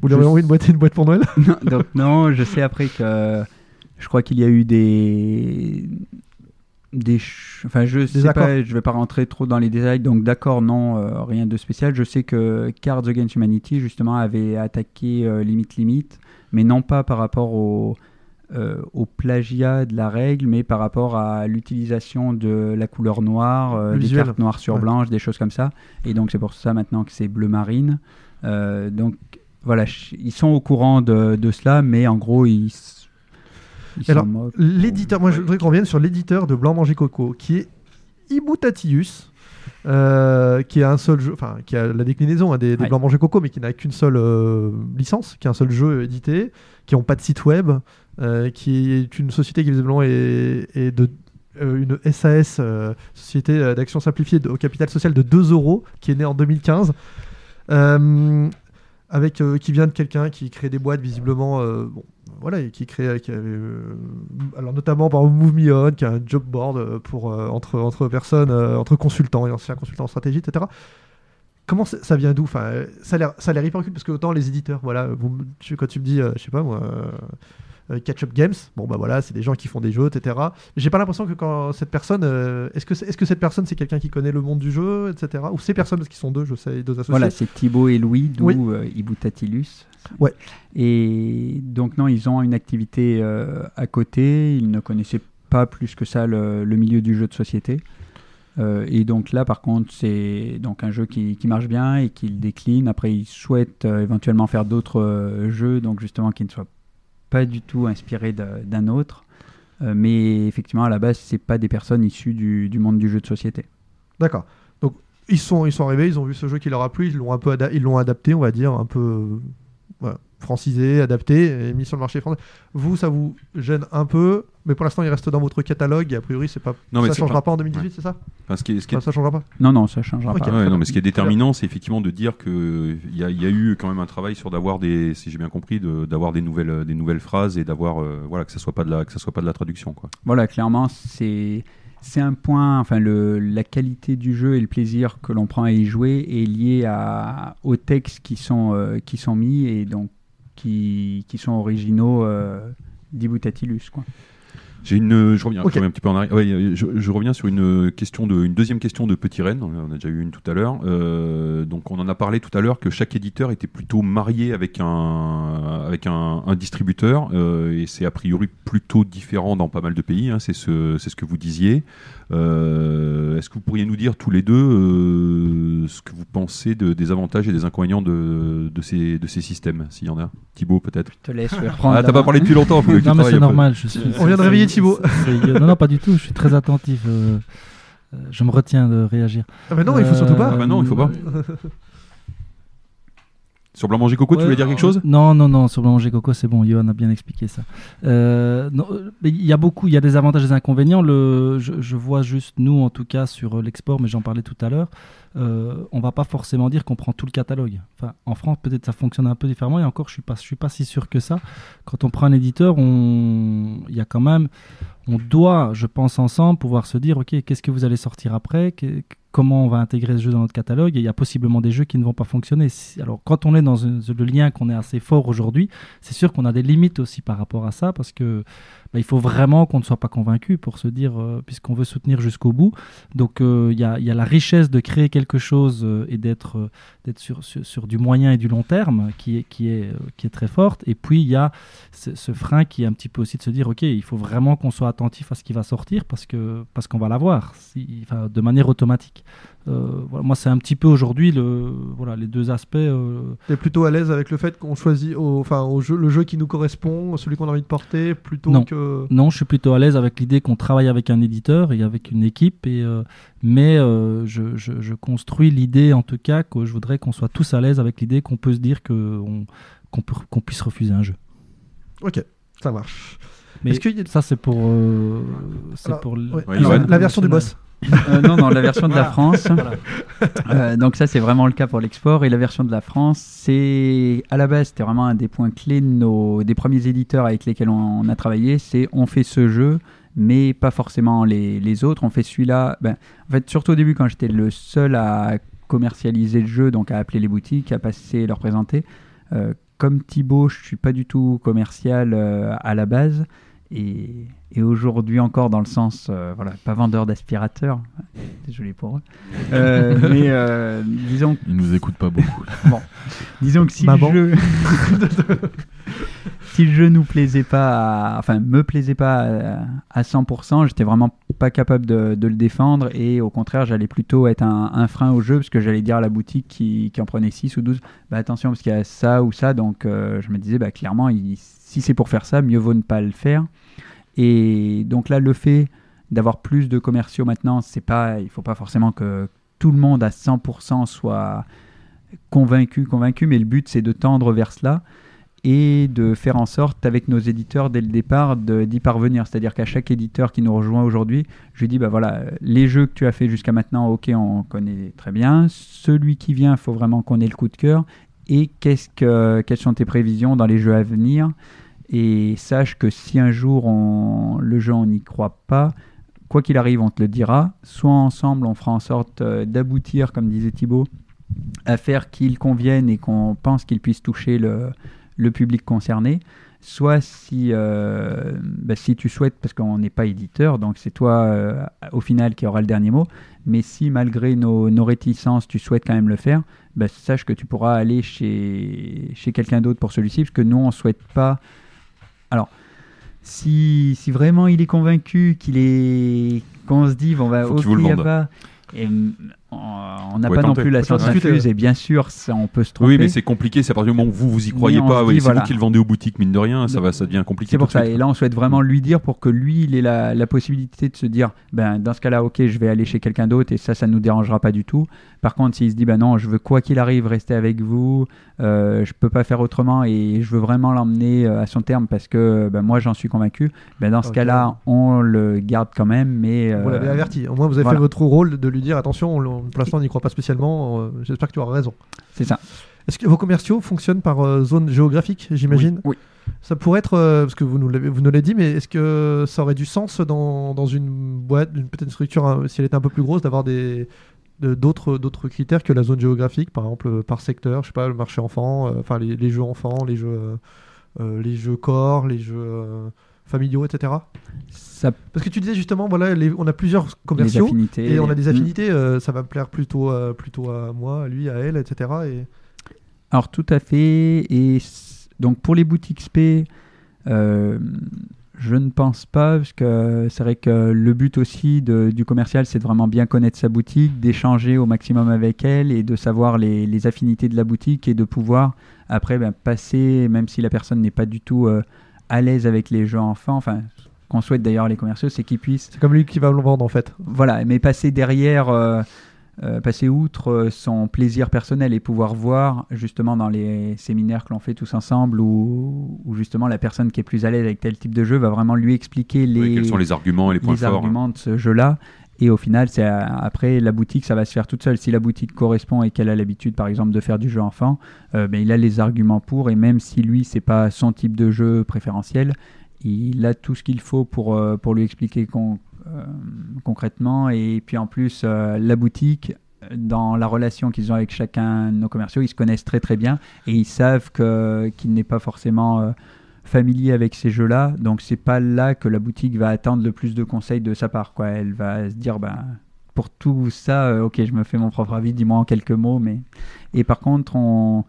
Vous lui avez envoyé une boîte, une boîte pour Noël? (laughs) Non, donc non, je sais après que je crois qu'il y a eu des des ch- enfin je sais pas, je vais pas rentrer trop dans les détails donc d'accord non euh, rien de spécial. Je sais que Cards Against Humanity justement avait attaqué euh, limite limite mais non pas par rapport au euh, au plagiat de la règle, mais par rapport à l'utilisation de la couleur noire, euh, des cartes noires sur Ouais. blanche, des choses comme ça. Et donc c'est pour ça maintenant que c'est bleu marine. Donc voilà, ils sont au courant de, de cela, mais en gros ils, ils Alors, l'éditeur, moi je voudrais qu'on revienne sur l'éditeur de Blanc Manger Coco, qui est Ibutatius, euh, qui a un seul jeu, enfin qui a la déclinaison hein, des, des Ouais. Blanc Manger Coco, mais qui n'a qu'une seule euh, licence, qui a un seul jeu édité, qui n'ont pas de site web, euh, qui est une société qui visiblement est, est de euh, une SAS, euh, Société d'action simplifiée de- au capital social de 2 euros, qui est née en 2015. Euh, avec euh, qui vient de quelqu'un qui crée des boîtes visiblement euh, bon voilà qui crée qui euh, alors notamment par Move Me On qui a un job board euh, pour euh, entre entre personnes entre consultants et anciens consultants en stratégie etc comment ça vient d'où? Enfin ça a l'air hyper cool parce que autant les éditeurs voilà quand tu me dis je sais pas moi Catch Up Games, bon bah voilà, c'est des gens qui font des jeux, etc. J'ai pas l'impression que quand cette personne, euh, est-ce que est-ce que cette personne c'est quelqu'un qui connaît le monde du jeu, etc. Ou ces personnes parce qu'ils sont deux, je sais, deux associés. Voilà, c'est Thibaut et Louis, d'où Oui. euh, Ibutatilus. Ouais. Et donc, non, ils ont une activité euh, à côté. Ils ne connaissaient pas plus que ça le, le milieu du jeu de société. Euh, et donc là, par contre, c'est donc un jeu qui, qui marche bien et qu'ils déclinent. Après, ils souhaitent euh, éventuellement faire d'autres euh, jeux, donc justement qui ne soient pas du tout inspirés de- d'un autre. Euh, mais effectivement, à la base, c'est pas des personnes issues du, monde du jeu de société. D'accord. Donc ils sont, ils sont arrivés, ils ont vu ce jeu qui leur a plu, ils l'ont un peu ils l'ont adapté, on va dire, un peu euh, voilà, francisé, adapté et mis sur le marché français. Vous, ça vous gêne un peu, mais pour l'instant, il reste dans votre catalogue et a priori, c'est pas, Non, mais ça changera pas- pas en 2018, ouais. c'est ça? Enfin, ce qui est- ce qui est- Enfin, Ça changera pas? Non, non, ça changera pas. Ouais, non, mais ce qui est déterminant, c'est effectivement de dire que il y, a- il y a eu quand même un travail sur d'avoir des, si j'ai bien compris, de- d'avoir des nouvelles, des nouvelles phrases et d'avoir, euh, voilà, que ça soit pas de la, que ça soit pas de la traduction, quoi. Voilà, clairement, c'est c'est un point. Enfin, le, la qualité du jeu et le plaisir que l'on prend à y jouer est lié à, aux textes qui sont euh, qui sont mis et donc qui, qui sont originaux euh, d'Ibutatilus, quoi. J'ai une, je reviens, je reviens un petit peu en arrière. Ouais, je, je reviens sur une question de, une deuxième question de Petit Rennes. On a déjà eu une tout à l'heure. Euh, donc, on en a parlé tout à l'heure que chaque éditeur était plutôt marié avec un, avec un, un distributeur, euh, et c'est a priori plutôt différent dans pas mal de pays. hein, c'est ce, c'est ce que vous disiez. Euh, Est-ce que vous pourriez nous dire tous les deux euh, ce que vous pensez de- des avantages et des inconvénients de, de ces, de ces systèmes, s'il y en a? Thibaut, peut-être. Je te laisse reprendre. Ah, t'as pas parlé depuis longtemps. faut que tu Non, mais c'est normal. Je suis, On vient de réveiller Thibaut. Non, non, pas du tout. Je suis très attentif. euh, je me retiens de réagir. Ah, mais non, il faut surtout pas. Ah bah non, il faut pas. Sur Blanc Manger Coco, tu voulais dire quelque chose? Non, non, non, sur le manger coco, c'est bon, Johan a bien expliqué ça. Euh, non, euh, mais il y a beaucoup, il y a des avantages et des inconvénients. Le, je, je vois juste, nous en tout cas, sur euh, l'export, mais j'en parlais tout à l'heure, euh, on va pas forcément dire qu'on prend tout le catalogue. Enfin, en France, peut-être ça fonctionne un peu différemment, et encore, je suis pas, je suis pas si sûr que ça. Quand on prend un éditeur, on, il y a quand même, on doit, je pense, ensemble pouvoir se dire, ok, qu'est-ce que vous allez sortir après? Que- comment on va intégrer ce jeu dans notre catalogue et il y a possiblement des jeux qui ne vont pas fonctionner. Alors quand on est dans le lien qu'on est assez fort aujourd'hui, c'est sûr qu'on a des limites aussi par rapport à ça parce que il faut vraiment qu'on ne soit pas convaincu pour se dire, euh, puisqu'on veut soutenir jusqu'au bout. Donc euh, il y, a, la richesse de créer quelque chose euh, et d'être sur, du moyen et du long terme qui est, très forte. Et puis il y a ce, frein qui est un petit peu aussi de se dire, ok, il faut vraiment qu'on soit attentif à ce qui va sortir parce que parce qu'on va l'avoir, si, de manière automatique. Euh, voilà, moi, c'est un petit peu aujourd'hui le, voilà, les deux aspects. euh, T'es plutôt à l'aise avec le fait qu'on choisit au, enfin, au jeu, le jeu qui nous correspond, celui qu'on a envie de porter, plutôt non. que. Non, je suis plutôt à l'aise avec l'idée qu'on travaille avec un éditeur et avec une équipe, et, euh, mais euh, je, je- je construis l'idée en tout cas que je voudrais qu'on soit tous à l'aise avec l'idée qu'on peut se dire que on- qu'on puisse refuser un jeu. Ok, ça marche. Mais a- ça, c'est pour, euh, Alors, ouais. La version du boss. Euh, non, non, la version de la. France. Voilà. Euh, donc ça, c'est vraiment le cas pour l'export. Et la version de la France, c'est à la base, c'était vraiment un des points clés de nos, des premiers éditeurs avec lesquels on, on a travaillé. C'est on fait ce jeu, mais pas forcément les, les autres. On fait celui-là. Ben, en fait, surtout au début, quand j'étais le seul à commercialiser le jeu, donc à appeler les boutiques, à passer leur présenter. Euh, comme Thibaut, je suis pas du tout commercial à la base. Et, et aujourd'hui encore dans le sens, euh, voilà, pas vendeur d'aspirateur, (laughs) désolé pour eux. Euh, (laughs) mais euh, disons, Ils nous écoutent pas beaucoup. (laughs) disons que si Maman. le jeu, si le jeu nous plaisait pas, à- enfin me plaisait pas à, à 100%, j'étais vraiment pas capable de, de le défendre et au contraire, j'allais plutôt être un, un frein au jeu parce que j'allais dire à la boutique qui, qui en prenait 6 ou 12, bah attention parce qu'il y a ça ou ça, donc euh, je me disais bah clairement, il- si c'est pour faire ça, mieux vaut ne pas le faire. Et donc là, le fait d'avoir plus de commerciaux maintenant, c'est pas, il faut pas forcément que tout le monde à 100% soit convaincu, convaincu, mais le but c'est de tendre vers cela et de faire en sorte avec nos éditeurs dès le départ d'y parvenir. C'est-à-dire qu'à chaque éditeur qui nous rejoint aujourd'hui, je lui dis bah voilà, les jeux que tu as fait jusqu'à maintenant, ok, on connaît très bien. Celui qui vient, il faut vraiment qu'on ait le coup de cœur. Et qu'est-ce que, quelles sont tes prévisions dans les jeux à venir? Et sache que si un jour le jeu on n'y croit pas, quoi qu'il arrive, on te le dira. Soit ensemble, on fera en sorte euh, d'aboutir, comme disait Thibaut, à faire qu'il convienne et qu'on pense qu'il puisse toucher le public concerné. Soit si, euh, bah, si tu souhaites, parce qu'on n'est pas éditeur, donc c'est toi euh, au final qui aura le dernier mot, mais si malgré nos, nos réticences, tu souhaites quand même le faire, bah, sache que tu pourras aller chez, chez quelqu'un d'autre pour celui-ci, parce que nous, on ne souhaite pas... Alors, si, si vraiment il est convaincu qu'il est... qu'on se dit, bon, bah, Faut ok, y a vende. pas... Et, on n'a pas non plus la science infuse, et bien sûr, ça, on peut se tromper. Oui, mais c'est compliqué. C'est à partir du moment où vous vous y croyez pas, dit, c'est voilà. vous qui le vendez aux boutiques, mine de rien, ça va, ça devient compliqué. C'est pour ça. suite. Et là, on souhaite vraiment lui dire pour que lui, il ait la, la possibilité de se dire, ben, dans ce cas-là, ok, je vais aller chez quelqu'un d'autre et ça, ça ne nous dérangera pas du tout. Par contre, s'il se dit, ben non, je veux quoi qu'il arrive rester avec vous, euh, je peux pas faire autrement et je veux vraiment l'emmener euh, à son terme parce que ben, moi, j'en suis convaincu. Ben, dans ce cas-là, on le garde quand même, mais Vous l'avez euh, averti. Au moins, vous avez voilà. fait votre rôle de lui dire attention, on- pour l'instant, on n'y croit pas spécialement. euh, J'espère que tu auras raison. c'est ça. Est-ce que vos commerciaux fonctionnent par euh, zone géographique, j'imagine? Oui. Ça pourrait être, euh, parce que vous nous l'avez dit, mais est-ce que ça aurait du sens dans, dans une boîte, une petite structure, hein, si elle était un peu plus grosse, d'avoir des de- d'autres d'autres critères que la zone géographique, par exemple par secteur, je sais pas, le marché enfant, enfin les, les jeux enfants, les jeux les jeux corps, les jeux familiaux, etc. Ça, Parce que tu disais justement, voilà, les- on a plusieurs commerciaux et on a des Mm. affinités, euh, ça va me plaire plutôt, euh, plutôt à moi, à lui, à elle, etc. Et... Alors tout à fait. Et donc pour les boutiques SP, euh, je ne pense pas, parce que c'est vrai que le but aussi de- du commercial, c'est de vraiment bien connaître sa boutique, d'échanger au maximum avec elle et de savoir les, les affinités de la boutique et de pouvoir après ben, passer, même si la personne n'est pas du tout euh, à l'aise avec les jeux enfants, enfin, ce qu'on souhaite d'ailleurs les commerciaux, c'est qu'ils puissent C'est comme lui qui va le vendre en fait. voilà, mais passer derrière, euh, euh, passer outre euh, son plaisir personnel et pouvoir voir justement dans les séminaires que l'on fait tous ensemble où, où justement la personne qui est plus à l'aise avec tel type de jeu va vraiment lui expliquer les, Oui, quels sont les arguments et les points les forts hein. arguments de ce jeu-là. Et au final, c'est euh, après la boutique, ça va se faire toute seule. Si la boutique correspond et qu'elle a l'habitude, par exemple, de faire du jeu enfant, euh, ben, il a les arguments pour. Et même si lui, c'est pas son type de jeu préférentiel, il a tout ce qu'il faut pour, euh, pour lui expliquer concrètement. Et puis en plus, la boutique, dans la relation qu'ils ont avec chacun de nos commerciaux, ils se connaissent très très bien et ils savent que qu'il n'est pas forcément familier avec ces jeux-là. Donc c'est pas là que la boutique va attendre le plus de conseils de sa part. Quoi. Elle va se dire, ben, pour tout ça, euh, ok, je me fais mon propre avis, dis-moi en quelques mots. Mais... Et par contre, on,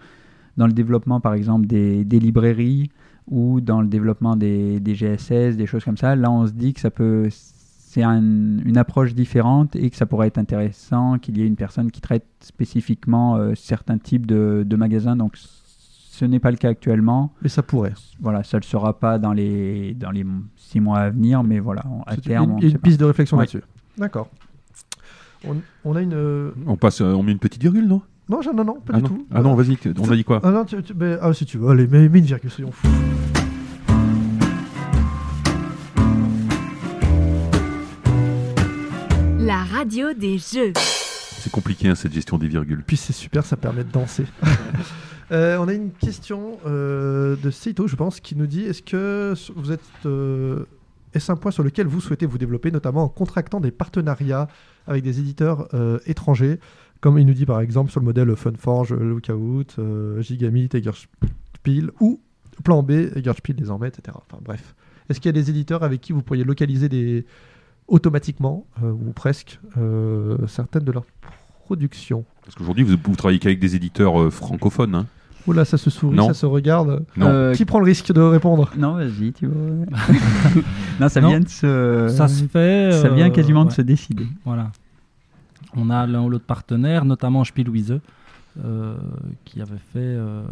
dans le développement, par exemple, des, librairies ou dans le développement des, GSS, des choses comme ça, là, on se dit que ça peut... C'est un, une approche différente et que ça pourrait être intéressant qu'il y ait une personne qui traite spécifiquement euh, certains types de, de magasins. Donc ce n'est pas le cas actuellement. Mais ça pourrait. Voilà, ça ne le sera pas dans les, dans les six mois à venir, mais voilà, on- à terme. une, on une sait pas. piste de réflexion Ouais. là-dessus. D'accord. On, on a une. euh, On passe, euh, on met une petite virgule, non? Non, non, non, pas ah du non. tout. Ah non, vas-y, on a dit quoi? Ah non, tu- tu- mais- ah, si tu veux, allez, mets, mets une virgule, soyons fous. La radio des jeux. C'est compliqué hein, cette gestion des virgules. Puis c'est super, ça permet de danser. (laughs) Euh, on a une question euh, de Seito, je pense, qui nous dit est-ce que vous êtes. euh, est-ce un point sur lequel vous souhaitez vous développer, notamment en contractant des partenariats avec des éditeurs étrangers, comme il nous dit par exemple sur le modèle Funforge, Lookout, Gigami, Tigerspiel, ou Plan B, Tigerspiel désormais, etc. Enfin bref. Est-ce qu'il y a des éditeurs avec qui vous pourriez localiser des automatiquement, ou presque, certaines de leurs Parce qu'aujourd'hui, vous, vous travaillez qu'avec des éditeurs euh, francophones. hein. Oula, ça se sourit, Non. ça se regarde. Non. Euh, Qui prend le risque de répondre? Non, vas-y, tu vois. (laughs) non, ça Non, vient de se. Ça se fait. Ça vient euh, quasiment de se décider. Voilà. On a l'un ou l'autre partenaire, notamment Spielwiese, euh, qui avait fait euh,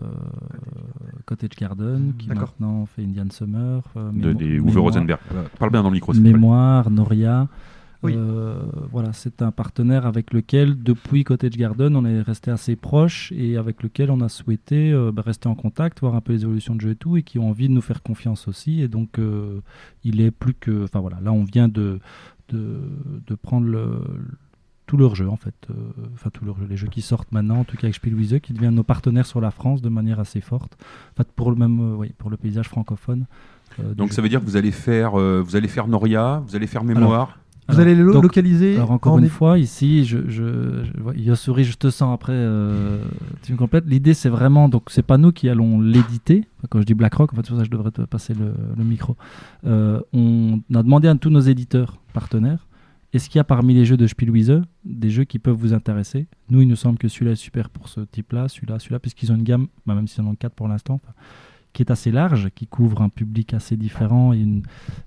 Cottage Garden, qui D'accord. maintenant fait Indian Summer. euh, De, des Rosenberg. Parle bien dans le micro. Mémoire, Noria. Oui. Euh, voilà, c'est un partenaire avec lequel, depuis Cottage Garden, on est resté assez proche et avec lequel on a souhaité euh, bah, rester en contact, voir un peu les évolutions de jeu et tout, et qui ont envie de nous faire confiance aussi. Et donc, euh, il est plus que. Enfin voilà, là, on vient de, de, de prendre le, tout leur jeu, en fait. Euh, Enfin, tout leur jeu, les jeux qui sortent maintenant, en tout cas avec Spielwiese, qui deviennent nos partenaires sur la France de manière assez forte. En fait, pour le, même, euh, oui, pour le paysage francophone. euh, Donc jeu. ça veut dire que vous allez faire, euh, vous allez faire Noria, vous allez faire Mémoire. Vous allez le donc, localiser Alors encore en une fois, ici, je, je, je Yosuri, je te sens après. Euh, tu me complètes. L'idée, c'est vraiment, donc c'est pas nous qui allons l'éditer. Enfin, Quand je dis BlackRock, en fait, c'est pour ça que je devrais te passer le, le micro. Euh, on a demandé à tous nos éditeurs partenaires. Est-ce qu'il y a parmi les jeux de Spielwiese des jeux qui peuvent vous intéresser? Nous, il nous semble que celui-là est super pour ce type-là, celui-là, celui-là, puisqu'ils ont une gamme, bah, même s'ils en ont quatre pour l'instant, enfin, qui est assez large, qui couvre un public assez différent et, une-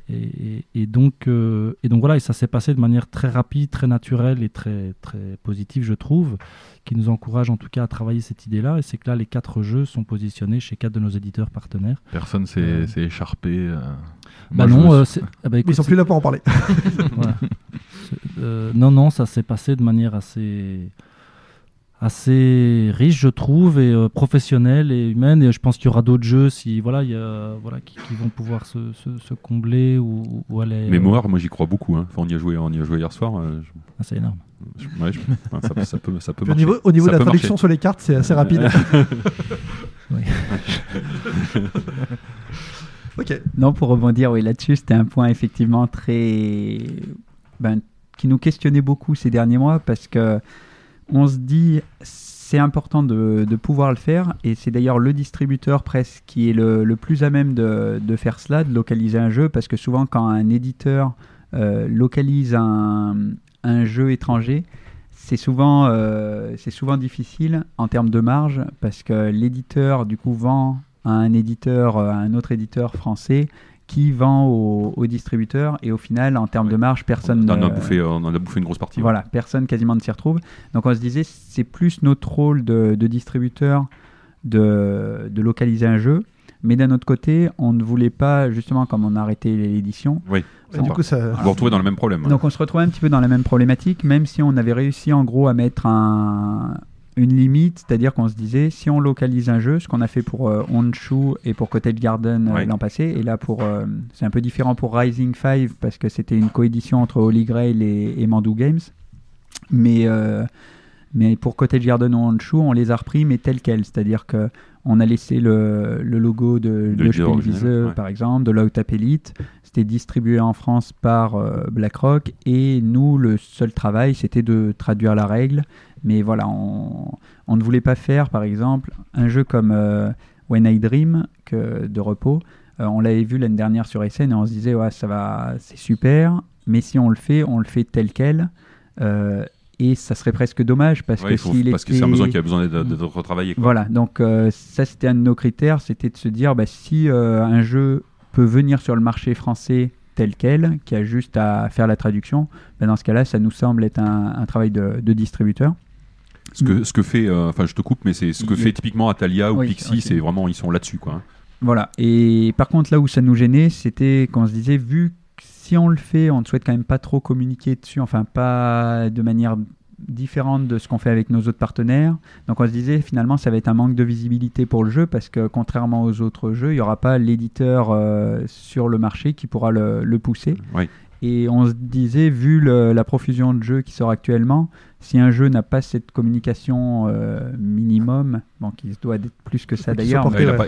et, et- et donc euh, et donc voilà et ça s'est passé de manière très rapide, très naturelle et très très positive je trouve, qui nous encourage en tout cas à travailler cette idée-là et c'est que là les quatre jeux sont positionnés chez quatre de nos éditeurs partenaires. Personne s'est Euh. s'est écharpé. euh. Bah Moi, non, euh, ah bah écoute, Ils sont plus là pour en parler. (laughs) voilà. Euh, non, non, ça s'est passé de manière assez, assez riche, je trouve, et euh, professionnelle et humaine. Et je pense qu'il y aura d'autres jeux si, voilà, il y a, voilà, qui, qui vont pouvoir se, se- se combler ou, ou aller. euh, Mémoire, moi j'y crois beaucoup. hein. Enfin, on y a joué, on y a joué hier soir. euh, je- ah, c'est énorme. je- ouais, je- enfin, ça, ça peut, ça peut Au marcher. niveau, au niveau Ça de la traduction marcher. sur les cartes, c'est assez rapide. (laughs) Oui. (laughs) ok. Non, pour rebondir oui, là-dessus, c'était un point effectivement très. ben, qui nous questionnait beaucoup ces derniers mois parce que on se dit c'est important de, pouvoir le faire. Et c'est d'ailleurs le distributeur presque qui est le, plus à même de, faire cela, de localiser un jeu. Parce que souvent quand un éditeur euh, localise un, jeu étranger, c'est souvent, euh, souvent difficile en termes de marge. Parce que l'éditeur du coup vend à un éditeur, à un autre éditeur français qui vend au, au distributeur et au final en termes de marge personne On en, a ne- bouffé, on en a bouffé une grosse partie. ouais. voilà, personne quasiment ne s'y retrouve. Donc on se disait, c'est plus notre rôle de, de distributeur de, de localiser un jeu. Mais d'un autre côté, on ne voulait pas, justement, comme on a arrêté l'édition, Oui. Du coup, ça. Vous retrouvez dans le même problème. donc on se retrouvait un petit peu dans la même problématique, même si on avait réussi en gros à mettre un- une limite, c'est-à-dire qu'on se disait, si on localise un jeu, ce qu'on a fait pour euh, Honshu et pour Cottage Garden euh, Ouais. l'an passé, et là pour, euh, c'est un peu différent pour Rising 5 parce que c'était une coédition entre Holy Grail et, et Mandu Games, mais euh, mais pour Cottage Garden ou Honshu, on les a repris mais tels quels, c'est-à-dire que On a laissé le, le logo de, De de Spielwiese, ouais. par exemple, de l'Outap Elite. C'était distribué en France par BlackRock. Et nous, le seul travail, c'était de traduire la règle. Mais voilà, on, on ne voulait pas faire, par exemple, un jeu comme euh, When I Dream que, de repos. Euh, on l'avait vu l'année dernière sur SN et on se disait, ouais, ça va, c'est super. Mais si on le fait, on le fait tel quel. Euh, et ça serait presque dommage parce Ouais, que s'il parce que c'est un besoin qui a besoin d'être retravaillé. quoi. voilà, donc ça c'était un de nos critères, c'était de se dire bah, si un jeu peut venir sur le marché français tel quel, qui a juste à faire la traduction, bah, dans ce cas-là, ça nous semble être un, un travail de, de distributeur. Ce que, ce que fait, euh, enfin je te coupe, mais c'est ce que fait typiquement Atalia ou Oui, Pixie, c'est vraiment, ils sont là-dessus. quoi. hein. Voilà, et par contre là où ça nous gênait, c'était qu'on se disait, vu que si on le fait, on ne souhaite quand même pas trop communiquer dessus, enfin pas de manière différente de ce qu'on fait avec nos autres partenaires. Donc on se disait finalement ça va être un manque de visibilité pour le jeu parce que contrairement aux autres jeux, il n'y aura pas l'éditeur euh, sur le marché qui pourra le, le pousser. Et on se disait, vu le- la profusion de jeux qui sort actuellement, si un jeu n'a pas cette communication euh, minimum, bon, qui doit être plus que ça d'ailleurs, il a ouais. pas-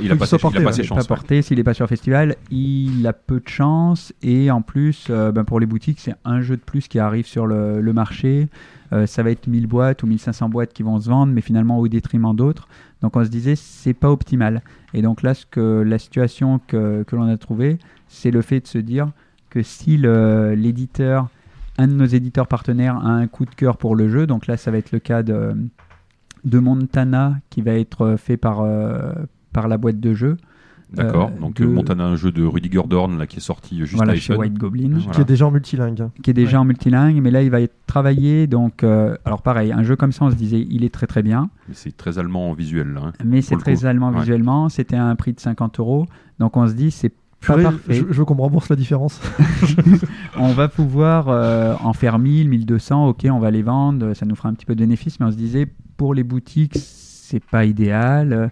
ses- chances. ouais. porté, s'il n'est pas sur festival, il a peu de chance. Et en plus, euh, ben, pour les boutiques, c'est un jeu de plus qui arrive sur le, le marché. Euh, ça va être 1000 boîtes ou 1500 boîtes qui vont se vendre, mais finalement au détriment d'autres. Donc on se disait, c'est pas optimal. Et donc là, ce que, la situation que, que l'on a trouvée, c'est le fait de se dire que si l'éditeur, un de nos éditeurs partenaires a un coup de cœur pour le jeu, donc là ça va être le cas de, de Montana qui va être fait par, euh, par la boîte de jeu. D'accord. Euh, Donc de- euh, Montana, un jeu de Rudiger Dorn là, qui est sorti juste voilà, à chez. White Goblin, Qui est déjà en multilingue. qui est déjà Ouais. en multilingue, mais là il va être travaillé. Donc, euh, alors pareil, un jeu comme ça, on se disait, il est très très bien, Mais c'est très allemand en visuel. Hein. mais c'est très coup. allemand Ouais. visuellement. C'était à un prix de 50 euros, donc on se dit, c'est pas Purée, parfait. je, je veux qu'on me rembourse la différence. (laughs) on va pouvoir euh, en faire 1000, 1200, ok, on va les vendre, ça nous fera un petit peu de bénéfice, mais on se disait, pour les boutiques, c'est pas idéal.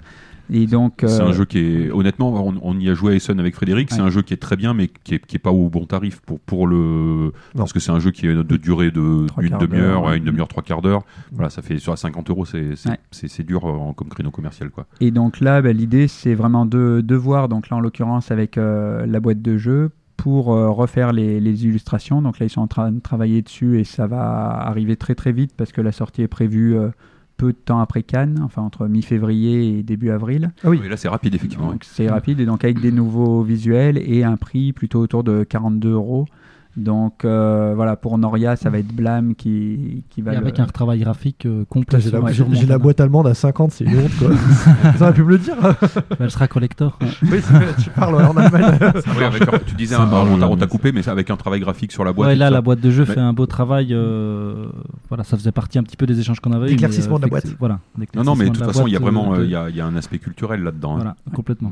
Euh, Et donc, C'est euh, un jeu qui est, honnêtement, on, on y a joué à Essen avec Frédéric. C'est Ouais. un jeu qui est très bien, mais qui est, qui est pas au bon tarif pour, pour le. Parce que c'est un jeu qui est de durée de Trois une quarts demi-heure, ouais, une demi-heure, trois quarts d'heure. Voilà, ça fait sur à 50 euros, c'est c'est Ouais. c'est- c'est dur euh, comme créneau commercial, quoi. Et donc là, bah, l'idée, c'est vraiment de, de voir, donc là en l'occurrence avec euh, la boîte de jeu, pour euh, refaire les, les illustrations. Donc là, ils sont en train de travailler dessus et ça va arriver très très vite parce que la sortie est prévue euh, peu de temps après Cannes, enfin entre mi-février et début avril. Ah oui. Oui, là, c'est rapide, effectivement. Donc c'est rapide et donc avec des nouveaux visuels et un prix plutôt autour de 42 euros. Donc euh, voilà, pour Noria, ça va être Blam qui, qui va Et le- avec un retravail graphique euh, complet. J'ai la, boîte allemande à 50, c'est une honte quoi. (laughs) Ça aurait pu me le dire. Elle sera collector. oui, tu parles en Allemagne. (laughs) Oui, avec tu disais, un- marche, on t'a- ouais. on t'a coupé, mais c'est avec un travail graphique sur la boîte. Ouais, là, la boîte de jeu Mais- fait un beau travail. euh, voilà, ça faisait partie un petit peu des échanges qu'on avait. eu, mais, D'éclaircissement de la boîte. Voilà. Non, non, mais de toute façon, il y a vraiment, euh, euh, de- il y, a, il y a un aspect culturel là-dedans. hein. Voilà, complètement.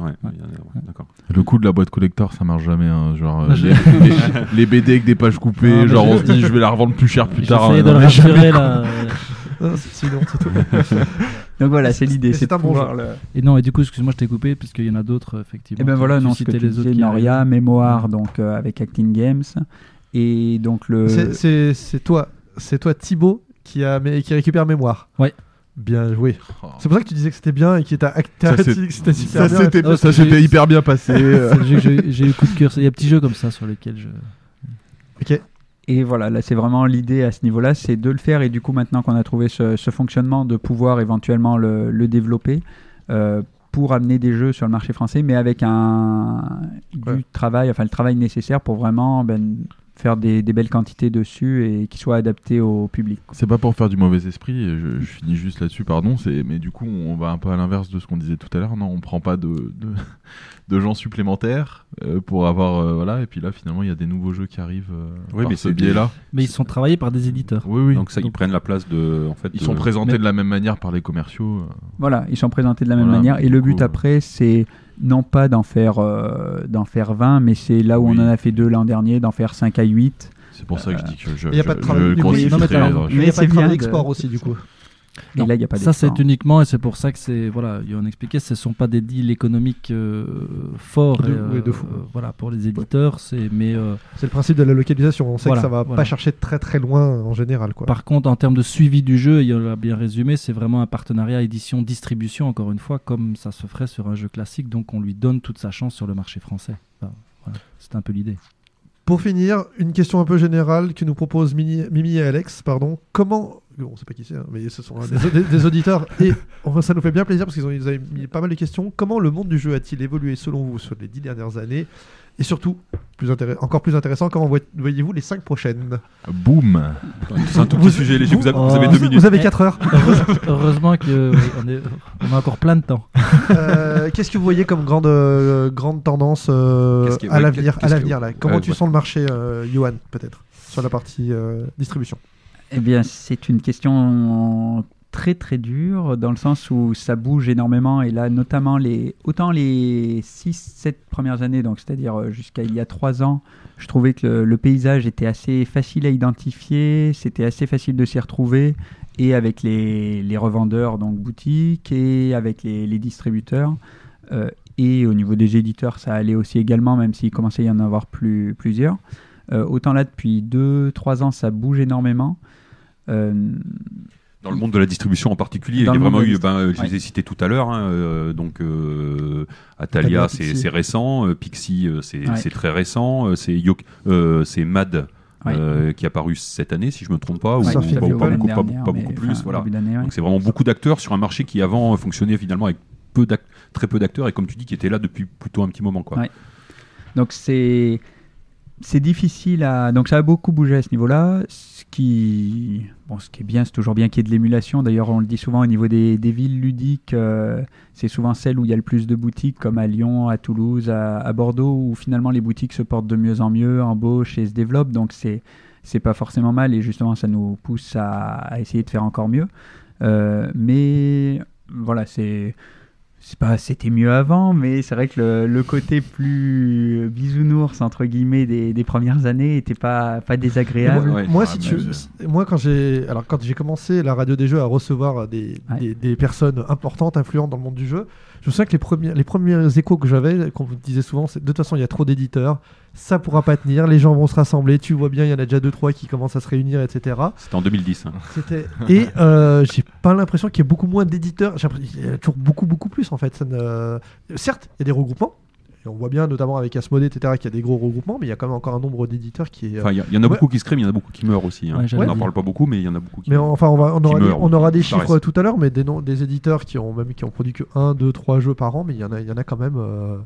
Le coup de la boîte collector, ça marche jamais. hein. Genre, (laughs) euh, les, les- avec des pages coupées, genre je- on se dit je vais la revendre plus cher plus tard. J'essayais de le non, mais jamais, là. Non, c'est tout. (laughs) Donc voilà, c'est l'idée, c'est un bon pouvoir jeu. le- Et non, et du coup, excuse-moi, je t'ai coupé, puisqu'il y en a d'autres, euh, effectivement. Et ben Tu- voilà, non, tu les autres Noria. Mémoire, donc euh, avec Acting Games. Et donc le. C'est- toi, c'est toi Thibaut qui, a, mais- qui récupère mémoire. Ouais. Bien joué. Oh. C'est pour ça que tu disais que c'était bien et que t'as c'était super Ça bien. c'était ça, c'est- c'était hyper bien passé. (laughs) euh. C'est le jeu que j'ai- j'ai eu coup de cœur. Il y a des petits jeux comme ça sur lesquels je. Ok. Et voilà, là c'est vraiment l'idée à ce niveau-là, c'est de le faire et du coup maintenant qu'on a trouvé ce, ce fonctionnement, de pouvoir éventuellement le, le développer euh, pour amener des jeux sur le marché français, mais avec un du Ouais. travail, enfin le travail nécessaire pour vraiment ben, faire des, des belles quantités dessus et qui soient adaptés au public. C'est pas pour faire du mauvais esprit, je, je finis juste là-dessus, pardon, mais du coup on va un peu à l'inverse de ce qu'on disait tout à l'heure, non, on prend pas de, de, (laughs) de gens supplémentaires euh, pour avoir, euh, voilà, et puis là finalement il y a des nouveaux jeux qui arrivent euh, Oui, par mais ce biais-là. Mais ils sont travaillés par des éditeurs. Oui, oui. Donc ça, ils prennent la place de, en fait, Ils de- sont présentés Mais- de la même manière par les commerciaux. euh. Voilà, ils sont présentés de la même Voilà, manière. Et le coup, but après, c'est non pas d'en faire, euh, d'en faire 20, mais c'est là où Oui. on en a fait deux l'an dernier, d'en faire 5 à 8. C'est pour ça que je dis que je, Il n'y a je- pas de je travail. du coup, grossifierai, il y a pas de euh, travail- Mais il y a pas c'est de travail bien de- export aussi du coup. Et Non, là, il n'y a pas ça, c'est uniquement, et c'est pour ça que c'est, voilà, Johan expliquait, ce ne sont pas des deals économiques euh, forts, De- et, euh, ouais, de fou. euh, voilà, pour les éditeurs, c'est, mais euh, C'est le principe de la localisation. On sait Voilà, que ça va voilà. pas chercher très très loin en général. Quoi. par contre, en termes de suivi du jeu, il l'a bien résumé, c'est vraiment un partenariat édition-distribution, encore une fois, comme ça se ferait sur un jeu classique, donc on lui donne toute sa chance sur le marché français. Enfin, voilà, c'est un peu l'idée. Pour finir, une question un peu générale que nous proposent Mimi et Alex. Pardon. Comment. On sait pas qui c'est, hein, mais ce sont euh, des, des- des auditeurs. (laughs) Et enfin, ça nous fait bien plaisir parce qu'ils ont, ils avaient mis pas mal de questions. Comment le monde du jeu a-t-il évolué selon vous sur les dix dernières années? Et surtout, plus encore plus intéressant, comment voy- voyez-vous les cinq prochaines Boum C'est un tout petit sujet léger. Vous, avez- vous avez Oh. deux vous, minutes. vous avez 4 heures. Heureusement, oui, on, a encore plein de temps. Euh, Qu'est-ce que vous voyez comme grande, euh, grande tendance euh, est- à ouais, l'avenir à l'avenir là? Comment ouais, tu ouais. sens le marché, euh, Johan, peut-être, sur la partie euh, distribution? Eh bien, c'est une question très très dure dans le sens où ça bouge énormément et là notamment les autant les 6 7 premières années donc c'est-à-dire euh, jusqu'à il y a 3 ans, je trouvais que le, paysage était assez facile à identifier, c'était assez facile de s'y retrouver et avec les, les revendeurs donc boutiques et avec les, distributeurs euh, et au niveau des éditeurs ça allait aussi également même s'il commençait à y en avoir plus, plusieurs. Euh, autant là depuis 2-3 ans ça bouge énormément. Dans le monde de la distribution en particulier, Dans il y a vraiment eu, ben, euh, je Ouais. les ai cités tout à l'heure, hein, euh, donc euh, Atalia, c'est récent, euh, Pixie, euh, c'est Ouais. c'est très récent, euh, c'est euh, Mad. Ouais. euh, qui est apparu cette année, si je me trompe pas, ou, Ouais, pas, pas beaucoup, dernière, pas plus, voilà. ouais. Donc c'est vraiment beaucoup d'acteurs sur un marché qui avant fonctionnait finalement avec peu très peu d'acteurs et comme tu dis qui était là depuis plutôt un petit moment quoi. Ouais. Donc c'est c'est difficile à donc ça a beaucoup bougé à ce niveau-là. Ce qui bon ce qui est bien c'est toujours bien qu'il y ait de l'émulation. D'ailleurs on le dit souvent au niveau des, villes ludiques, euh, c'est souvent celles où il y a le plus de boutiques comme à Lyon, à Toulouse, à, Bordeaux où finalement les boutiques se portent de mieux en mieux, embauchent et se développent. Donc c'est c'est pas forcément mal et justement ça nous pousse à, essayer de faire encore mieux. Euh, mais voilà c'est pas c'était mieux avant, mais c'est vrai que le, le côté plus bisounours entre guillemets des, des premières années était pas pas désagréable. Moi, Ouais. moi, si mais tu, je- moi, quand j'ai, alors quand j'ai commencé la radio des jeux à recevoir des, Ouais. des, des personnes importantes, influentes dans le monde du jeu, je me souviens que les premiers, les premiers échos que j'avais, qu'on me disait souvent, c'est de toute façon il y a trop d'éditeurs, ça pourra pas tenir, les gens vont se rassembler, tu vois bien, il y en a déjà deux trois qui commencent à se réunir, etc. C'était en 2010. hein. C'était et euh, j'ai pas l'impression qu'il y ait beaucoup moins d'éditeurs. Qu'il y a toujours beaucoup beaucoup plus en fait. Ça ne- Certes, il y a des regroupements. Et on voit bien notamment avec Asmodee, etc., qu'il y a des gros regroupements, mais il y a quand même encore un nombre d'éditeurs qui est. euh, Enfin, il y, a- il y en a Ouais. beaucoup qui se créent, mais il y en a beaucoup qui meurent aussi. hein. Ouais, on n'en parle pas beaucoup, mais il y en a beaucoup qui Mais meurent. enfin, on, va, on, Qui aura, meurent, on aura des chiffres reste. tout à l'heure, mais des, noms- des éditeurs qui ont même qui ont produit que 1, 2, 3 jeux par an, mais il y en a, il y en a quand même euh,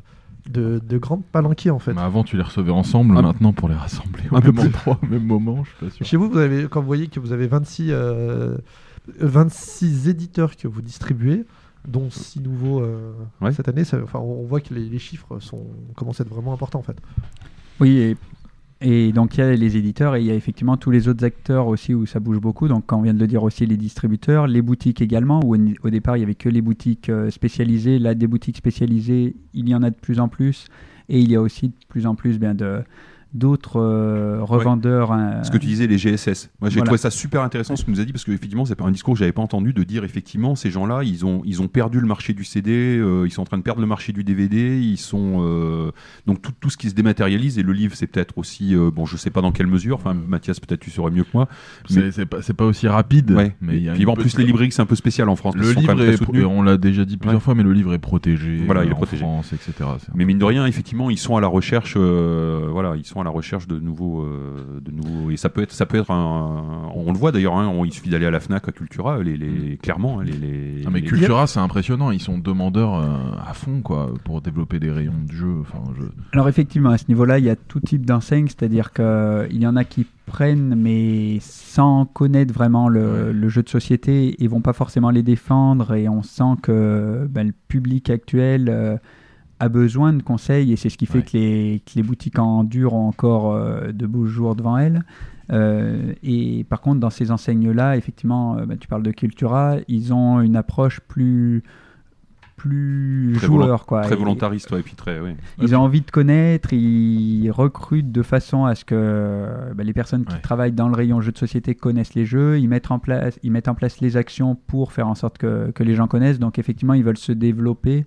de, de grandes palanquiers en fait. Mais avant, tu les recevais ensemble, maintenant, pour les rassembler au un peu même endroit, au même moment, je suis pas sûr. Chez vous, vous avez, quand vous voyez que vous avez 26, euh, 26 éditeurs que vous distribuez, dont 6 nouveaux euh, Ouais. cette année, ça- enfin, on voit que les, les chiffres sont, commencent à être vraiment importants en fait. Oui, et, et donc il y a les éditeurs et il y a effectivement tous les autres acteurs aussi où ça bouge beaucoup. Donc, quand on vient de le dire aussi, les distributeurs, les boutiques également, où au- départ il y avait que les boutiques euh, spécialisées. Là, des boutiques spécialisées, il y en a de plus en plus. Et il y a aussi de plus en plus bien de d'autres euh, revendeurs. hein, Ce que tu disais, les GSS. Moi, j'ai Voilà. trouvé ça super intéressant ce que tu nous as dit parce qu'effectivement, c'est pas un discours que j'avais pas entendu de dire effectivement, ces gens-là, ils ont, ils ont perdu le marché du CD, euh, ils sont en train de perdre le marché du DVD, ils sont euh, donc tout, tout ce qui se dématérialise et le livre, c'est peut-être aussi, euh, bon, je sais pas dans quelle mesure. Enfin, Mathias, peut-être tu saurais mieux que moi. Mais- C'est pas, c'est pas aussi rapide, Ouais. mais il y a Puis en plus, les librairies, c'est un peu spécial en France. Le livre est, on l'a déjà dit plusieurs Ouais. fois, mais le livre est protégé. Voilà, il est en protégé. France, etc. Mais mine de rien, effectivement, ils sont à la recherche, euh, voilà, ils sont à la recherche de nouveaux, euh, de nouveaux, et ça peut être, ça peut être un, on le voit d'ailleurs, hein, on- il suffit d'aller à la Fnac, à Cultura, les, les, clairement, les, les, Ah, mais les- Cultura, c'est impressionnant. Ils sont demandeurs euh, à fond, quoi, pour développer des rayons de jeu. Enfin, je... Alors effectivement, à ce niveau-là, il y a tout type d'enseignes, c'est-à-dire qu'il y en a qui prennent, mais sans connaître vraiment le, le jeu de société, et vont pas forcément les défendre, et on sent que ben, le public actuel euh, a besoin de conseils, et c'est ce qui fait Ouais. que, les, que les boutiques en dur ont encore euh, de beaux jours devant elles. Euh, et par contre, dans ces enseignes-là, effectivement, euh, ben, tu parles de Cultura, ils ont une approche plus plus Très volont- Quoi. Très Et- volontariste, ouais, et puis très. oui. ils ont envie de connaître, ils recrutent de façon à ce que bah, les personnes qui travaillent dans le rayon jeux de société connaissent les jeux, ils mettent en place, ils mettent en place les actions pour faire en sorte que, que les gens connaissent. Donc effectivement, ils veulent se développer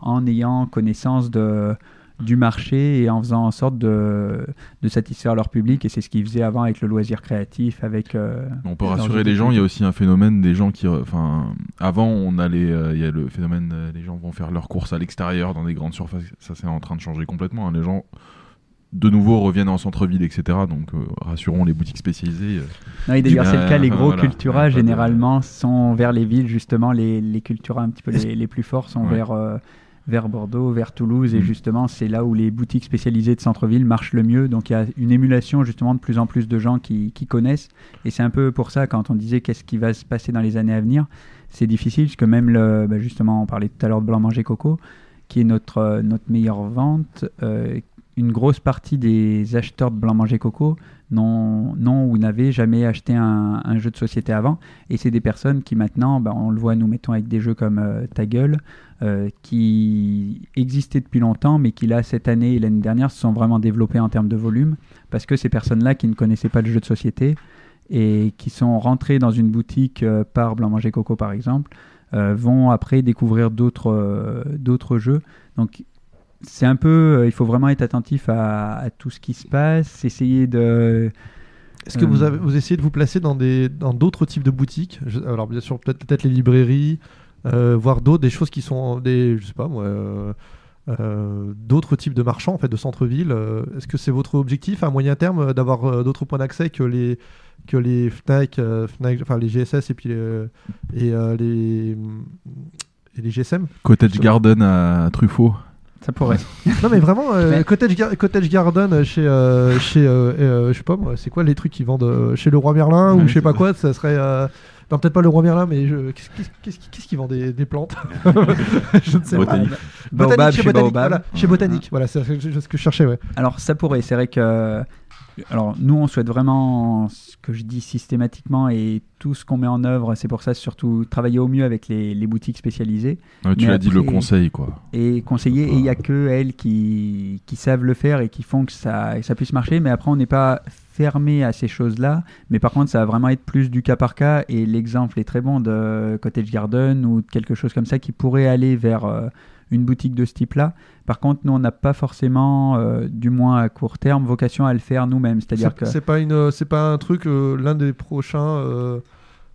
en ayant connaissance de, du marché et en faisant en sorte de, de satisfaire leur public. Et c'est ce qu'ils faisaient avant avec le loisir créatif, avec... euh, On peut rassurer les gens, il y a aussi un phénomène des gens qui. Enfin, avant, on allait. euh, Il y a le phénomène, euh, les gens vont faire leurs courses à l'extérieur dans des grandes surfaces. Ça, c'est en train de changer complètement. hein. Les gens, de nouveau, reviennent en centre-ville, etc. Donc, euh, rassurons les boutiques spécialisées. euh, Non, et d'ailleurs, c'est le cas, les (laughs) gros voilà. Cultura, généralement, sont vers les villes, justement, les, les Cultura un petit peu les, les plus forts sont Ouais. vers, euh, vers Bordeaux, vers Toulouse, et Mm. justement, c'est là où les boutiques spécialisées de centre-ville marchent le mieux. Donc, il y a une émulation, justement, de plus en plus de gens qui, qui connaissent. Et c'est un peu pour ça, quand on disait qu'est-ce qui va se passer dans les années à venir, c'est difficile, parce que même, le, bah, justement, on parlait tout à l'heure de Blanc Manger Coco, qui est notre, euh, notre meilleure vente. euh, une grosse partie des acheteurs de Blanc Manger Coco n'ont ou n'avaient jamais acheté un, jeu de société avant. Et c'est des personnes qui maintenant, bah, on le voit nous mettons avec des jeux comme euh, Ta gueule, euh, qui existaient depuis longtemps, mais qui là, cette année et l'année dernière, se sont vraiment développés en termes de volume, parce que ces personnes-là qui ne connaissaient pas de jeux de société et qui sont rentrées dans une boutique euh, par Blanc Manger Coco par exemple, vont après découvrir d'autres d'autres jeux. Donc c'est un peu, euh, il faut vraiment être attentif à, à tout ce qui se passe, essayer de... Est-ce que Euh, vous, avez, vous essayez de vous placer dans des dans d'autres types de boutiques? Je- Alors bien sûr peut-être peut-être les librairies, euh, voire d'autres, des choses qui sont des je sais pas moi, euh, euh, d'autres types de marchands en fait de centre-ville. euh, Est-ce que c'est votre objectif à moyen terme euh, d'avoir euh, d'autres points d'accès que les que les Fnac, euh, Fnac, enfin les GSS et puis les, et euh, les et les GSM Cottage Garden à Truffaut. Ça pourrait. Non mais vraiment euh, Mais- Cottage, Gar- Cottage Garden chez euh, chez euh, euh, je sais pas moi c'est quoi les trucs qu'ils vendent chez le roi Merlin ou je sais pas quoi ça serait non peut-être pas le roi Merlin mais je... qu'est-ce qu'ils vendent des, des plantes (laughs) je ne sais Botanique. pas Baobab chez chez Botanique voilà, chez Botanique voilà c'est ce que je- cherchais ouais. Alors ça pourrait, c'est vrai que... Alors nous, on souhaite vraiment, que je dis systématiquement, et tout ce qu'on met en œuvre, c'est pour ça surtout travailler au mieux avec les, les boutiques spécialisées. Ouais, tu l'as dit, le conseil, quoi. et conseiller. Et il n'y a que elles qui, qui savent le faire et qui font que ça, puisse marcher. Mais après, on n'est pas fermé à ces choses-là. Mais par contre, ça va vraiment être plus du cas par cas. Et l'exemple est très bon de Cottage Garden ou de quelque chose comme ça qui pourrait aller vers euh, une boutique de ce type-là. Par contre, nous, on n'a pas forcément, euh, du moins à court terme, vocation à le faire nous-mêmes. C'est-à-dire c'est que c'est pas une c'est pas un truc euh, l'un des prochains euh,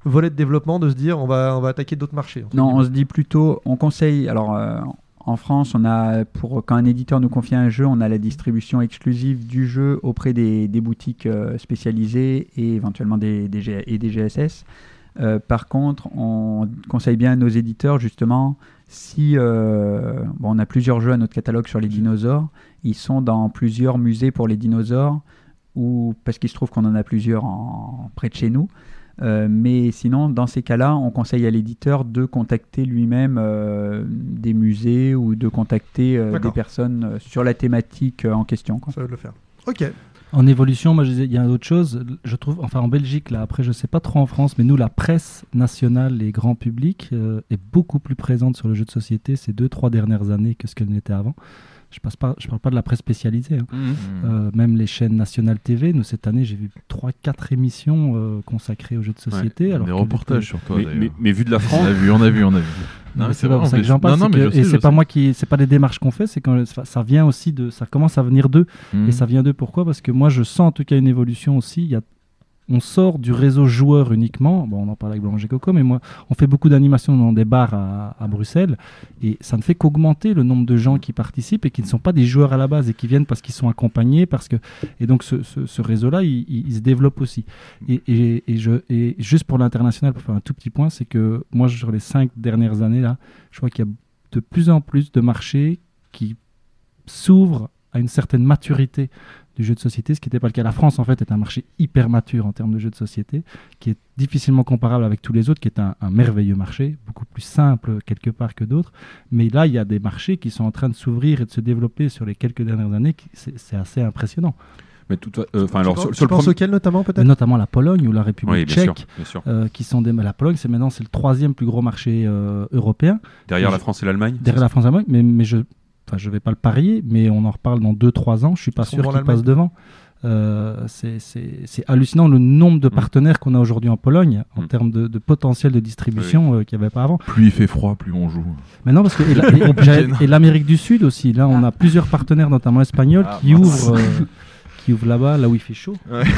volets de développement de se dire on va on va attaquer d'autres marchés Non, on se dit plutôt, on conseille. Alors, euh, en France, on a pour quand un éditeur nous confie un jeu, on a la distribution exclusive du jeu auprès des, des boutiques euh, spécialisées et éventuellement des, des, G- et des GSS. Euh, par contre, on conseille bien à nos éditeurs justement si euh, bon, on a plusieurs jeux à notre catalogue sur les dinosaures, ils sont dans plusieurs musées pour les dinosaures ou parce qu'il se trouve qu'on en a plusieurs en, près de chez nous. Euh, mais sinon, dans ces cas-là, on conseille à l'éditeur de contacter lui-même euh, des musées ou de contacter euh, des personnes sur la thématique en question. quoi. ça va le faire ok En évolution, moi, il y a autre chose. Je trouve, enfin, en Belgique, là, après, je sais pas trop en France, mais nous, la presse nationale et grand public euh, est beaucoup plus présente sur le jeu de société ces deux, trois dernières années que ce qu'elle n'était avant. Je passe pas, je parle pas de la presse spécialisée. hein. Euh, même les chaînes nationales TV, nous, cette année, j'ai vu trois, quatre émissions euh, consacrées aux jeux de société. alors Des reportages sur toi, Mais, d'ailleurs. mais- mais vu de la On France, a vu, on a vu, on a vu. Non, mais c'est pas pour ça que j'en parle. Et c'est pas moi qui, c'est pas les démarches qu'on fait, c'est quand ça, vient aussi de, ça commence à venir d'eux. Mhm. Et ça vient d'eux pourquoi? Parce que moi, je sens en tout cas une évolution aussi. Il y a, on sort du réseau joueur uniquement. Bon, on en parle avec Blanche et Coco, mais moi, on fait beaucoup d'animations dans des bars à, Bruxelles. Et ça ne fait qu'augmenter le nombre de gens qui participent et qui ne sont pas des joueurs à la base et qui viennent parce qu'ils sont accompagnés. Parce que... Et donc, ce, réseau-là, il, se développe aussi. Et je, et juste pour l'international, pour faire un tout petit point, c'est que moi, sur les cinq dernières années, là, je vois qu'il y a de plus en plus de marchés qui s'ouvrent à une certaine maturité du jeu de société, ce qui n'était pas le cas. La France, en fait, est un marché hyper mature en termes de jeux de société, qui est difficilement comparable avec tous les autres, qui est un, un merveilleux marché, beaucoup plus simple quelque part que d'autres. Mais là, il y a des marchés qui sont en train de s'ouvrir et de se développer sur les quelques dernières années. qui- C'est c'est assez impressionnant. Mais tout, euh, alors, penses- sur, sur le premier- auquel notamment Mais peut-être notamment la Pologne ou la République Oui, bien sûr, tchèque, bien sûr. euh, qui sont des... La Pologne, c'est maintenant c'est le troisième plus gros marché euh, européen. Derrière la France et l'Allemagne Derrière la France et l'Allemagne, mais, mais je enfin, je vais pas le parier, mais on en reparle dans 2-3 ans. Je suis pas sûr qu'il passe devant. Euh, c'est- hallucinant le nombre de partenaires qu'on a aujourd'hui en Pologne en Mm. termes de, de potentiel de distribution euh, qu'il n'y avait pas avant. Plus il fait froid, plus on joue. Mais non, parce que et la- (laughs) l'Amérique du Sud aussi. Là, on a plusieurs partenaires, notamment espagnols, Ah, qui mince. ouvrent, euh, (laughs) qui ouvrent là-bas, là où il fait chaud. Ouais. (laughs)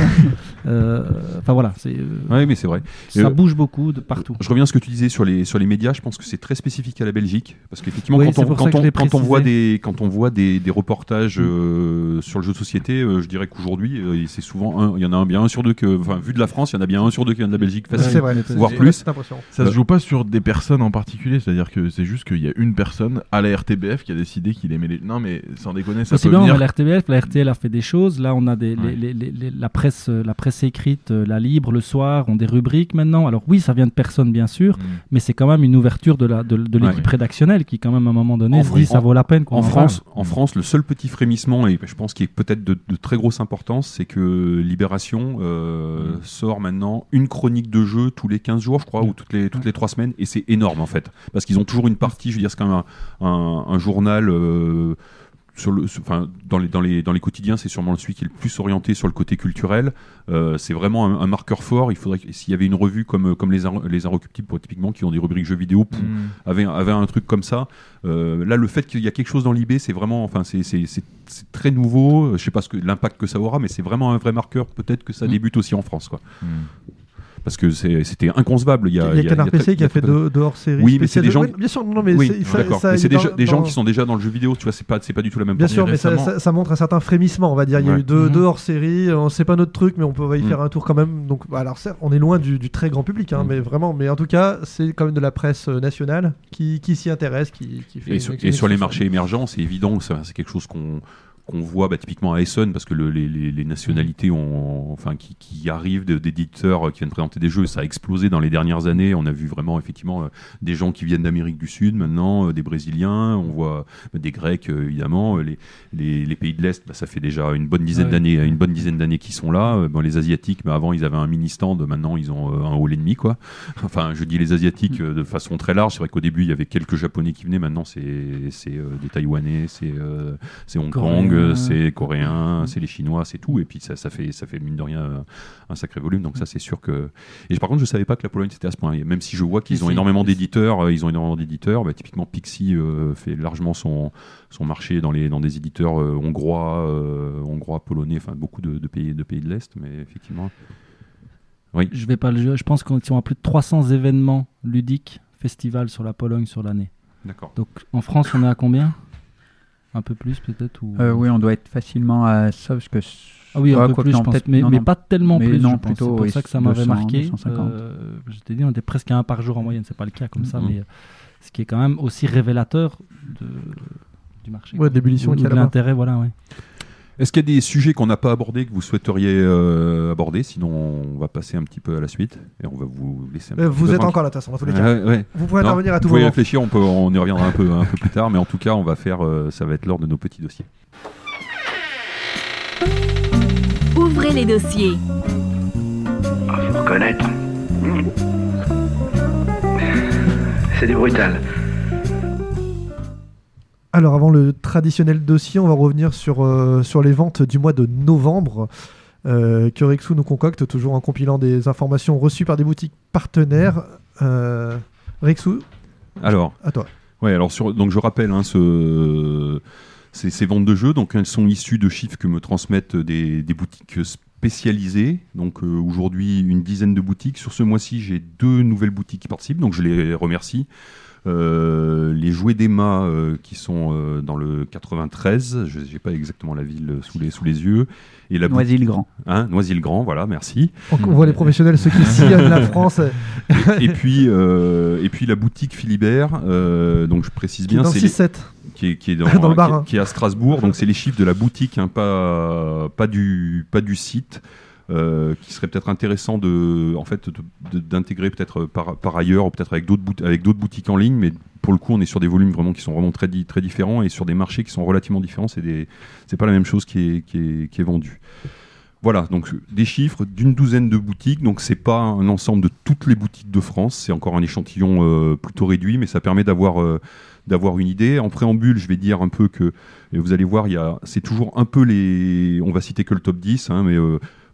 Euh, Enfin voilà, c'est euh, Oui, mais c'est vrai. ça Euh, bouge beaucoup de partout. Je reviens à ce que tu disais sur les, sur les médias. Je pense que c'est très spécifique à la Belgique. Parce qu'effectivement, Oui, quand, on, quand, on, quand, on voit des, quand on voit des, des reportages euh, sur le jeu de société, euh, je dirais qu'aujourd'hui, euh, c'est souvent il y en a un bien un sur deux que, enfin, vu de la France, il y en a bien un sur deux qui vient de la Belgique, facile, C'est vrai, voire plus. Ça se joue pas sur des personnes en particulier, c'est-à-dire que c'est juste qu'il y a une personne à la RTBF qui a décidé qu'il aimait les. Non, mais sans déconner, ça peut Possiblement, venir. mais la RTBF, la RTL a fait des choses. Là, on a des, Ouais. les- les- les- la, presse, euh, la presse écrite, euh, la libre, le soir, ont des rubriques maintenant. Alors oui, ça vient de personnes, bien sûr, Mm. mais c'est quand même une ouverture de la de, de l'équipe Ouais. rédactionnelle qui, quand même, à un moment donné, En se dit ça vaut la peine qu'on En en France, parle. en France, le seul petit frémissement, et je pense qu'il est peut-être de, de très grosse importance, c'est que Libération euh, Mm. sort maintenant une chronique de jeu tous les 15 jours, je crois, ou toutes les, toutes les 3 semaines, et c'est énorme en fait. Parce qu'ils ont toujours une partie, je veux dire, c'est quand même un, un- un journal. euh, sur le, sur- enfin, dans, les, dans, les, dans les quotidiens, c'est sûrement celui qui est le plus orienté sur le côté culturel. Euh, c'est vraiment un, un marqueur fort. Il faudrait s'il y avait une revue comme, comme les, les Inrecuptibles, typiquement, qui ont des rubriques jeux vidéo, Mm. avait, avait un truc comme ça. Euh, là, le fait qu'il y a quelque chose dans l'IB, c'est vraiment, enfin, c'est- très nouveau. Je sais pas ce que l'impact que ça aura, mais c'est vraiment un vrai marqueur. Peut-être que ça Mm. débute aussi en France, quoi. Mm. Parce que c'est- c'était inconcevable. Il y a, Il y a Canard PC qui a fait très peu deux, deux hors-séries. Oui, mais c'est des gens. bien sûr, non, mais oui, c'est- c'est des gens qui sont déjà dans le jeu vidéo. Tu vois, c'est pas, c'est pas du tout la même. Bien sûr, mais ça, récemment. ça- ça montre un certain frémissement, on va dire. Il y a Ouais. eu deux, Mhm. deux hors-séries, on sait pas notre truc, mais on peut va y Mm. faire un tour quand même. Donc, bah, alors, certes, on est loin du, du très grand public, hein, Mm. mais vraiment, mais en tout cas, c'est quand même de la presse euh, nationale qui, qui s'y intéresse, qui, qui fait. Et sur, les marchés émergents, c'est évident, c'est quelque chose qu'on qu'on voit bah, typiquement à Essen parce que le- les, les- nationalités ont, enfin, qui, qui arrivent d'éditeurs qui viennent présenter des jeux, ça a explosé dans les dernières années. On a vu vraiment effectivement euh, des gens qui viennent d'Amérique du Sud maintenant, euh, des Brésiliens, on voit euh, des Grecs euh, évidemment, euh, les, les, les pays de l'Est, bah, ça fait déjà une bonne dizaine Ouais. d'années, une bonne dizaine d'années qu'ils sont là. Euh, Bon, les Asiatiques, bah, avant ils avaient un mini stand, maintenant ils ont euh, un hall et demi quoi. (laughs) Enfin, je dis les Asiatiques euh, de façon très large. C'est vrai qu'au début il y avait quelques Japonais qui venaient, maintenant c'est c'est euh, des Taïwanais, c'est euh, c'est Hong. Kong, euh, c'est coréen, c'est les Chinois, c'est tout. Et puis ça, ça fait ça fait mine de rien euh, un sacré volume. Donc ça c'est sûr que. Et par contre je savais pas que la Pologne c'était à ce point. Et Même si je vois qu'ils Si, ont énormément d'éditeurs, euh, ils ont énormément d'éditeurs. Bah, typiquement Pixie euh, fait largement son son marché dans les dans des éditeurs euh, hongrois, euh, hongrois, polonais, enfin beaucoup de, de pays de pays de l'est. Mais effectivement. Oui. Je vais pas le. Je pense qu'ils sont à plus de 300 événements ludiques, festivals sur la Pologne sur l'année. D'accord. Donc en France, on est à combien? Un peu plus peut-être ou... Euh, oui, on doit être facilement à ça parce que. Ah oui, un Ouais, peu quoi plus, que je non, pense. peut-être- Mais, non, mais non. pas tellement Mais plus. non, je pense. plutôt, C'est pour oui, ça que ça m'avait 200, marqué. 250. Euh, je t'ai dit, on était presque à un par jour en moyenne. C'est pas le cas comme ça, Mhm. mais euh, ce qui est quand même aussi révélateur de, du marché. Ouais, de l'ébullition Ou- qu'il y a l'intérêt, voilà, ouais. Est-ce qu'il y a des sujets qu'on n'a pas abordés que vous souhaiteriez euh, aborder? Sinon, on va passer un petit peu à la suite et on va vous laisser. Un Euh, petit Vous peu êtes encore là, de toute façon, dans tous les cas. Ouais. Vous pouvez Non, intervenir à tout vous pouvez moment. réfléchir, on, peut, on y reviendra un peu, un peu plus tard, mais en tout cas, on va faire, euh, ça va être l'ordre de nos petits dossiers. Ouvrez les dossiers. Faut reconnaître. C'est du brutal. Alors avant le traditionnel dossier, on va revenir sur, euh, sur les ventes du mois de novembre euh, que Rexou nous concocte, toujours en compilant des informations reçues par des boutiques partenaires. Euh, Rexou, Alors, à toi. Ouais, alors sur, donc je rappelle hein, ce, ces, ces ventes de jeux, donc elles sont issues de chiffres que me transmettent des, des boutiques spécialisées. Donc euh, aujourd'hui une dizaine de boutiques. Sur ce mois-ci, j'ai deux nouvelles boutiques qui participent, donc je les remercie. Euh, les jouets d'Emma euh, qui sont euh, dans le 93, je n'ai pas exactement la ville sous les, sous les yeux. Et la boutique- Noisy-le-Grand. Hein, Noisy-le-Grand, voilà, merci. On, on voit les professionnels, ceux qui (laughs) sillonnent la France. et, et puis, euh, et puis la boutique Philibert, euh, donc je précise qui bien, dans c'est les- 6-7. qui est, qui est (laughs) dans, Dans le qui est- Bas-Rhin. qui est à Strasbourg. Donc c'est les chiffres de la boutique, hein, pas, pas, du, pas du site. Euh, qui serait peut-être intéressant de, en fait, d'intégrer peut-être par, ailleurs peut-être avec d'autres boutiques en ligne, mais pour le coup, on est sur des volumes vraiment qui sont vraiment très, di- très différents et sur des marchés qui sont relativement différents. C'est des, pas la même chose qui est, qui vendue. Voilà, donc des chiffres d'une douzaine de boutiques. Donc c'est pas un ensemble de toutes les boutiques de France. C'est encore un échantillon euh, plutôt réduit, mais ça permet d'avoir euh, d'avoir une idée. En préambule, je vais dire un peu que et vous allez voir, c'est toujours un peu les. On va citer que le top 10, hein, mais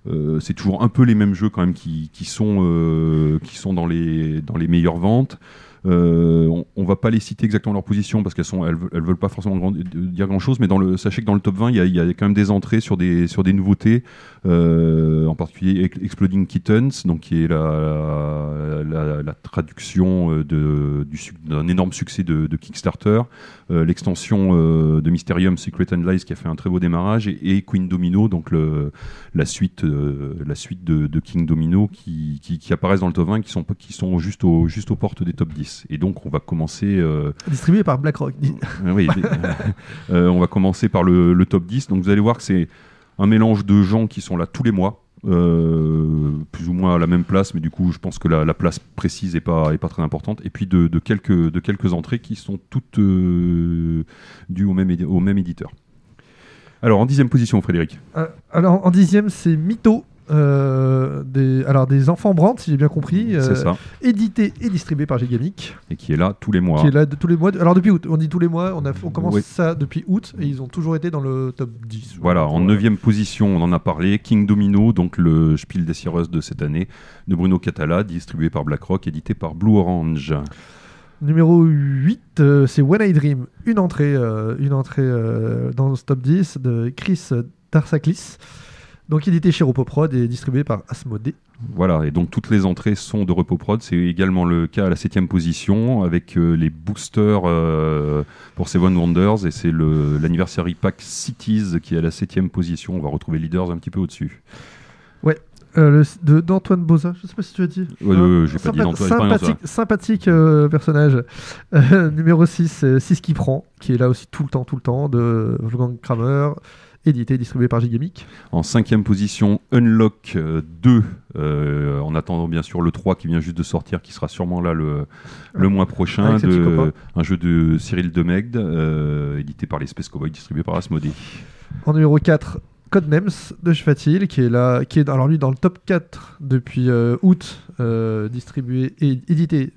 euh, c'est toujours un peu les mêmes jeux quand même qui, sont euh, dans les meilleures ventes. Euh, on, on va pas les citer exactement leur position parce qu'elles sont veulent- pas forcément dire grand chose mais sachez que dans le top 20 il y a, y quand même des entrées sur des nouveautés en particulier Ex- Exploding Kittens donc qui est la traduction d'un énorme succès de, Kickstarter l'extension euh, de Mysterium Secret and Lies qui a fait un très beau démarrage et, et Queen Domino donc le, la suite euh, la suite de, de King Domino qui, qui, qui apparaissent dans le top 20 qui sont qui sont juste au juste aux portes des top 10 et donc on va commencer euh, Distribué par BlackRock. (laughs) euh, oui, (laughs) euh, on va commencer par le, le top 10 donc vous allez voir que c'est un mélange de gens qui sont là tous les mois euh, plus ou moins à la même place, mais du coup, je pense que la, la place précise est pas très importante. Et puis de, quelques entrées qui sont toutes euh, dues au même au même éditeur. Alors en dixième position, Frédéric. Euh, alors en dixième, c'est Mytho. Euh, des, alors des enfants Brandt, si j'ai bien compris, euh, C'est ça. édité et distribué par Gigamic, Et qui est là tous les mois. qui est là de, tous les mois. Alors depuis août, on dit tous les mois, on, a, on commence Oui. ça depuis août et ils ont toujours été dans le top 10. Voilà, en neuvième position, on en a parlé, King Domino, donc le Spiel des Sierras de cette année, de Bruno Catala, distribué par BlackRock, édité par Blue Orange. Numéro 8, euh, c'est When I Dream, une entrée, euh, une entrée dans ce top 10 de Chris Darsaklis, donc édité chez Ropoprod et distribué par Asmodée. Voilà, et donc toutes les entrées sont de Repos Prod. C'est également le cas à la septième position avec euh, les boosters euh, pour Seven Wonders et c'est l'anniversary pack Cities qui est à la septième position. On va retrouver Leaders un petit peu au-dessus. Ouais, euh, d'Antoine Boza, je sais pas si tu as dit. Ouais, j'ai pas dit sympathique, sympathique euh, personnage. (laughs) Euh, numéro 6, 6 qui prend, qui est là aussi tout le temps, tout le temps, de Wolfgang Kramer, édité et distribué par Gigamic. En cinquième position, Unlock euh, 2, euh, en attendant bien sûr le 3 qui vient juste de sortir, qui sera sûrement là le, le mois prochain, de, un jeu de Cyril Demegde, euh, édité par les Space Cowboys, distribué par Asmodée. En numéro 4, Codenames de Chefatil, qui est là, qui est alors lui dans le top 4 depuis euh, août, euh, distribué et édité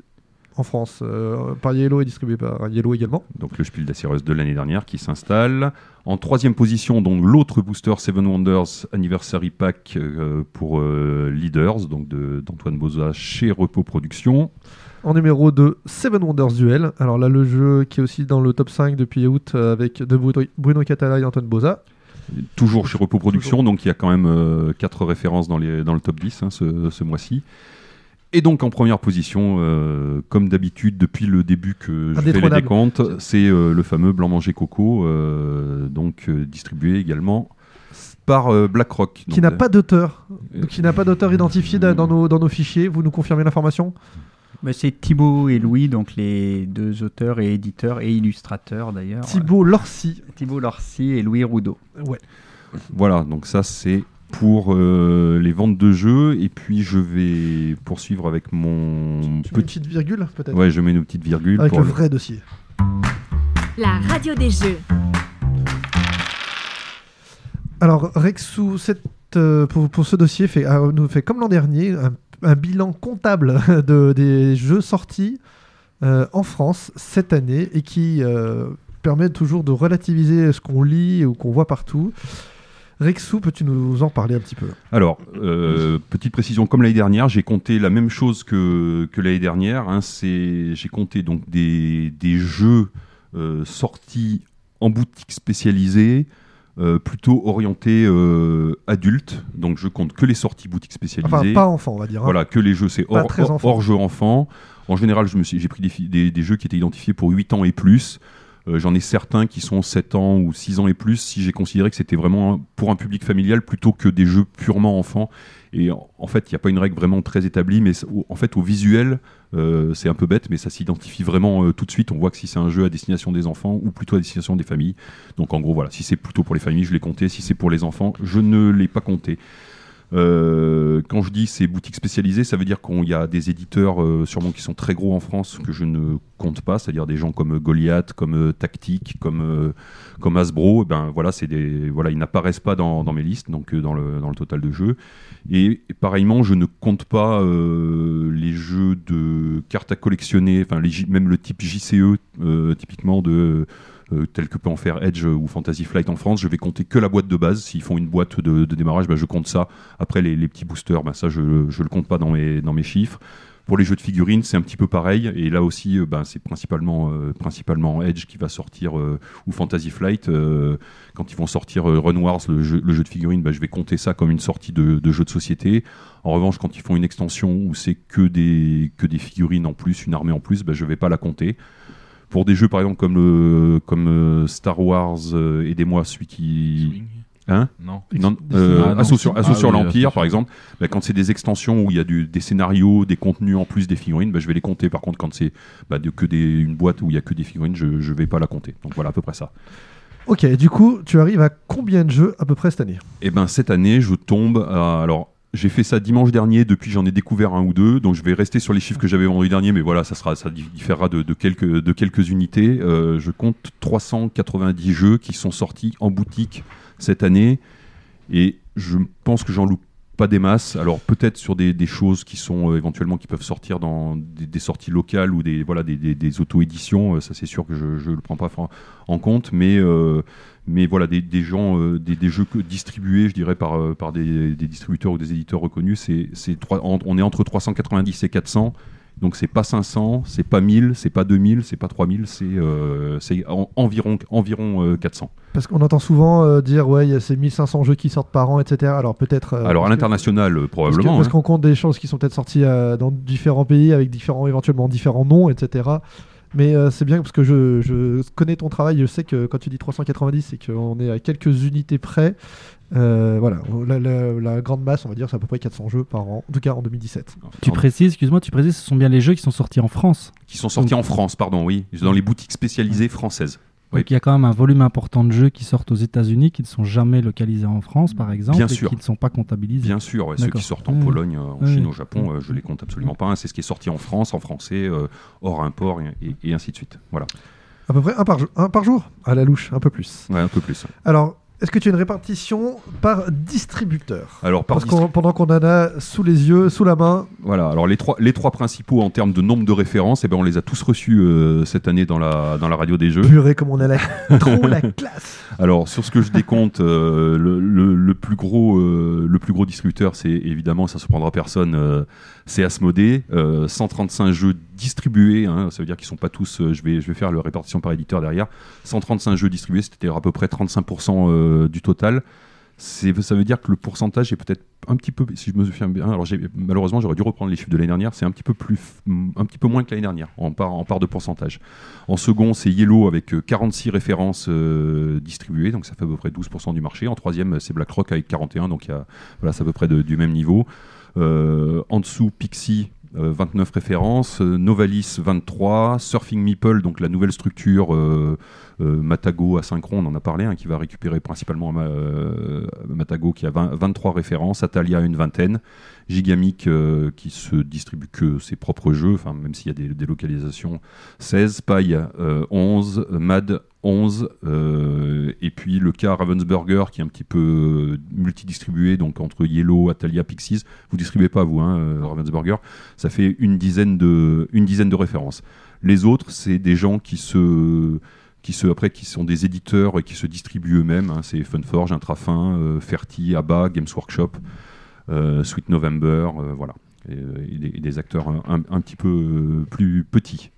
en France euh, par Yellow et distribué par Yellow également. donc le Spiel des Sierras de l'année dernière qui s'installe. En troisième position, donc l'autre booster Seven Wonders Anniversary Pack euh, pour euh, Leaders, donc d'Antoine Boza chez Repos Productions. En numéro 2, Seven Wonders Duel. Alors là, le jeu qui est aussi dans le top 5 depuis août avec de Bruno, Catala et Antoine Boza. Toujours chez Repos Productions, donc il y a quand même euh, quatre références dans, les, dans le top 10 hein, ce, ce mois-ci. Et donc en première position, euh, comme d'habitude depuis le début que je fais les décomptes, c'est euh, le fameux Blanc Manger Coco, euh, donc euh, distribué également par euh, BlackRock. qui n'a euh, pas d'auteur. Qui n'a pas d'auteur identifié da- dans nos, dans nos fichiers. Vous nous confirmez l'information? Bah, c'est Thibaut et Louis, donc les deux auteurs et éditeurs et illustrateurs d'ailleurs. Thibaut Lorcy. Thibaut Lorcy et Louis Roudot. Ouais. Voilà, donc ça c'est pour euh, les ventes de jeux. Et puis je vais poursuivre avec mon Tu mets une petit. petite virgule peut-être Ouais, je mets une petite virgule. Avec pour le le- vrai dossier. La radio des jeux. Alors, Rexou, cette, euh, pour, pour ce dossier, fait, euh, nous fait comme l'an dernier un, un bilan comptable (laughs) de, des jeux sortis euh, en France cette année et qui euh, permet toujours de relativiser ce qu'on lit ou qu'on voit partout. Rexou, peux-tu nous en parler un petit peu? Alors, euh, petite précision, comme l'année dernière, j'ai compté la même chose que, que l'année dernière. hein, j'ai compté donc des, des jeux euh, sortis en boutique spécialisée, euh, plutôt orientés euh, adultes. Donc, je compte que les sorties boutiques spécialisées. Enfin, pas enfant, on va dire. hein. Voilà, que les jeux, c'est hors, hors, jeu enfant. En général, je me suis, j'ai pris des, des, des jeux qui étaient identifiés pour 8 ans et plus. Euh, J'en ai certains qui sont 7 ans ou 6 ans et plus, si j'ai considéré que c'était vraiment pour un public familial plutôt que des jeux purement enfants. Et en, fait, il n'y a pas une règle vraiment très établie, mais en fait, au visuel, euh, c'est un peu bête, mais ça s'identifie vraiment euh, tout de suite. On voit que si c'est un jeu à destination des enfants ou plutôt à destination des familles. Donc en gros, voilà, si c'est plutôt pour les familles, je l'ai compté. Si c'est pour les enfants, je ne l'ai pas compté. Euh, quand je dis ces boutiques spécialisées, ça veut dire qu'il y a des éditeurs euh, sûrement qui sont très gros en France que je ne compte pas, c'est-à-dire des gens comme Goliath, comme euh, Tactic, comme, euh, comme Hasbro. Eh ben voilà, des voilà, ils n'apparaissent pas dans, mes listes, donc euh, dans le dans le total de jeux. Et, et pareillement, je ne compte pas euh, les jeux de cartes à collectionner, même le type JCE euh, typiquement de euh, que peut en faire Edge ou Fantasy Flight en France, je vais compter que la boîte de base. S'ils font une boîte de, démarrage, bah, je compte ça. Après, les, petits boosters, bah, ça, je ne le compte pas dans mes, dans mes chiffres. Pour les jeux de figurines, c'est un petit peu pareil. Et là aussi, euh, bah, c'est principalement, euh, principalement Edge qui va sortir, euh, ou Fantasy Flight. quand ils vont sortir Run Wars, le jeu, de figurines, bah, je vais compter ça comme une sortie de, jeu de société. En revanche, quand ils font une extension où c'est que des, que des figurines en plus, une armée en plus, bah, je ne vais pas la compter. Pour des jeux par exemple comme, euh, comme euh, Star Wars, euh, aidez-moi, celui qui. Hein? Non. non, euh, Ah, non. Assaut sur, Assaut Ah sur oui, l'Empire, par exemple, bah, quand c'est des extensions où il y a du- des scénarios, des contenus en plus des figurines, bah, je vais les compter. Par contre, quand c'est bah, de- que des, une boîte où il y a que des figurines, je ne vais pas la compter. Donc voilà, à peu près ça. Ok, du coup, tu arrives à combien de jeux à peu près cette année? Et ben cette année, je tombe à. Alors, j'ai fait ça dimanche dernier, depuis j'en ai découvert un ou deux, donc je vais rester sur les chiffres que j'avais vendredi dernier, mais voilà, ça, différera de, de quelques, de quelques unités. Euh, je compte 390 jeux qui sont sortis en boutique cette année, et je pense que j'en loupe pas des masses. Alors peut-être sur des, choses qui sont euh, éventuellement qui peuvent sortir dans des, sorties locales ou des voilà des, auto-éditions. euh, ça c'est sûr que je ne le prends pas en compte, mais euh, mais voilà des, des gens euh, des, des jeux distribués, je dirais par euh, par des, des distributeurs ou des éditeurs reconnus. C'est c'est trois- en- on est entre 390 et 400. Donc c'est pas 500, c'est pas 1000, c'est pas 2000, c'est pas 3000, c'est euh, c'est en- environ environ euh, 400. Parce qu'on entend souvent dire, ouais, il y a ces 1500 jeux qui sortent par an, etc. Alors peut-être. Alors à que- l'international euh, Parce que- probablement. Parce hein. qu'on compte des choses qui sont peut-être sorties dans différents pays avec différents, éventuellement différents noms, etc. Mais euh, c'est bien parce que je, je connais ton travail. Je sais que quand tu dis 390, c'est qu'on est à quelques unités près. Euh, voilà, la, la- la grande masse, on va dire, c'est à peu près 400 jeux par an, en tout cas en 2017. Tu précises, excuse-moi, tu précises, ce sont bien les jeux qui sont sortis en France. Qui sont sortis en France, pardon, oui, dans les boutiques spécialisées françaises. Oui. Donc il y a quand même un volume important de jeux qui sortent aux États-Unis, qui ne sont jamais localisés en France, par exemple, Bien et sûr. qui ne sont pas comptabilisés. Bien sûr, ouais, ceux qui sortent en Ouais. Pologne, euh, en Ouais. Chine, au Japon, euh, je les compte absolument pas. hein. C'est ce qui est sorti en France, en français, euh, hors import et, et- ainsi de suite. Voilà, À peu près un par, jour- un par jour À la louche, un peu plus. ouais, un peu plus. Alors, est-ce que tu as une répartition par distributeur Alors, par Parce qu'on- pendant qu'on en a sous les yeux, sous la main, Voilà, alors les trois, les trois principaux en termes de nombre de références, eh ben, on les a tous reçus euh, cette année dans la, dans la radio des jeux. purée comme on a la, trop la (laughs) classe Alors sur ce que je décompte, euh, le, le- le plus gros, euh, le plus gros distributeur, c'est évidemment, ça ne surprendra personne, c'est Asmodée. Euh, 135 jeux distribués, hein, ça veut dire qu'ils sont pas tous. euh, je vais, je vais faire la répartition par éditeur derrière. 135 jeux distribués, c'était à peu près 35% euh, du total. Ça veut dire que le pourcentage est peut-être un petit peu, si je me souviens bien. Alors malheureusement, j'aurais dû reprendre les chiffres de l'année dernière. C'est un petit peu plus, un petit peu moins que l'année dernière en part, en part de pourcentage. En second, c'est Yellow avec euh, 46 références euh, distribuées, donc ça fait à peu près 12% du marché. En troisième, c'est BlackRock avec 41, donc y a, voilà, c'est à peu près de- du même niveau. Euh, en dessous, Pixie. euh, 29 références, euh, Novalis 23, Surfing Meeple, donc la nouvelle structure euh, euh, Matago asynchron, on en a parlé, hein, qui va récupérer principalement euh, Matago qui a 20 23 références, Atalia une vingtaine, Gigamic euh, qui se distribue que ses propres jeux, même s'il y a des, localisations, 16, Paille euh, 11, Mad 11, euh, et puis le cas Ravensburger qui est un petit peu euh, multidistribué, donc entre Yellow, Atalia, Pixies, vous distribuez pas vous, hein, euh, Ravensburger, ça fait une dizaine de, une dizaine de références. Les autres, c'est des gens qui se qui se, après, qui sont des éditeurs et qui se distribuent eux-mêmes. hein. C'est Funforge, Intrafin, euh, Ferti, ABBA, Games Workshop, Sweet November, voilà. Et, des, acteurs un, petit peu plus petits.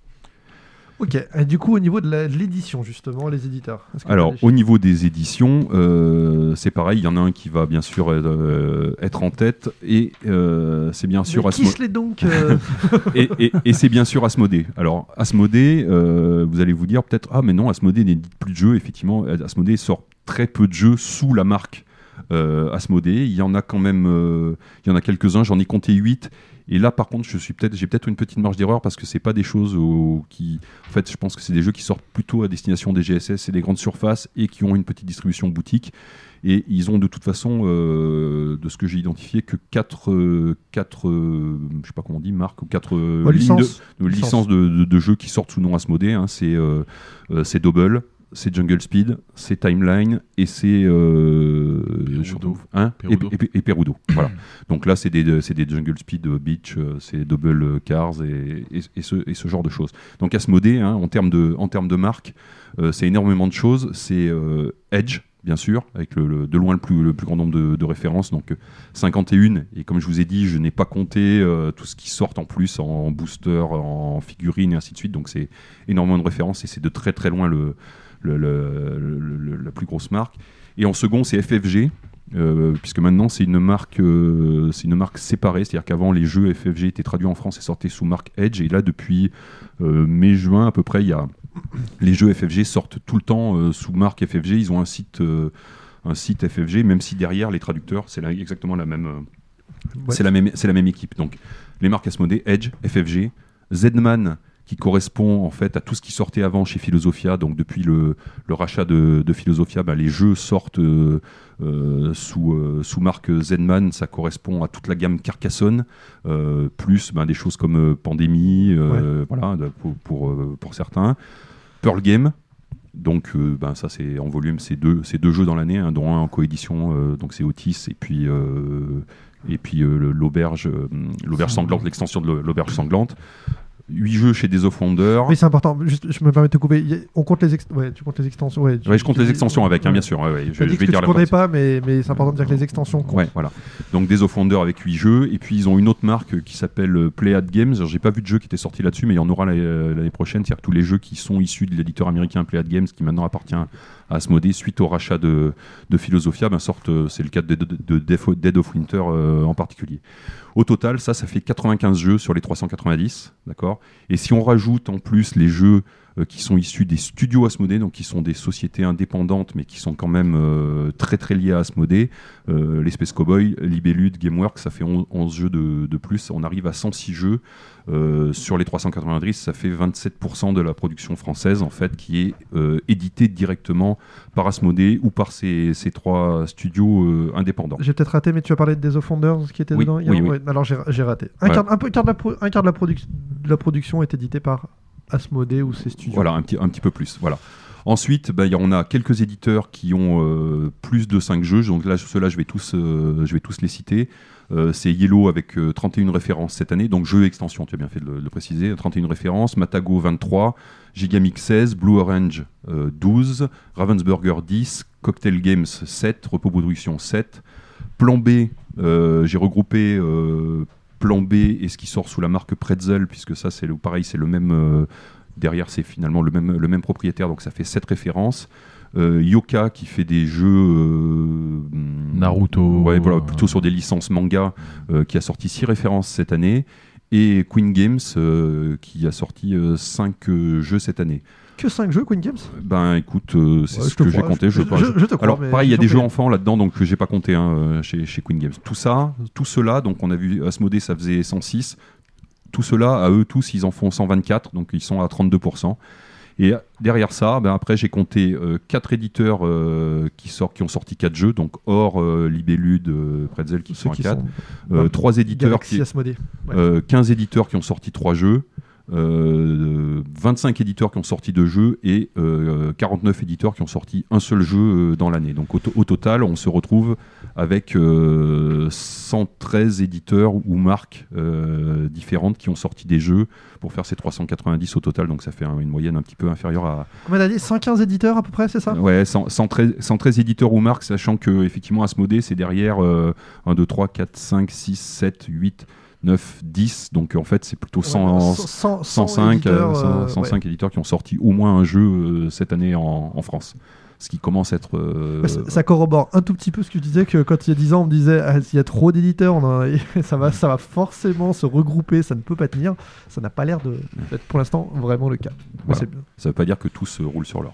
Ok, et du coup, au niveau de l'édition, justement, les éditeurs Alors, au niveau des éditions, euh, c'est pareil. Il y en a un qui va bien sûr euh, être en tête, et euh, c'est bien sûr Mais Asmo- kiss-les donc euh. (laughs) et, et- et c'est bien sûr Asmodée. Alors Asmodée, euh, vous allez vous dire peut-être ah mais non Asmodée n'édite plus de jeux. Effectivement, Asmodée sort très peu de jeux sous la marque euh, Asmodée. Il y en a quand même, euh, il y en a quelques-uns. J'en ai compté 8 Et là, par contre, je suis peut-être, j'ai peut-être une petite marge d'erreur parce que c'est pas des choses qui, en fait, je pense que c'est des jeux qui sortent plutôt à destination des GSS et des grandes surfaces et qui ont une petite distribution boutique. Et ils ont de toute façon, euh, de ce que j'ai identifié, que 4, quatre, euh, je sais pas comment on dit, marques, ou 4 Ouais, lignes de, licence. de Licence. licences de, de- de jeux qui sortent sous nom Asmodée. hein. c'est euh, euh, c'est Double, c'est Jungle Speed, c'est Timeline et c'est euh, retrouve- hein, et, Perudo. et- et Perudo. (clears throat) voilà. Donc là, c'est des, c'est des Jungle Speed euh, Beach, euh, c'est Double euh, Cars et, et- ce, et ce genre de choses. Donc Asmodée, hein, en termes de, en termes de marque, euh, c'est énormément de choses. C'est euh, Edge, bien sûr, avec le, le- de loin le plus, le plus grand nombre de, de références, donc euh, 51. Et comme je vous ai dit, je n'ai pas compté euh, tout ce qui sort en plus en booster, en figurines et ainsi de suite. Donc c'est énormément de références et c'est de très très loin le, le- le- la plus grosse marque. Et en second, c'est FFG. euh, puisque maintenant c'est une marque euh, c'est une marque séparée c'est à dire qu'avant les jeux FFG étaient traduits en France et sortaient sous marque Edge et là depuis euh, mai juin à peu près il y a les jeux FFG sortent tout le temps sous marque FFG ils ont un site un site FFG même si derrière les traducteurs c'est exactement la même Ouais. c'est la même c'est la même équipe donc les marques Asmodée Edge FFG Zedman qui correspond en fait à tout ce qui sortait avant chez Philosophia. Donc depuis le, le rachat de, de Philosophia, bah, les jeux sortent euh, euh, sous, euh, sous marque Zenman. Ça correspond à toute la gamme Carcassonne, euh, plus ben, des choses comme Pandémie, voilà, pour, pour, pour certains. Pearl Game. Donc ben, ça c'est en volume, c'est deux, jeux dans l'année, hein, dont un en coédition, donc c'est Otis et puis et puis euh, le- l'auberge, euh, l'auberge sanglante, l'extension de l'au- l'auberge sanglante. 8 jeux chez Days of Wonder. Oui, c'est important. Juste, je me permets de te couper. On compte les ex- ouais, tu comptes les extensions. Ouais, tu- Ouais, je compte les extensions avec, hein, bien sûr. ouais, ouais, je, je que vais tu dire la comptais partie. pas, mais, mais c'est important de dire que les extensions comptent. Ouais, voilà. Donc des of Wonder avec 8 jeux. Et puis ils ont une autre marque qui s'appelle euh, Playad Games. J'ai pas vu de jeu qui était sorti là-dessus, mais il y en aura l'année euh, prochaine. C'est-à-dire que tous les jeux qui sont issus de l'éditeur américain Playad Games, qui maintenant appartient à Asmodée suite au rachat de, Philosophia, ben, C'est le cas de, Dead of Winter euh, en particulier. Au total, ça, ça fait 95 jeux sur les 390, d'accord? Et si on rajoute en plus les jeux qui sont issus des studios Asmodée, donc qui sont des sociétés indépendantes, mais qui sont quand même euh, très très liées à Asmodée, euh, les Space Cowboy, Libellude, Gameworks, ça fait 11, 11 jeux de, de plus. On arrive à 106 jeux euh, sur les 390, ça fait 27% de la production française en fait qui est euh, éditée directement par Asmodée ou par ces, ces trois studios euh, indépendants. J'ai peut-être raté, mais tu as parlé de Days of Wonders qui était Oui, dedans. oui, oui. alors j'ai raté. Un, Ouais. quart, un peu- quart de la, pro- un quart de la, de la production est édité par Asmodée ou ses studios. Voilà, un petit, peu plus. Voilà. Ensuite, bah, on a quelques éditeurs qui ont euh, plus de 5 jeux. Donc là, ceux-là, je vais tous, euh, les citer. Euh, c'est Yellow avec euh, 31 références cette année. Donc jeu extension, tu as bien fait de le, préciser. 31 références. Matago 23. Gigamix 16. Blue Orange euh, 12. Ravensburger 10. Cocktail Games 7. Repos Production 7. Plan B, j'ai regroupé Plan B et ce qui sort sous la marque Pretzel, puisque ça, c'est le, pareil, c'est le même. euh, derrière, c'est finalement le même, le même propriétaire, donc ça fait 7 références. Euh, Yoka qui fait des jeux. euh, Naruto. Ouais, voilà, plutôt sur des licences manga, qui a sorti 6 références cette année. Et Queen Games qui a sorti 5 jeux cette année. Que 5 jeux, Queen Games Ben écoute, euh, c'est Ouais, ce que j'ai compté. je- Je, je- je- je te crois, Alors pareil, il y a des jeux enfants là-dedans donc que j'ai pas compté hein, euh, chez, chez Queen Games. Tout ça, tout cela, donc on a vu Asmodée, ça faisait 106. Tout cela, à eux tous, ils en font 124, donc ils sont à 32%. Et derrière ça, ben après j'ai compté 4 éditeurs euh, qui, ont sorti 4 jeux, donc hors euh, Libellude, euh, Pretzel qui Ceux sont à qui 4. sont- Euh, 3 éditeurs Galaxy qui. Ouais. euh, 15 éditeurs qui ont sorti 3 jeux, euh, 25 éditeurs qui ont sorti 2 jeux et euh, 49 éditeurs qui ont sorti un seul jeu euh, dans l'année. Donc au, to- au total, on se retrouve avec euh, 113 éditeurs ou marques euh, différentes qui ont sorti des jeux pour faire ces 390 au total. Donc ça fait un- une moyenne un petit peu inférieure à, Combien dit 115 éditeurs à peu près, c'est ça? Ouais, 100 113, 113 éditeurs ou marques, sachant que effectivement Asmodée, c'est derrière euh, 1, 2, 3, 4, 5, 6, 7, 8, 9, 10. Donc en fait, c'est plutôt 100, Ouais, 100, 100 105, éditeurs, euh, 100, euh, 105 éditeurs qui ont sorti au moins un jeu euh, cette année en, en France. Ce qui commence à être. euh, ça, ça corrobore un tout petit peu ce que tu disais que quand il y a 10 ans on me disait ah, s'il y a trop d'éditeurs a- (laughs) ça, va, ça va forcément se regrouper ça ne peut pas tenir ça n'a pas l'air de d'être pour l'instant vraiment le cas voilà. Ça veut pas dire que tout se roule sur l'or.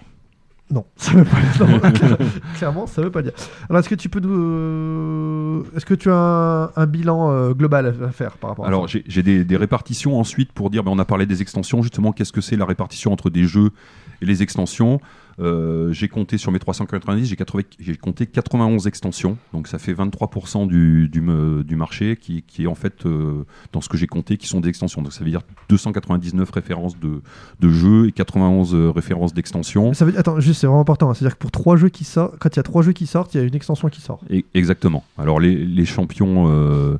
Non (laughs) ça veut pas clair- clairement ça veut pas dire. Alors est-ce que tu peux nous est-ce que tu as un, un bilan euh, global à faire par rapport à Alors ça? j'ai j'ai des, des répartitions ensuite pour dire, ben, on a parlé des extensions, justement, qu'est-ce que c'est la répartition entre des jeux Et les extensions, euh, j'ai compté sur mes 390, j'ai 80 j'ai compté 91 extensions, donc ça fait 23% du, du, marché qui, qui est en fait, euh, dans ce que j'ai compté, qui sont des extensions. Donc ça veut dire 299 références de, de jeux et 91 euh, références d'extensions. Ça veut dire, attends, juste, c'est vraiment important. hein. C'est-à-dire que pour trois jeux qui sortent, quand il y a trois jeux qui sortent, il y a une extension qui sort. Et- exactement. Alors les, les champions, euh,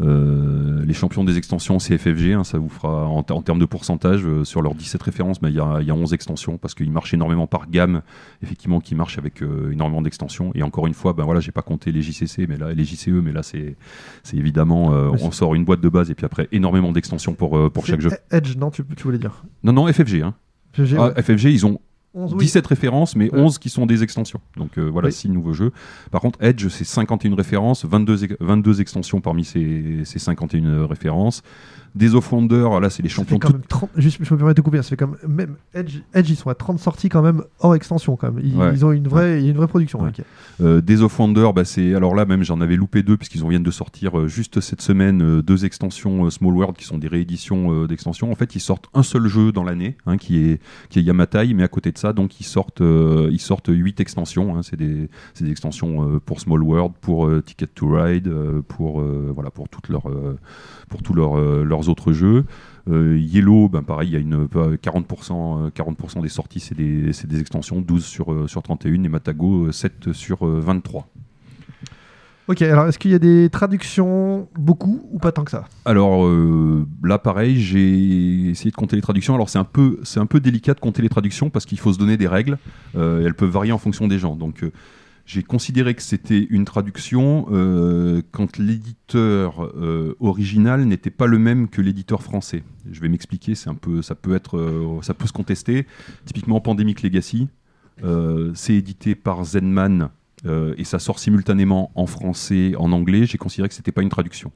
les champions des extensions, c'est FFG. hein, ça vous fera en, ter- en termes de pourcentage euh, sur leurs 17 références, bah, il y, a, il y a 11 extensions parce qu'ils marchent énormément par gamme, effectivement, qui marchent avec euh, énormément d'extensions. Et encore une fois, ben voilà, j'ai pas compté les JCC, mais là les JCE, mais là c'est évidemment, euh, on sort une boîte de base et puis après énormément d'extensions pour euh, pour chaque jeu. Edge, non, tu, tu voulais dire? Non non FFG. Hein. FFG, Ah, ouais. FFG, ils ont 11, oui. 17 références, mais Ouais. 11 qui sont des extensions. Donc euh, voilà, Oui. 6 nouveaux jeux. Par contre, Edge, c'est 51 références, 22, ex- 22 extensions parmi ces, ces 51 références. Des of Wonder, là, c'est les champions quand toutes- même 30, juste, je me permets de couper, ça fait comme même Edge, Edge, ils sont à 30 sorties quand même hors extension quand même. Ils, Ouais. ils ont une vraie, une vraie production. Ouais. ok. Euh, Wonder, bah, c'est alors là même j'en avais loupé deux puisqu'ils viennent de sortir euh, juste cette semaine euh, deux extensions euh, Small World qui sont des rééditions d'extensions. En fait, ils sortent un seul jeu dans l'année, hein, qui est qui est Yamatai, mais à côté de ça, donc ils sortent ils sortent huit extensions. hein. c'est des c'est des extensions pour Small World, pour Ticket to Ride, pour voilà pour toutes leurs pour tous leurs euh, leurs autres jeux. Euh, Yellow, ben pareil, il y a une euh, 40%, euh, 40% des sorties, c'est des, des extensions, 12 sur, sur 31, et Matago, euh, 7 sur euh, 23. Ok, alors est-ce qu'il y a des traductions beaucoup ou pas tant que ça? Alors euh, là, pareil, j'ai essayé de compter les traductions. Alors c'est un peu, c'est un peu délicat de compter les traductions parce qu'il faut se donner des règles. Euh, elles peuvent varier en fonction des gens. Donc j'ai considéré que c'était une traduction euh, quand l'éditeur euh, original n'était pas le même que l'éditeur français. Je vais m'expliquer. C'est un peu, ça peut être, euh, ça peut se contester. Typiquement, Pandemic Legacy, c'est édité par Zenman. et ça sort simultanément en français, en anglais. J'ai considéré que c'était pas une traduction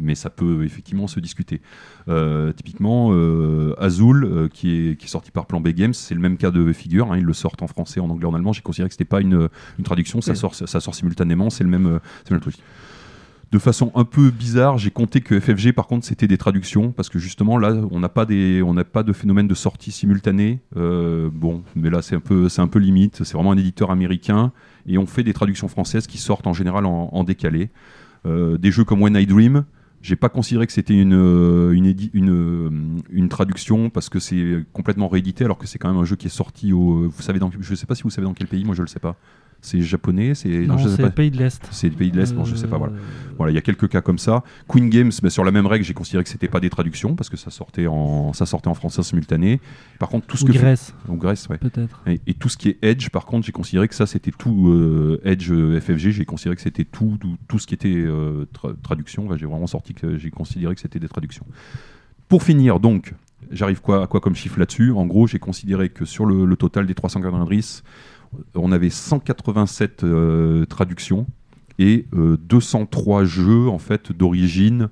mais ça peut effectivement se discuter. Euh, typiquement, euh, Azul, euh, qui, est, qui est sorti par Plan B Games, c'est le même cas de figure. hein, ils le sortent en français, en anglais, en allemand. J'ai considéré que c'était pas une, une traduction, ça, sort, ça sort simultanément, c'est le même, c'est le même truc. De façon un peu bizarre, j'ai compté que FFG, par contre, c'était des traductions, parce que justement, là, on n'a pas, des- on n'a pas de phénomène de sortie simultanée. Euh, bon, mais là, c'est un, peu, c'est un peu limite. C'est vraiment un éditeur américain, et on fait des traductions françaises qui sortent en général en, en décalé. Euh, des jeux comme When I Dream, j'ai pas considéré que c'était une, euh, euh, une traduction parce que c'est complètement réédité alors que c'est quand même un jeu qui est sorti au. Vous savez dans, je sais pas si vous savez dans quel pays, moi je le sais pas. C'est japonais, c'est. Non, je sais c'est pas. le pays de l'Est. C'est le pays de l'Est, bon, je sais pas, voilà. Euh, Voilà, il y a quelques cas comme ça. Queen Games, bah, sur la même règle, j'ai considéré que c'était pas des traductions parce que ça sortait en, ça sortait en français simultané. Par contre, tout ce Ou que fait- Grèce, ou Grèce, ouais. peut-être. Et, et tout ce qui est Edge, par contre, j'ai considéré que ça, c'était tout euh, Edge euh, FFG. J'ai considéré que c'était tout, tout, tout ce qui était euh, tra- traduction. Enfin, j'ai vraiment sorti que j'ai considéré que c'était des traductions. Pour finir, donc, j'arrive quoi, à quoi comme chiffre là-dessus? En gros, j'ai considéré que sur le, le total des 390, on avait 187 euh, traductions et euh, 203 jeux en fait d'origine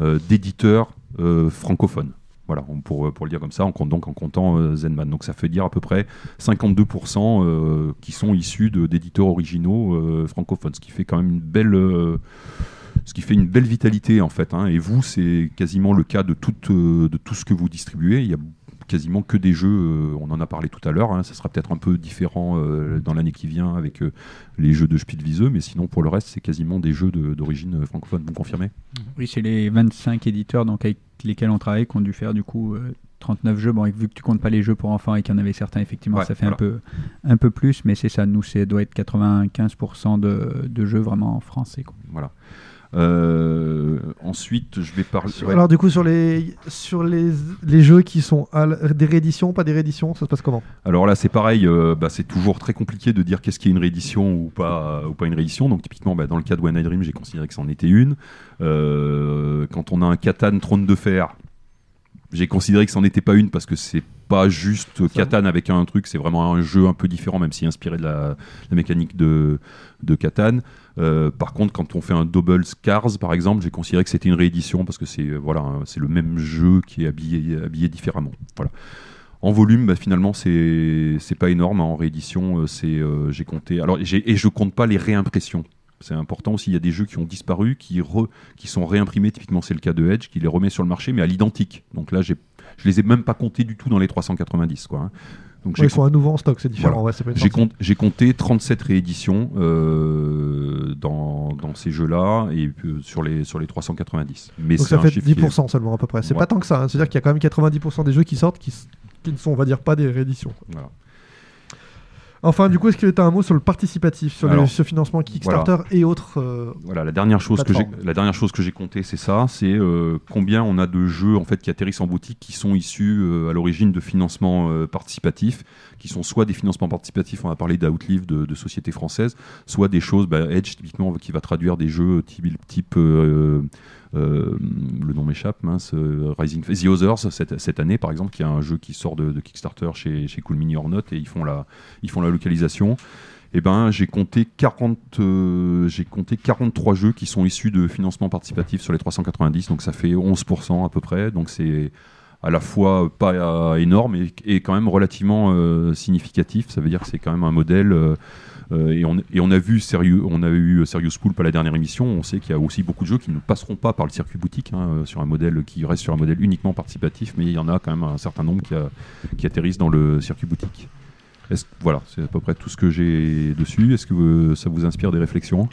euh, d'éditeurs euh, francophones. Voilà, on- pour, le dire comme ça, on compte donc en comptant euh, Zenman. Donc ça fait dire à peu près 52% euh, qui sont issus d'éditeurs originaux euh, francophones, ce qui fait quand même une belle, euh, ce qui fait une belle vitalité en fait. hein. Et vous, c'est quasiment le cas de tout, euh, ce que vous distribuez. Quasiment que des jeux, euh, on en a parlé tout à l'heure, hein, ça sera peut-être un peu différent euh, dans l'année qui vient avec euh, les jeux de Spielwiese, mais sinon pour le reste c'est quasiment des jeux d'origine francophone, vous confirmez? Oui, c'est les 25 éditeurs donc avec lesquels on travaille qui ont dû faire du coup euh, 39 jeux. Bon, vu que tu comptes pas les jeux pour enfants et qu'il y en avait certains, effectivement, Ouais, ça fait voilà. un, peu, un peu plus, mais c'est ça. Nous, ça doit être 95% de, de jeux vraiment en français. quoi. Voilà. Euh, ensuite, je vais parler. ouais. Alors du coup sur les sur les, les jeux qui sont à des rééditions, pas des rééditions, ça se passe comment? Alors là, c'est pareil, euh, bah, c'est toujours très compliqué de dire qu'est-ce qui est une réédition ou pas, ou pas une réédition. Donc, typiquement, bah, dans le cas de One Night Dream, j'ai considéré que c'en était une. Euh, quand on a un Catan Trône de Fer, j'ai considéré que c'en était pas une parce que c'est pas juste Catan avec un truc, c'est vraiment un jeu un peu différent, même si inspiré de la, la mécanique de, de Catan. Euh, par contre, quand on fait un Double Scars, par exemple, j'ai considéré que c'était une réédition parce que c'est euh, voilà, c'est le même jeu qui est habillé, différemment. Voilà. En volume, bah, finalement, c'est pas énorme. hein. En réédition, euh, c'est j'ai compté. Alors, et je compte pas les réimpressions. C'est important aussi. Il y a des jeux qui ont disparu, qui, re- qui sont réimprimés. Typiquement, c'est le cas de Edge, qui les remet sur le marché, mais à l'identique. Donc là, je les ai même pas comptés du tout dans les 390. Quoi, hein. Donc Ouais, ils sont à nouveau en stock, c'est différent. Voilà. ouais, J'ai compté, j'ai compté 37 rééditions euh, dans, dans ces jeux-là et euh, sur les, sur les 390. Mais Donc ça fait chiffre qui est- 10% seulement à peu près. C'est Ouais. pas tant que ça. hein. C'est-à-dire qu'il y a quand même 90% des jeux qui sortent qui, qui ne sont, on va dire, pas des rééditions. Voilà. Enfin, du coup, est-ce que tu as un mot sur le participatif, sur Alors, ce financement Kickstarter et autres euh, Voilà, la dernière chose que j'ai, plateformes la dernière chose que j'ai compté, c'est ça, c'est euh, combien on a de jeux en fait qui atterrissent en boutique qui sont issus euh, à l'origine de financements participatifs, qui sont soit des financements participatifs, on a parlé d'Outlive de, de sociétés françaises, soit des choses, bah, Edge typiquement qui va traduire des jeux type, type le nom m'échappe, mince, euh, Rising The Others cette, cette année par exemple, qui est un jeu qui sort de, Kickstarter chez, Cool Mini or Not et ils font la, ils font la localisation. Eh ben, j'ai compté 40, euh, compté 43 jeux qui sont issus de financement participatif sur les 390, donc ça fait 11% à peu près. Donc c'est à la fois pas euh, énorme et, et quand même relativement euh, significatif. Ça veut dire que c'est quand même un modèle. euh, et, on, a vu sérieux, on a eu Serious Poulp à la dernière émission. On sait qu'il y a aussi beaucoup de jeux qui ne passeront pas par le circuit boutique hein, sur un modèle qui reste sur un modèle uniquement participatif, mais il y en a quand même un certain nombre qui, a- atterrissent dans le circuit boutique. Voilà, c'est à peu près tout ce que j'ai dessus. Est-ce que ça vous inspire des réflexions?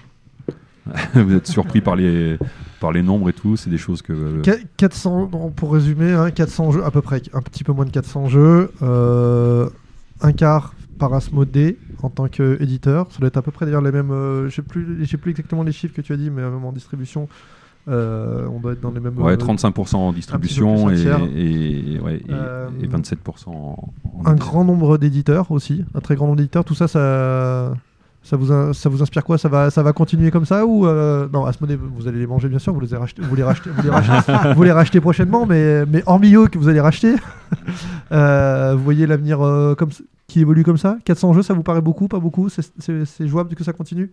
(laughs) Vous êtes surpris par les, par les nombres et tout C'est des choses que. euh, Qu- 400, bon, pour résumer, hein, 400 jeux, à peu près, un petit peu moins de 400 jeux, euh, un quart par Asmodée en tant qu'éditeur. Ça doit être à peu près d'ailleurs les mêmes. euh, je sais plus, j'ai plus exactement les chiffres que tu as dit, mais euh, même en distribution, euh, on doit être dans les mêmes. Ouais, euh, 35% en distribution et, et, ouais, et- Euh, et 27% en, en un grand nombre d'éditeurs aussi, un très grand nombre d'éditeurs. Tout ça, ça, ça vous, in- ça vous inspire quoi? Ça va, ça va continuer comme ça ou euh, non Asmodée, vous allez les manger bien sûr, vous les avez rachetés, vous les rachetez, vous les rachetez, (laughs) vous les rachetez prochainement, mais mais hormis eux que vous allez racheter, (laughs) euh, vous voyez l'avenir euh, comme qui évolue comme ça? 400 jeux, ça vous paraît beaucoup, pas beaucoup? C'est- jouable que ça continue?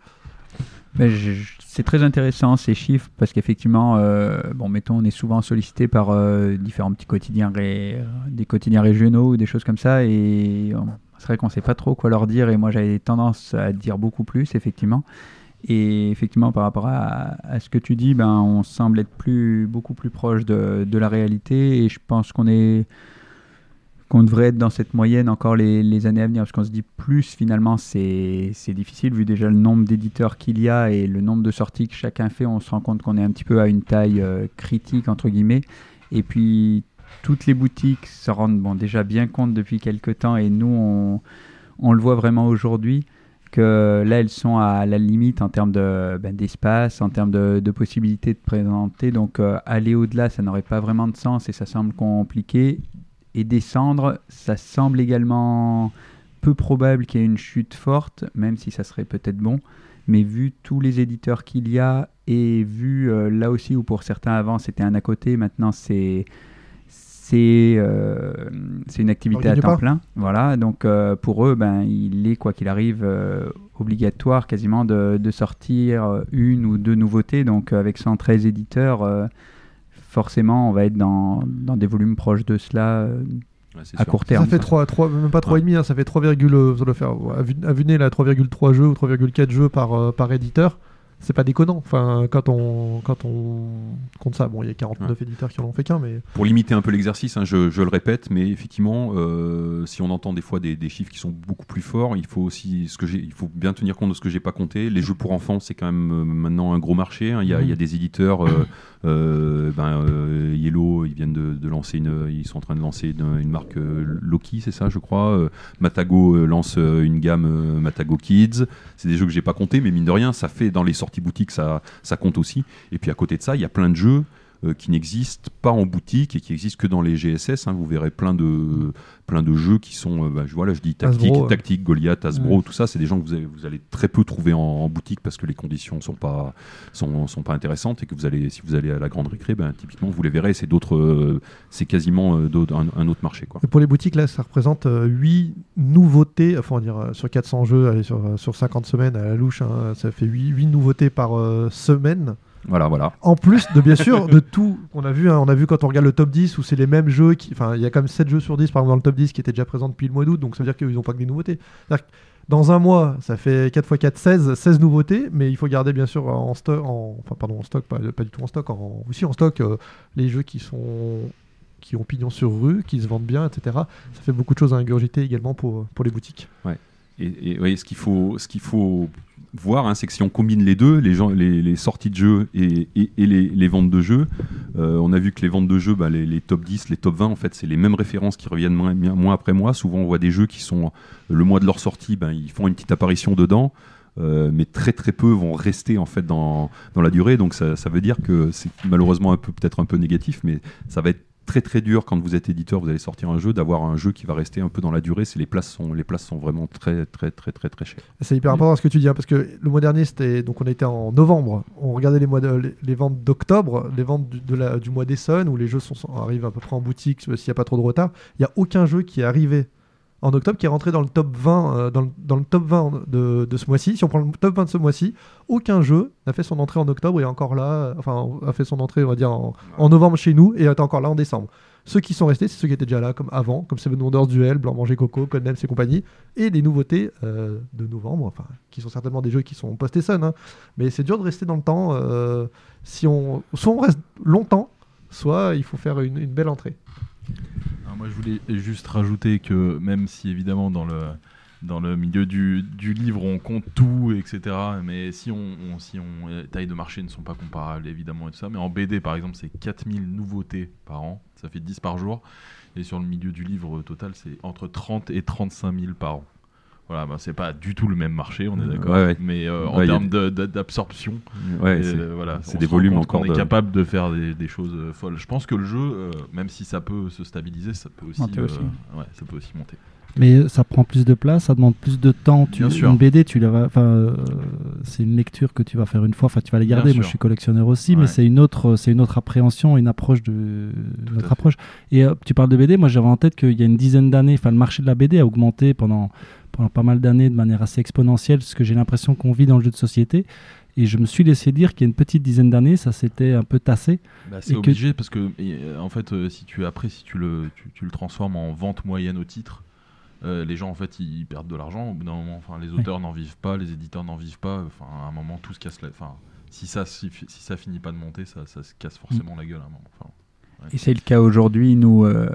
C'est très intéressant ces chiffres parce qu'effectivement, euh, bon, mettons, on est souvent sollicité par euh, différents petits quotidiens, ré- des quotidiens régionaux ou des choses comme ça, et euh, c'est vrai qu'on sait pas trop quoi leur dire. Et moi, j'avais tendance à dire beaucoup plus, effectivement. Et effectivement, par rapport à, ce que tu dis, ben, on semble être plus, beaucoup plus proche de, la réalité, et je pense qu'on est qu'on devrait être dans cette moyenne encore les, les années à venir, parce qu'on se dit plus finalement c'est c'est difficile, vu déjà le nombre d'éditeurs qu'il y a et le nombre de sorties que chacun fait, on se rend compte qu'on est un petit peu à une taille euh, critique, entre guillemets, et puis toutes les boutiques se rendent déjà bien compte depuis quelques temps, et nous on, le voit vraiment aujourd'hui, que là elles sont à la limite en termes de, ben, d'espace, en termes de, de possibilités de présenter, donc euh, aller au-delà ça n'aurait pas vraiment de sens et ça semble compliqué et descendre, ça semble également peu probable qu'il y ait une chute forte, même si ça serait peut-être bon. Mais vu tous les éditeurs qu'il y a et vu euh, là aussi où pour certains avant c'était un à côté, maintenant c'est c'est euh, c'est une activité à temps pas. plein. Voilà, donc euh, pour eux, ben il est quoi qu'il arrive euh, obligatoire quasiment de, de sortir une ou deux nouveautés. Donc euh, avec 113 éditeurs. euh, forcément, on va être dans, dans des volumes proches de cela euh, Ouais, à sûr. court terme. Ça fait 3, 3 même pas 3,5, hein, ça fait 3, euh, ça doit faire ouais, à vue, à vue de nez, là, 3,3 jeux ou 3,4 jeux par, euh, par éditeur. C'est pas déconnant. Enfin, quand on, quand on compte ça, bon, il y a 49 éditeurs qui en ont fait qu'un, mais Pour limiter un peu l'exercice, hein, je, je le répète, mais effectivement, euh, si on entend des fois des, des chiffres qui sont beaucoup plus forts, il faut aussi ce que il faut bien tenir compte de ce que j'ai pas compté. Les jeux pour enfants, c'est quand même euh, maintenant un gros marché. hein. Il y, a- il y a des éditeurs, euh, euh, ben, Yellow, ils viennent de, de lancer une, ils sont en train de lancer une, une marque Loki, c'est ça, je crois. Matago lance une gamme Matago Kids. C'est des jeux que j'ai pas compté, mais mine de rien, ça fait dans les sorties boutiques, ça, ça compte aussi. Et puis à côté de ça, il y a plein de jeux euh, qui n'existent pas en boutique et qui existent que dans les GSS. hein. Vous verrez plein de, plein de jeux qui sont, euh, bah, je, voilà, je dis tactique, Hasbro, tactique, Goliath, Hasbro, Ouais. tout ça. C'est des gens que vous, avez- vous allez très peu trouver en, en boutique parce que les conditions sont pas, sont, sont pas intéressantes et que vous allez, si vous allez à la grande récré, ben, typiquement, vous les verrez. C'est d'autres, euh, c'est quasiment euh, un, un autre marché, quoi. Et pour les boutiques, là, ça représente 8 nouveautés, enfin, on va dire, sur 400 jeux, allez, sur, euh, sur 50 semaines à la louche, hein, ça fait 8, nouveautés par semaine. Voilà, voilà. En plus de, bien sûr, de tout qu'on a vu, hein, on a vu quand on regarde le top 10 où c'est les mêmes jeux, enfin, il y a quand même 7 jeux sur 10 par exemple dans le top 10 qui étaient déjà présents depuis le mois d'août, donc ça veut dire qu'ils n'ont pas que des nouveautés. Dans un mois, ça fait 4 x 4, 16, 16 nouveautés, mais il faut garder bien sûr en stock, en, enfin pardon, en stock, pas, pas du tout en stock, en, aussi en stock euh, les jeux qui sont qui ont pignon sur rue, qui se vendent bien, etc. Ça fait beaucoup de choses à ingurgiter également pour, pour les boutiques. Ouais. Et, et ouais, ce qu'il faut, ce qu'il faut voir, hein, c'est que si on combine les deux, les, gens, les, sorties de jeux et, les, ventes de jeux, euh, on a vu que les ventes de jeux, bah, les, top 10, les top 20, en fait, c'est les mêmes références qui reviennent mois, après mois. Souvent, on voit des jeux qui sont le mois de leur sortie, ben, ils font une petite apparition dedans. euh, mais très très peu vont rester en fait dans, dans la durée donc ça, ça veut dire que c'est malheureusement un peu peut-être un peu négatif mais ça va être très très dur quand vous êtes éditeur vous allez sortir un jeu d'avoir un jeu qui va rester un peu dans la durée c'est les places sont les places sont vraiment très très très très très chères C'est hyper important ce que tu dis, hein, parce que le mois dernier, c'était donc on était en novembre, on regardait les, mois les, ventes d'octobre, les ventes du, mois d'Essonne, où les jeux sont, arrivent à peu près en boutique euh, s'il n'y a pas trop de retard. Il n'y a aucun jeu qui est arrivé en octobre qui est rentré dans le top 20, euh, dans, le, dans le top 20 de, de ce mois-ci. Si on prend le top 20 de ce mois-ci, aucun jeu n'a fait son entrée en octobre et est encore là, enfin a fait son entrée, on va dire, en, en novembre chez nous et est encore là en décembre. Ceux qui sont restés, c'est ceux qui étaient déjà là comme avant, comme Seven Wonders Duel, Blanc Manger Coco, Codenames et compagnie, et des nouveautés euh, de novembre, enfin, qui sont certainement des jeux qui sont post-Essonne, hein. mais c'est dur de rester dans le temps. euh, si on, soit on reste longtemps, soit il faut faire une, une belle entrée. Moi, je voulais juste rajouter que même si évidemment dans le dans le milieu du, du livre on compte tout etc mais si on, si on les tailles de marché ne sont pas comparables évidemment et tout ça mais en BD par exemple c'est 4000 nouveautés par an. Ça fait 10 par jour. Et sur le milieu du livre euh, total c'est entre 30 et 35 000 par an voilà bah, c'est pas du tout le même marché on est d'accord Ouais, ouais. mais euh, en Ouais, termes des- d'absorption c'est- euh, voilà, c'est on des volumes encore est de- capable de faire des, des choses euh, folles je pense que le jeu euh, même si ça peut se stabiliser ça peut aussi, Monter aussi. ouais, ça peut aussi monter Mais ça prend plus de place, ça demande plus de temps. Tu, Bien sûr. Une BD, tu la euh, c'est une lecture que tu vas faire une fois. Enfin, tu vas la Bien garder. Moi, sûr. je suis collectionneur aussi, Ouais. mais c'est une autre, c'est une autre appréhension, une approche de Tout notre approche. Et euh, tu parles de BD. Moi, j'avais en tête qu'il y a une dizaine d'années, enfin, le marché de la BD a augmenté pendant pendant pas mal d'années de manière assez exponentielle, ce que j'ai l'impression qu'on vit dans le jeu de société. Et je me suis laissé dire qu'il y a une petite dizaine d'années, ça s'était un peu tassé. Bah, c'est Et que- obligé parce que et, euh, en fait euh, si tu après si tu le tu, tu le transformes en vente moyenne au titre euh, les gens en fait ils perdent de l'argent au bout d'un moment enfin les auteurs n'en vivent pas les éditeurs n'en vivent pas enfin à un moment tout se casse la enfin si ça si, si ça finit pas de monter ça, ça se casse forcément la gueule à un moment Enfin, ouais. Et c'est le cas aujourd'hui, nous, euh,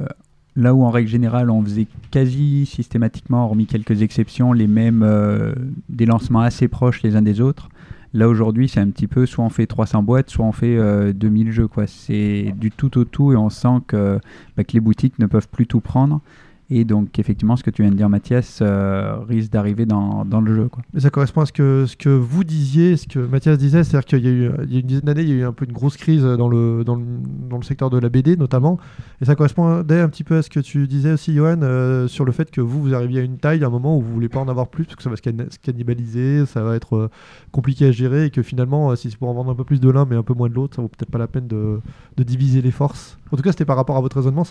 là où en règle générale on faisait quasi systématiquement, hormis quelques exceptions, les mêmes, euh, des lancements assez proches les uns des autres. Là aujourd'hui, c'est un petit peu soit on fait 300 boîtes, soit on fait euh, 2000 jeux. quoi. C'est du tout au tout et on sent que, bah, que les boutiques ne peuvent plus tout prendre. Et donc, effectivement, ce que tu viens de dire, Mathias, euh, risque d'arriver dans, dans le jeu. Quoi. Mais ça correspond à ce que, ce que vous disiez, ce que Mathias disait, c'est-à-dire qu'il y a eu il y a une dizaine d'années, il y a eu un peu une grosse crise dans le, dans le, dans le secteur de la BD notamment, et ça correspondait un petit peu à ce que tu disais aussi, Johan, euh, sur le fait que vous, vous arriviez à une taille, à un moment où vous voulez pas en avoir plus, parce que ça va se can- se cannibaliser, ça va être euh, compliqué à gérer, et que finalement, si c'est pour en vendre un peu plus de l'un, mais un peu moins de l'autre, ça vaut peut-être pas la peine de, de diviser les forces. En tout cas, c'était par rapport à votre raisonnement,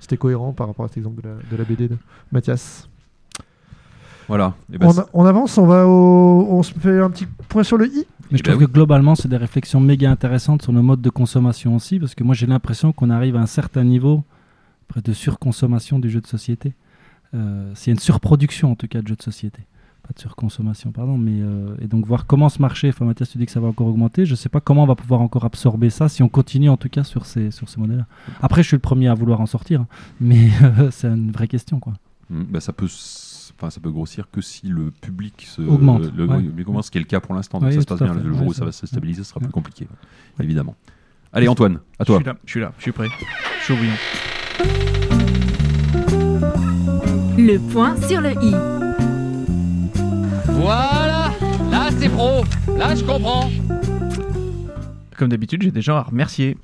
c'était cohérent par rapport à cet exemple de la, de BD de Mathias. voilà Et ben, On, c'est- a- on avance, on va au, on se fait un petit point sur le i. Mais je Eh ben trouve que globalement, c'est des réflexions méga intéressantes sur nos modes de consommation aussi, parce que moi, j'ai l'impression qu'on arrive à un certain niveau près de surconsommation du jeu de société. Euh, S'il y a une surproduction, en tout cas, de jeux de société. Pas de surconsommation, pardon. Mais, euh, et donc, voir comment ce marché, enfin, Mathias, tu dis que ça va encore augmenter. Je ne sais pas comment on va pouvoir encore absorber ça si on continue, en tout cas, sur ces, sur ces modèles-là. Après, je suis le premier à vouloir en sortir, hein, mais euh, (laughs) c'est une vraie question, quoi. Mm, bah, ça peut enfin ça peut grossir que si le public se Augmente, le, ouais. le augmente, ce qui est le cas pour l'instant donc Oui, ça se passe bien fait. le jour Ouais, où ça va se stabiliser ce sera ouais. plus compliqué évidemment allez Antoine à toi Je suis là, je suis là, je suis prêt. Je suis au bouillon. Le point sur le i. Voilà Là, c'est pro Là, je comprends Comme d'habitude, j'ai des gens à remercier.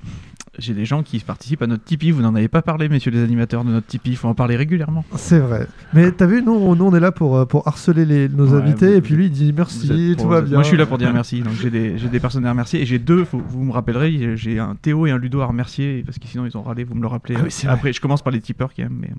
J'ai des gens qui participent à notre Tipeee. Vous n'en avez pas parlé, messieurs les animateurs de notre Tipeee. Il faut en parler régulièrement. C'est vrai. Mais t'as vu, nous, on, nous, on est là pour, euh, pour harceler les, nos Ouais, invités, vous- et puis lui, il dit Vous merci, êtes tout va bien. Moi, je suis là pour dire merci. Donc, j'ai des, j'ai des personnes à remercier. Et j'ai deux, faut- vous me rappellerez, j'ai un Théo et un Ludo à remercier. Parce que sinon, ils ont râlé. Vous me le rappelez. Ah oui, c'est vrai. Après, je commence par les tipeurs quand même. Mais...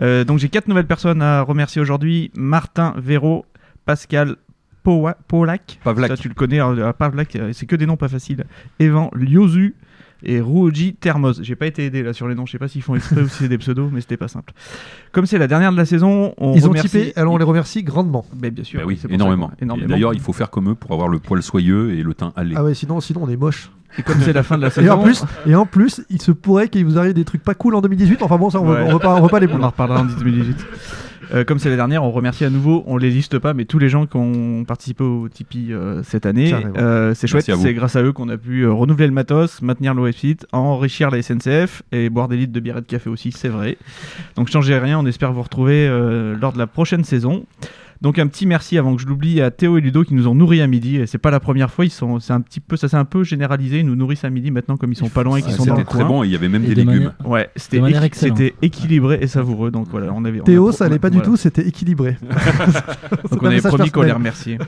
Euh, donc, j'ai quatre nouvelles personnes à remercier aujourd'hui Martin Véro, Pascal Powa- Polak. Pavlak. Ça, tu le connais. hein, Pavlak, euh, c'est que des noms pas faciles. Evan Liozu et Ruoji Thermos. J'ai pas été aidé là sur les noms, je sais pas s'ils font exprès ou si c'est des pseudos, mais c'était pas simple. Comme c'est la dernière de la saison, on Ils ont remercie... typé, alors on les remercie grandement. Ben, bien sûr, Bah oui ça énormément Et d'ailleurs il faut faire comme eux pour avoir le poil soyeux et le teint allé Ah ouais, sinon, sinon on est moche. Et comme c'est la fin de la (laughs) Et saison. en plus, et en plus, il se pourrait qu'il vous arrive des trucs pas cool en 2018. Enfin bon, ça on, Ouais. va, on va pas, on va pas les On en reparlera en 2018. Euh, comme c'est la dernière, on remercie à nouveau, on les liste pas, mais tous les gens qui ont participé au Tipeee euh, cette année. Euh, c'est chouette, c'est grâce à eux qu'on a pu euh, renouveler le matos, maintenir le website, enrichir la SNCF et boire des litres de bière et de café aussi, c'est vrai. Donc changez rien, on espère vous retrouver euh, lors de la prochaine saison. Donc un petit merci avant que je l'oublie à Théo et Ludo qui nous ont nourris à midi. Et c'est pas la première fois, ils sont, c'est un petit peu, ça s'est un peu généralisé. Ils nous nourrissent à midi maintenant comme ils sont pas loin et qu'ils sont dans le C'était très coin. bon et il y avait même Et des de légumes. manière- Ouais, c'était équi- c'était équilibré et savoureux. Donc voilà, on avait. on a Théo, pro- ça allait pas du tout, c'était équilibré. Donc (laughs) on avait promis qu'on les remerciait.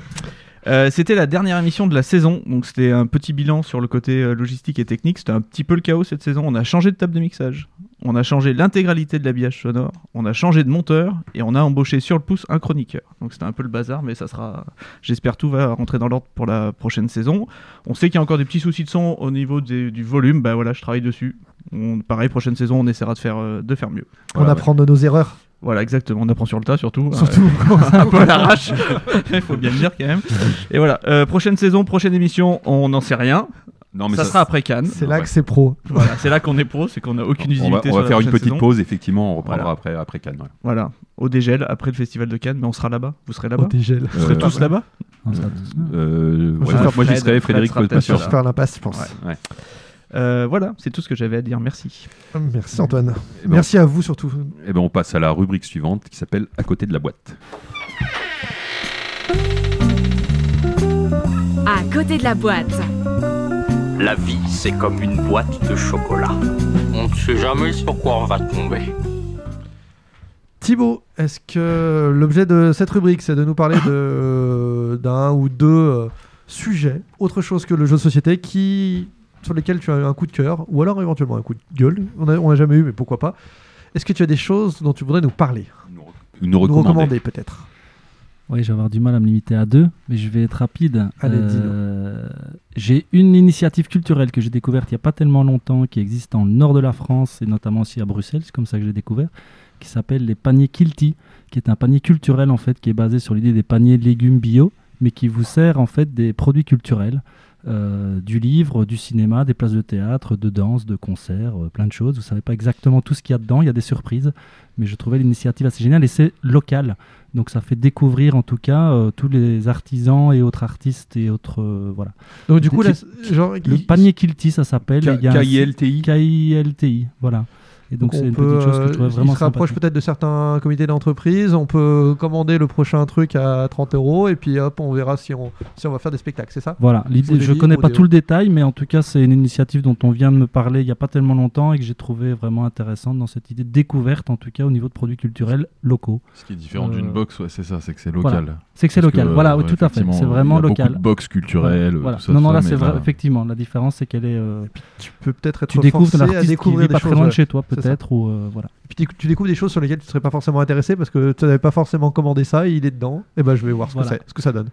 Euh, c'était la dernière émission de la saison, donc c'était un petit bilan sur le côté euh, logistique et technique. C'était un petit peu le chaos cette saison. On a changé de table de mixage, on a changé l'intégralité de l'habillage sonore, on a changé de monteur et on a embauché sur le pouce un chroniqueur. Donc c'était un peu le bazar, mais ça sera. J'espère tout va rentrer dans l'ordre pour la prochaine saison. On sait qu'il y a encore des petits soucis de son au niveau des- du volume. Bah voilà, je travaille dessus. On- pareil, prochaine saison, on essaiera de faire euh, de faire mieux. On apprend de nos erreurs. voilà, exactement. On apprend sur le tas, surtout. Surtout. Euh, (laughs) (laughs) un peu à l'arrache. (laughs) Il faut bien le dire quand même. Et voilà. euh, prochaine saison, prochaine émission, on n'en sait rien. Non, mais ça, ça- sera après Cannes. C'est là que c'est pro. Voilà, c'est là qu'on est pro, c'est qu'on n'a aucune On va, visibilité. on sur va la faire une petite saison. pause, effectivement, on reprendra Voilà. après, après Cannes. ouais. Voilà, au dégel, après le festival de Cannes, mais on sera là-bas. Vous serez là-bas Au dégel. Vous serez Euh, tous là-bas On sera tous là. Euh, Moi, ouais, moi, j'y serai, Fred Frédéric peut être sûr. Je vais faire l'impasse, je pense. Ouais. Ouais. Euh, Voilà, c'est tout ce que j'avais à dire. Merci. Merci Antoine. Eh ben, Merci à vous surtout. Eh ben, on passe à la rubrique suivante qui s'appelle À côté de la boîte. À côté de la boîte. La vie, c'est comme une boîte de chocolat. On ne sait jamais sur quoi on va tomber. Thibaut, est-ce que l'objet de cette rubrique, c'est de nous parler de- d'un ou deux euh, sujets, autre chose que le jeu de société, qui, sur lesquels tu as eu un coup de cœur, ou alors éventuellement un coup de gueule On n'a jamais eu, mais pourquoi pas Est-ce que tu as des choses dont tu voudrais nous parler? Nous Nous recommander. recommander peut-être Oui, je vais avoir du mal à me limiter à deux, mais je vais être rapide. Allez, Euh, J'ai une initiative culturelle que j'ai découverte il n'y a pas tellement longtemps, qui existe dans le nord de la France et notamment aussi à Bruxelles, c'est comme ça que j'ai découvert, qui s'appelle les paniers Kilty, qui est un panier culturel en fait, qui est basé sur l'idée des paniers de légumes bio, mais qui vous sert en fait des produits culturels. Euh, du livre, du cinéma, des places de théâtre, de danse, de concerts, euh, plein de choses. Vous savez pas exactement tout ce qu'il y a dedans, il y a des surprises, mais je trouvais l'initiative assez géniale et c'est local. Donc ça fait découvrir en tout cas euh, tous les artisans et autres artistes et autres euh, voilà. Donc du coup, là, genre, le panier Kilty ça s'appelle. KILTI. KILTI, voilà. Et donc on c'est une peut, petite chose que je euh, trouvais il vraiment se rapproche peut-être de certains comités d'entreprise. On peut commander le prochain truc à 30 euros et puis hop, on verra si on, si on va faire des spectacles, c'est ça? Voilà, l'idée, je livres, connais pas des- tout le détail, mais en tout cas, c'est une initiative dont on vient de me parler il n'y a pas tellement longtemps et que j'ai trouvé vraiment intéressante dans cette idée de découverte, en tout cas au niveau de produits culturels locaux. Ce qui est différent Euh, d'une box, ouais, c'est ça, c'est que c'est voilà. local. C'est que c'est local, que, voilà, ouais, tout à fait. C'est vraiment il y a local. Beaucoup de box culturelles, Voilà. tout ça, non, non, là, c'est vrai, effectivement, la différence, c'est qu'elle est. euh, Tu peux peut-être être tu découvres à l'artiste qui découvrir vit des pas très loin de chez toi. Peut-être, ou euh, voilà. Et puis tu- découvres des choses sur lesquelles tu serais pas forcément intéressé parce que tu n'avais pas forcément commandé ça et il est dedans. Et ben je vais voir ce Voilà. que c'est, ce que ça donne.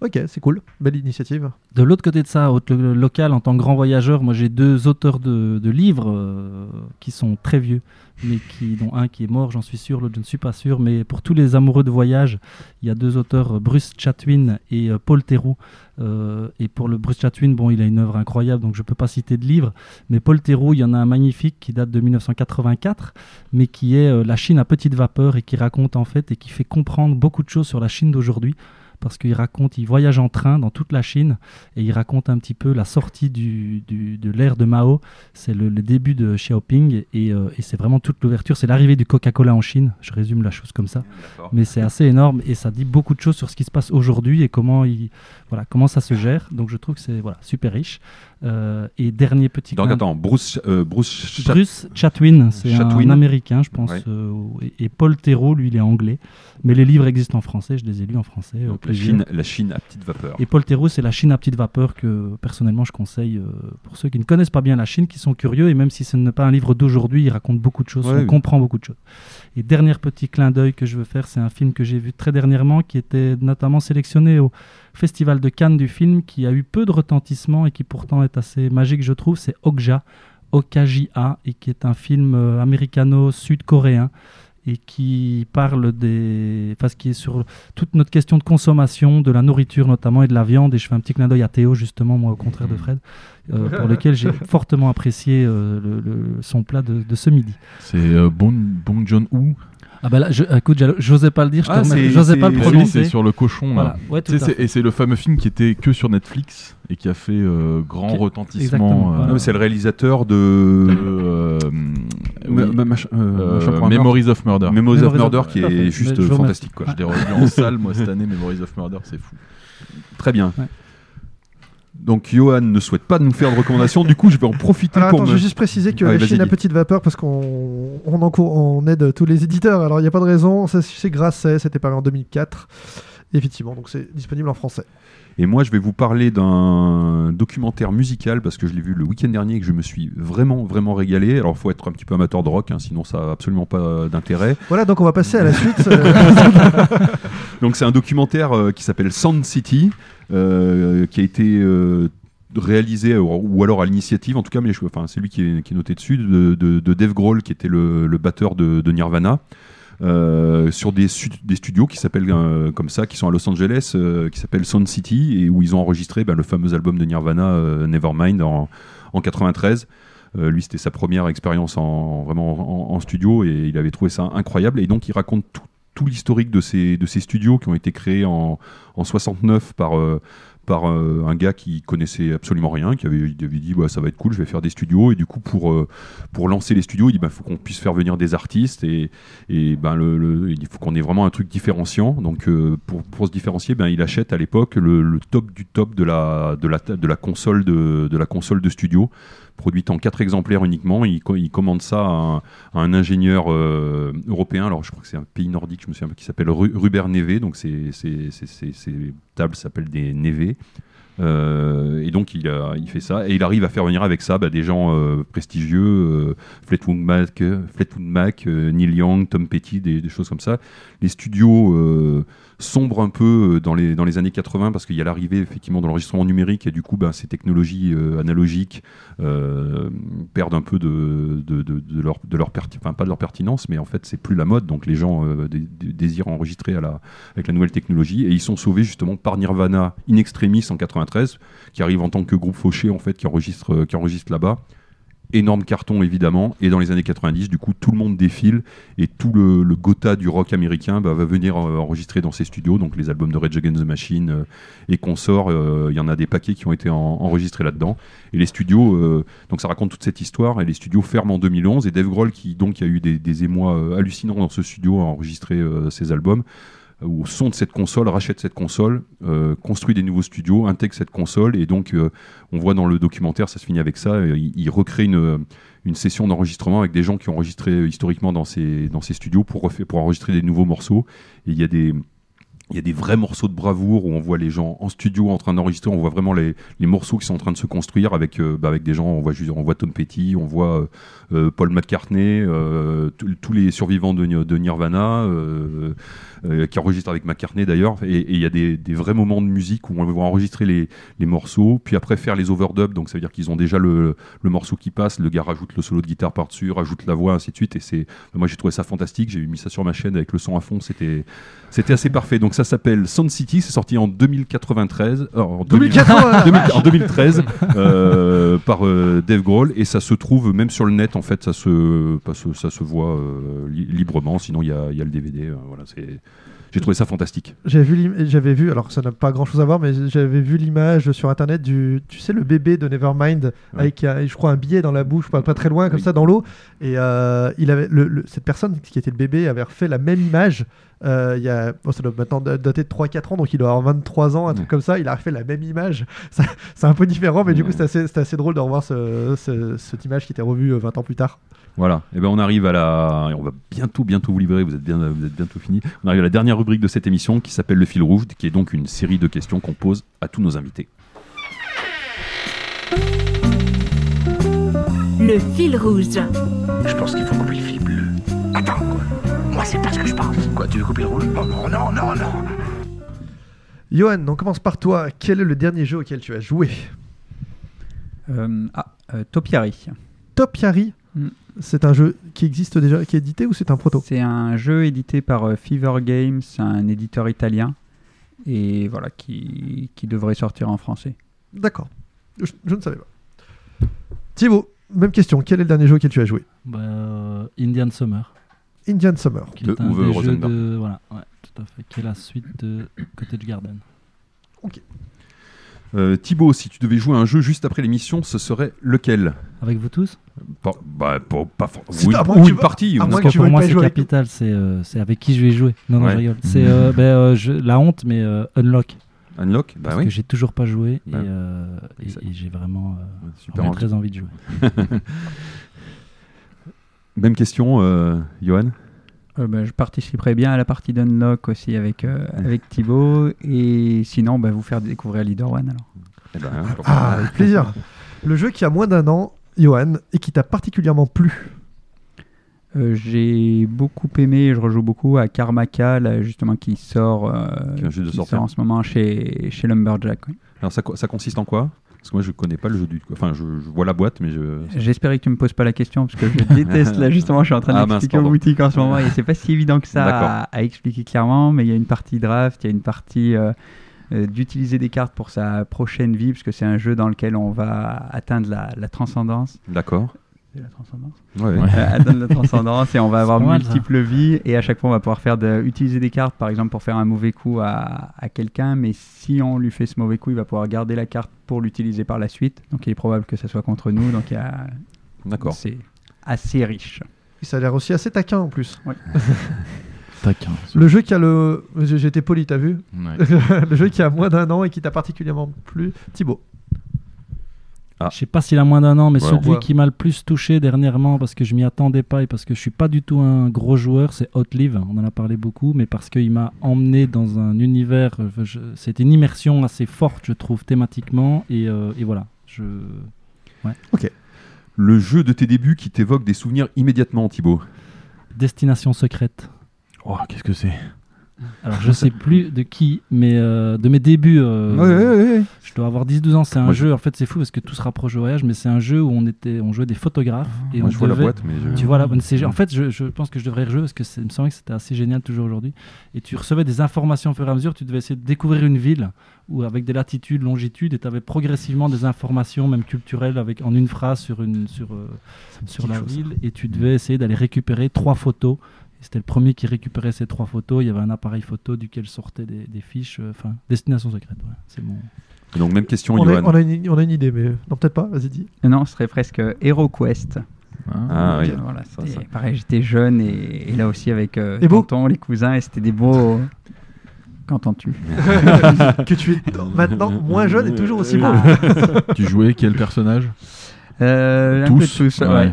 Ok, c'est cool, belle initiative. De l'autre côté de ça, au local, en tant que grand voyageur, moi j'ai deux auteurs de, livres euh, qui sont très vieux, mais qui, dont un qui est mort, j'en suis sûr, l'autre je ne suis pas sûr. Mais pour tous les amoureux de voyage, il y a deux auteurs, euh, Bruce Chatwin et euh, Paul Theroux. Euh, et pour le Bruce Chatwin, bon, il a une œuvre incroyable, donc je ne peux pas citer de livre. Mais Paul Theroux, il y en a un magnifique qui date de 1984, mais qui est La Chine à petite vapeur et qui raconte en fait et qui fait comprendre beaucoup de choses sur la Chine d'aujourd'hui parce qu'il raconte, il voyage en train dans toute la Chine et il raconte un petit peu la sortie du, du- de l'ère de Mao. C'est le, le début de Xiaoping et, euh, et c'est vraiment toute l'ouverture. C'est l'arrivée du Coca-Cola en Chine. Je résume la chose comme ça, mais c'est assez énorme et ça dit beaucoup de choses sur ce qui se passe aujourd'hui et comment il, voilà, comment ça se gère. Donc je trouve que c'est voilà super riche. Euh, et dernier petit. Donc clin- attends, Bruce, euh, Bruce, Chat- Bruce Chatwin, c'est un américain, je pense, Ouais. euh, et, et Paul Theroux, lui, il est anglais. Mais les livres existent en français, je les ai lus en français. Donc, la. Chine, la Chine à petite vapeur. Et Paul Theroux, c'est la Chine à petite vapeur que personnellement je conseille pour ceux qui ne connaissent pas bien la Chine, qui sont curieux, et même si ce n'est pas un livre d'aujourd'hui, il raconte beaucoup de choses, Ouais, on oui. comprend beaucoup de choses. Et dernier petit clin d'œil que je veux faire, c'est un film que j'ai vu très dernièrement, qui était notamment sélectionné au Festival de Cannes du film, qui a eu peu de retentissement et qui pourtant est assez magique, je trouve, c'est Okja, Okajia, et qui est un film euh, américano-sud-coréen et qui parle des. Enfin, ce qui est sur toute notre question de consommation, de la nourriture notamment et de la viande. Et je fais un petit clin d'œil à Théo, justement, moi, au contraire de Fred, euh, (laughs) pour lequel j'ai fortement apprécié euh, le, le- son plat de, de ce midi. C'est euh, Bon, bon John Woo. Ah bah là, je, écoute, j'osais pas le dire, je Ah, j'osais pas le prononcer. C'est sur le cochon. Voilà. Là. Ouais, tout et c'est le fameux film qui était que sur Netflix et qui a fait euh, grand Qui- retentissement. Euh, voilà. C'est le réalisateur de. euh, oui, Memories of Murder. Memories of Murder qui est juste fantastique. Quoi. Je l'ai revu en salle moi cette année, Memories of Murder, c'est fou. Très bien. Donc Johan ne souhaite pas nous faire de recommandations, du coup je vais en profiter Alors pour attends, me... je vais juste préciser que Ah la Chine à petite vapeur parce qu'on on, on aide tous les éditeurs. Alors il n'y a pas de raison, c'est grâce à c'était paru en 2004. Effectivement, donc c'est disponible en français. Et moi, je vais vous parler d'un documentaire musical parce que je l'ai vu le week-end dernier et que je me suis vraiment, vraiment régalé. Alors, il faut être un petit peu amateur de rock, hein, sinon ça n'a absolument pas d'intérêt. Voilà, donc on va passer à la suite. Euh, (laughs) Donc, c'est un documentaire euh, qui s'appelle Sound City, euh, qui a été euh, réalisé, ou, ou alors à l'initiative, en tout cas, mais je- enfin, c'est lui qui est, qui est noté dessus, de, de- de Dave Grohl, qui était le, le batteur de, de Nirvana. Euh, sur des, studios qui s'appellent euh, comme ça, qui sont à Los Angeles, euh, qui s'appellent Sound City, et où ils ont enregistré ben, le fameux album de Nirvana, Nevermind, en, en 93. Euh, lui, c'était sa première expérience en, vraiment en, studio, et il avait trouvé ça incroyable. Et donc, il raconte tout, l'historique de ces, de ces studios qui ont été créés en, en 69 par, par euh, un gars qui connaissait absolument rien, qui avait, dit bah, ça va être cool, je vais faire des studios. Et du coup, pour, euh, lancer les studios, il dit il faut qu'on puisse faire venir des artistes et, et ben, il faut qu'on ait vraiment un truc différenciant. Donc, euh, pour, se différencier, ben, il achète à l'époque le, top du top de la console de studio produite en quatre exemplaires uniquement. Il, co- il commande ça à un, ingénieur euh, européen. Alors, je crois que c'est un pays nordique, je me souviens, qui s'appelle Ru- Ruber Neve. Donc, ces tables s'appellent des Neve. Euh, et donc, il, fait ça. Et il arrive à faire venir avec ça bah, des gens euh, prestigieux, euh, Mac, Fleetwood Mac Neil Young, Tom Petty, des choses comme ça. Les studios sombrent un peu euh, dans les, dans les années 80 parce qu'il y a l'arrivée effectivement de l'enregistrement numérique et du coup ben, ces technologies euh, analogiques euh, perdent un peu de, de, leur, de pertinence mais en fait c'est plus la mode. Donc les gens dé- dé- désirent enregistrer avec la nouvelle technologie. Et ils sont sauvés justement par Nirvana in extremis en 93 qui arrive en tant que groupe fauché en fait qui enregistre là-bas énorme carton évidemment. Et dans les années 90 du coup tout le monde défile et tout le, Gotha du rock américain bah, va venir euh, enregistrer dans ces studios. Donc les albums de Rage Against the Machine euh, et consorts euh, il y en a des paquets qui ont été en- enregistrés là-dedans. Et les studios euh, donc ça raconte toute cette histoire. Et les studios ferment en 2011 et Dave Grohl qui donc a eu des, des émois euh, hallucinants dans ce studio à enregistrer euh, ses albums. euh, au son de cette console, rachète cette console, euh, construit des nouveaux studios, intègre cette console, et donc euh, on voit dans le documentaire, ça se finit avec ça, euh, il, recrée une, une session d'enregistrement avec des gens qui ont enregistré historiquement dans ces, dans ces studios pour, pour enregistrer des nouveaux morceaux. Et il y a des, il y a des vrais morceaux de bravoure où on voit les gens en studio en train d'enregistrer, on voit vraiment les, les morceaux qui sont en train de se construire avec, euh, bah, avec des gens, on voit, on voit Tom Petty, on voit euh, euh, Paul McCartney, tous- les survivants de, de Nirvana, qui enregistrent avec McCartney d'ailleurs, et et il y a des, des vrais moments de musique où on va enregistrer les, les morceaux, puis après faire les overdubs, donc ça veut dire qu'ils ont déjà le, le morceau qui passe, le gars rajoute le solo de guitare par-dessus, rajoute la voix, ainsi de suite, et c'est, moi j'ai trouvé ça fantastique, j'ai mis ça sur ma chaîne avec le son à fond, c'était, c'était assez parfait. Donc ça s'appelle Sound City, c'est sorti en 2093, euh, en 2080, 2000 (laughs) en 2013 euh, par euh, Dave Grohl et ça se trouve même sur le net en fait ça se ça se voit euh, li- librement sinon il y a, y a le DVD voilà c'est j'ai trouvé ça fantastique J'avais vu, j'avais vu, alors ça n'a pas grand chose à voir, mais j'avais vu l'image sur internet du, tu sais, le bébé de Nevermind Ouais. avec, je crois, un billet dans la bouche, pas, pas très loin, comme ça, dans l'eau. Et euh, il avait, le- le- cette personne qui était le bébé avait refait la même image. Euh, il y a, bon, ça doit maintenant da- dater de 3-4 ans, donc il doit avoir 23 ans, un truc comme ça. Il a refait la même image. (laughs) C'est un peu différent, mais du coup, c'était assez, assez drôle de revoir ce- ce- cette image qui était revue euh, 20 ans plus tard. voilà et ben on arrive à la on va bientôt bientôt vous livrer vous êtes bien vous êtes bientôt fini on arrive à la dernière rubrique de cette émission qui s'appelle le fil rouge qui est donc une série de questions qu'on pose à tous nos invités Le fil rouge. Je pense qu'il faut couper le fil bleu. Attends, quoi. Moi, c'est pas ce que je pense. Quoi, tu veux couper le rouge Oh non, non, non, non. Johan, on commence par toi. Quel est le dernier jeu auquel tu as joué Euh, ah, euh, Topiary. Topiary Mm. C'est un jeu qui existe déjà, qui est édité ou c'est un proto C'est un jeu édité par euh, Fever Games, un éditeur italien, et voilà, qui, qui devrait sortir en français. D'accord. Je, je ne savais pas. Thibaut, même question. Quel est le dernier jeu auquel tu as joué Bah, euh, Indian Summer. Indian Summer. Qui De est un des jeux de... Voilà, ouais, tout à fait. Qui est la suite de Cottage Garden. Euh, Thibaut, si tu devais jouer à un jeu juste après l'émission, ce serait lequel? Avec vous tous? Pas, bah, pas, pas oui, à ou une vas- partie. à Parce que que tu pour moi, pas c'est capital. C'est euh, c'est avec qui je vais jouer. Non, non, Ouais. je rigole. C'est euh, ben, euh, je- la honte, mais euh, Unlock. Unlock Bah Parce oui. que j'ai toujours pas joué et, Ouais. euh, et- Exact. et j'ai vraiment, euh, Super vraiment envie. très envie de jouer. (laughs) Même question, euh, Johan? Euh, bah, je participerai bien à la partie d'Unlock aussi avec, euh, avec Thibaut, et sinon, bah, vous faire découvrir Leader One alors. Eh ben, Ah, avec plaisir. Le jeu qui a moins d'un an, Johan, et qui t'a particulièrement plu? Euh, j'ai beaucoup aimé, je rejoue beaucoup à Karmaka, là, justement, qui sort, euh, Qui vient juste de qui sortir. sort en ce moment chez, chez Lumberjack. oui. Alors ça consiste en quoi? Parce que moi je connais pas le jeu du. Enfin, je, je vois la boîte, mais je. J'espérais que tu me poses pas la question parce que je (laughs) déteste là justement je suis en train Ah, d'expliquer aux pardon. boutiques en ce moment et c'est pas si évident que ça à, à expliquer clairement mais il y a une partie draft, il y a une partie euh, euh, d'utiliser des cartes pour sa prochaine vie parce que c'est un jeu dans lequel on va atteindre la, la transcendance. D'accord. La transcendance Ouais. Euh, atteindre la transcendance et on va (laughs) avoir multiples vies et à chaque fois on va pouvoir faire de, utiliser des cartes par exemple pour faire un mauvais coup à, à quelqu'un mais si on lui fait ce mauvais coup il va pouvoir garder la carte pour l'utiliser par la suite donc il est probable que ça soit contre nous donc il y a D'accord. c'est assez riche. Et ça a l'air aussi assez taquin en plus. (laughs) Taquin. Le jeu qui a le. Été poli, t'as vu? Ouais. (laughs) Le jeu qui a moins d'un an et qui t'a particulièrement plu. Thibaut. Ah. Je sais pas s'il a moins d'un an, mais Ouais, celui qui m'a le plus touché dernièrement, parce que je m'y attendais pas et parce que je suis pas du tout un gros joueur, c'est Outlive. On en a parlé beaucoup, mais parce qu'il m'a emmené dans un univers. je- C'était une immersion assez forte, je trouve, thématiquement. Et, euh, et voilà. Je... Le jeu de tes débuts qui t'évoque des souvenirs immédiatement, Thibaut? Destination secrète. Oh, qu'est-ce que c'est? Alors, je sais plus de qui, mais euh, de mes débuts. euh, Ouais, ouais, ouais. Je dois avoir 10-12 ans. C'est un Moi, je- jeu, en fait, c'est fou parce que tout se rapproche au voyage, mais c'est un jeu où on, était, on jouait des photographes. Et Moi, on je vois la devait- boîte, mais je. Tu vois c'est- en fait, je, je pense que je devrais rejouer parce que c'est- il me semblait que c'était assez génial toujours aujourd'hui. Et tu recevais des informations au fur et à mesure. Tu devais essayer de découvrir une ville ou avec des latitudes, longitudes, et tu avais progressivement des informations, même culturelles, avec en une phrase sur une sur euh, sur la ville. Et tu devais essayer d'aller récupérer trois photos. C'était le premier qui récupérait ces trois photos. Il y avait un appareil photo duquel sortaient des, des fiches. euh, Enfin, destination secrète. ouais. C'est mon. Donc, même question, On a, on, a une, on a une idée, mais. Non, peut-être pas, vas-y, dis. Non, ce serait presque HeroQuest. Ah, oui. Euh, voilà, Ça, c'était- ça. pareil, j'étais jeune et, et là aussi avec euh, tonton, les cousins, et c'était des beaux. Qu'entends-tu (laughs) que tu es maintenant moins jeune et toujours aussi beau. (laughs) Tu jouais quel personnage? Euh, un peu Tous Ouais. ouais.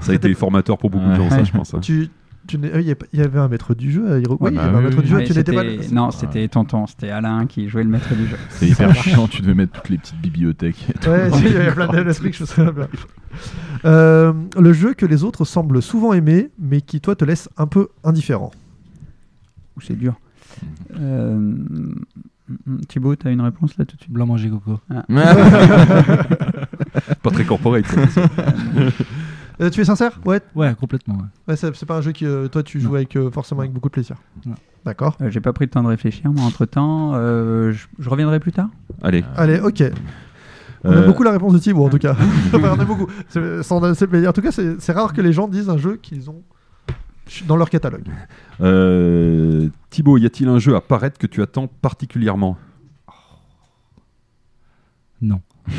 Ça a été formateur pour beaucoup de Ouais. gens, ça, je pense. hein. Tu, tu euh, il y il avait un maître du jeu à Hero- Ouais, Oui, il y bah avait un oui, maître oui. du jeu. Ouais, Tu n'étais pas. c'était- Non, c'était tonton, c'était Alain qui jouait le maître du jeu. (laughs) C'est hyper chiant, tu devais mettre toutes les petites bibliothèques. Ouais, il y avait plein de (laughs) trucs. Euh, le jeu que les autres semblent souvent aimer, mais qui toi te laisse un peu indifférent. Ouh, C'est dur. Euh, mm, mm, Thibaut, t'as une réponse là tout de suite? Blanc manger coco. Ah. (laughs) Pas très corporate. Euh, tu es sincère? Ouais. Ouais, complètement. ouais. Ouais, c'est pas un jeu que euh, toi tu joues avec euh, forcément avec beaucoup de plaisir. D'accord. Euh, J'ai pas pris le temps de réfléchir, moi, entre temps. je, je reviendrai plus tard? Allez. Allez, ok. On aime Euh, beaucoup la réponse de Thibaut en tout cas. Enfin, (laughs) on aime beaucoup. En tout cas, c'est c'est rare que les gens disent un jeu qu'ils ont dans leur catalogue. Euh, Thibaut, y a-t-il un jeu à paraître que tu attends particulièrement? Non. (laughs)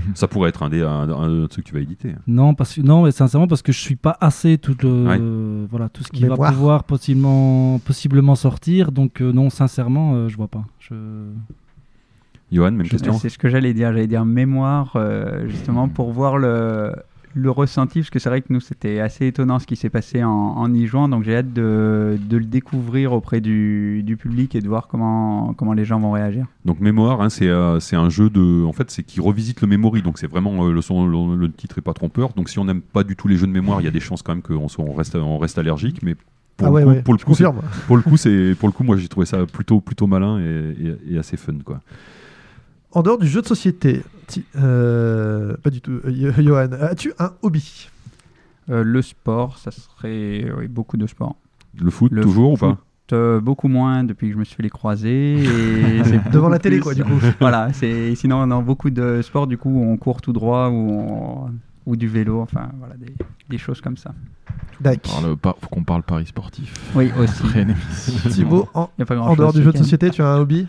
(laughs) Ça pourrait être un des un, un truc que tu vas éditer. Non, parce que, non, mais sincèrement, parce que je suis pas assez tout, le, Ouais. euh, voilà, tout ce qui va pouvoir possiblement, possiblement sortir. Donc, euh, non, sincèrement, euh, je vois pas. Je... Johan, même Je- question. C'est ce que j'allais dire. J'allais dire mémoire, euh, justement, pour voir le, le ressenti, parce que c'est vrai que nous, c'était assez étonnant ce qui s'est passé en, en y jouant. Donc, j'ai hâte de, de le découvrir auprès du, du public et de voir comment, comment les gens vont réagir. Donc mémoire, hein, c'est euh, c'est un jeu de, en fait, c'est qui revisite le memory. Donc c'est vraiment euh, le, son, le, le titre est pas trompeur. Donc si on n'aime pas du tout les jeux de mémoire, il y a des chances quand même qu'on soit- on reste on reste allergique. Mais pour Ah le ouais, coup, ouais, pour le coup, c'est- pour le coup, c'est pour le coup, moi j'ai trouvé ça plutôt plutôt malin et, et- et assez fun quoi. En dehors du jeu de société, ti- euh, pas du tout. euh, Johan, as-tu un hobby? Euh, le sport, ça serait oui, beaucoup de sport. Le foot, toujours ou pas? euh, beaucoup moins depuis que je me suis fait les croiser. Et (laughs) Devant la télé, quoi, du coup. (laughs) voilà, c'est sinon dans beaucoup de sports, du coup, on court tout droit ou, ou du vélo, enfin voilà, des, des choses comme ça. Il faut qu'on parle Paris sportif. Oui, aussi. (laughs) Thibaut, en, en dehors du jeu de société, tu as un hobby?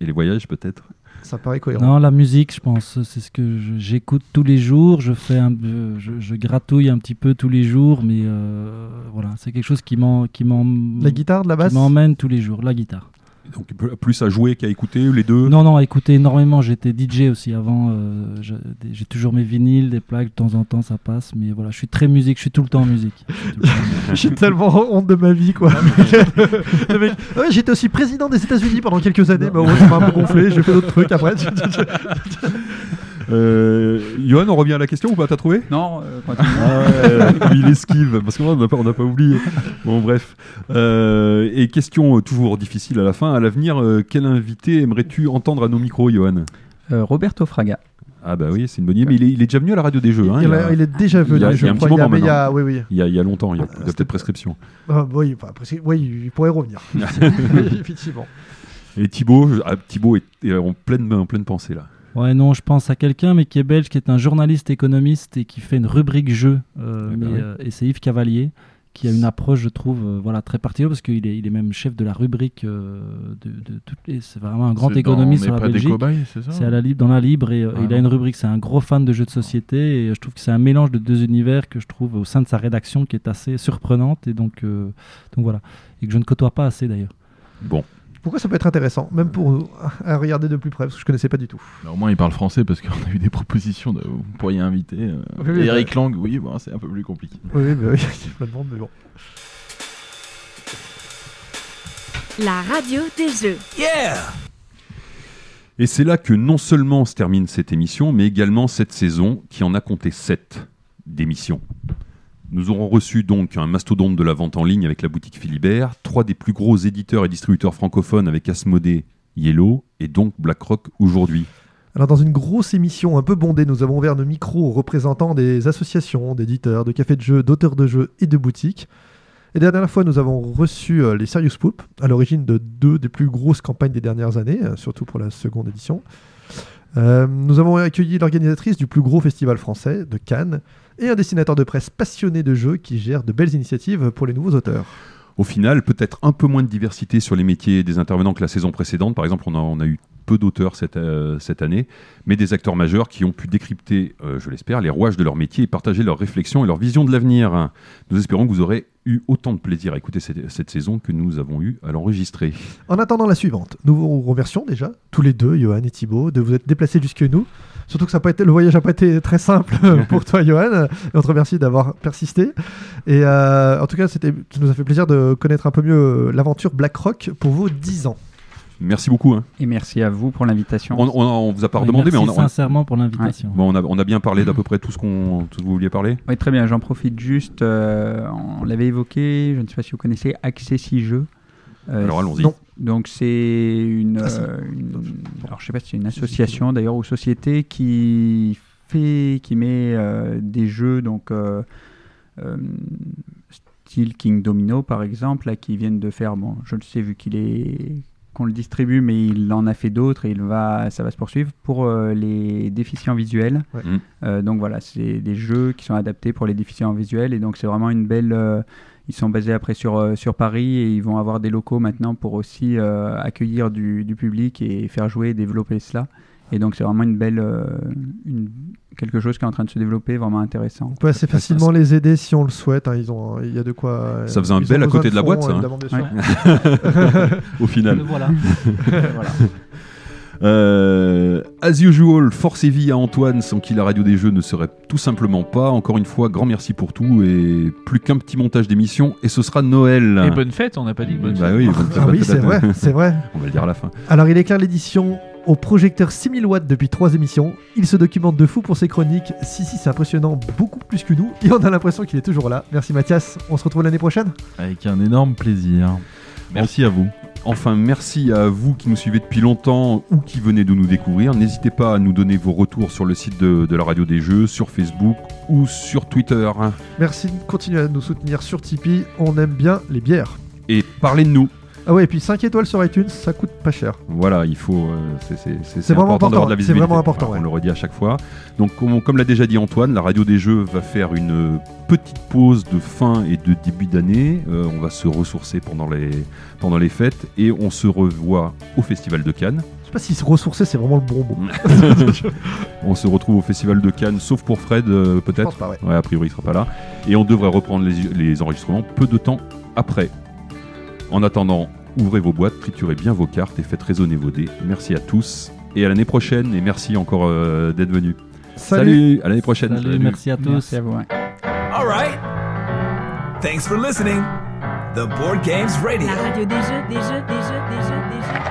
Et les voyages, peut-être? Ça paraît cohérent. Non, la musique, je pense, c'est ce que j'écoute tous les jours. Je fais, un, je, je, gratouille un petit peu tous les jours, mais euh, voilà, c'est quelque chose qui m'en, qui m'en. La guitare, de la basse? M'emmène tous les jours, la guitare. Donc plus à jouer qu'à écouter les deux? Non, non, à écouter énormément. J'étais DJ aussi avant. Euh, j'ai toujours mes vinyles, des plaques, de temps en temps ça passe. Mais voilà, je suis très musique, je suis tout le temps en musique. (laughs) (laughs) J'ai tellement honte de ma vie, quoi. (laughs) J'étais aussi président des États-Unis pendant quelques années. Bah, ouais, ça m'a un peu gonflé, j'ai fait d'autres trucs après. Euh, Johan, on revient à la question ou pas T'as trouvé? Non, euh, ah il esquive, parce qu'on n'a pas, pas, oublié. Bon, bref. Euh, et question toujours difficile à la fin. À l'avenir, euh, quel invité aimerais-tu entendre à nos micros, Johan? Roberto Fraga. Ah bah oui, c'est une bonne idée. Mais il est, il est, déjà venu à la radio des jeux. Hein, il, a, il, est déjà venu. Il y a, il y a un petit moment il y a, oui, oui. Il, y a, il y a longtemps. Il y a, il y a peut-être prescription. Ah, oui, enfin, oui, il pourrait revenir. (laughs) (laughs) Effectivement. Et Thibaut, ah, Thibaut est en pleine, en pleine pensée là. Ouais, non, je pense à quelqu'un, mais qui est belge, qui est un journaliste économiste et qui fait une rubrique jeu. Euh, eh ben oui. euh, et c'est Yves Cavalier, qui a une approche, je trouve, euh, voilà, très particulière, parce qu'il est, il est même chef de la rubrique euh, de, de, de C'est vraiment un grand économiste sur la pas Belgique. C'est à la libre, dans la libre, et ah il a une rubrique. C'est un gros fan de jeux de société, et je trouve que c'est un mélange de deux univers que je trouve au sein de sa rédaction qui est assez surprenante, et donc, donc voilà, et que je ne côtoie pas assez d'ailleurs. Bon, pourquoi ça peut être intéressant, même pour nous, à regarder de plus près, parce que je connaissais pas du tout. Au moins, il parle français parce qu'on a eu des propositions de vous pourriez inviter euh, oui, oui, Eric bah... Lang. Oui, bon, c'est un peu plus compliqué. Oui, bah oui, je me demande, mais bon. La radio des jeux. Yeah Et c'est là que non seulement se termine cette émission, mais également cette saison qui en a compté 7 d'émissions. Nous aurons reçu donc un mastodonte de la vente en ligne avec la boutique Philibert, trois des plus gros éditeurs et distributeurs francophones avec Asmodée, Yellow et donc BlackRock aujourd'hui. Alors dans une grosse émission un peu bondée, nous avons ouvert nos micros aux représentants des associations, d'éditeurs, de cafés de jeux, d'auteurs de jeux et de boutiques. Et dernière fois, nous avons reçu euh, les Serious Poop, à l'origine de deux des plus grosses campagnes des dernières années, euh, surtout pour la seconde édition. Euh, nous avons accueilli l'organisatrice du plus gros festival français, de Cannes, et un dessinateur de presse passionné de jeux qui gère de belles initiatives pour les nouveaux auteurs. Au final, peut-être un peu moins de diversité sur les métiers des intervenants que la saison précédente. Par exemple, on a, a eu peu d'auteurs cette, euh, cette année, mais des acteurs majeurs qui ont pu décrypter, euh, je l'espère, les rouages de leur métier et partager leurs réflexions et leur vision de l'avenir. Nous espérons que vous aurez eu autant de plaisir à écouter cette, cette saison que nous avons eu à l'enregistrer. En attendant la suivante, nous vous remercions déjà, tous les deux, Johan et Thibaut, de vous être déplacés jusque nous. Surtout que ça a pas été, le voyage n'a pas été très simple (laughs) pour toi, Johan. Et on te remercie d'avoir persisté. Et euh, en tout cas, ça nous a fait plaisir de connaître un peu mieux l'aventure BlackRock pour vos 10 ans. Merci beaucoup. Hein. Et merci à vous pour l'invitation. On, on, on, vous a pas Oui, redemandé, mais on a, sincèrement pour l'invitation. bon, on, a, on a bien parlé d'à peu près tout ce, qu'on, tout ce que vous vouliez parler. Oui, très bien. J'en profite juste. euh, on l'avait évoqué. Je ne sais pas si vous connaissez Accessi Jeux. Euh, Alors, allons-y. non. Donc c'est une, Ah, si. euh, une- alors je sais pas si c'est une association d'ailleurs ou société qui fait, qui met euh, des jeux donc euh, euh, style King Domino par exemple là qui viennent de faire bon je le sais vu qu'il est qu'on le distribue mais il en a fait d'autres et il va ça va se poursuivre pour euh, les déficients visuels. Ouais. Mm. Euh, donc voilà c'est des jeux qui sont adaptés pour les déficients visuels et donc c'est vraiment une belle euh, ils sont basés après sur, euh, sur Paris et ils vont avoir des locaux maintenant pour aussi euh, accueillir du, du public et faire jouer et développer cela. Et donc c'est vraiment une belle, euh, une, quelque chose qui est en train de se développer, vraiment intéressant. On peut assez facilement les aider si on le souhaite. hein. Ils ont, il y a de quoi. euh, Ça faisait un bel à côté de la boîte, ça, hein. Ouais. (laughs) Au final. (laughs) Voilà. (laughs) voilà. Euh, as usual, force et vie à Antoine, sans qui la radio des jeux ne serait tout simplement pas. Encore une fois, grand merci pour tout et plus qu'un petit montage d'émission et ce sera Noël. Et bonne fête, on n'a pas dit bonne Bah fête. oui, bonne fête, Ah oui, c'est vrai, c'est vrai. On va le dire à la fin. Alors, il éclaire l'édition au projecteur 6000 watts depuis trois émissions. Il se documente de fou pour ses chroniques. Si, si, c'est impressionnant, beaucoup plus que nous. Et on a l'impression qu'il est toujours là. Merci Mathias. On se retrouve l'année prochaine. Avec un énorme plaisir. Merci à vous. Enfin, merci à vous qui nous suivez depuis longtemps ou qui venez de nous découvrir. N'hésitez pas à nous donner vos retours sur le site de, de la radio des jeux, sur Facebook ou sur Twitter. Merci de continuer à nous soutenir sur Tipeee. On aime bien les bières. Et parlez de nous. Ah ouais, et puis 5 étoiles sur iTunes, ça coûte pas cher. Voilà, il faut. euh, c'est- vraiment important d'avoir de la important, c'est visibilité. vraiment important, ouais. On le redit à chaque fois. Donc, comme, comme l'a déjà dit Antoine, la radio des jeux va faire une petite pause de fin et de début d'année. Euh, on va se ressourcer pendant les, pendant les fêtes et on se revoit au Festival de Cannes. Je sais pas si se ressourcer, c'est vraiment le bon mot. (laughs) on se retrouve au Festival de Cannes, sauf pour Fred, euh, peut-être. pas, ouais. a priori, il sera pas là. Et on devrait reprendre les, les enregistrements peu de temps après. En attendant, ouvrez vos boîtes, triturez bien vos cartes et faites résonner vos dés. Merci à tous et à l'année prochaine. Et merci encore euh, d'être venus. Salut. À l'année prochaine. Salut, merci à tous. Merci à vous. ouais. All right. Thanks for listening. The Board Games Radio. La radio des jeux, des jeux, des jeux, des jeux, des jeux.